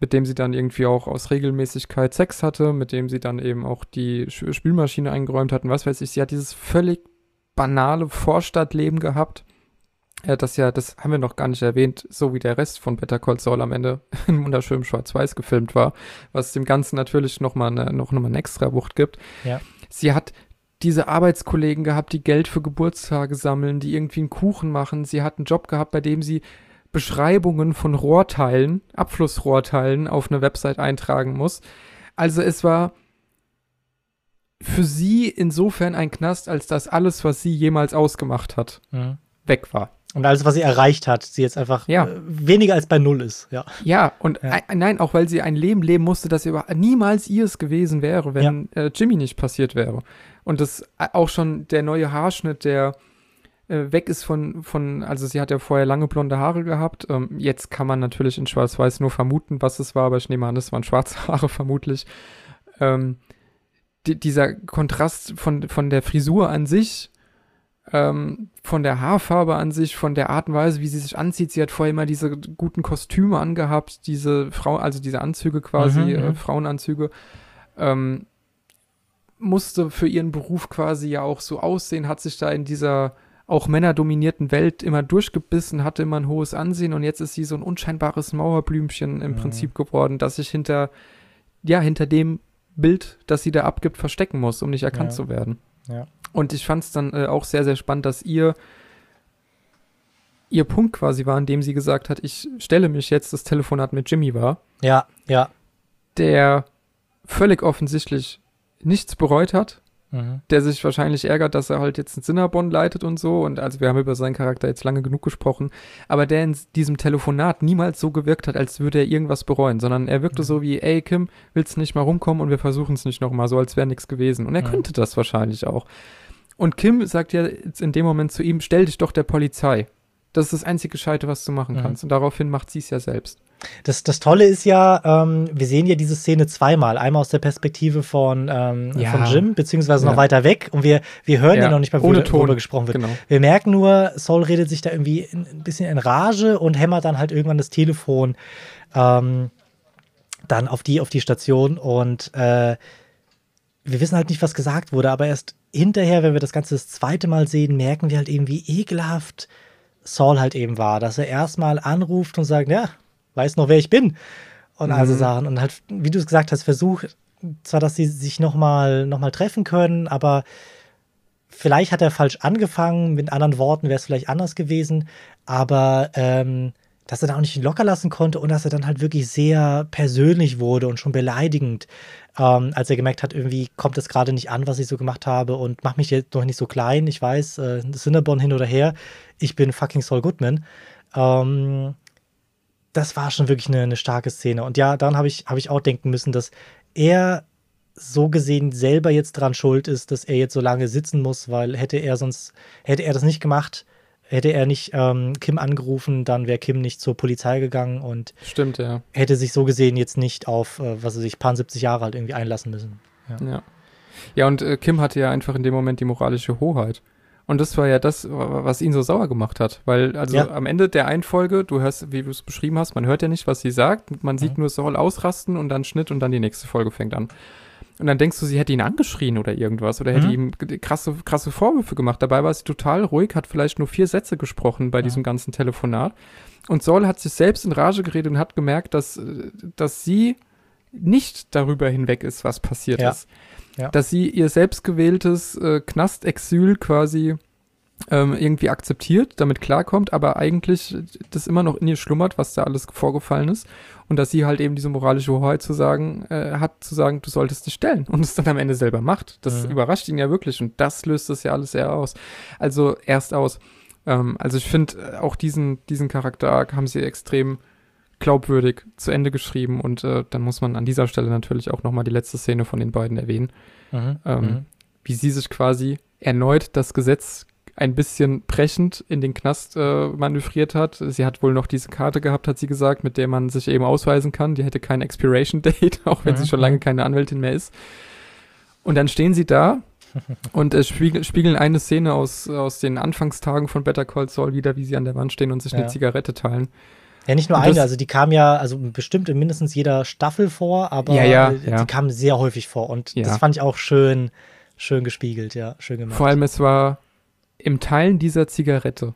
S1: mit dem sie dann irgendwie auch aus Regelmäßigkeit Sex hatte, mit dem sie dann eben auch die Spülmaschine eingeräumt hat und was weiß ich. Sie hat dieses völlig banale Vorstadtleben gehabt. Ja, das ja, das haben wir noch gar nicht erwähnt, so wie der Rest von Better Call Saul am Ende in wunderschönem Schwarz-Weiß gefilmt war, was dem Ganzen natürlich nochmal eine, noch, noch mal eine extra Wucht gibt.
S2: Ja.
S1: Sie hat diese Arbeitskollegen gehabt, die Geld für Geburtstage sammeln, die irgendwie einen Kuchen machen. Sie hat einen Job gehabt, bei dem sie Beschreibungen von Rohrteilen, Abflussrohrteilen auf eine Website eintragen muss. Also es war für sie insofern ein Knast, als dass alles, was sie jemals ausgemacht hat, mhm. weg war.
S2: Und alles, was sie erreicht hat, sie jetzt einfach ja. äh, weniger als bei Null ist. Ja,
S1: ja und ja. Äh, nein, auch weil sie ein Leben leben musste, das über niemals ihres gewesen wäre, wenn ja. äh, Jimmy nicht passiert wäre. Und das äh, auch schon der neue Haarschnitt, der äh, weg ist von, von, also sie hat ja vorher lange blonde Haare gehabt. Ähm, jetzt kann man natürlich in Schwarz-Weiß nur vermuten, was es war, aber ich nehme an, es waren schwarze Haare vermutlich. Ähm, die, dieser Kontrast von, von der Frisur an sich, ähm, von der Haarfarbe an sich, von der Art und Weise, wie sie sich anzieht. Sie hat vorher immer diese guten Kostüme angehabt, diese Frau, also diese Anzüge quasi, mhm, äh, mhm. Frauenanzüge. Ähm, musste für ihren Beruf quasi ja auch so aussehen, hat sich da in dieser auch männerdominierten Welt immer durchgebissen, hatte immer ein hohes Ansehen und jetzt ist sie so ein unscheinbares Mauerblümchen im mhm. Prinzip geworden, das sich hinter, ja, hinter dem Bild, das sie da abgibt, verstecken muss, um nicht erkannt ja. zu werden.
S2: Ja.
S1: Und ich fand es dann äh, auch sehr, sehr spannend, dass ihr ihr Punkt quasi war, in dem sie gesagt hat, ich stelle mich jetzt das Telefonat mit Jimmy war.
S2: Ja, ja.
S1: Der völlig offensichtlich nichts bereut hat, mhm. der sich wahrscheinlich ärgert, dass er halt jetzt einen Cinnabon leitet und so. Und also wir haben über seinen Charakter jetzt lange genug gesprochen, aber der in diesem Telefonat niemals so gewirkt hat, als würde er irgendwas bereuen, sondern er wirkte mhm. so wie, ey Kim, willst du nicht mal rumkommen und wir versuchen es nicht nochmal, so als wäre nichts gewesen. Und er mhm. könnte das wahrscheinlich auch. Und Kim sagt ja jetzt in dem Moment zu ihm, stell dich doch der Polizei. Das ist das einzige Gescheite, was du machen mhm. kannst. Und daraufhin macht sie es ja selbst.
S2: Das, das Tolle ist ja, ähm, wir sehen ja diese Szene zweimal. Einmal aus der Perspektive von, ähm, ja. von Jim, beziehungsweise noch ja. weiter weg. Und wir, wir hören ja, ja noch nicht mal,
S1: Ton. worüber
S2: gesprochen wird. Genau. Wir merken nur, Saul redet sich da irgendwie ein bisschen in Rage und hämmert dann halt irgendwann das Telefon ähm, dann auf die, auf die Station. Und äh, wir wissen halt nicht, was gesagt wurde, aber erst hinterher, wenn wir das Ganze das zweite Mal sehen, merken wir halt eben, wie ekelhaft Saul halt eben war. Dass er erstmal anruft und sagt, ja, weiß noch, wer ich bin. Und mhm. also Sachen. Und halt, wie du es gesagt hast, versucht zwar, dass sie sich nochmal noch mal treffen können, aber vielleicht hat er falsch angefangen. Mit anderen Worten wäre es vielleicht anders gewesen. Aber ähm, dass er da auch nicht locker lassen konnte und dass er dann halt wirklich sehr persönlich wurde und schon beleidigend, ähm, als er gemerkt hat, irgendwie kommt es gerade nicht an, was ich so gemacht habe und mach mich jetzt noch nicht so klein. Ich weiß, äh, Cinnabon hin oder her, ich bin fucking Saul Goodman. Ähm, das war schon wirklich eine, eine starke Szene. Und ja, dann habe ich, hab ich auch denken müssen, dass er so gesehen selber jetzt dran schuld ist, dass er jetzt so lange sitzen muss, weil hätte er sonst, hätte er das nicht gemacht, hätte er nicht ähm, Kim angerufen, dann wäre Kim nicht zur Polizei gegangen und
S1: Stimmt, ja.
S2: hätte sich so gesehen jetzt nicht auf, äh, was er sich, paar 70 Jahre halt irgendwie einlassen müssen.
S1: Ja, ja. ja und äh, Kim hatte ja einfach in dem Moment die moralische Hoheit. Und das war ja das, was ihn so sauer gemacht hat. Weil, also ja. am Ende der Einfolge, du hörst, wie du es beschrieben hast, man hört ja nicht, was sie sagt. Man sieht mhm. nur Saul ausrasten und dann Schnitt und dann die nächste Folge fängt an. Und dann denkst du, sie hätte ihn angeschrien oder irgendwas oder hätte mhm. ihm krasse, krasse Vorwürfe gemacht. Dabei war sie total ruhig, hat vielleicht nur vier Sätze gesprochen bei ja. diesem ganzen Telefonat. Und Saul hat sich selbst in Rage geredet und hat gemerkt, dass, dass sie nicht darüber hinweg ist, was passiert ja. ist ja. dass sie ihr selbstgewähltes äh, Knastexil quasi ähm, irgendwie akzeptiert, damit klarkommt, aber eigentlich das immer noch in ihr schlummert, was da alles vorgefallen ist. Und dass sie halt eben diese moralische Hoheit zu sagen, äh, hat, zu sagen, du solltest dich stellen und es dann am Ende selber macht. Das mhm. überrascht ihn ja wirklich und das löst das ja alles sehr aus. Also erst aus. Ähm, also ich finde, äh, auch diesen, diesen Charakter haben sie extrem glaubwürdig zu Ende geschrieben und äh, dann muss man an dieser Stelle natürlich auch nochmal die letzte Szene von den beiden erwähnen, mhm, ähm, mhm. wie sie sich quasi erneut das Gesetz ein bisschen brechend in den Knast äh, manövriert hat. Sie hat wohl noch diese Karte gehabt, hat sie gesagt, mit der man sich eben ausweisen kann. Die hätte kein Expiration Date, auch wenn mhm. sie schon lange mhm. keine Anwältin mehr ist. Und dann stehen sie da und äh, spiegel, spiegeln eine Szene aus, aus den Anfangstagen von Better Call Saul wieder, wie sie an der Wand stehen und sich ja. eine Zigarette teilen.
S2: Ja, nicht nur eine, also die kam ja, also bestimmt in mindestens jeder Staffel vor, aber
S1: ja, ja,
S2: die
S1: ja.
S2: kam sehr häufig vor und das fand ich auch schön, schön gespiegelt, ja, schön gemacht.
S1: Vor allem, es war im Teilen dieser Zigarette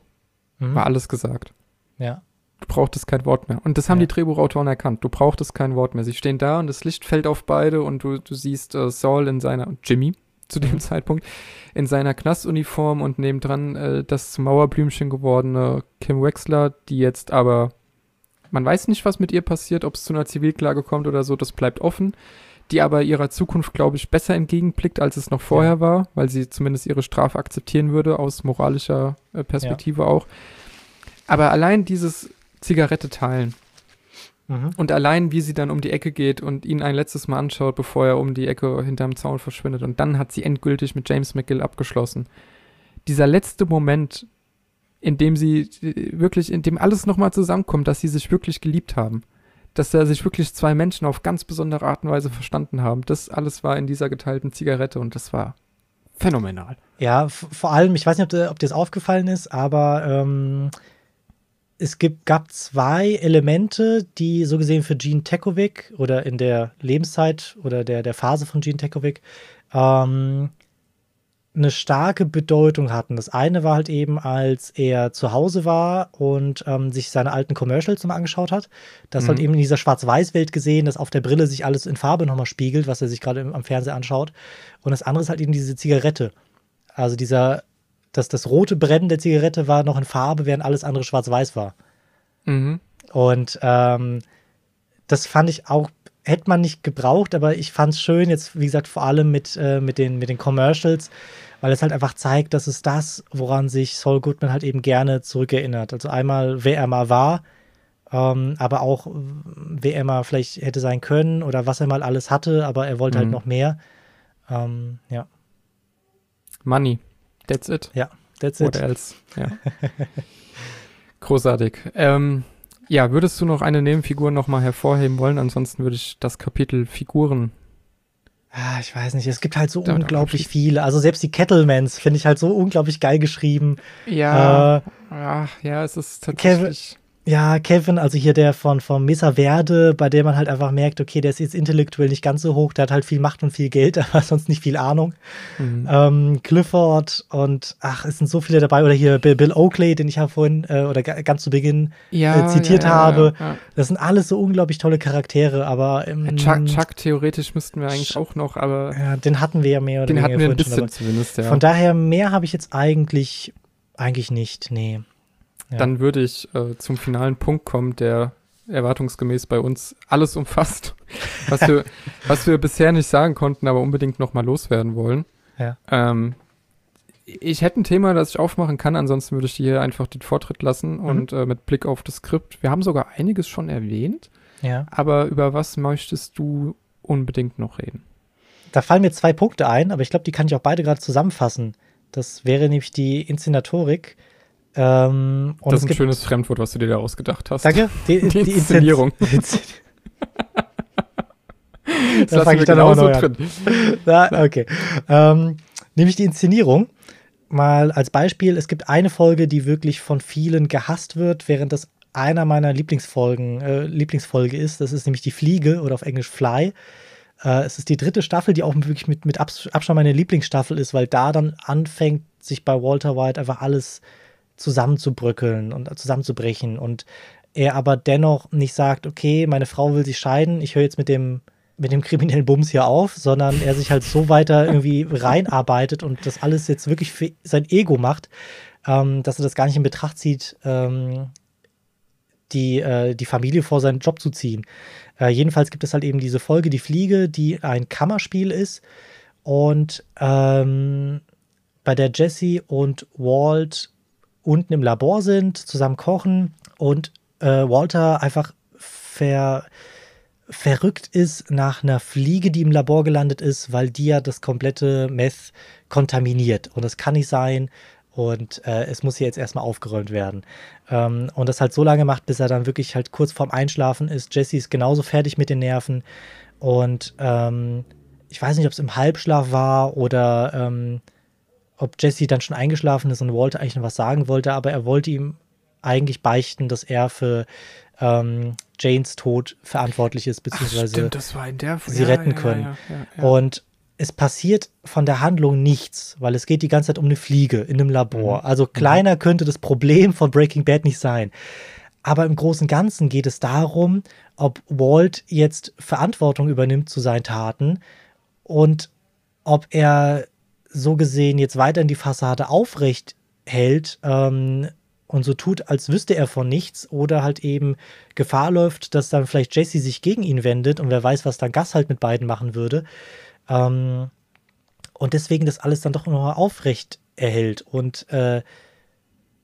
S2: Mhm.
S1: war alles gesagt.
S2: Ja,
S1: Du brauchtest kein Wort mehr. Und das haben die Drehbuchautoren erkannt. Du brauchtest kein Wort mehr. Sie stehen da und das Licht fällt auf beide und du, du siehst äh, Saul in seiner, und Jimmy zu dem
S2: Mhm.
S1: Zeitpunkt, in seiner Knastuniform und nebendran äh, das Mauerblümchen gewordene Kim Wexler, die jetzt aber, man weiß nicht, was mit ihr passiert, ob es zu einer Zivilklage kommt oder so, das bleibt offen. Die aber ihrer Zukunft, glaube ich, besser entgegenblickt, als es noch vorher war, weil sie zumindest ihre Strafe akzeptieren würde, aus moralischer äh, Perspektive auch. Aber allein dieses Zigarette teilen
S2: mhm.
S1: und allein, wie sie dann um die Ecke geht und ihn ein letztes Mal anschaut, bevor er um die Ecke hinterm Zaun verschwindet. Und dann hat sie endgültig mit James McGill abgeschlossen. Dieser letzte Moment, in dem sie wirklich, in dem alles nochmal zusammenkommt, dass sie sich wirklich geliebt haben. Dass da sich wirklich zwei Menschen auf ganz besondere Art und Weise verstanden haben. Das alles war in dieser geteilten Zigarette und das war phänomenal.
S2: Ja, vor allem, ich weiß nicht, ob, ob dir das aufgefallen ist, aber ähm, es gibt, gab zwei Elemente, die so gesehen für Gene Tekovic oder in der Lebenszeit oder der, der Phase von Gene Tekovic ähm, eine starke Bedeutung hatten. Das eine war halt eben, als er zu Hause war und ähm, sich seine alten Commercials nochmal angeschaut hat. Das
S1: Mhm.
S2: halt eben in dieser Schwarz-Weiß-Welt gesehen, dass auf der Brille sich alles in Farbe nochmal spiegelt, was er sich gerade am Fernseher anschaut. Und das andere ist halt eben diese Zigarette. Also dieser, dass das rote Brennen der Zigarette war noch in Farbe, während alles andere schwarz-weiß war.
S1: Mhm.
S2: Und ähm, das fand ich auch, hätte man nicht gebraucht, aber ich fand es schön, jetzt wie gesagt, vor allem mit, äh, mit, den, mit den Commercials, weil es halt einfach zeigt, dass es das, woran sich Saul Goodman halt eben gerne zurückerinnert. Also einmal, wer er mal war, ähm, aber auch, wer er mal vielleicht hätte sein können oder was er mal alles hatte, aber er wollte halt
S1: Mhm.
S2: noch mehr. Ähm, ja,
S1: Money. That's it.
S2: that's
S1: What
S2: it.
S1: else? Ja. Großartig. Ähm, ja, würdest du noch eine Nebenfigur nochmal hervorheben wollen? Ansonsten würde ich das Kapitel Figuren.
S2: Ah, ich weiß nicht, es gibt halt so
S1: Damit
S2: unglaublich viele. Also selbst die Kettlemans finde ich halt so unglaublich geil geschrieben.
S1: Ja,
S2: Äh,
S1: ja, ja, es ist tatsächlich.
S2: Ja, Kevin, also hier der von, von Mesa Verde, bei dem man halt einfach merkt, okay, der ist jetzt intellektuell nicht ganz so hoch, der hat halt viel Macht und viel Geld, aber sonst nicht viel Ahnung.
S1: Mhm.
S2: Ähm, Clifford und ach, es sind so viele dabei. Oder hier Bill, Oakley, den ich ja vorhin äh, oder ga- ganz zu Beginn
S1: ja,
S2: äh, zitiert
S1: ja, ja,
S2: habe. Das sind alles so unglaublich tolle Charaktere, aber ähm.
S1: Chuck, Chuck theoretisch müssten wir eigentlich auch noch, aber
S2: ja, den hatten wir ja mehr oder
S1: den hatten wir ein
S2: schon,
S1: bisschen
S2: aber-
S1: zumindest, ja.
S2: Von daher, mehr habe ich jetzt eigentlich, eigentlich nicht. Nee. Ja.
S1: Dann würde ich äh, zum finalen Punkt kommen, der erwartungsgemäß bei uns alles umfasst, was wir, was wir bisher nicht sagen konnten, aber unbedingt nochmal loswerden wollen.
S2: Ja.
S1: Ähm, ich hätte ein Thema, das ich aufmachen kann, ansonsten würde ich dir hier einfach den Vortritt lassen
S2: Mhm.
S1: und äh, mit Blick auf das Skript. Wir haben sogar einiges schon erwähnt,
S2: Ja.
S1: aber über was möchtest du unbedingt noch reden?
S2: Da fallen mir zwei Punkte ein, aber ich glaube, die kann ich auch beide gerade zusammenfassen. Das wäre nämlich die Inszenatorik. Ähm,
S1: das ist ein schönes Fremdwort, was du dir da ausgedacht hast.
S2: Danke. Die,
S1: Die
S2: die
S1: Inszenierung.
S2: Inszen-
S1: Das
S2: Da
S1: lassen
S2: fang
S1: wir
S2: ich dann auch neu an.
S1: drin.
S2: Ja, okay. Ähm, nämlich die Inszenierung. Mal als Beispiel, es gibt eine Folge, die wirklich von vielen gehasst wird, während das einer meiner Lieblingsfolgen, äh, Lieblingsfolge ist. Das ist nämlich die Fliege oder auf Englisch Fly. Äh, es ist die dritte Staffel, die auch wirklich mit, mit Abs- Abstand meine Lieblingsstaffel ist, weil da dann anfängt, sich bei Walter White einfach alles zusammenzubröckeln und zusammenzubrechen. Und er aber dennoch nicht sagt, okay, meine Frau will sich scheiden, ich höre jetzt mit dem, mit dem kriminellen Bums hier auf, sondern er sich halt so weiter irgendwie reinarbeitet und das alles jetzt wirklich für sein Ego macht, ähm, dass er das gar nicht in Betracht zieht, ähm, die, äh, die Familie vor seinen Job zu ziehen. Äh, jedenfalls gibt es halt eben diese Folge, die Fliege, die ein Kammerspiel ist und ähm, bei der Jesse und Walt unten im Labor sind, zusammen kochen und äh, Walter einfach ver, verrückt ist nach einer Fliege, die im Labor gelandet ist, weil die ja das komplette Meth kontaminiert. Und das kann nicht sein. Und äh, es muss hier jetzt erstmal aufgeräumt werden. Ähm, und das halt so lange macht, bis er dann wirklich halt kurz vorm Einschlafen ist. Jesse ist genauso fertig mit den Nerven. Und ähm, ich weiß nicht, ob es im Halbschlaf war oder ähm, ob Jesse dann schon eingeschlafen ist und Walter eigentlich noch was sagen wollte, aber er wollte ihm eigentlich beichten, dass er für ähm, Janes Tod verantwortlich ist, beziehungsweise
S1: Ach,
S2: sie retten können. Und es passiert von der Handlung nichts, weil es geht die ganze Zeit um eine Fliege in einem Labor. Mhm. Also kleiner könnte das Problem von Breaking Bad nicht sein. Aber im Großen und Ganzen geht es darum, ob Walt jetzt Verantwortung übernimmt zu seinen Taten und ob er so gesehen jetzt weiter in die Fassade aufrecht hält ähm, und so tut, als wüsste er von nichts oder halt eben Gefahr läuft, dass dann vielleicht Jesse sich gegen ihn wendet und wer weiß, was dann Gas halt mit beiden machen würde. Ähm, und deswegen das alles dann doch noch aufrecht erhält. Und äh,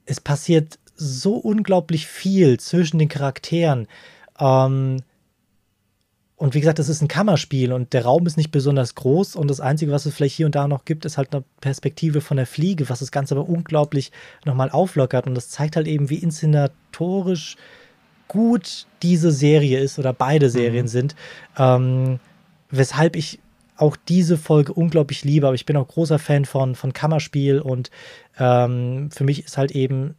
S2: es passiert so unglaublich viel zwischen den Charakteren. Ähm, und wie gesagt, das ist ein Kammerspiel und der Raum ist nicht besonders groß und das Einzige, was es vielleicht hier und da noch gibt, ist halt eine Perspektive von der Fliege, was das Ganze aber unglaublich nochmal auflockert und das zeigt halt eben, wie inszenatorisch gut diese Serie ist oder beide Serien mhm. sind, ähm, weshalb ich auch diese Folge unglaublich liebe, aber ich bin auch großer Fan von, von Kammerspiel und ähm, für mich ist halt eben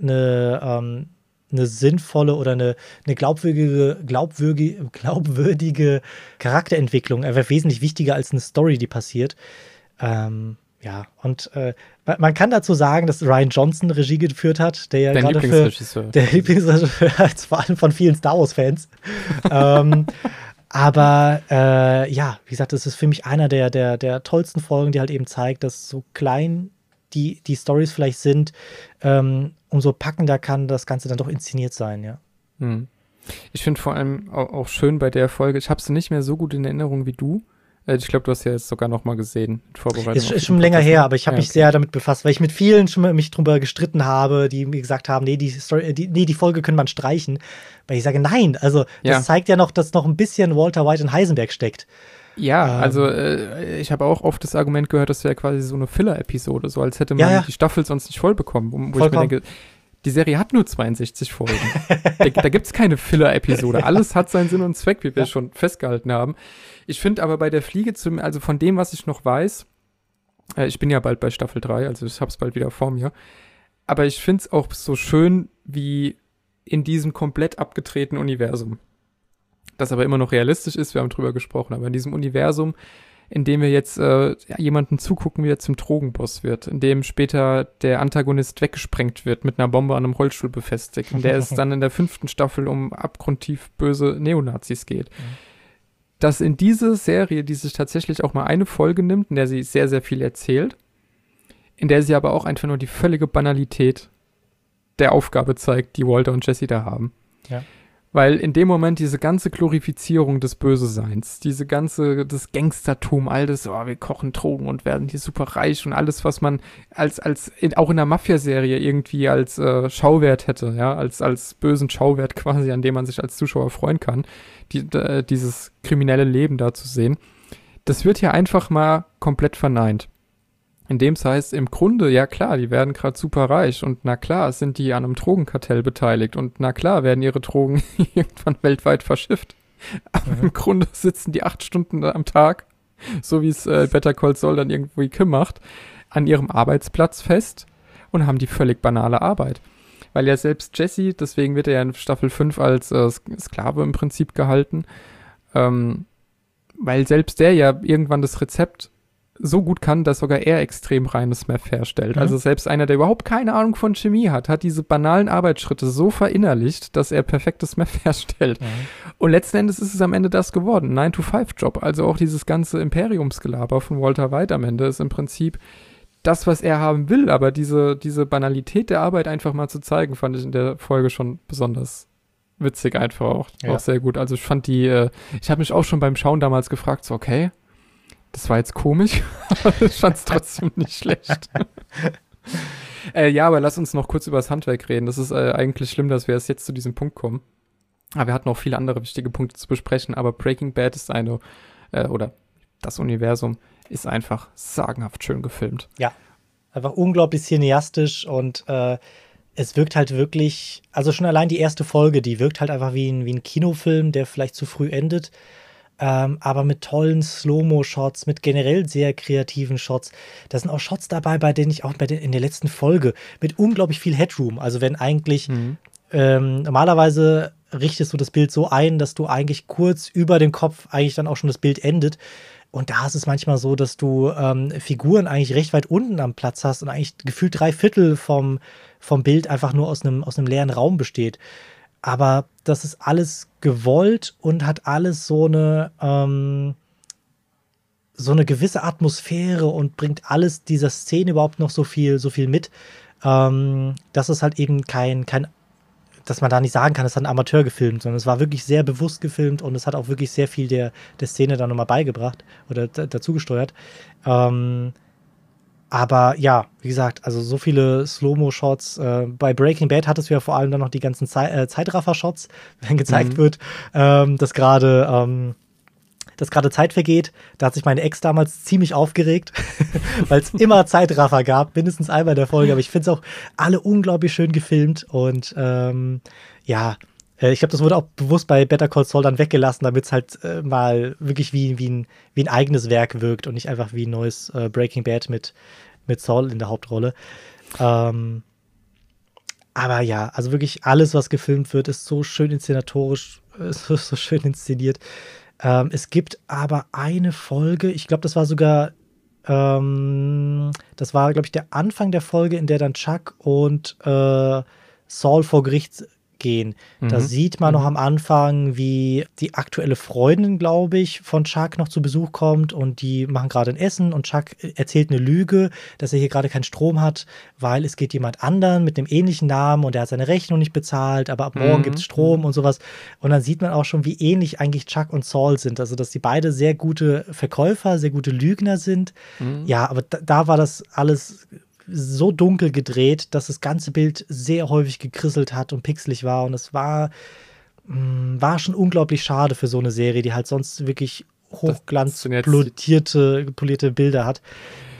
S2: eine, ähm, eine sinnvolle oder eine, eine glaubwürdige, glaubwürdige, glaubwürdige Charakterentwicklung einfach wesentlich wichtiger als eine Story, die passiert. Ähm, ja, und äh, man kann dazu sagen, dass Ryan Johnson Regie geführt hat, der ja
S1: Dein gerade
S2: für der Lieblingsregisseur, vor allem von vielen Star Wars-Fans. ähm, aber äh, ja, wie gesagt, das ist für mich einer der, der, der tollsten Folgen, die halt eben zeigt, dass so klein die, die Stories vielleicht sind, ähm, umso packender kann das Ganze dann doch inszeniert sein, ja. Hm.
S1: Ich finde vor allem auch, schön bei der Folge, ich habe sie nicht mehr so gut in Erinnerung wie du. Äh, ich glaube, du hast ja jetzt sogar noch mal gesehen,
S2: Vorbereitung. Ist, ist schon länger her, aber ich habe ja, mich okay. sehr damit befasst, weil ich mit vielen schon mich drüber gestritten habe, die mir gesagt haben, nee, die, Story, die, nee, die Folge können man streichen. Weil ich sage, nein, also das ja. zeigt ja noch, dass noch ein bisschen Walter White in Heisenberg steckt.
S1: Ja, ähm, also äh, ich habe auch oft das Argument gehört, das wäre quasi so eine Filler-Episode, so als hätte man ja, ja. die Staffel sonst nicht voll bekommen, wo Vollkommen. ich mir denke, die Serie hat nur 62 Folgen. da da gibt es keine Filler-Episode. Alles hat seinen Sinn und Zweck, wie wir ja. schon festgehalten haben. Ich finde aber bei der Fliege, zum, also von dem, was ich noch weiß, äh, ich bin ja bald bei Staffel 3, also ich habe es bald wieder vor mir, aber ich finde es auch so schön, wie in diesem komplett abgedrehten Universum das aber immer noch realistisch ist, wir haben drüber gesprochen, aber in diesem Universum, in dem wir jetzt äh, jemanden zugucken, wie er zum Drogenboss wird, in dem später der Antagonist weggesprengt wird, mit einer Bombe an einem Rollstuhl befestigt, in der es dann in der fünften Staffel um abgrundtief böse Neonazis geht. Mhm. Dass in diese Serie, die sich tatsächlich auch mal eine Folge nimmt, in der sie sehr, sehr viel erzählt, in der sie aber auch einfach nur die völlige Banalität der Aufgabe zeigt, die Walter und Jesse da haben. Ja. Weil in dem Moment diese ganze Glorifizierung des Böseseins, diese ganze, das Gangstertum, all das, oh, wir kochen Drogen und werden hier super reich und alles, was man als, als, in, auch in der Mafia-Serie irgendwie als äh, Schauwert hätte, ja, als, als bösen Schauwert quasi, an dem man sich als Zuschauer freuen kann, die, äh, dieses kriminelle Leben da zu sehen. Das wird hier einfach mal komplett verneint. In dem es heißt, im Grunde, ja klar, die werden gerade super reich und na klar sind die an einem Drogenkartell beteiligt und na klar werden ihre Drogen irgendwann weltweit verschifft. Aber mhm. im Grunde sitzen die acht Stunden am Tag, so wie es äh, Better Call Saul dann irgendwie Kim macht, an ihrem Arbeitsplatz fest und haben die völlig banale Arbeit. Weil ja selbst Jesse, deswegen wird er ja in Staffel 5 als äh, Sklave im Prinzip gehalten, ähm, weil selbst der ja irgendwann das Rezept so gut kann, dass sogar er extrem reines Meth herstellt. Mhm. Also selbst einer, der überhaupt keine Ahnung von Chemie hat, hat diese banalen Arbeitsschritte so verinnerlicht, dass er perfektes Meth herstellt. Mhm. Und letzten Endes ist es am Ende das geworden. 9-to-5-Job. Also auch dieses ganze Imperiumsgelaber von Walter White am Ende ist im Prinzip das, was er haben will. Aber diese, diese Banalität der Arbeit einfach mal zu zeigen, fand ich in der Folge schon besonders witzig einfach auch. Ja. Auch sehr gut. Also ich fand die, äh, ich habe mich auch schon beim Schauen damals gefragt, so okay, das war jetzt komisch, aber ich fand es trotzdem nicht schlecht. äh, ja, aber lass uns noch kurz über das Handwerk reden. Das ist äh, eigentlich schlimm, dass wir erst jetzt zu diesem Punkt kommen. Aber wir hatten noch viele andere wichtige Punkte zu besprechen. Aber Breaking Bad ist eine, äh, oder das Universum ist einfach sagenhaft schön gefilmt.
S2: Ja, einfach unglaublich cineastisch und äh, es wirkt halt wirklich, also schon allein die erste Folge, die wirkt halt einfach wie ein, wie ein Kinofilm, der vielleicht zu früh endet ähm, aber mit tollen Slow-Mo-Shots, mit generell sehr kreativen Shots. Da sind auch Shots dabei, bei denen ich auch bei den, in der letzten Folge mit unglaublich viel Headroom, also wenn eigentlich mhm. ähm, normalerweise richtest du das Bild so ein, dass du eigentlich kurz über dem Kopf eigentlich dann auch schon das Bild endet. Und da ist es manchmal so, dass du ähm, Figuren eigentlich recht weit unten am Platz hast und eigentlich gefühlt drei Viertel vom, vom Bild einfach nur aus einem, aus einem leeren Raum besteht. Aber das ist alles gewollt und hat alles so eine, ähm, so eine gewisse Atmosphäre und bringt alles dieser Szene überhaupt noch so viel, so viel mit, ähm, dass es halt eben kein, kein, dass man da nicht sagen kann, es hat ein Amateur gefilmt, sondern es war wirklich sehr bewusst gefilmt und es hat auch wirklich sehr viel der, der Szene dann nochmal beigebracht oder dazu gesteuert. Ähm, aber ja, wie gesagt, also so viele Slow-Mo-Shots. Äh, bei Breaking Bad hattest du ja vor allem dann noch die ganzen Zei äh, Zeitraffer-Shots, wenn gezeigt mhm. wird, ähm, dass gerade ähm, dass gerade Zeit vergeht. Da hat sich meine Ex damals ziemlich aufgeregt, weil es immer Zeitraffer gab, mindestens einmal in der Folge. Aber ich finde es auch alle unglaublich schön gefilmt und ähm, ja, ich glaube, das wurde auch bewusst bei Better Call Saul dann weggelassen, damit es halt äh, mal wirklich wie, wie, ein, wie ein eigenes Werk wirkt und nicht einfach wie ein neues äh, Breaking Bad mit, mit Saul in der Hauptrolle. Ähm, aber ja, also wirklich alles, was gefilmt wird, ist so schön inszenatorisch, so, so schön inszeniert. Ähm, es gibt aber eine Folge, ich glaube, das war sogar, ähm, das war, glaube ich, der Anfang der Folge, in der dann Chuck und äh, Saul vor Gericht gehen. Mhm. Da sieht man mhm. noch am Anfang, wie die aktuelle Freundin, glaube ich, von Chuck noch zu Besuch kommt und die machen gerade ein Essen und Chuck erzählt eine Lüge, dass er hier gerade keinen Strom hat, weil es geht jemand anderen mit einem ähnlichen Namen und er hat seine Rechnung nicht bezahlt, aber ab morgen mhm. gibt es Strom und sowas. Und dann sieht man auch schon, wie ähnlich eigentlich Chuck und Saul sind. Also, dass die beide sehr gute Verkäufer, sehr gute Lügner sind. Mhm. Ja, aber da, da war das alles so dunkel gedreht, dass das ganze Bild sehr häufig gekrisselt hat und pixelig war. Und es war, mm, war schon unglaublich schade für so eine Serie, die halt sonst wirklich hochglanzpolierte polierte Bilder hat.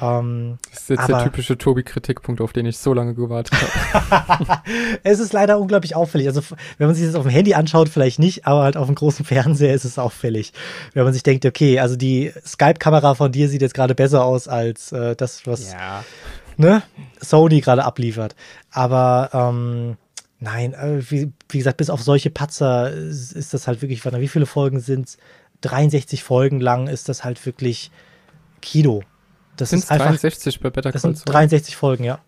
S1: Ähm, das ist jetzt aber, der typische Tobi-Kritikpunkt, auf den ich so lange gewartet habe.
S2: es ist leider unglaublich auffällig. Also, wenn man sich das auf dem Handy anschaut, vielleicht nicht, aber halt auf dem großen Fernseher ist es auffällig. Wenn man sich denkt, okay, also die Skype-Kamera von dir sieht jetzt gerade besser aus als äh, das, was ja ne, Sony gerade abliefert. Aber ähm, nein, äh, wie, wie, gesagt, bis auf solche Patzer ist, ist das halt wirklich, wie viele Folgen sind es? 63 Folgen lang ist das halt wirklich Kino.
S1: Das sind 63 bei Better
S2: Call Saul? Das sind 63 Folgen, ja.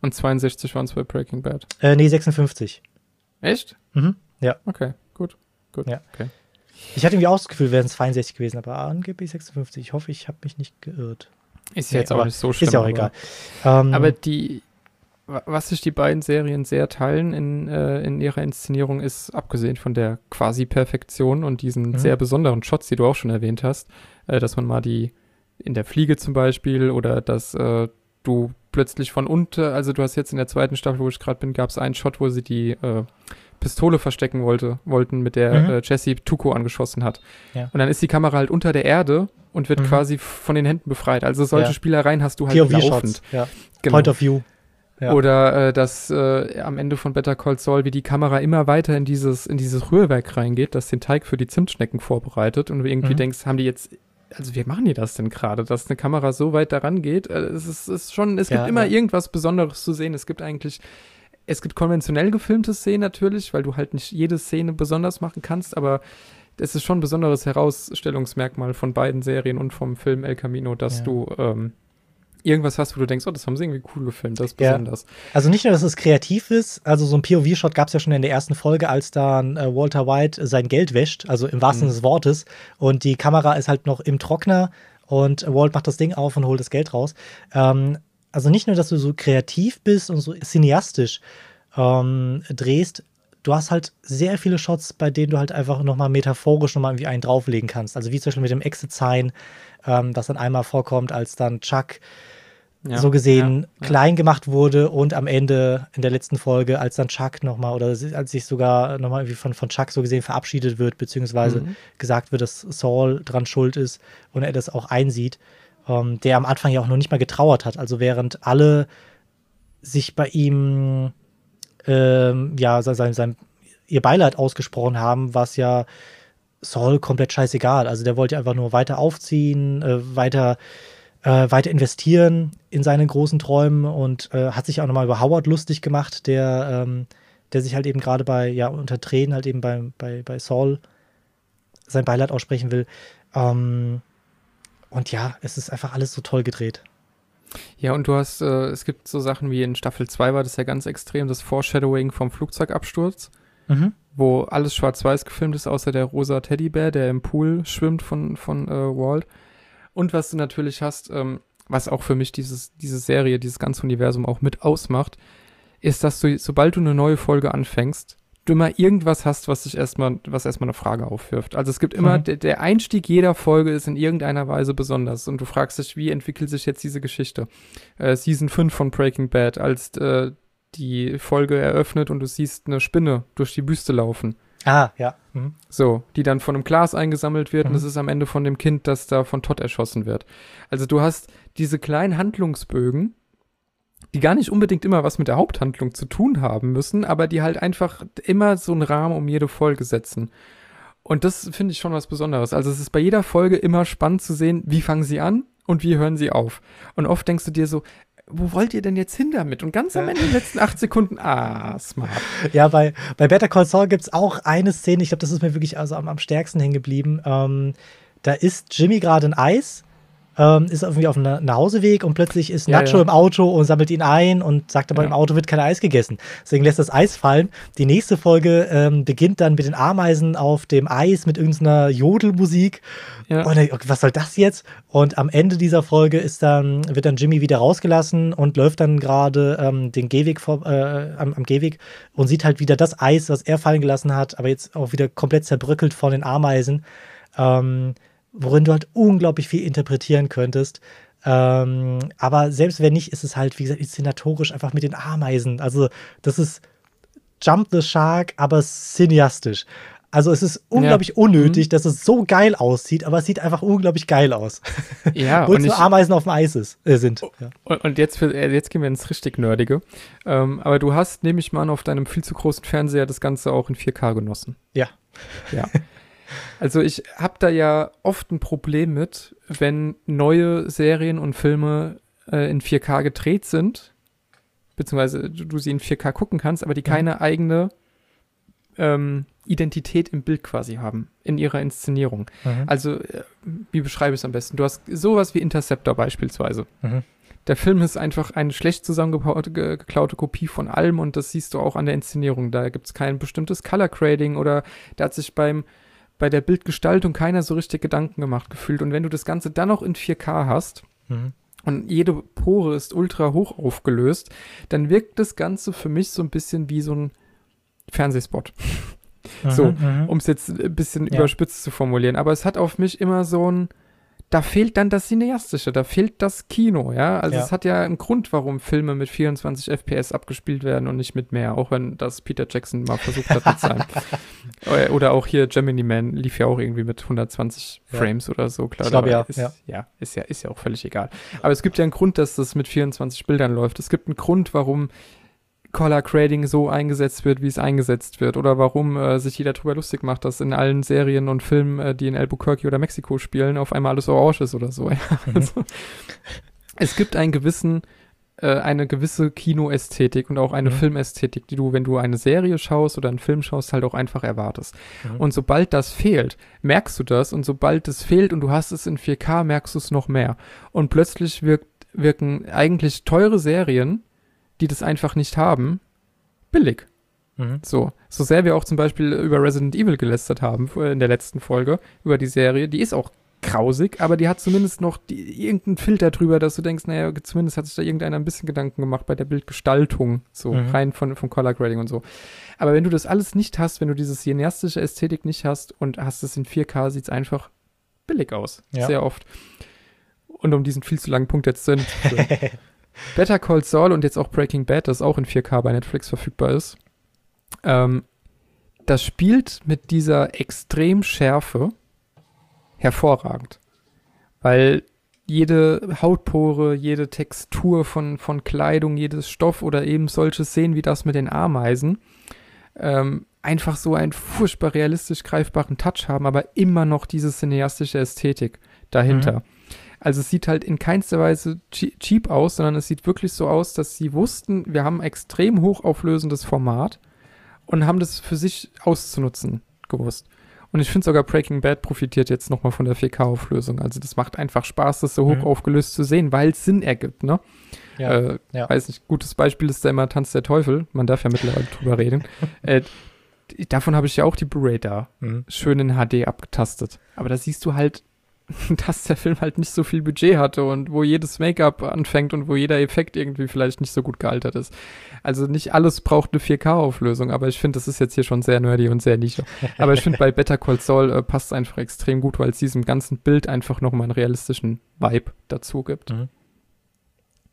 S1: Und 62 waren es bei Breaking Bad?
S2: Äh, nee, 56.
S1: Echt?
S2: Mhm, ja.
S1: Okay, gut, gut.
S2: Ja.
S1: Okay.
S2: Ich hatte irgendwie auch das Gefühl, wären es 62 gewesen, aber angeblich 56. Ich hoffe, ich habe mich nicht geirrt.
S1: Ist ja jetzt auch nicht so schlimm.
S2: Ist ja auch egal.
S1: Ähm, aber die, was sich die beiden Serien sehr teilen in, äh, in ihrer Inszenierung, ist, abgesehen von der Quasi-Perfektion und diesen mhm. sehr besonderen Shots, die du auch schon erwähnt hast, äh, dass man mal die in der Fliege zum Beispiel oder dass äh, du plötzlich von unten, also du hast jetzt in der zweiten Staffel, wo ich gerade bin, gab es einen Shot, wo sie die äh, Pistole verstecken wollte, wollten, mit der mhm. äh, Jesse Tuko angeschossen hat. Ja. Und dann ist die Kamera halt unter der Erde und wird mhm. quasi von den Händen befreit. Also solche ja. Spielereien hast du halt
S2: POV laufend. Ja. Genau. Point of View.
S1: Ja. Oder äh, dass äh, am Ende von Better Call Saul, wie die Kamera immer weiter in dieses, in dieses Rührwerk reingeht, das den Teig für die Zimtschnecken vorbereitet und du irgendwie mhm. denkst, haben die jetzt, also wie machen die das denn gerade, dass eine Kamera so weit daran geht? Äh, es ist, ist schon, es gibt immer irgendwas Besonderes zu sehen. Es gibt eigentlich es gibt konventionell gefilmte Szenen natürlich, weil du halt nicht jede Szene besonders machen kannst, aber es ist schon ein besonderes Herausstellungsmerkmal von beiden Serien und vom Film El Camino, dass ja. du ähm, irgendwas hast, wo du denkst, oh, das haben sie irgendwie cool gefilmt, das ist besonders.
S2: Ja. Also nicht nur, dass es kreativ ist, also so ein POV-Shot gab es ja schon in der ersten Folge, als dann äh, Walter White sein Geld wäscht, also im wahrsten Sinne mhm. des Wortes, und die Kamera ist halt noch im Trockner und Walt macht das Ding auf und holt das Geld raus. Ähm, also nicht nur, dass du so kreativ bist und so cineastisch ähm, drehst, du hast halt sehr viele Shots, bei denen du halt einfach nochmal metaphorisch nochmal irgendwie einen drauflegen kannst. Also wie zum Beispiel mit dem Exit-Sign, ähm, das dann einmal vorkommt, als dann Chuck ja, so gesehen ja, klein gemacht wurde und am Ende in der letzten Folge, als dann Chuck nochmal oder als sich sogar nochmal irgendwie von, von Chuck so gesehen verabschiedet wird, beziehungsweise mhm. gesagt wird, dass Saul dran schuld ist und er das auch einsieht ähm, der am Anfang ja auch noch nicht mal getrauert hat. Also während alle sich bei ihm ähm, ja sein, sein, ihr Beileid ausgesprochen haben, was ja Saul komplett scheißegal. Also der wollte einfach nur weiter aufziehen, äh, weiter äh, weiter investieren in seine großen Träumen und äh, hat sich auch nochmal über Howard lustig gemacht, der ähm, der sich halt eben gerade bei, ja, unter Tränen halt eben bei, bei, bei Saul sein Beileid aussprechen will. Ähm, und ja, es ist einfach alles so toll gedreht.
S1: Ja, und du hast, äh, es gibt so Sachen wie in Staffel 2 war das ja ganz extrem, das Foreshadowing vom Flugzeugabsturz, mhm. wo alles schwarz-weiß gefilmt ist, außer der rosa Teddybär, der im Pool schwimmt von, von äh, Walt. Und was du natürlich hast, ähm, was auch für mich dieses, diese Serie, dieses ganze Universum auch mit ausmacht, ist, dass du, sobald du eine neue Folge anfängst, du immer irgendwas hast, was sich erstmal, was erstmal eine Frage aufwirft. Also es gibt immer, mhm. der, der, Einstieg jeder Folge ist in irgendeiner Weise besonders und du fragst dich, wie entwickelt sich jetzt diese Geschichte? Äh, Season 5 von Breaking Bad, als äh, die Folge eröffnet und du siehst eine Spinne durch die Büste laufen.
S2: Ah, ja. Mhm.
S1: So, die dann von einem Glas eingesammelt wird mhm. und es ist am Ende von dem Kind, das da von Todd erschossen wird. Also du hast diese kleinen Handlungsbögen, die gar nicht unbedingt immer was mit der Haupthandlung zu tun haben müssen, aber die halt einfach immer so einen Rahmen um jede Folge setzen. Und das finde ich schon was Besonderes. Also es ist bei jeder Folge immer spannend zu sehen, wie fangen sie an und wie hören sie auf. Und oft denkst du dir so, wo wollt ihr denn jetzt hin damit? Und ganz am Ende, in den letzten acht Sekunden, ah, smart.
S2: Ja, bei, bei Better Call Saul gibt es auch eine Szene, ich glaube, das ist mir wirklich also am, am stärksten hängen geblieben. Ähm, da ist Jimmy gerade ein Eis ähm, ist irgendwie auf einem Nachhauseweg und plötzlich ist Nacho ja, ja. im Auto und sammelt ihn ein und sagt aber, ja. im Auto wird kein Eis gegessen. Deswegen lässt das Eis fallen. Die nächste Folge ähm, beginnt dann mit den Ameisen auf dem Eis mit irgendeiner Jodelmusik. Ja. Und er, was soll das jetzt? Und am Ende dieser Folge ist dann, wird dann Jimmy wieder rausgelassen und läuft dann gerade ähm, den Gehweg vor, äh, am, am Gehweg und sieht halt wieder das Eis, was er fallen gelassen hat, aber jetzt auch wieder komplett zerbröckelt von den Ameisen. Ähm, worin du halt unglaublich viel interpretieren könntest. Ähm, aber selbst wenn nicht, ist es halt, wie gesagt, inszenatorisch einfach mit den Ameisen. Also, das ist Jump the Shark, aber cineastisch. Also es ist unglaublich ja. unnötig, mhm. dass es so geil aussieht, aber es sieht einfach unglaublich geil aus. Ja, Wo nur Ameisen auf dem Eis ist, äh, sind.
S1: Oh, ja. Und jetzt, für, äh, jetzt gehen wir ins richtig Nerdige. Ähm, aber du hast, nehme ich mal an, auf deinem viel zu großen Fernseher das Ganze auch in 4K genossen.
S2: Ja.
S1: Ja. Also ich habe da ja oft ein Problem mit, wenn neue Serien und Filme äh, in 4K gedreht sind, beziehungsweise du, du, sie in 4K gucken kannst, aber die keine mhm. eigene ähm, Identität im Bild quasi haben, in ihrer Inszenierung. Mhm. Also, äh, wie beschreibe ich es am besten? Du hast sowas wie Interceptor beispielsweise. Mhm. Der Film ist einfach eine schlecht zusammengeklaute Kopie von allem und das siehst du auch an der Inszenierung. Da gibt es kein bestimmtes Color Grading oder da hat sich beim bei der Bildgestaltung keiner so richtig Gedanken gemacht gefühlt. Und wenn du das Ganze dann noch in 4K hast mhm. und jede Pore ist ultra hoch aufgelöst, dann wirkt das Ganze für mich so ein bisschen wie so ein Fernsehspot. Mhm, so, mhm. um es jetzt ein bisschen ja. überspitzt zu formulieren. Aber es hat auf mich immer so ein da fehlt dann das Cineastische, da fehlt das Kino, ja. Also ja. es hat ja einen Grund, warum Filme mit 24 FPS abgespielt werden und nicht mit mehr, auch wenn das Peter Jackson mal versucht hat mit seinem. oder auch hier Gemini Man lief ja auch irgendwie mit 120 ja. Frames oder so, klar.
S2: Ich glaube ja,
S1: ist,
S2: ja.
S1: Ja, ist ja, ist ja auch völlig egal. Aber es gibt ja einen Grund, dass das mit 24 Bildern läuft. Es gibt einen Grund, warum Color Grading so eingesetzt wird, wie es eingesetzt wird, oder warum äh, sich jeder darüber lustig macht, dass in allen Serien und Filmen, äh, die in Albuquerque oder Mexiko spielen, auf einmal alles orange ist oder so. Mhm. also, es gibt einen gewissen, äh, eine gewisse Kinoästhetik und auch eine mhm. Filmästhetik, die du, wenn du eine Serie schaust oder einen Film schaust, halt auch einfach erwartest. Mhm. Und sobald das fehlt, merkst du das und sobald es fehlt und du hast es in 4K, merkst du es noch mehr. Und plötzlich wirkt, wirken eigentlich teure Serien, die das einfach nicht haben, billig. Mhm. So. So sehr wir auch zum Beispiel über Resident Evil gelästert haben in der letzten Folge, über die Serie, die ist auch grausig, aber die hat zumindest noch die, irgendeinen Filter drüber, dass du denkst, naja, zumindest hat sich da irgendeiner ein bisschen Gedanken gemacht bei der Bildgestaltung, so mhm. rein von, vom Color Grading und so. Aber wenn du das alles nicht hast, wenn du diese cineastische Ästhetik nicht hast und hast es in 4K, sieht es einfach billig aus. Ja. Sehr oft. Und um diesen viel zu langen Punkt jetzt zu Better Call Saul und jetzt auch Breaking Bad, das auch in 4K bei Netflix verfügbar ist, ähm, das spielt mit dieser Extremschärfe hervorragend. Weil jede Hautpore, jede Textur von, von Kleidung, jedes Stoff oder eben solche Szenen wie das mit den Ameisen ähm, einfach so einen furchtbar realistisch greifbaren Touch haben, aber immer noch diese cineastische Ästhetik dahinter. Mhm. Also es sieht halt in keinster Weise cheap aus, sondern es sieht wirklich so aus, dass sie wussten, wir haben ein extrem hochauflösendes Format und haben das für sich auszunutzen gewusst. Und ich finde sogar Breaking Bad profitiert jetzt nochmal von der 4K-Auflösung. Also das macht einfach Spaß, das so hoch mhm. aufgelöst zu sehen, weil es Sinn ergibt, ne? Ja, äh, ja. Weiß nicht, gutes Beispiel ist da immer Tanz der Teufel. Man darf ja mittlerweile drüber reden. äh, davon habe ich ja auch die Blu-ray da. Mhm. Schön in HD abgetastet. Aber da siehst du halt, dass der Film halt nicht so viel Budget hatte und wo jedes Make-up anfängt und wo jeder Effekt irgendwie vielleicht nicht so gut gealtert ist. Also nicht alles braucht eine 4K-Auflösung, aber ich finde, das ist jetzt hier schon sehr nerdy und sehr niche. Aber ich finde, bei Better Call Saul äh, passt es einfach extrem gut, weil es diesem ganzen Bild einfach nochmal einen realistischen Vibe dazu gibt. Mhm.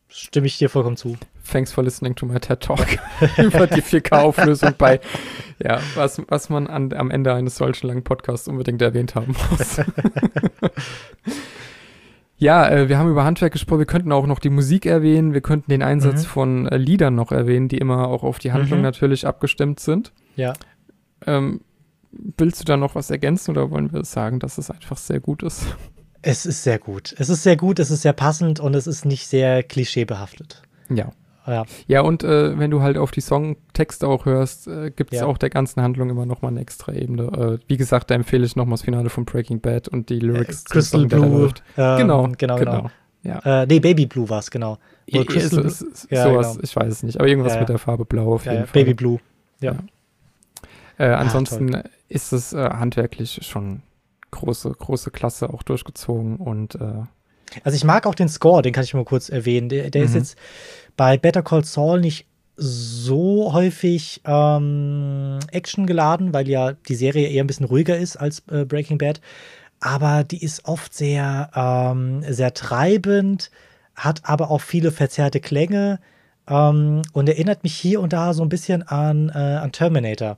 S2: Stimme ich dir vollkommen zu.
S1: Thanks for listening to my TED Talk über die 4K-Auflösung bei, ja, was, was man an, am Ende eines solchen langen Podcasts unbedingt erwähnt haben muss. Ja, äh, wir haben über Handwerk gesprochen. Wir könnten auch noch die Musik erwähnen. Wir könnten den Einsatz mhm. von äh, Liedern noch erwähnen, die immer auch auf die Handlung mhm. natürlich abgestimmt sind.
S2: Ja.
S1: Ähm, willst du da noch was ergänzen oder wollen wir sagen, dass es einfach sehr gut ist?
S2: Es ist sehr gut. Es ist sehr gut, es ist sehr passend und es ist nicht sehr klischeebehaftet.
S1: Ja. Ja, ja und äh, wenn du halt auf die Songtexte auch hörst, äh, gibt es ja. auch der ganzen Handlung immer noch mal eine extra Ebene. Äh, wie gesagt, da empfehle ich noch mal das Finale von Breaking Bad und die Lyrics.
S2: Äh, Crystal Song, Blue.
S1: Ähm, genau, genau, genau. genau.
S2: Ja. Äh, nee, Baby Blue war es, genau.
S1: Ja, Crystal ist, ist, ja, sowas, genau. ich weiß es nicht, aber irgendwas mit der Farbe Blau auf jeden Fall.
S2: Baby Blue, ja.
S1: Äh, ansonsten Ach, ist es äh, handwerklich schon große, große Klasse auch durchgezogen und äh,
S2: also ich mag auch den Score, den kann ich mal kurz erwähnen. Der, der mhm. ist jetzt bei Better Call Saul nicht so häufig ähm, Action geladen, weil ja die Serie eher ein bisschen ruhiger ist als äh, Breaking Bad. Aber die ist oft sehr, ähm, sehr treibend, hat aber auch viele verzerrte Klänge ähm, und erinnert mich hier und da so ein bisschen an, äh, an Terminator.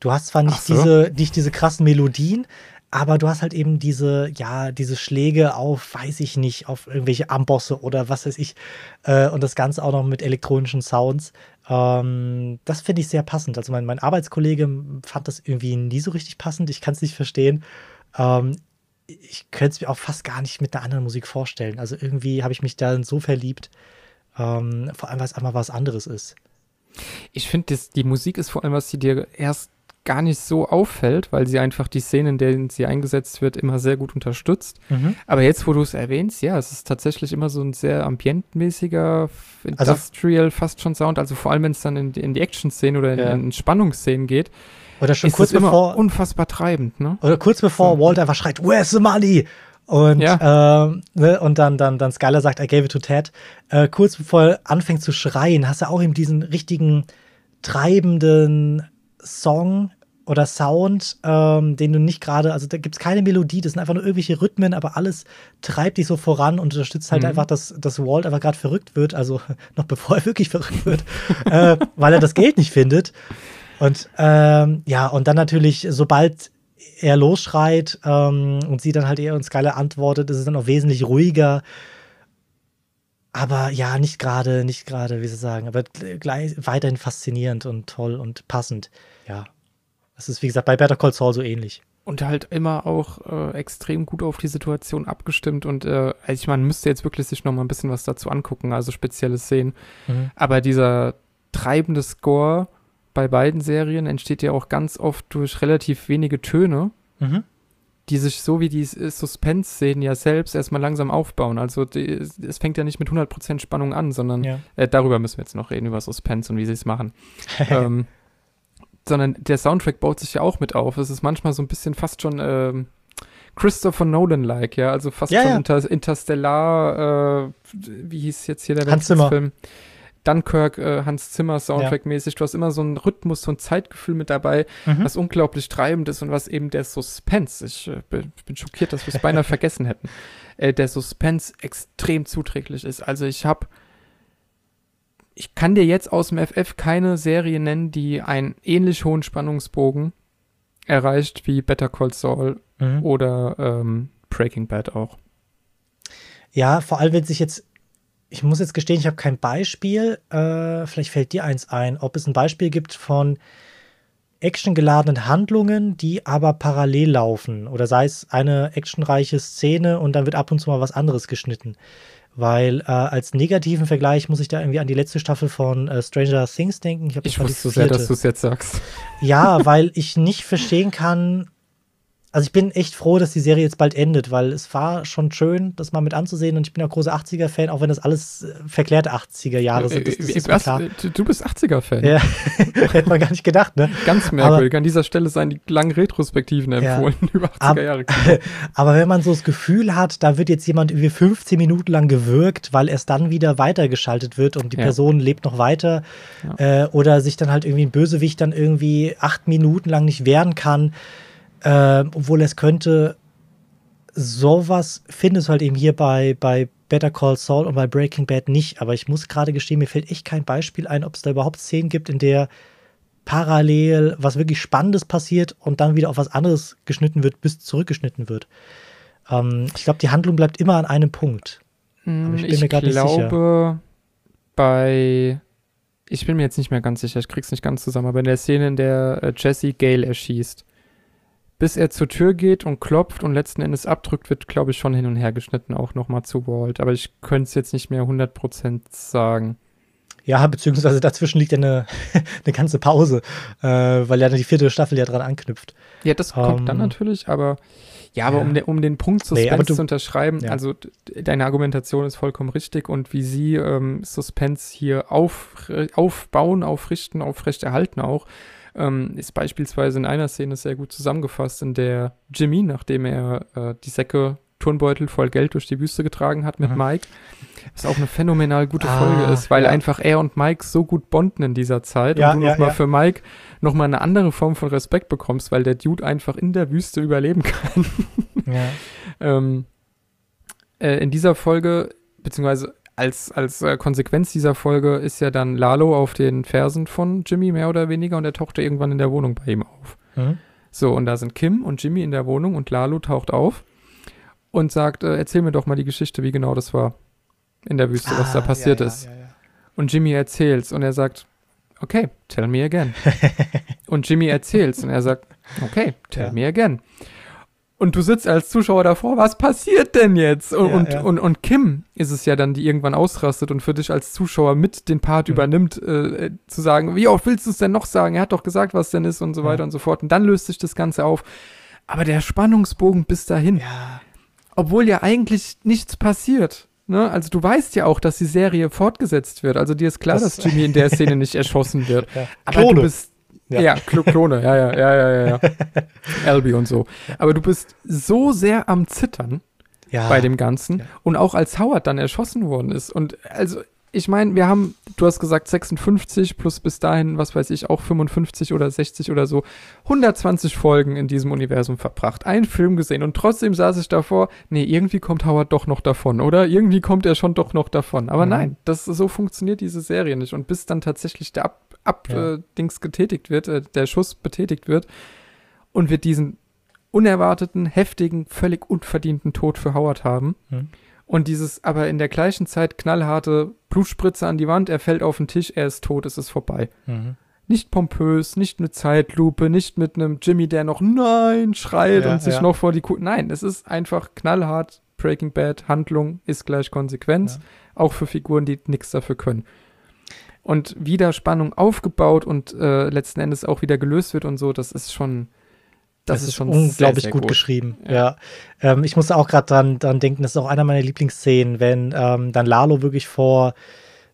S2: Du hast zwar nicht, so. diese, nicht diese krassen Melodien, aber du hast halt eben diese, ja, diese Schläge auf, weiß ich nicht, auf irgendwelche Ambosse oder was weiß ich. Äh, und das Ganze auch noch mit elektronischen Sounds. Ähm, das finde ich sehr passend. Also mein, mein Arbeitskollege fand das irgendwie nie so richtig passend. Ich kann es nicht verstehen. Ähm, ich könnte es mir auch fast gar nicht mit einer anderen Musik vorstellen. Also irgendwie habe ich mich da so verliebt. Ähm, vor allem, weil es einmal was anderes ist.
S1: Ich finde, die Musik ist vor allem, was sie dir erst gar nicht so auffällt, weil sie einfach die Szenen, in denen sie eingesetzt wird, immer sehr gut unterstützt. Mhm. Aber jetzt, wo du es erwähnst, ja, es ist tatsächlich immer so ein sehr ambientmäßiger, also industrial also, fast schon Sound. Also vor allem, wenn es dann in, in die Action-Szenen oder in, ja. in Spannungsszenen geht,
S2: oder schon kurz bevor
S1: unfassbar treibend, ne?
S2: Oder kurz bevor so. Walt einfach schreit, Where's the money? Und, ja. ähm, ne, und dann, dann, dann Skyler sagt, I gave it to Ted. Äh, kurz bevor er anfängt zu schreien, hast du auch eben diesen richtigen treibenden Song, oder Sound, ähm, den du nicht gerade, also da gibt es keine Melodie, das sind einfach nur irgendwelche Rhythmen, aber alles treibt dich so voran und unterstützt halt mhm. einfach, dass, dass Walt einfach gerade verrückt wird, also noch bevor er wirklich verrückt wird, äh, weil er das Geld nicht findet. Und ähm, ja, und dann natürlich, sobald er losschreit ähm, und sie dann halt eher und Skyler antwortet, ist es dann auch wesentlich ruhiger. Aber ja, nicht gerade, nicht gerade, wie sie sagen, aber gleich weiterhin faszinierend und toll und passend. Das ist, wie gesagt, bei Better Call Saul so ähnlich.
S1: Und halt immer auch äh, extrem gut auf die Situation abgestimmt. Und äh, also ich meine, müsste jetzt wirklich sich noch mal ein bisschen was dazu angucken, also spezielle Szenen. Mhm. Aber dieser treibende Score bei beiden Serien entsteht ja auch ganz oft durch relativ wenige Töne, mhm. die sich so wie die Suspense-Szenen ja selbst erstmal langsam aufbauen. Also die, es fängt ja nicht mit 100% Spannung an, sondern ja. äh, darüber müssen wir jetzt noch reden, über Suspense und wie sie es machen. ähm, sondern der Soundtrack baut sich ja auch mit auf. Es ist manchmal so ein bisschen fast schon ähm, Christopher Nolan-like, ja, also fast
S2: ja,
S1: schon
S2: ja.
S1: Inter Interstellar, äh, wie hieß jetzt hier der
S2: Hans Zimmer.
S1: Film? Dunkirk, äh, Hans Zimmer Soundtrack-mäßig. Du hast immer so einen Rhythmus, so ein Zeitgefühl mit dabei, mhm. was unglaublich treibend ist und was eben der Suspense, ich äh, bin schockiert, dass wir es beinahe vergessen hätten, äh, der Suspense extrem zuträglich ist. Also ich habe ich kann dir jetzt aus dem FF keine Serie nennen, die einen ähnlich hohen Spannungsbogen erreicht wie Better Call Saul mhm. oder ähm, Breaking Bad auch.
S2: Ja, vor allem, wenn sich jetzt, ich muss jetzt gestehen, ich habe kein Beispiel, äh, vielleicht fällt dir eins ein, ob es ein Beispiel gibt von actiongeladenen Handlungen, die aber parallel laufen. Oder sei es eine actionreiche Szene und dann wird ab und zu mal was anderes geschnitten. Weil äh, als negativen Vergleich muss ich da irgendwie an die letzte Staffel von äh, Stranger Things denken.
S1: Ich, ich wusste so sehr, dass du es jetzt sagst.
S2: Ja, weil ich nicht verstehen kann, also ich bin echt froh, dass die Serie jetzt bald endet, weil es war schon schön, das mal mit anzusehen und ich bin auch großer 80er-Fan, auch wenn das alles äh, verklärte 80er-Jahre sind. Das, das
S1: ist Was, klar. Du bist 80er-Fan?
S2: Ja, hätte man gar nicht gedacht, ne?
S1: Ganz merkwürdig. Aber, An dieser Stelle seien die langen Retrospektiven empfohlen ja, über 80er-Jahre.
S2: Aber wenn man so das Gefühl hat, da wird jetzt jemand irgendwie 15 Minuten lang gewürgt, weil es dann wieder weitergeschaltet wird und die ja. Person lebt noch weiter ja. äh, oder sich dann halt irgendwie ein Bösewicht dann irgendwie acht Minuten lang nicht wehren kann, äh, obwohl es könnte, sowas findest du halt eben hier bei, bei Better Call Saul und bei Breaking Bad nicht. Aber ich muss gerade gestehen, mir fällt echt kein Beispiel ein, ob es da überhaupt Szenen gibt, in der parallel was wirklich Spannendes passiert und dann wieder auf was anderes geschnitten wird, bis zurückgeschnitten wird. Ähm, ich glaube, die Handlung bleibt immer an einem Punkt.
S1: Aber ich bin ich mir gerade nicht sicher. Ich glaube, bei. Ich bin mir jetzt nicht mehr ganz sicher, ich krieg's nicht ganz zusammen, aber in der Szene, in der äh, Jesse Gale erschießt, bis er zur Tür geht und klopft und letzten Endes abdrückt, wird, glaube ich, schon hin und her geschnitten, auch nochmal zu Walt. Aber ich könnte es jetzt nicht mehr 100% sagen.
S2: Ja, beziehungsweise dazwischen liegt ja eine, eine ganze Pause, äh, weil ja die vierte Staffel ja dran anknüpft.
S1: Ja, das kommt um, dann ähm, natürlich, aber ja, aber ja. Um, de, um den Punkt Suspense nee, du, zu unterschreiben, ja. also deine Argumentation ist vollkommen richtig und wie sie ähm, Suspense hier auf, aufbauen, aufrichten, aufrechterhalten auch, ähm, ist beispielsweise in einer Szene sehr gut zusammengefasst, in der Jimmy, nachdem er äh, die Säcke Turnbeutel voll Geld durch die Wüste getragen hat mit mhm. Mike, was auch eine phänomenal gute ah, Folge ist, weil ja. einfach er und Mike so gut bonden in dieser Zeit ja, und du ja, nochmal ja. für Mike nochmal eine andere Form von Respekt bekommst, weil der Dude einfach in der Wüste überleben kann. ähm, äh, in dieser Folge, beziehungsweise als, als äh, Konsequenz dieser Folge ist ja dann Lalo auf den Fersen von Jimmy mehr oder weniger und er taucht irgendwann in der Wohnung bei ihm auf. Mhm. So, und da sind Kim und Jimmy in der Wohnung und Lalo taucht auf und sagt, äh, erzähl mir doch mal die Geschichte, wie genau das war in der Wüste, ah, was da ah, passiert ja, ja, ist. Ja, und Jimmy erzählt's und er sagt, okay, tell me again. und Jimmy erzählt's und er sagt, okay, tell me again und du sitzt als Zuschauer davor, was passiert denn jetzt? Und, ja, und, ja. und, und, Kim ist es ja dann, die irgendwann ausrastet und für dich als Zuschauer mit den Part mhm. übernimmt, äh, zu sagen, wie oft willst du es denn noch sagen? Er hat doch gesagt, was denn ist und so weiter und so fort. Und dann löst sich das Ganze auf. Aber der Spannungsbogen bis dahin,
S2: ja.
S1: obwohl ja eigentlich nichts passiert. Ne? Also du weißt ja auch, dass die Serie fortgesetzt wird. Also dir ist klar, das dass Jimmy in der Szene nicht erschossen wird. Aber Klone. du bist ja, ja Klone, ja, ja, ja, ja, ja. Albi und so. Aber du bist so sehr am Zittern ja. bei dem Ganzen. Ja. Und auch als Howard dann erschossen worden ist. Und also, ich meine, wir haben, du hast gesagt 56 plus bis dahin, was weiß ich, auch 55 oder 60 oder so, 120 Folgen in diesem Universum verbracht, einen Film gesehen und trotzdem saß ich davor, nee, irgendwie kommt Howard doch noch davon, oder? Irgendwie kommt er schon doch noch davon. Aber mhm. nein, das so funktioniert diese Serie nicht. Und bis dann tatsächlich der Ab Abdings ja. äh, getätigt wird, äh, der Schuss betätigt wird und wir diesen unerwarteten, heftigen, völlig unverdienten Tod für Howard haben. Mhm. Und dieses aber in der gleichen Zeit knallharte Blutspritze an die Wand, er fällt auf den Tisch, er ist tot, es ist vorbei. Mhm. Nicht pompös, nicht eine Zeitlupe, nicht mit einem Jimmy, der noch Nein schreit ja, und sich ja. noch vor die Kuh. Nein, es ist einfach knallhart Breaking Bad, Handlung ist gleich Konsequenz, ja. auch für Figuren, die nichts dafür können und wieder Spannung aufgebaut und äh, letzten Endes auch wieder gelöst wird und so, das ist schon.
S2: Das, das ist schon unglaublich sehr, sehr gut, gut, geschrieben. Ja, ja. Ähm, ich musste auch gerade dran, dran denken, das ist auch einer meiner Lieblingsszenen, wenn ähm, dann Lalo wirklich vor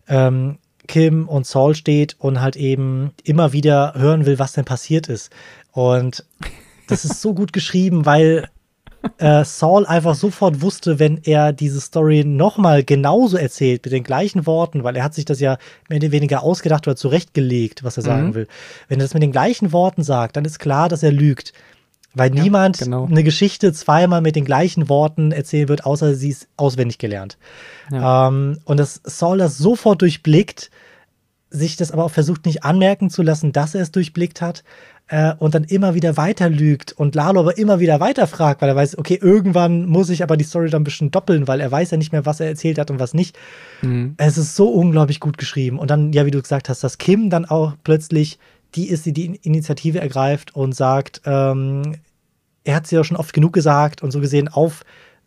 S2: ähm, Kim und Saul steht und halt eben immer wieder hören will, was denn passiert ist. Und das ist so gut geschrieben, weil äh, Saul einfach sofort wusste, wenn er diese Story nochmal genauso erzählt, mit den gleichen Worten, weil er hat sich das ja mehr oder weniger ausgedacht oder zurechtgelegt, was er sagen mhm. will. Wenn er das mit den gleichen Worten sagt, dann ist klar, dass er lügt. Weil ja, niemand genau. eine Geschichte zweimal mit den gleichen Worten erzählen wird, außer sie ist auswendig gelernt. Ja. Ähm, und dass Saul das sofort durchblickt, sich das aber auch versucht nicht anmerken zu lassen, dass er es durchblickt hat äh, und dann immer wieder weiter lügt und Lalo aber immer wieder weiter fragt, weil er weiß, okay, irgendwann muss ich aber die Story dann ein bisschen doppeln, weil er weiß ja nicht mehr, was er erzählt hat und was nicht. Mhm. Es ist so unglaublich gut geschrieben. Und dann, ja, wie du gesagt hast, dass Kim dann auch plötzlich die ist, die die Initiative ergreift und sagt, ähm, er hat sie ja schon oft genug gesagt und so gesehen auf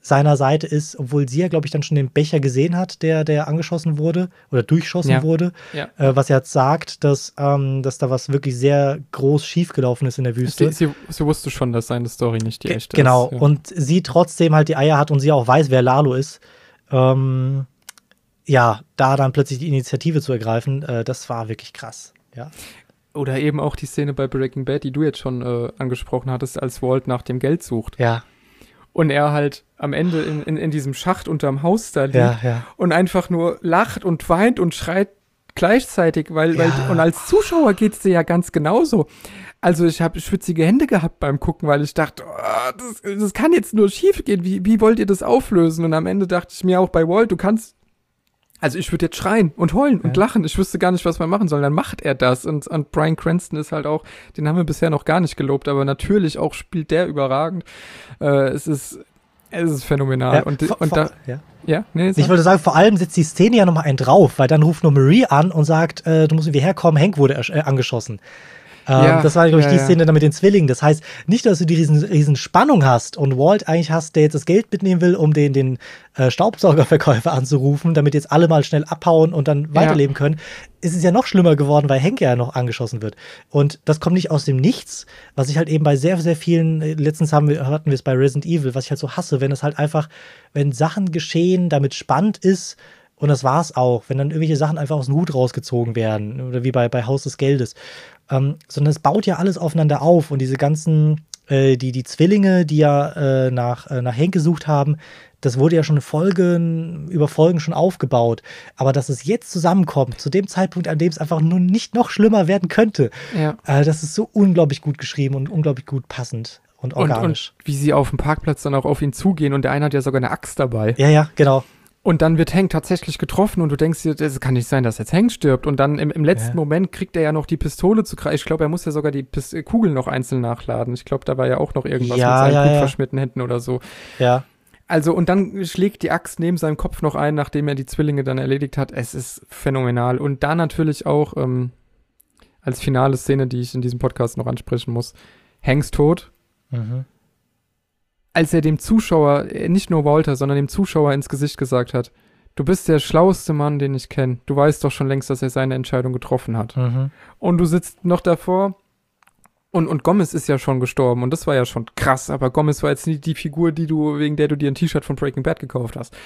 S2: seiner Seite ist, obwohl sie ja, glaube ich, dann schon den Becher gesehen hat, der, der angeschossen wurde oder durchschossen
S1: Ja.
S2: wurde.
S1: Ja.
S2: Äh, was jetzt sagt, dass, ähm, dass da was wirklich sehr groß schiefgelaufen ist in der Wüste.
S1: Sie, sie, sie wusste schon, dass seine Story nicht die echte
S2: genau.
S1: ist. Ja.
S2: Und sie trotzdem halt die Eier hat und sie auch weiß, wer Lalo ist. Ähm, ja, da dann plötzlich die Initiative zu ergreifen, äh, das war wirklich krass. Ja.
S1: Oder eben auch die Szene bei Breaking Bad, die du jetzt schon äh, angesprochen hattest, als Walt nach dem Geld sucht.
S2: Ja,
S1: Und er halt am Ende in, in, in diesem Schacht unterm Haus da liegt
S2: ja, ja.
S1: und einfach nur lacht und weint und schreit gleichzeitig, weil, weil
S2: Ja.
S1: und als Zuschauer geht's dir ja ganz genauso. Also ich habe schwitzige Hände gehabt beim Gucken, weil ich dachte, oh, das, das kann jetzt nur schief gehen. Wie, wie wollt ihr das auflösen? Und am Ende dachte ich mir auch bei Walt, du kannst also ich würde jetzt schreien und heulen und
S2: Ja.
S1: lachen. Ich wüsste gar nicht, was man machen soll. Dann macht er das. Und, und Brian Cranston ist halt auch, den haben wir bisher noch gar nicht gelobt, aber natürlich auch spielt der überragend. Äh, es ist, es ist phänomenal.
S2: ja,
S1: und
S2: vor-
S1: und
S2: vor-
S1: da,
S2: ja.
S1: ja, nee,
S2: Ich wollte sagen, vor allem setzt die Szene ja nochmal einen drauf, weil dann ruft nur Marie an und sagt, äh, du musst irgendwie herkommen, Hank wurde äh, angeschossen. Ähm,
S1: Ja,
S2: das war, glaube ich,
S1: ja,
S2: die
S1: ja.
S2: Szene da mit den Zwillingen. Das heißt, nicht, dass du die riesen, riesen Spannung hast und Walt eigentlich hast, der jetzt das Geld mitnehmen will, um den, den äh, Staubsaugerverkäufer anzurufen, damit jetzt alle mal schnell abhauen und dann weiterleben können. Es ist ja noch schlimmer geworden, weil Hank ja noch angeschossen wird. Und das kommt nicht aus dem Nichts, was ich halt eben bei sehr, sehr vielen, äh, letztens haben wir, hatten wir es bei Resident Evil, was ich halt so hasse, wenn es halt einfach, wenn Sachen geschehen, damit spannend ist, und das war's auch, wenn dann irgendwelche Sachen einfach aus dem Hut rausgezogen werden, oder wie bei, bei Haus des Geldes. Ähm, sondern es baut ja alles aufeinander auf und diese ganzen, äh, die, die Zwillinge, die ja äh, nach, äh, nach Henk gesucht haben, das wurde ja schon Folgen über Folgen schon aufgebaut. Aber dass es jetzt zusammenkommt, zu dem Zeitpunkt, an dem es einfach nur nicht noch schlimmer werden könnte,
S1: ja.
S2: äh, das ist so unglaublich gut geschrieben und unglaublich gut passend und
S1: Und,
S2: organisch.
S1: und wie sie auf dem Parkplatz dann auch auf ihn zugehen und der eine hat ja sogar eine Axt dabei.
S2: ja, ja, genau.
S1: Und dann wird Hank tatsächlich getroffen und du denkst dir, das kann nicht sein, dass jetzt Hank stirbt. Und dann im, im letzten
S2: Ja.
S1: Moment kriegt er ja noch die Pistole zu greifen. Ich glaube, er muss ja sogar die Pis äh, Kugeln noch einzeln nachladen. Ich glaube, da war ja auch noch irgendwas
S2: Ja,
S1: mit seinen
S2: ja,
S1: gut verschmierten Händen oder so.
S2: Ja.
S1: Also, und dann schlägt die Axt neben seinem Kopf noch ein, nachdem er die Zwillinge dann erledigt hat. Es ist phänomenal. Und da natürlich auch ähm, als finale Szene, die ich in diesem Podcast noch ansprechen muss, Hanks Tod.
S2: Mhm.
S1: Als er dem Zuschauer, äh, nicht nur Walter, sondern dem Zuschauer ins Gesicht gesagt hat, du bist der schlauste Mann, den ich kenne. Du weißt doch schon längst, dass er seine Entscheidung getroffen hat.
S2: Mhm.
S1: Und du sitzt noch davor. Und, und Gomez ist ja schon gestorben und das war ja schon krass, aber Gomez war jetzt nicht die Figur, die du, wegen der du dir ein T-Shirt von Breaking Bad gekauft hast.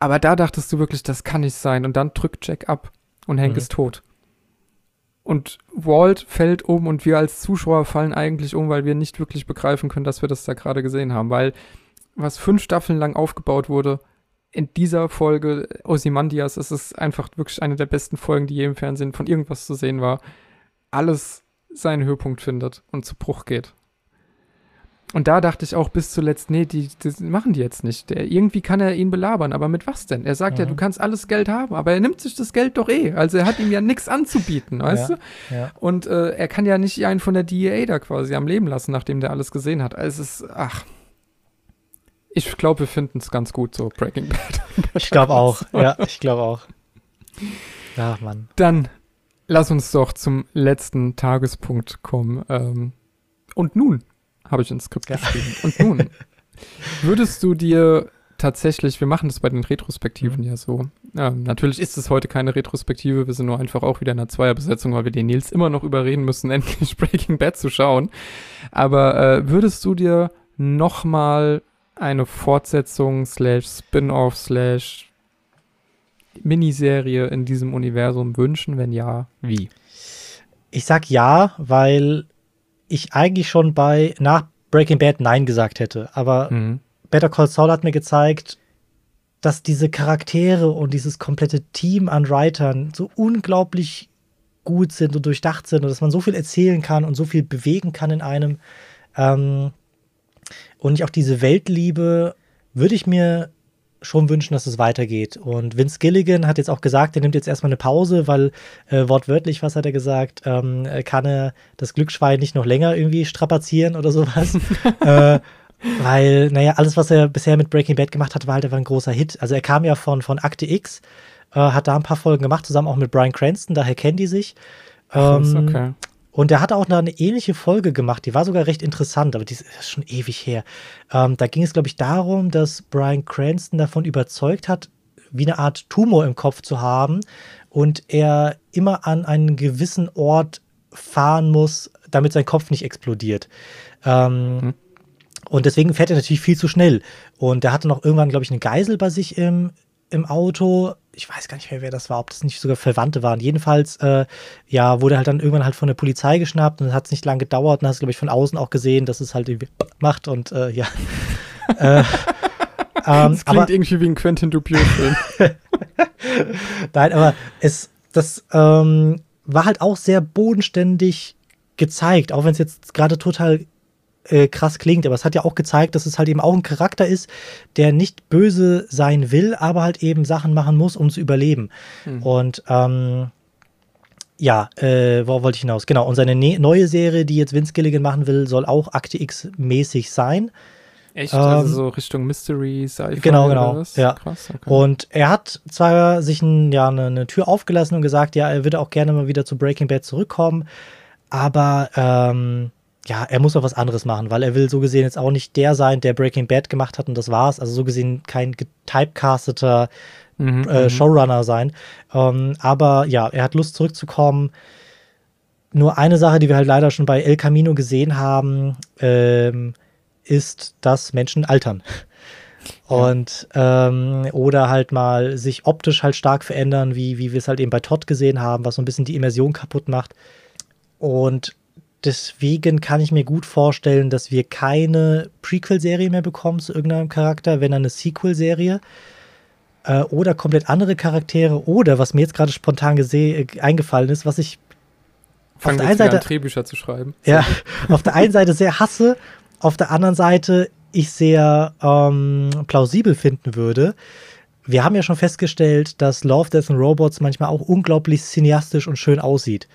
S1: Aber da dachtest du wirklich, das kann nicht sein. Und dann drückt Jack ab und Hank
S2: Mhm.
S1: ist tot. Und Walt fällt um und wir als Zuschauer fallen eigentlich um, weil wir nicht wirklich begreifen können, dass wir das da gerade gesehen haben. Weil was fünf Staffeln lang aufgebaut wurde, in dieser Folge Ozymandias, es ist einfach wirklich eine der besten Folgen, die je im Fernsehen von irgendwas zu sehen war, alles seinen Höhepunkt findet und zu Bruch geht. Und da dachte ich auch bis zuletzt, nee, die, das machen die jetzt nicht. Der, irgendwie kann er ihn belabern, aber mit was denn? Er sagt ja,
S2: Mhm.
S1: du kannst alles Geld haben, aber er nimmt sich das Geld doch eh. Also er hat ihm ja nichts anzubieten, weißt
S2: Ja,
S1: du?
S2: ja.
S1: Und äh, er kann ja nicht einen von der DEA da quasi am Leben lassen, nachdem der alles gesehen hat. Also es ist, ach. Ich glaube, wir finden es ganz gut so, Breaking Bad.
S2: Ich glaube auch. Ja, ich glaube auch. Ja, Mann.
S1: Dann lass uns doch zum letzten Tagespunkt kommen. Ähm, und nun habe ich ins Skript
S2: Ja.
S1: geschrieben. Und nun würdest du dir tatsächlich, wir machen das bei den Retrospektiven
S2: Mhm.
S1: ja so. Ähm, natürlich ist es heute keine Retrospektive, wir sind nur einfach auch wieder in einer Zweierbesetzung, weil wir den Nils immer noch überreden müssen, endlich Breaking Bad zu schauen. Aber äh, würdest du dir nochmal eine Fortsetzung slash Spin-off slash Miniserie in diesem Universum wünschen? Wenn ja, wie?
S2: Ich sag ja, weil ich eigentlich schon bei nach Breaking Bad Nein gesagt hätte. Aber
S1: Mhm.
S2: Better Call Saul hat mir gezeigt, dass diese Charaktere und dieses komplette Team an Writern so unglaublich gut sind und durchdacht sind und dass man so viel erzählen kann und so viel bewegen kann in einem. Ähm, und ich auch diese Weltliebe würde ich mir schon wünschen, dass es weitergeht. Und Vince Gilligan hat jetzt auch gesagt, er nimmt jetzt erstmal eine Pause, weil äh, wortwörtlich, was hat er gesagt, ähm, äh, kann er das Glücksschwein nicht noch länger irgendwie strapazieren oder sowas. äh, weil, naja, alles, was er bisher mit Breaking Bad gemacht hat, war halt einfach ein großer Hit. Also er kam ja von, von Akte X, äh, hat da ein paar Folgen gemacht, zusammen auch mit Brian Cranston, daher kennen die sich. Ähm,
S1: okay.
S2: Und der hat auch eine ähnliche Folge gemacht, die war sogar recht interessant, aber die ist schon ewig her. Ähm, da ging es, glaube ich, darum, dass Brian Cranston davon überzeugt hat, wie eine Art Tumor im Kopf zu haben und er immer an einen gewissen Ort fahren muss, damit sein Kopf nicht explodiert. Ähm, hm. Und deswegen fährt er natürlich viel zu schnell. Und er hatte noch irgendwann, glaube ich, eine Geisel bei sich im, im Auto. Ich weiß gar nicht mehr, wer das war, ob das nicht sogar Verwandte waren. Jedenfalls, äh, ja, wurde halt dann irgendwann halt von der Polizei geschnappt und es hat nicht lange gedauert und hast, glaube ich, von außen auch gesehen, dass es halt irgendwie macht und äh, ja. äh,
S1: ähm, das klingt aber, irgendwie wie ein Quentin Dupieux-Film.
S2: Nein, aber es, das ähm, war halt auch sehr bodenständig gezeigt, auch wenn es jetzt gerade total äh, krass klingt, aber es hat ja auch gezeigt, dass es halt eben auch ein Charakter ist, der nicht böse sein will, aber halt eben Sachen machen muss, um zu überleben. Mhm. Und ähm, ja, äh, wo wollte ich hinaus? Genau, und seine ne neue Serie, die jetzt Vince Gilligan machen will, soll auch Akte X mäßig sein.
S1: Echt? Also ähm, also so Richtung Mystery, Sci-Fi
S2: Genau, genau. Ja. Krass, okay. Und er hat zwar sich ein, ja, eine, eine, Tür aufgelassen und gesagt, ja, er würde auch gerne mal wieder zu Breaking Bad zurückkommen, aber ähm, ja, er muss auch was anderes machen, weil er will so gesehen jetzt auch nicht der sein, der Breaking Bad gemacht hat und das war's. Also so gesehen kein getypecasteter mhm, äh, mhm. Showrunner sein. Ähm, aber ja, er hat Lust zurückzukommen. Nur eine Sache, die wir halt leider schon bei El Camino gesehen haben, ähm, ist, dass Menschen altern. Und ähm, oder halt mal sich optisch halt stark verändern, wie, wie wir es halt eben bei Todd gesehen haben, was so ein bisschen die Immersion kaputt macht. Und deswegen kann ich mir gut vorstellen, dass wir keine Prequel-Serie mehr bekommen zu irgendeinem Charakter, wenn dann eine Sequel-Serie. Äh, oder komplett andere Charaktere. Oder, was mir jetzt gerade spontan äh, eingefallen ist, was ich
S1: Fangen auf der einen Seite Drehbücher zu schreiben.
S2: Ja, auf der einen Seite sehr hasse auf der anderen Seite ich sehr ähm, plausibel finden würde. Wir haben ja schon festgestellt, dass Love, Death and Robots manchmal auch unglaublich cineastisch und schön aussieht.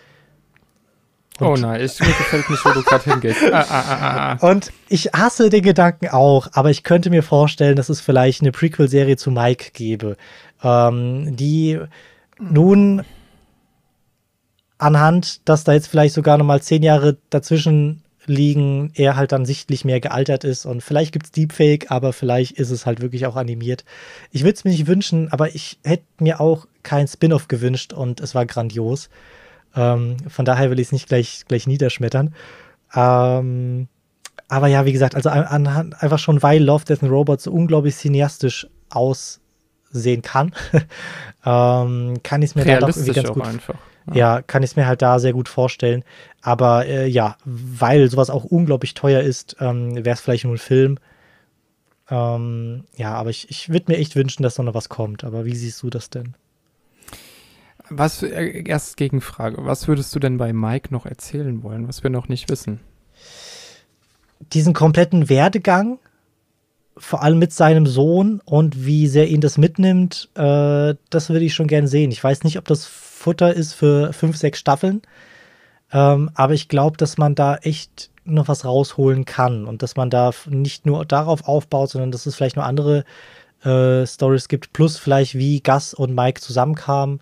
S1: Und oh nein, ich, mir gefällt nicht, wo du gerade hingehst. Ah, ah, ah,
S2: ah, ah. und ich hasse den Gedanken auch, aber ich könnte mir vorstellen, dass es vielleicht eine Prequel-Serie zu Mike gäbe, ähm, die nun anhand, dass da jetzt vielleicht sogar noch mal zehn Jahre dazwischen liegen, er halt dann sichtlich mehr gealtert ist und vielleicht gibt es Deepfake, aber vielleicht ist es halt wirklich auch animiert. Ich würde es mir nicht wünschen, aber ich hätte mir auch kein Spin-off gewünscht und es war grandios. Ähm, von daher will ich es nicht gleich, gleich niederschmettern. Ähm, aber ja, wie gesagt, also an, einfach schon, weil Love, Death and Robots so unglaublich cineastisch aussehen kann, ähm, kann ich es mir da doch irgendwie ganz gut einfach. Ja, kann ich es mir halt da sehr gut vorstellen. Aber äh, ja, weil sowas auch unglaublich teuer ist, ähm, wäre es vielleicht nur ein Film. Ähm, ja, aber ich, ich würde mir echt wünschen, dass da noch was kommt. Aber wie siehst du das denn?
S1: Was, äh, erst Gegenfrage, was würdest du denn bei Mike noch erzählen wollen, was wir noch nicht wissen?
S2: Diesen kompletten Werdegang, vor allem mit seinem Sohn und wie sehr ihn das mitnimmt, äh, das würde ich schon gern sehen. Ich weiß nicht, ob das Futter ist für fünf, sechs Staffeln. Ähm, aber ich glaube, dass man da echt noch was rausholen kann und dass man da nicht nur darauf aufbaut, sondern dass es vielleicht noch andere äh, Stories gibt, plus vielleicht wie Gus und Mike zusammenkamen.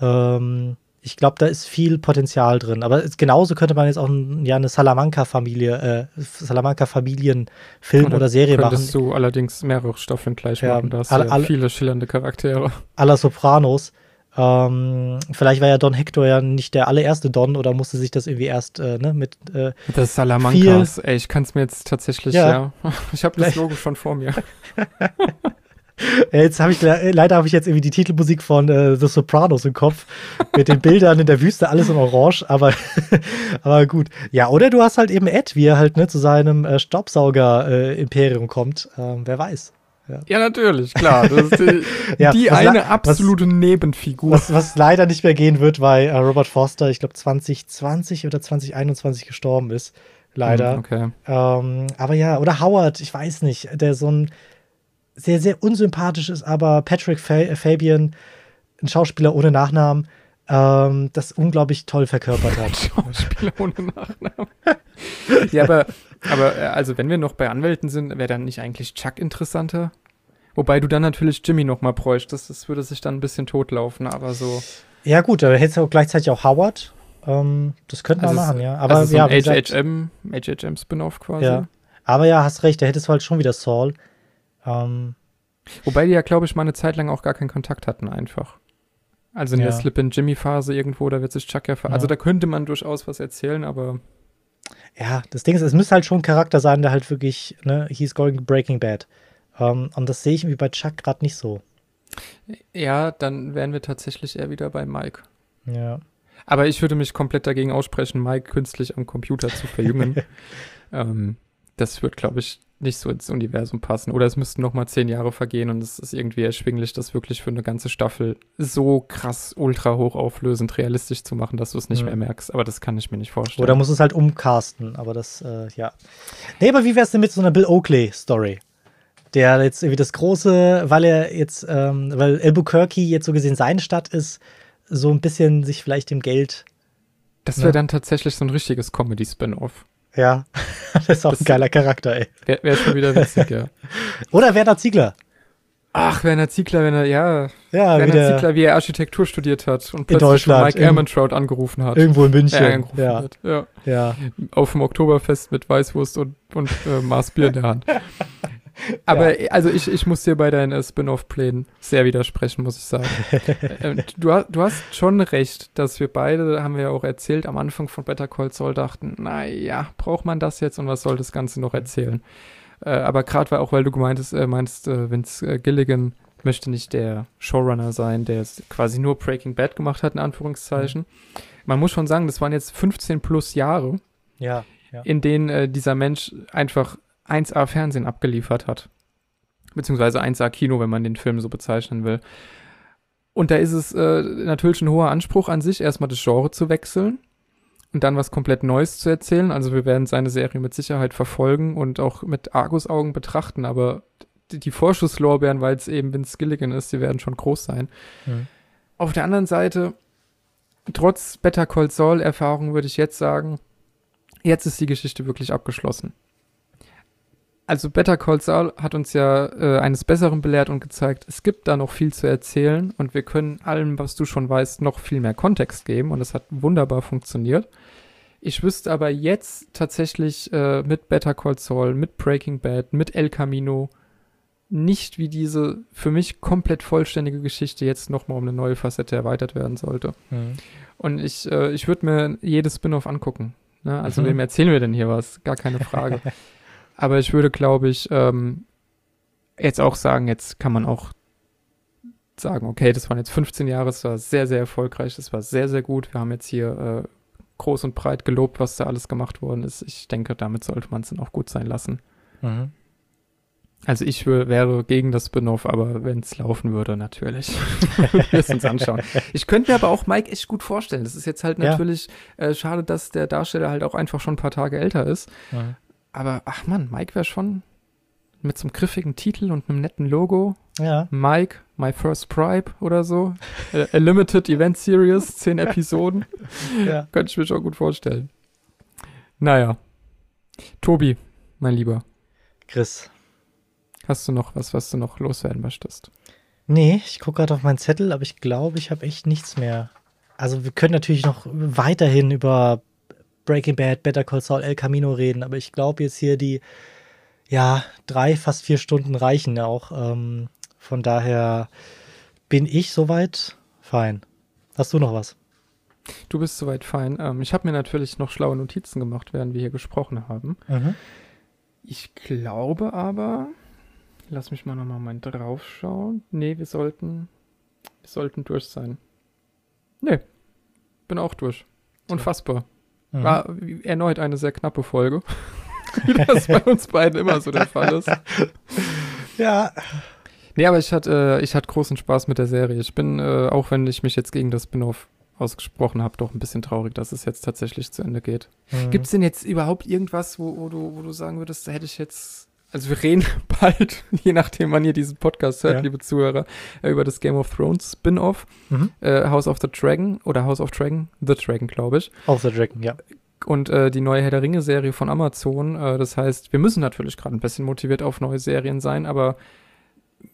S2: Ähm, ich glaube, da ist viel Potenzial drin. Aber genauso könnte man jetzt auch ein, ja, eine Salamanca-Familie, äh, Salamanca-Familien-Film oder Serie
S1: könntest
S2: machen.
S1: Könntest du allerdings mehrere Staffeln gleich ja, machen. Da hast
S2: alle,
S1: ja viele schillernde Charaktere.
S2: Aller Sopranos. Ähm, vielleicht war ja Don Hector ja nicht der allererste Don oder musste sich das irgendwie erst äh, ne, mit. Äh,
S1: das Salamancas, ey, ich kann es mir jetzt tatsächlich, ja. ja. Ich habe das Logo schon vor mir.
S2: Jetzt habe ich leider habe ich jetzt irgendwie die Titelmusik von äh, The Sopranos im Kopf mit den Bildern in der Wüste, alles in Orange, aber, aber gut. Ja, oder du hast halt eben Ed, wie er halt ne, zu seinem äh, Staubsauger-Imperium äh, kommt. Ähm, wer weiß.
S1: Ja. ja, natürlich, klar. Das ist die, ja, die eine absolute was, Nebenfigur.
S2: Was, was, leider nicht mehr gehen wird, weil äh, Robert Foster, ich glaube, 2020 oder 2021 gestorben ist. Leider.
S1: Hm, okay.
S2: Ähm, aber ja, oder Howard, ich weiß nicht, der so ein sehr, sehr unsympathisch ist, aber Patrick Fa Fabian, ein Schauspieler ohne Nachnamen, ähm, das unglaublich toll verkörpert hat. Schauspieler ohne Nachnamen.
S1: ja, aber aber äh, also, wenn wir noch bei Anwälten sind, wäre dann nicht eigentlich Chuck interessanter? Wobei du dann natürlich Jimmy noch mal bräuchtest. Das würde sich dann ein bisschen totlaufen, aber so.
S2: Ja, gut, aber hättest du auch gleichzeitig auch Howard. Ähm, das könnte man
S1: Also es-
S2: machen, ja. Aber
S1: also so
S2: ja,
S1: HHM, HHM Spin-off quasi.
S2: Ja. aber ja, hast recht, da hättest du halt schon wieder Saul. Ähm,
S1: Wobei die ja, glaube ich, mal eine Zeit lang auch gar keinen Kontakt hatten einfach. Also in
S2: Ja.
S1: der Slip-in-Jimmy-Phase irgendwo, da wird sich Chuck ja, ver
S2: Ja.
S1: Also da könnte man durchaus was erzählen, aber
S2: ja, das Ding ist, es müsste halt schon ein Charakter sein, der halt wirklich, ne, he's going Breaking Bad. Ähm, und das sehe ich irgendwie bei Chuck gerade nicht so.
S1: ja, dann wären wir tatsächlich eher wieder bei Mike.
S2: Ja.
S1: Aber ich würde mich komplett dagegen aussprechen, Mike künstlich am Computer zu verjüngen. ähm, das wird, glaube ich, nicht so ins Universum passen. Oder es müssten noch mal zehn Jahre vergehen und es ist irgendwie erschwinglich, das wirklich für eine ganze Staffel so krass, ultra hochauflösend realistisch zu machen, dass du es nicht
S2: Mhm.
S1: mehr merkst. Aber das kann ich mir nicht vorstellen.
S2: Oder muss es halt umcasten, aber das, äh, ja. Nee, aber wie wär's denn mit so einer Bill Oakley-Story? Der jetzt irgendwie das große, weil er jetzt, ähm, weil Albuquerque jetzt so gesehen seine Stadt ist, so ein bisschen sich vielleicht dem Geld,
S1: das wäre
S2: Ja.
S1: dann tatsächlich so ein richtiges Comedy-Spin-Off.
S2: Ja, das ist auch
S1: Das-
S2: ein geiler Charakter, ey.
S1: Wäre wär schon wieder witzig, ja.
S2: Oder Werner Ziegler.
S1: Ach, Werner Ziegler, wenn er, ja,
S2: Ja,
S1: Werner
S2: wieder
S1: Ziegler, wie er Architektur studiert hat und plötzlich Mike Ehrmantraut angerufen hat.
S2: irgendwo in München. Ja,
S1: hat. ja.
S2: ja.
S1: auf dem Oktoberfest mit Weißwurst und, und äh, Maß Bier in der Hand. Aber also ich, ich muss dir bei deinen äh, Spin-off-Plänen sehr widersprechen, muss ich sagen. äh, du, du hast schon recht, dass wir beide, haben wir ja auch erzählt, am Anfang von Better Call Saul dachten, naja, braucht man das jetzt und was soll das Ganze noch erzählen? Äh, aber gerade weil auch, weil du gemeintest, äh, meinst, äh, Vince äh, Gilligan möchte nicht der Showrunner sein, der es quasi nur Breaking Bad gemacht hat, in Anführungszeichen. Man muss schon sagen, das waren jetzt 15 plus Jahre,
S2: Ja, ja.
S1: in denen äh, dieser Mensch einfach 1A Fernsehen abgeliefert hat. Beziehungsweise 1A Kino, wenn man den Film so bezeichnen will. Und da ist es äh, natürlich ein hoher Anspruch an sich, erstmal das Genre zu wechseln und dann was komplett Neues zu erzählen. Also wir werden seine Serie mit Sicherheit verfolgen und auch mit Argusaugen betrachten, aber die, Vorschusslorbeeren, weil es eben Vince Gilligan ist, die werden schon groß sein.
S2: Mhm.
S1: Auf der anderen Seite, trotz Better Call Saul Erfahrung würde ich jetzt sagen, jetzt ist die Geschichte wirklich abgeschlossen. Also Better Call Saul hat uns ja äh, eines Besseren belehrt und gezeigt, es gibt da noch viel zu erzählen und wir können allem, was du schon weißt, noch viel mehr Kontext geben und es hat wunderbar funktioniert. Ich wüsste aber jetzt tatsächlich äh, mit Better Call Saul, mit Breaking Bad, mit El Camino nicht, wie diese für mich komplett vollständige Geschichte jetzt nochmal um eine neue Facette erweitert werden sollte.
S2: Mhm.
S1: Und ich, äh, ich würde mir jedes Spin-off angucken. Ne? Also
S2: Mhm.
S1: wem erzählen wir denn hier was? Gar keine Frage. Aber ich würde, glaube ich, ähm, jetzt auch sagen, jetzt kann man auch sagen, okay, das waren jetzt 15 Jahre, es war sehr, sehr erfolgreich, das war sehr, sehr gut. Wir haben jetzt hier äh, groß und breit gelobt, was da alles gemacht worden ist. Ich denke, damit sollte man es dann auch gut sein lassen.
S2: Mhm.
S1: Also ich wär, wäre gegen das Spin-off, aber wenn es laufen würde, natürlich. wir es uns anschauen. Ich könnte mir aber auch Mike echt gut vorstellen. Das ist jetzt halt
S2: Ja.
S1: natürlich äh, schade, dass der Darsteller halt auch einfach schon ein paar Tage älter ist.
S2: Mhm.
S1: Aber ach man, Mike wäre schon mit so einem griffigen Titel und einem netten Logo.
S2: Ja.
S1: Mike, My First Pripe oder so. A Limited Event Series, zehn Episoden.
S2: ja.
S1: Könnte ich mir schon gut vorstellen. Naja. Tobi, mein Lieber,
S2: Chris.
S1: hast du noch was, was du noch loswerden möchtest?
S2: Nee, ich gucke gerade auf meinen Zettel, aber ich glaube, ich habe echt nichts mehr. Also wir können natürlich noch weiterhin über Breaking Bad, Better Call Saul, El Camino reden, aber ich glaube jetzt hier die, ja, drei, fast vier Stunden reichen auch. Ähm, von daher bin ich soweit fein. Hast du noch was?
S1: Du bist soweit fein. Ähm, ich habe mir natürlich noch schlaue Notizen gemacht, während wir hier gesprochen haben.
S2: Mhm.
S1: Ich glaube aber, lass mich mal nochmal mal draufschauen. Nee, wir sollten, wir sollten durch sein. Nee, bin auch durch. Unfassbar.
S2: Mhm.
S1: War erneut eine sehr knappe Folge. Wie das bei uns beiden immer so der Fall ist.
S2: Ja.
S1: Nee, aber ich hatte, äh, ich hatte großen Spaß mit der Serie. Ich bin, äh, auch wenn ich mich jetzt gegen das Spin-off ausgesprochen habe, doch ein bisschen traurig, dass es jetzt tatsächlich zu Ende geht.
S2: Mhm.
S1: Gibt es denn jetzt überhaupt irgendwas, wo, wo, du, wo du sagen würdest, da hätte ich jetzt. Also wir reden bald, je nachdem, wann ihr diesen Podcast hört,
S2: Ja.
S1: liebe Zuhörer, äh, über das Game of Thrones Spin-off,
S2: Mhm.
S1: äh, House of the Dragon oder House of Dragon, The Dragon, glaube ich.
S2: Auf The Dragon, ja.
S1: Und äh, die neue Herr der Ringe-Serie von Amazon. Äh, das heißt, wir müssen natürlich gerade ein bisschen motiviert auf neue Serien sein, aber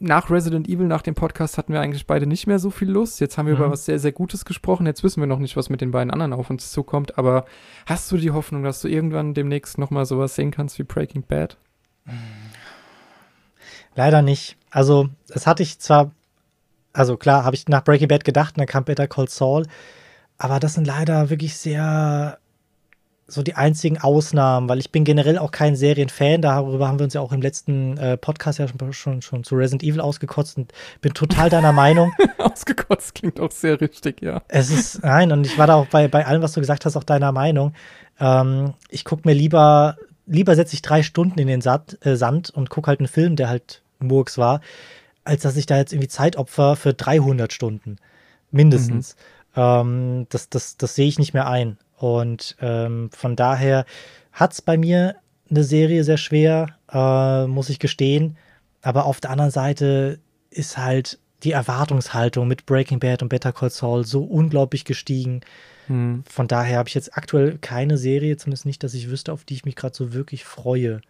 S1: nach Resident Evil, nach dem Podcast, hatten wir eigentlich beide nicht mehr so viel Lust. Jetzt haben wir mhm. über was sehr, sehr Gutes gesprochen. Jetzt wissen wir noch nicht, was mit den beiden anderen auf uns zukommt. Aber hast du die Hoffnung, dass du irgendwann demnächst noch mal sowas sehen kannst wie Breaking Bad?
S2: Leider nicht. Also, das hatte ich zwar, also klar, habe ich nach Breaking Bad gedacht, und dann kam Better Call Saul. Aber das sind leider wirklich sehr so die einzigen Ausnahmen, weil ich bin generell auch kein Serienfan. Darüber haben wir uns ja auch im letzten äh, Podcast ja schon, schon, schon, zu Resident Evil ausgekotzt und bin total deiner Meinung.
S1: ausgekotzt klingt auch sehr richtig, ja.
S2: Es ist, nein, und ich war da auch bei, bei allem, was du gesagt hast, auch deiner Meinung. Ähm, ich gucke mir lieber, lieber setze ich drei Stunden in den Sand, äh, Sand und gucke halt einen Film, der halt Murks war, als dass ich da jetzt irgendwie Zeit opfer für 300 Stunden. Mindestens. Mhm. Ähm, das, das, das sehe ich nicht mehr ein. Und ähm, von daher hat es bei mir eine Serie sehr schwer, äh, muss ich gestehen. Aber auf der anderen Seite ist halt die Erwartungshaltung mit Breaking Bad und Better Call Saul so unglaublich gestiegen. Hm. Von daher habe ich jetzt aktuell keine Serie, zumindest nicht, dass ich wüsste, auf die ich mich gerade so wirklich freue.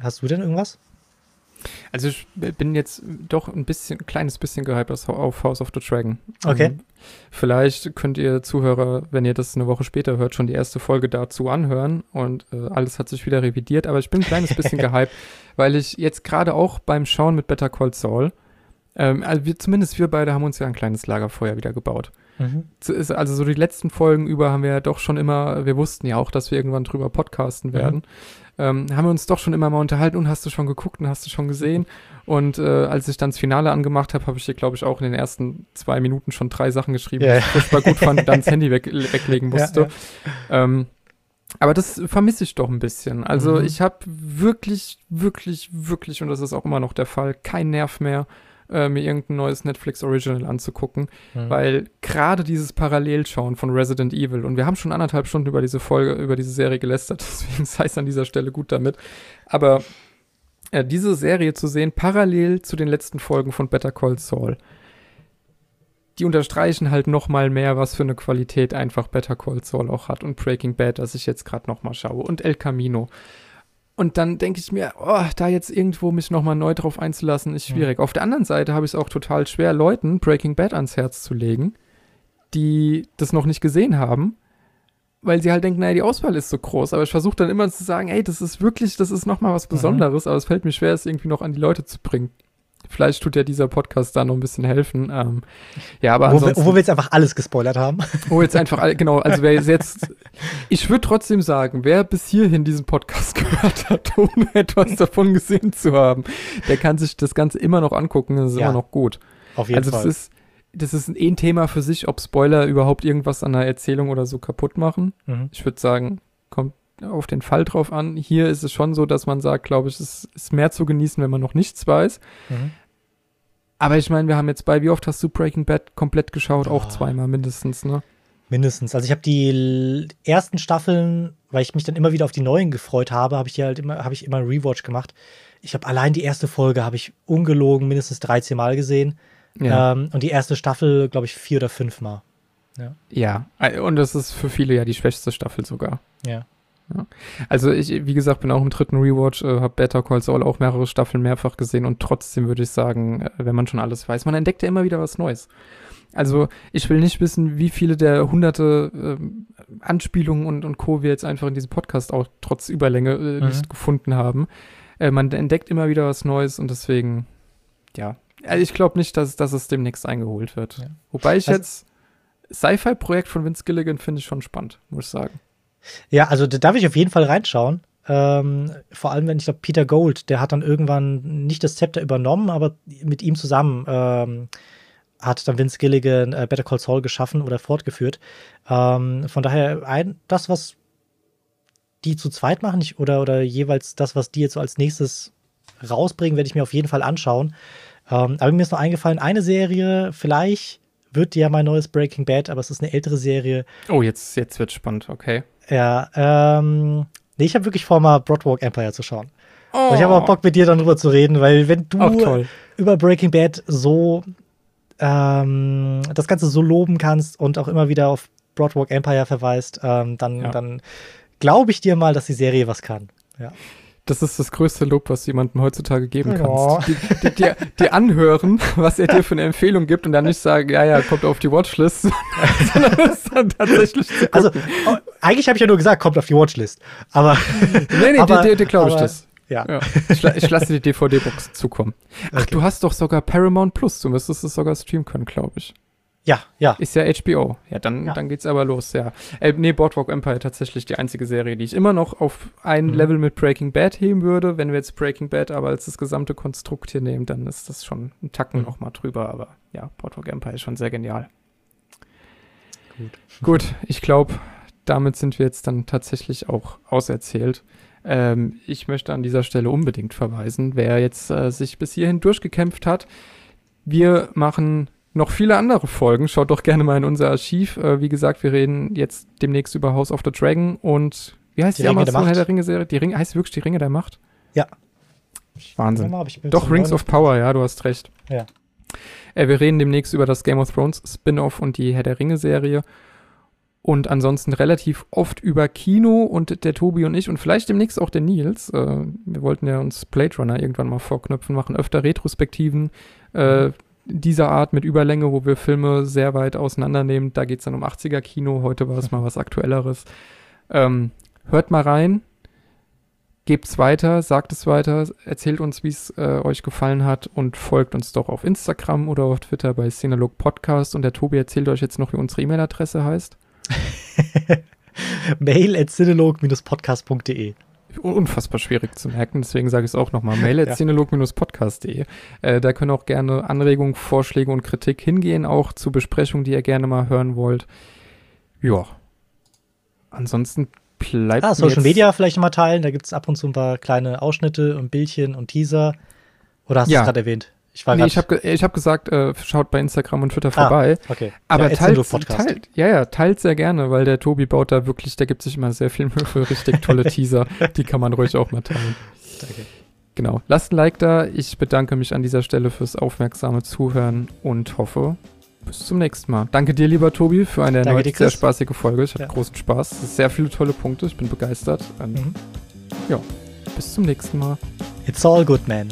S2: Hast du denn irgendwas?
S1: Also ich bin jetzt doch ein bisschen, ein kleines bisschen gehypt auf House of the Dragon.
S2: Okay. Um,
S1: vielleicht könnt ihr Zuhörer, wenn ihr das eine Woche später hört, schon die erste Folge dazu anhören und äh, alles hat sich wieder revidiert. Aber ich bin ein kleines bisschen gehypt, weil ich jetzt gerade auch beim Schauen mit Better Call Saul, ähm, also wir, zumindest wir beide haben uns ja ein kleines Lagerfeuer wieder gebaut. Mhm. Also so die letzten Folgen über haben wir ja doch schon immer, wir wussten ja auch, dass wir irgendwann drüber podcasten werden. Mhm ähm, haben wir uns doch schon immer mal unterhalten und hast du schon geguckt und hast du schon gesehen. Und äh, als ich dann das Finale angemacht habe, habe ich dir, glaube ich, auch in den ersten zwei Minuten schon drei Sachen geschrieben, yeah. die ich furchtbar gut fand und dann das Handy weg, weglegen musste. Ja, ja. Ähm, aber das vermisse ich doch ein bisschen. Also mhm. ich habe wirklich, wirklich, wirklich, und das ist auch immer noch der Fall, kein Nerv mehr äh, mir irgendein neues Netflix Original anzugucken, mhm. weil gerade dieses Parallelschauen von Resident Evil und wir haben schon anderthalb Stunden über diese Folge, über diese Serie gelästert, deswegen sei es an dieser Stelle gut damit. Aber äh, diese Serie zu sehen, parallel zu den letzten Folgen von Better Call Saul, die unterstreichen halt noch mal mehr, was für eine Qualität einfach Better Call Saul auch hat und Breaking Bad, das ich jetzt gerade noch mal schaue und El Camino. Und dann denke ich mir, oh, da jetzt irgendwo mich nochmal neu drauf einzulassen, ist schwierig. Mhm. Auf der anderen Seite habe ich es auch total schwer, Leuten Breaking Bad ans Herz zu legen, die das noch nicht gesehen haben, weil sie halt denken, naja, die Auswahl ist so groß. Aber ich versuche dann immer zu sagen, hey, das ist wirklich, das ist nochmal was mhm. Besonderes, mhm. aber es fällt mir schwer, es irgendwie noch an die Leute zu bringen. Vielleicht tut ja dieser Podcast da noch ein bisschen helfen. Ähm, ja, aber
S2: wo, wo wir jetzt einfach alles gespoilert haben.
S1: Wo jetzt einfach, alle, genau, also wer jetzt, ich würde trotzdem sagen, wer bis hierhin diesen Podcast gehört hat, ohne etwas davon gesehen zu haben, der kann sich das Ganze immer noch angucken, das ist ja, immer noch gut.
S2: Auf jeden
S1: also
S2: Fall.
S1: Also das ist, das ist ein Thema für sich, ob Spoiler überhaupt irgendwas an der Erzählung oder so kaputt machen. Mhm. Ich würde sagen, kommt auf den Fall drauf an. Hier ist es schon so, dass man sagt, glaube ich, es ist mehr zu genießen, wenn man noch nichts weiß. Mhm. Aber ich meine, wir haben jetzt bei, wie oft hast du Breaking Bad komplett geschaut? Oh. Auch zweimal mindestens, ne?
S2: Mindestens. Also ich habe die ersten Staffeln, weil ich mich dann immer wieder auf die neuen gefreut habe, habe ich die halt immer, habe ich immer einen Rewatch gemacht. Ich habe allein die erste Folge habe ich ungelogen mindestens 13 Mal gesehen. Ja. Ähm, und die erste Staffel, glaube ich, vier oder fünf Mal.
S1: Ja. ja, und das ist für viele ja die schwächste Staffel sogar.
S2: Ja.
S1: Ja. Also ich, wie gesagt, bin auch im dritten Rewatch, äh, habe Better Call Saul auch mehrere Staffeln mehrfach gesehen und trotzdem würde ich sagen, äh, wenn man schon alles weiß, man entdeckt ja immer wieder was Neues. Also ich will nicht wissen, wie viele der hunderte äh, Anspielungen und, und Co. wir jetzt einfach in diesem Podcast auch trotz Überlänge äh, mhm. nicht gefunden haben. Äh, man entdeckt immer wieder was Neues und deswegen, ja. Also ich glaube nicht, dass, dass es demnächst eingeholt wird. Ja. Wobei ich also, jetzt Sci-Fi-Projekt von Vince Gilligan finde ich schon spannend, muss ich sagen.
S2: Ja, also da darf ich auf jeden Fall reinschauen. Ähm, vor allem, wenn ich glaube, Peter Gold, der hat dann irgendwann nicht das Zepter übernommen, aber mit ihm zusammen ähm, hat dann Vince Gilligan äh, Better Call Saul geschaffen oder fortgeführt. Ähm, von daher, ein, das, was die zu zweit machen, ich, oder, oder jeweils das, was die jetzt so als nächstes rausbringen, werde ich mir auf jeden Fall anschauen. Ähm, aber mir ist noch eingefallen, eine Serie, vielleicht wird ja mein neues Breaking Bad, aber es ist eine ältere Serie.
S1: Oh, jetzt, jetzt wird spannend, okay.
S2: Ja, ähm, nee, ich habe wirklich vor, mal Broadwalk Empire zu schauen. Oh. Und ich habe auch Bock, mit dir darüber zu reden, weil wenn du über Breaking Bad so ähm, das Ganze so loben kannst und auch immer wieder auf Broadwalk Empire verweist, ähm, dann, ja. dann glaube ich dir mal, dass die Serie was kann. Ja.
S1: Das ist das größte Lob, was du jemandem heutzutage geben oh. kannst. Die, die, anhören, was er dir für eine Empfehlung gibt und dann nicht sagen, ja, ja, kommt auf die Watchlist, sondern es dann tatsächlich zu
S2: Also, oh, eigentlich habe ich ja nur gesagt, kommt auf die Watchlist. Aber.
S1: nee, nee, aber, dir, dir glaube ich das.
S2: Ja. ja.
S1: Ich, ich, lasse die DVD-Box zukommen. Ach, okay. du hast doch sogar Paramount Plus. Du müsstest es sogar streamen können, glaube ich.
S2: Ja, ja.
S1: Ist ja HBO. Ja, dann, ja. dann geht's aber los, ja. Äh, nee, Boardwalk Empire tatsächlich die einzige Serie, die ich immer noch auf ein mhm. Level mit Breaking Bad heben würde. Wenn wir jetzt Breaking Bad aber als das gesamte Konstrukt hier nehmen, dann ist das schon ein Tacken mhm. noch mal drüber. Aber ja, Boardwalk Empire ist schon sehr genial. Gut. Gut, ich glaube, damit sind wir jetzt dann tatsächlich auch auserzählt. Ähm, ich möchte an dieser Stelle unbedingt verweisen, wer jetzt äh, sich bis hierhin durchgekämpft hat. Wir machen noch viele andere Folgen. Schaut doch gerne mal in unser Archiv. Äh, wie gesagt, wir reden jetzt demnächst über House of the Dragon und wie heißt die, die Amazon Herr der Ringe-Serie? Die Ringe, heißt wirklich die Ringe der Macht?
S2: Ja.
S1: Wahnsinn. Mal, doch, Rings of Power, ja, du hast recht.
S2: Ja.
S1: Äh, wir reden demnächst über das Game of Thrones Spin-off und die Herr der Ringe-Serie. Und ansonsten relativ oft über Kino und der Tobi und ich und vielleicht demnächst auch der Nils. Äh, wir wollten ja uns Blade Runner irgendwann mal vorknüpfen, machen öfter Retrospektiven. Äh, dieser Art mit Überlänge, wo wir Filme sehr weit auseinandernehmen. Da geht es dann um 80er-Kino. Heute war es mal was Aktuelleres. Ähm, hört mal rein, gebt es weiter, sagt es weiter, erzählt uns, wie es äh, euch gefallen hat und folgt uns doch auf Instagram oder auf Twitter bei Cinelog Podcast. Und der Tobi erzählt euch jetzt noch, wie unsere E-Mail-Adresse heißt.
S2: Mail at cinelog-podcast.de
S1: unfassbar schwierig zu merken, deswegen sage ich es auch nochmal. Mail at podcast.de. Äh, da können auch gerne Anregungen, Vorschläge und Kritik hingehen, auch zu Besprechungen, die ihr gerne mal hören wollt. Ja. Ansonsten bleibt.
S2: Ah, Social Media vielleicht nochmal teilen. Da gibt es ab und zu ein paar kleine Ausschnitte und Bildchen und Teaser. Oder hast ja. du es gerade erwähnt?
S1: Ich nee, ich habe ich hab gesagt, äh, schaut bei Instagram und Twitter ah, vorbei.
S2: Okay.
S1: Aber ja, teilt, teilt, ja, ja, teilt sehr gerne, weil der Tobi baut da wirklich, der gibt sich immer sehr viel Mühe für richtig tolle Teaser. Die kann man ruhig auch mal teilen. Danke. Genau. Lasst ein Like da. Ich bedanke mich an dieser Stelle fürs aufmerksame Zuhören und hoffe, bis zum nächsten Mal. Danke dir, lieber Tobi, für eine erneut sehr spaßige Folge. Ich hatte ja. großen Spaß. Sehr viele tolle Punkte. Ich bin begeistert. Ähm, mhm. Ja, bis zum nächsten Mal.
S2: It's all good, man.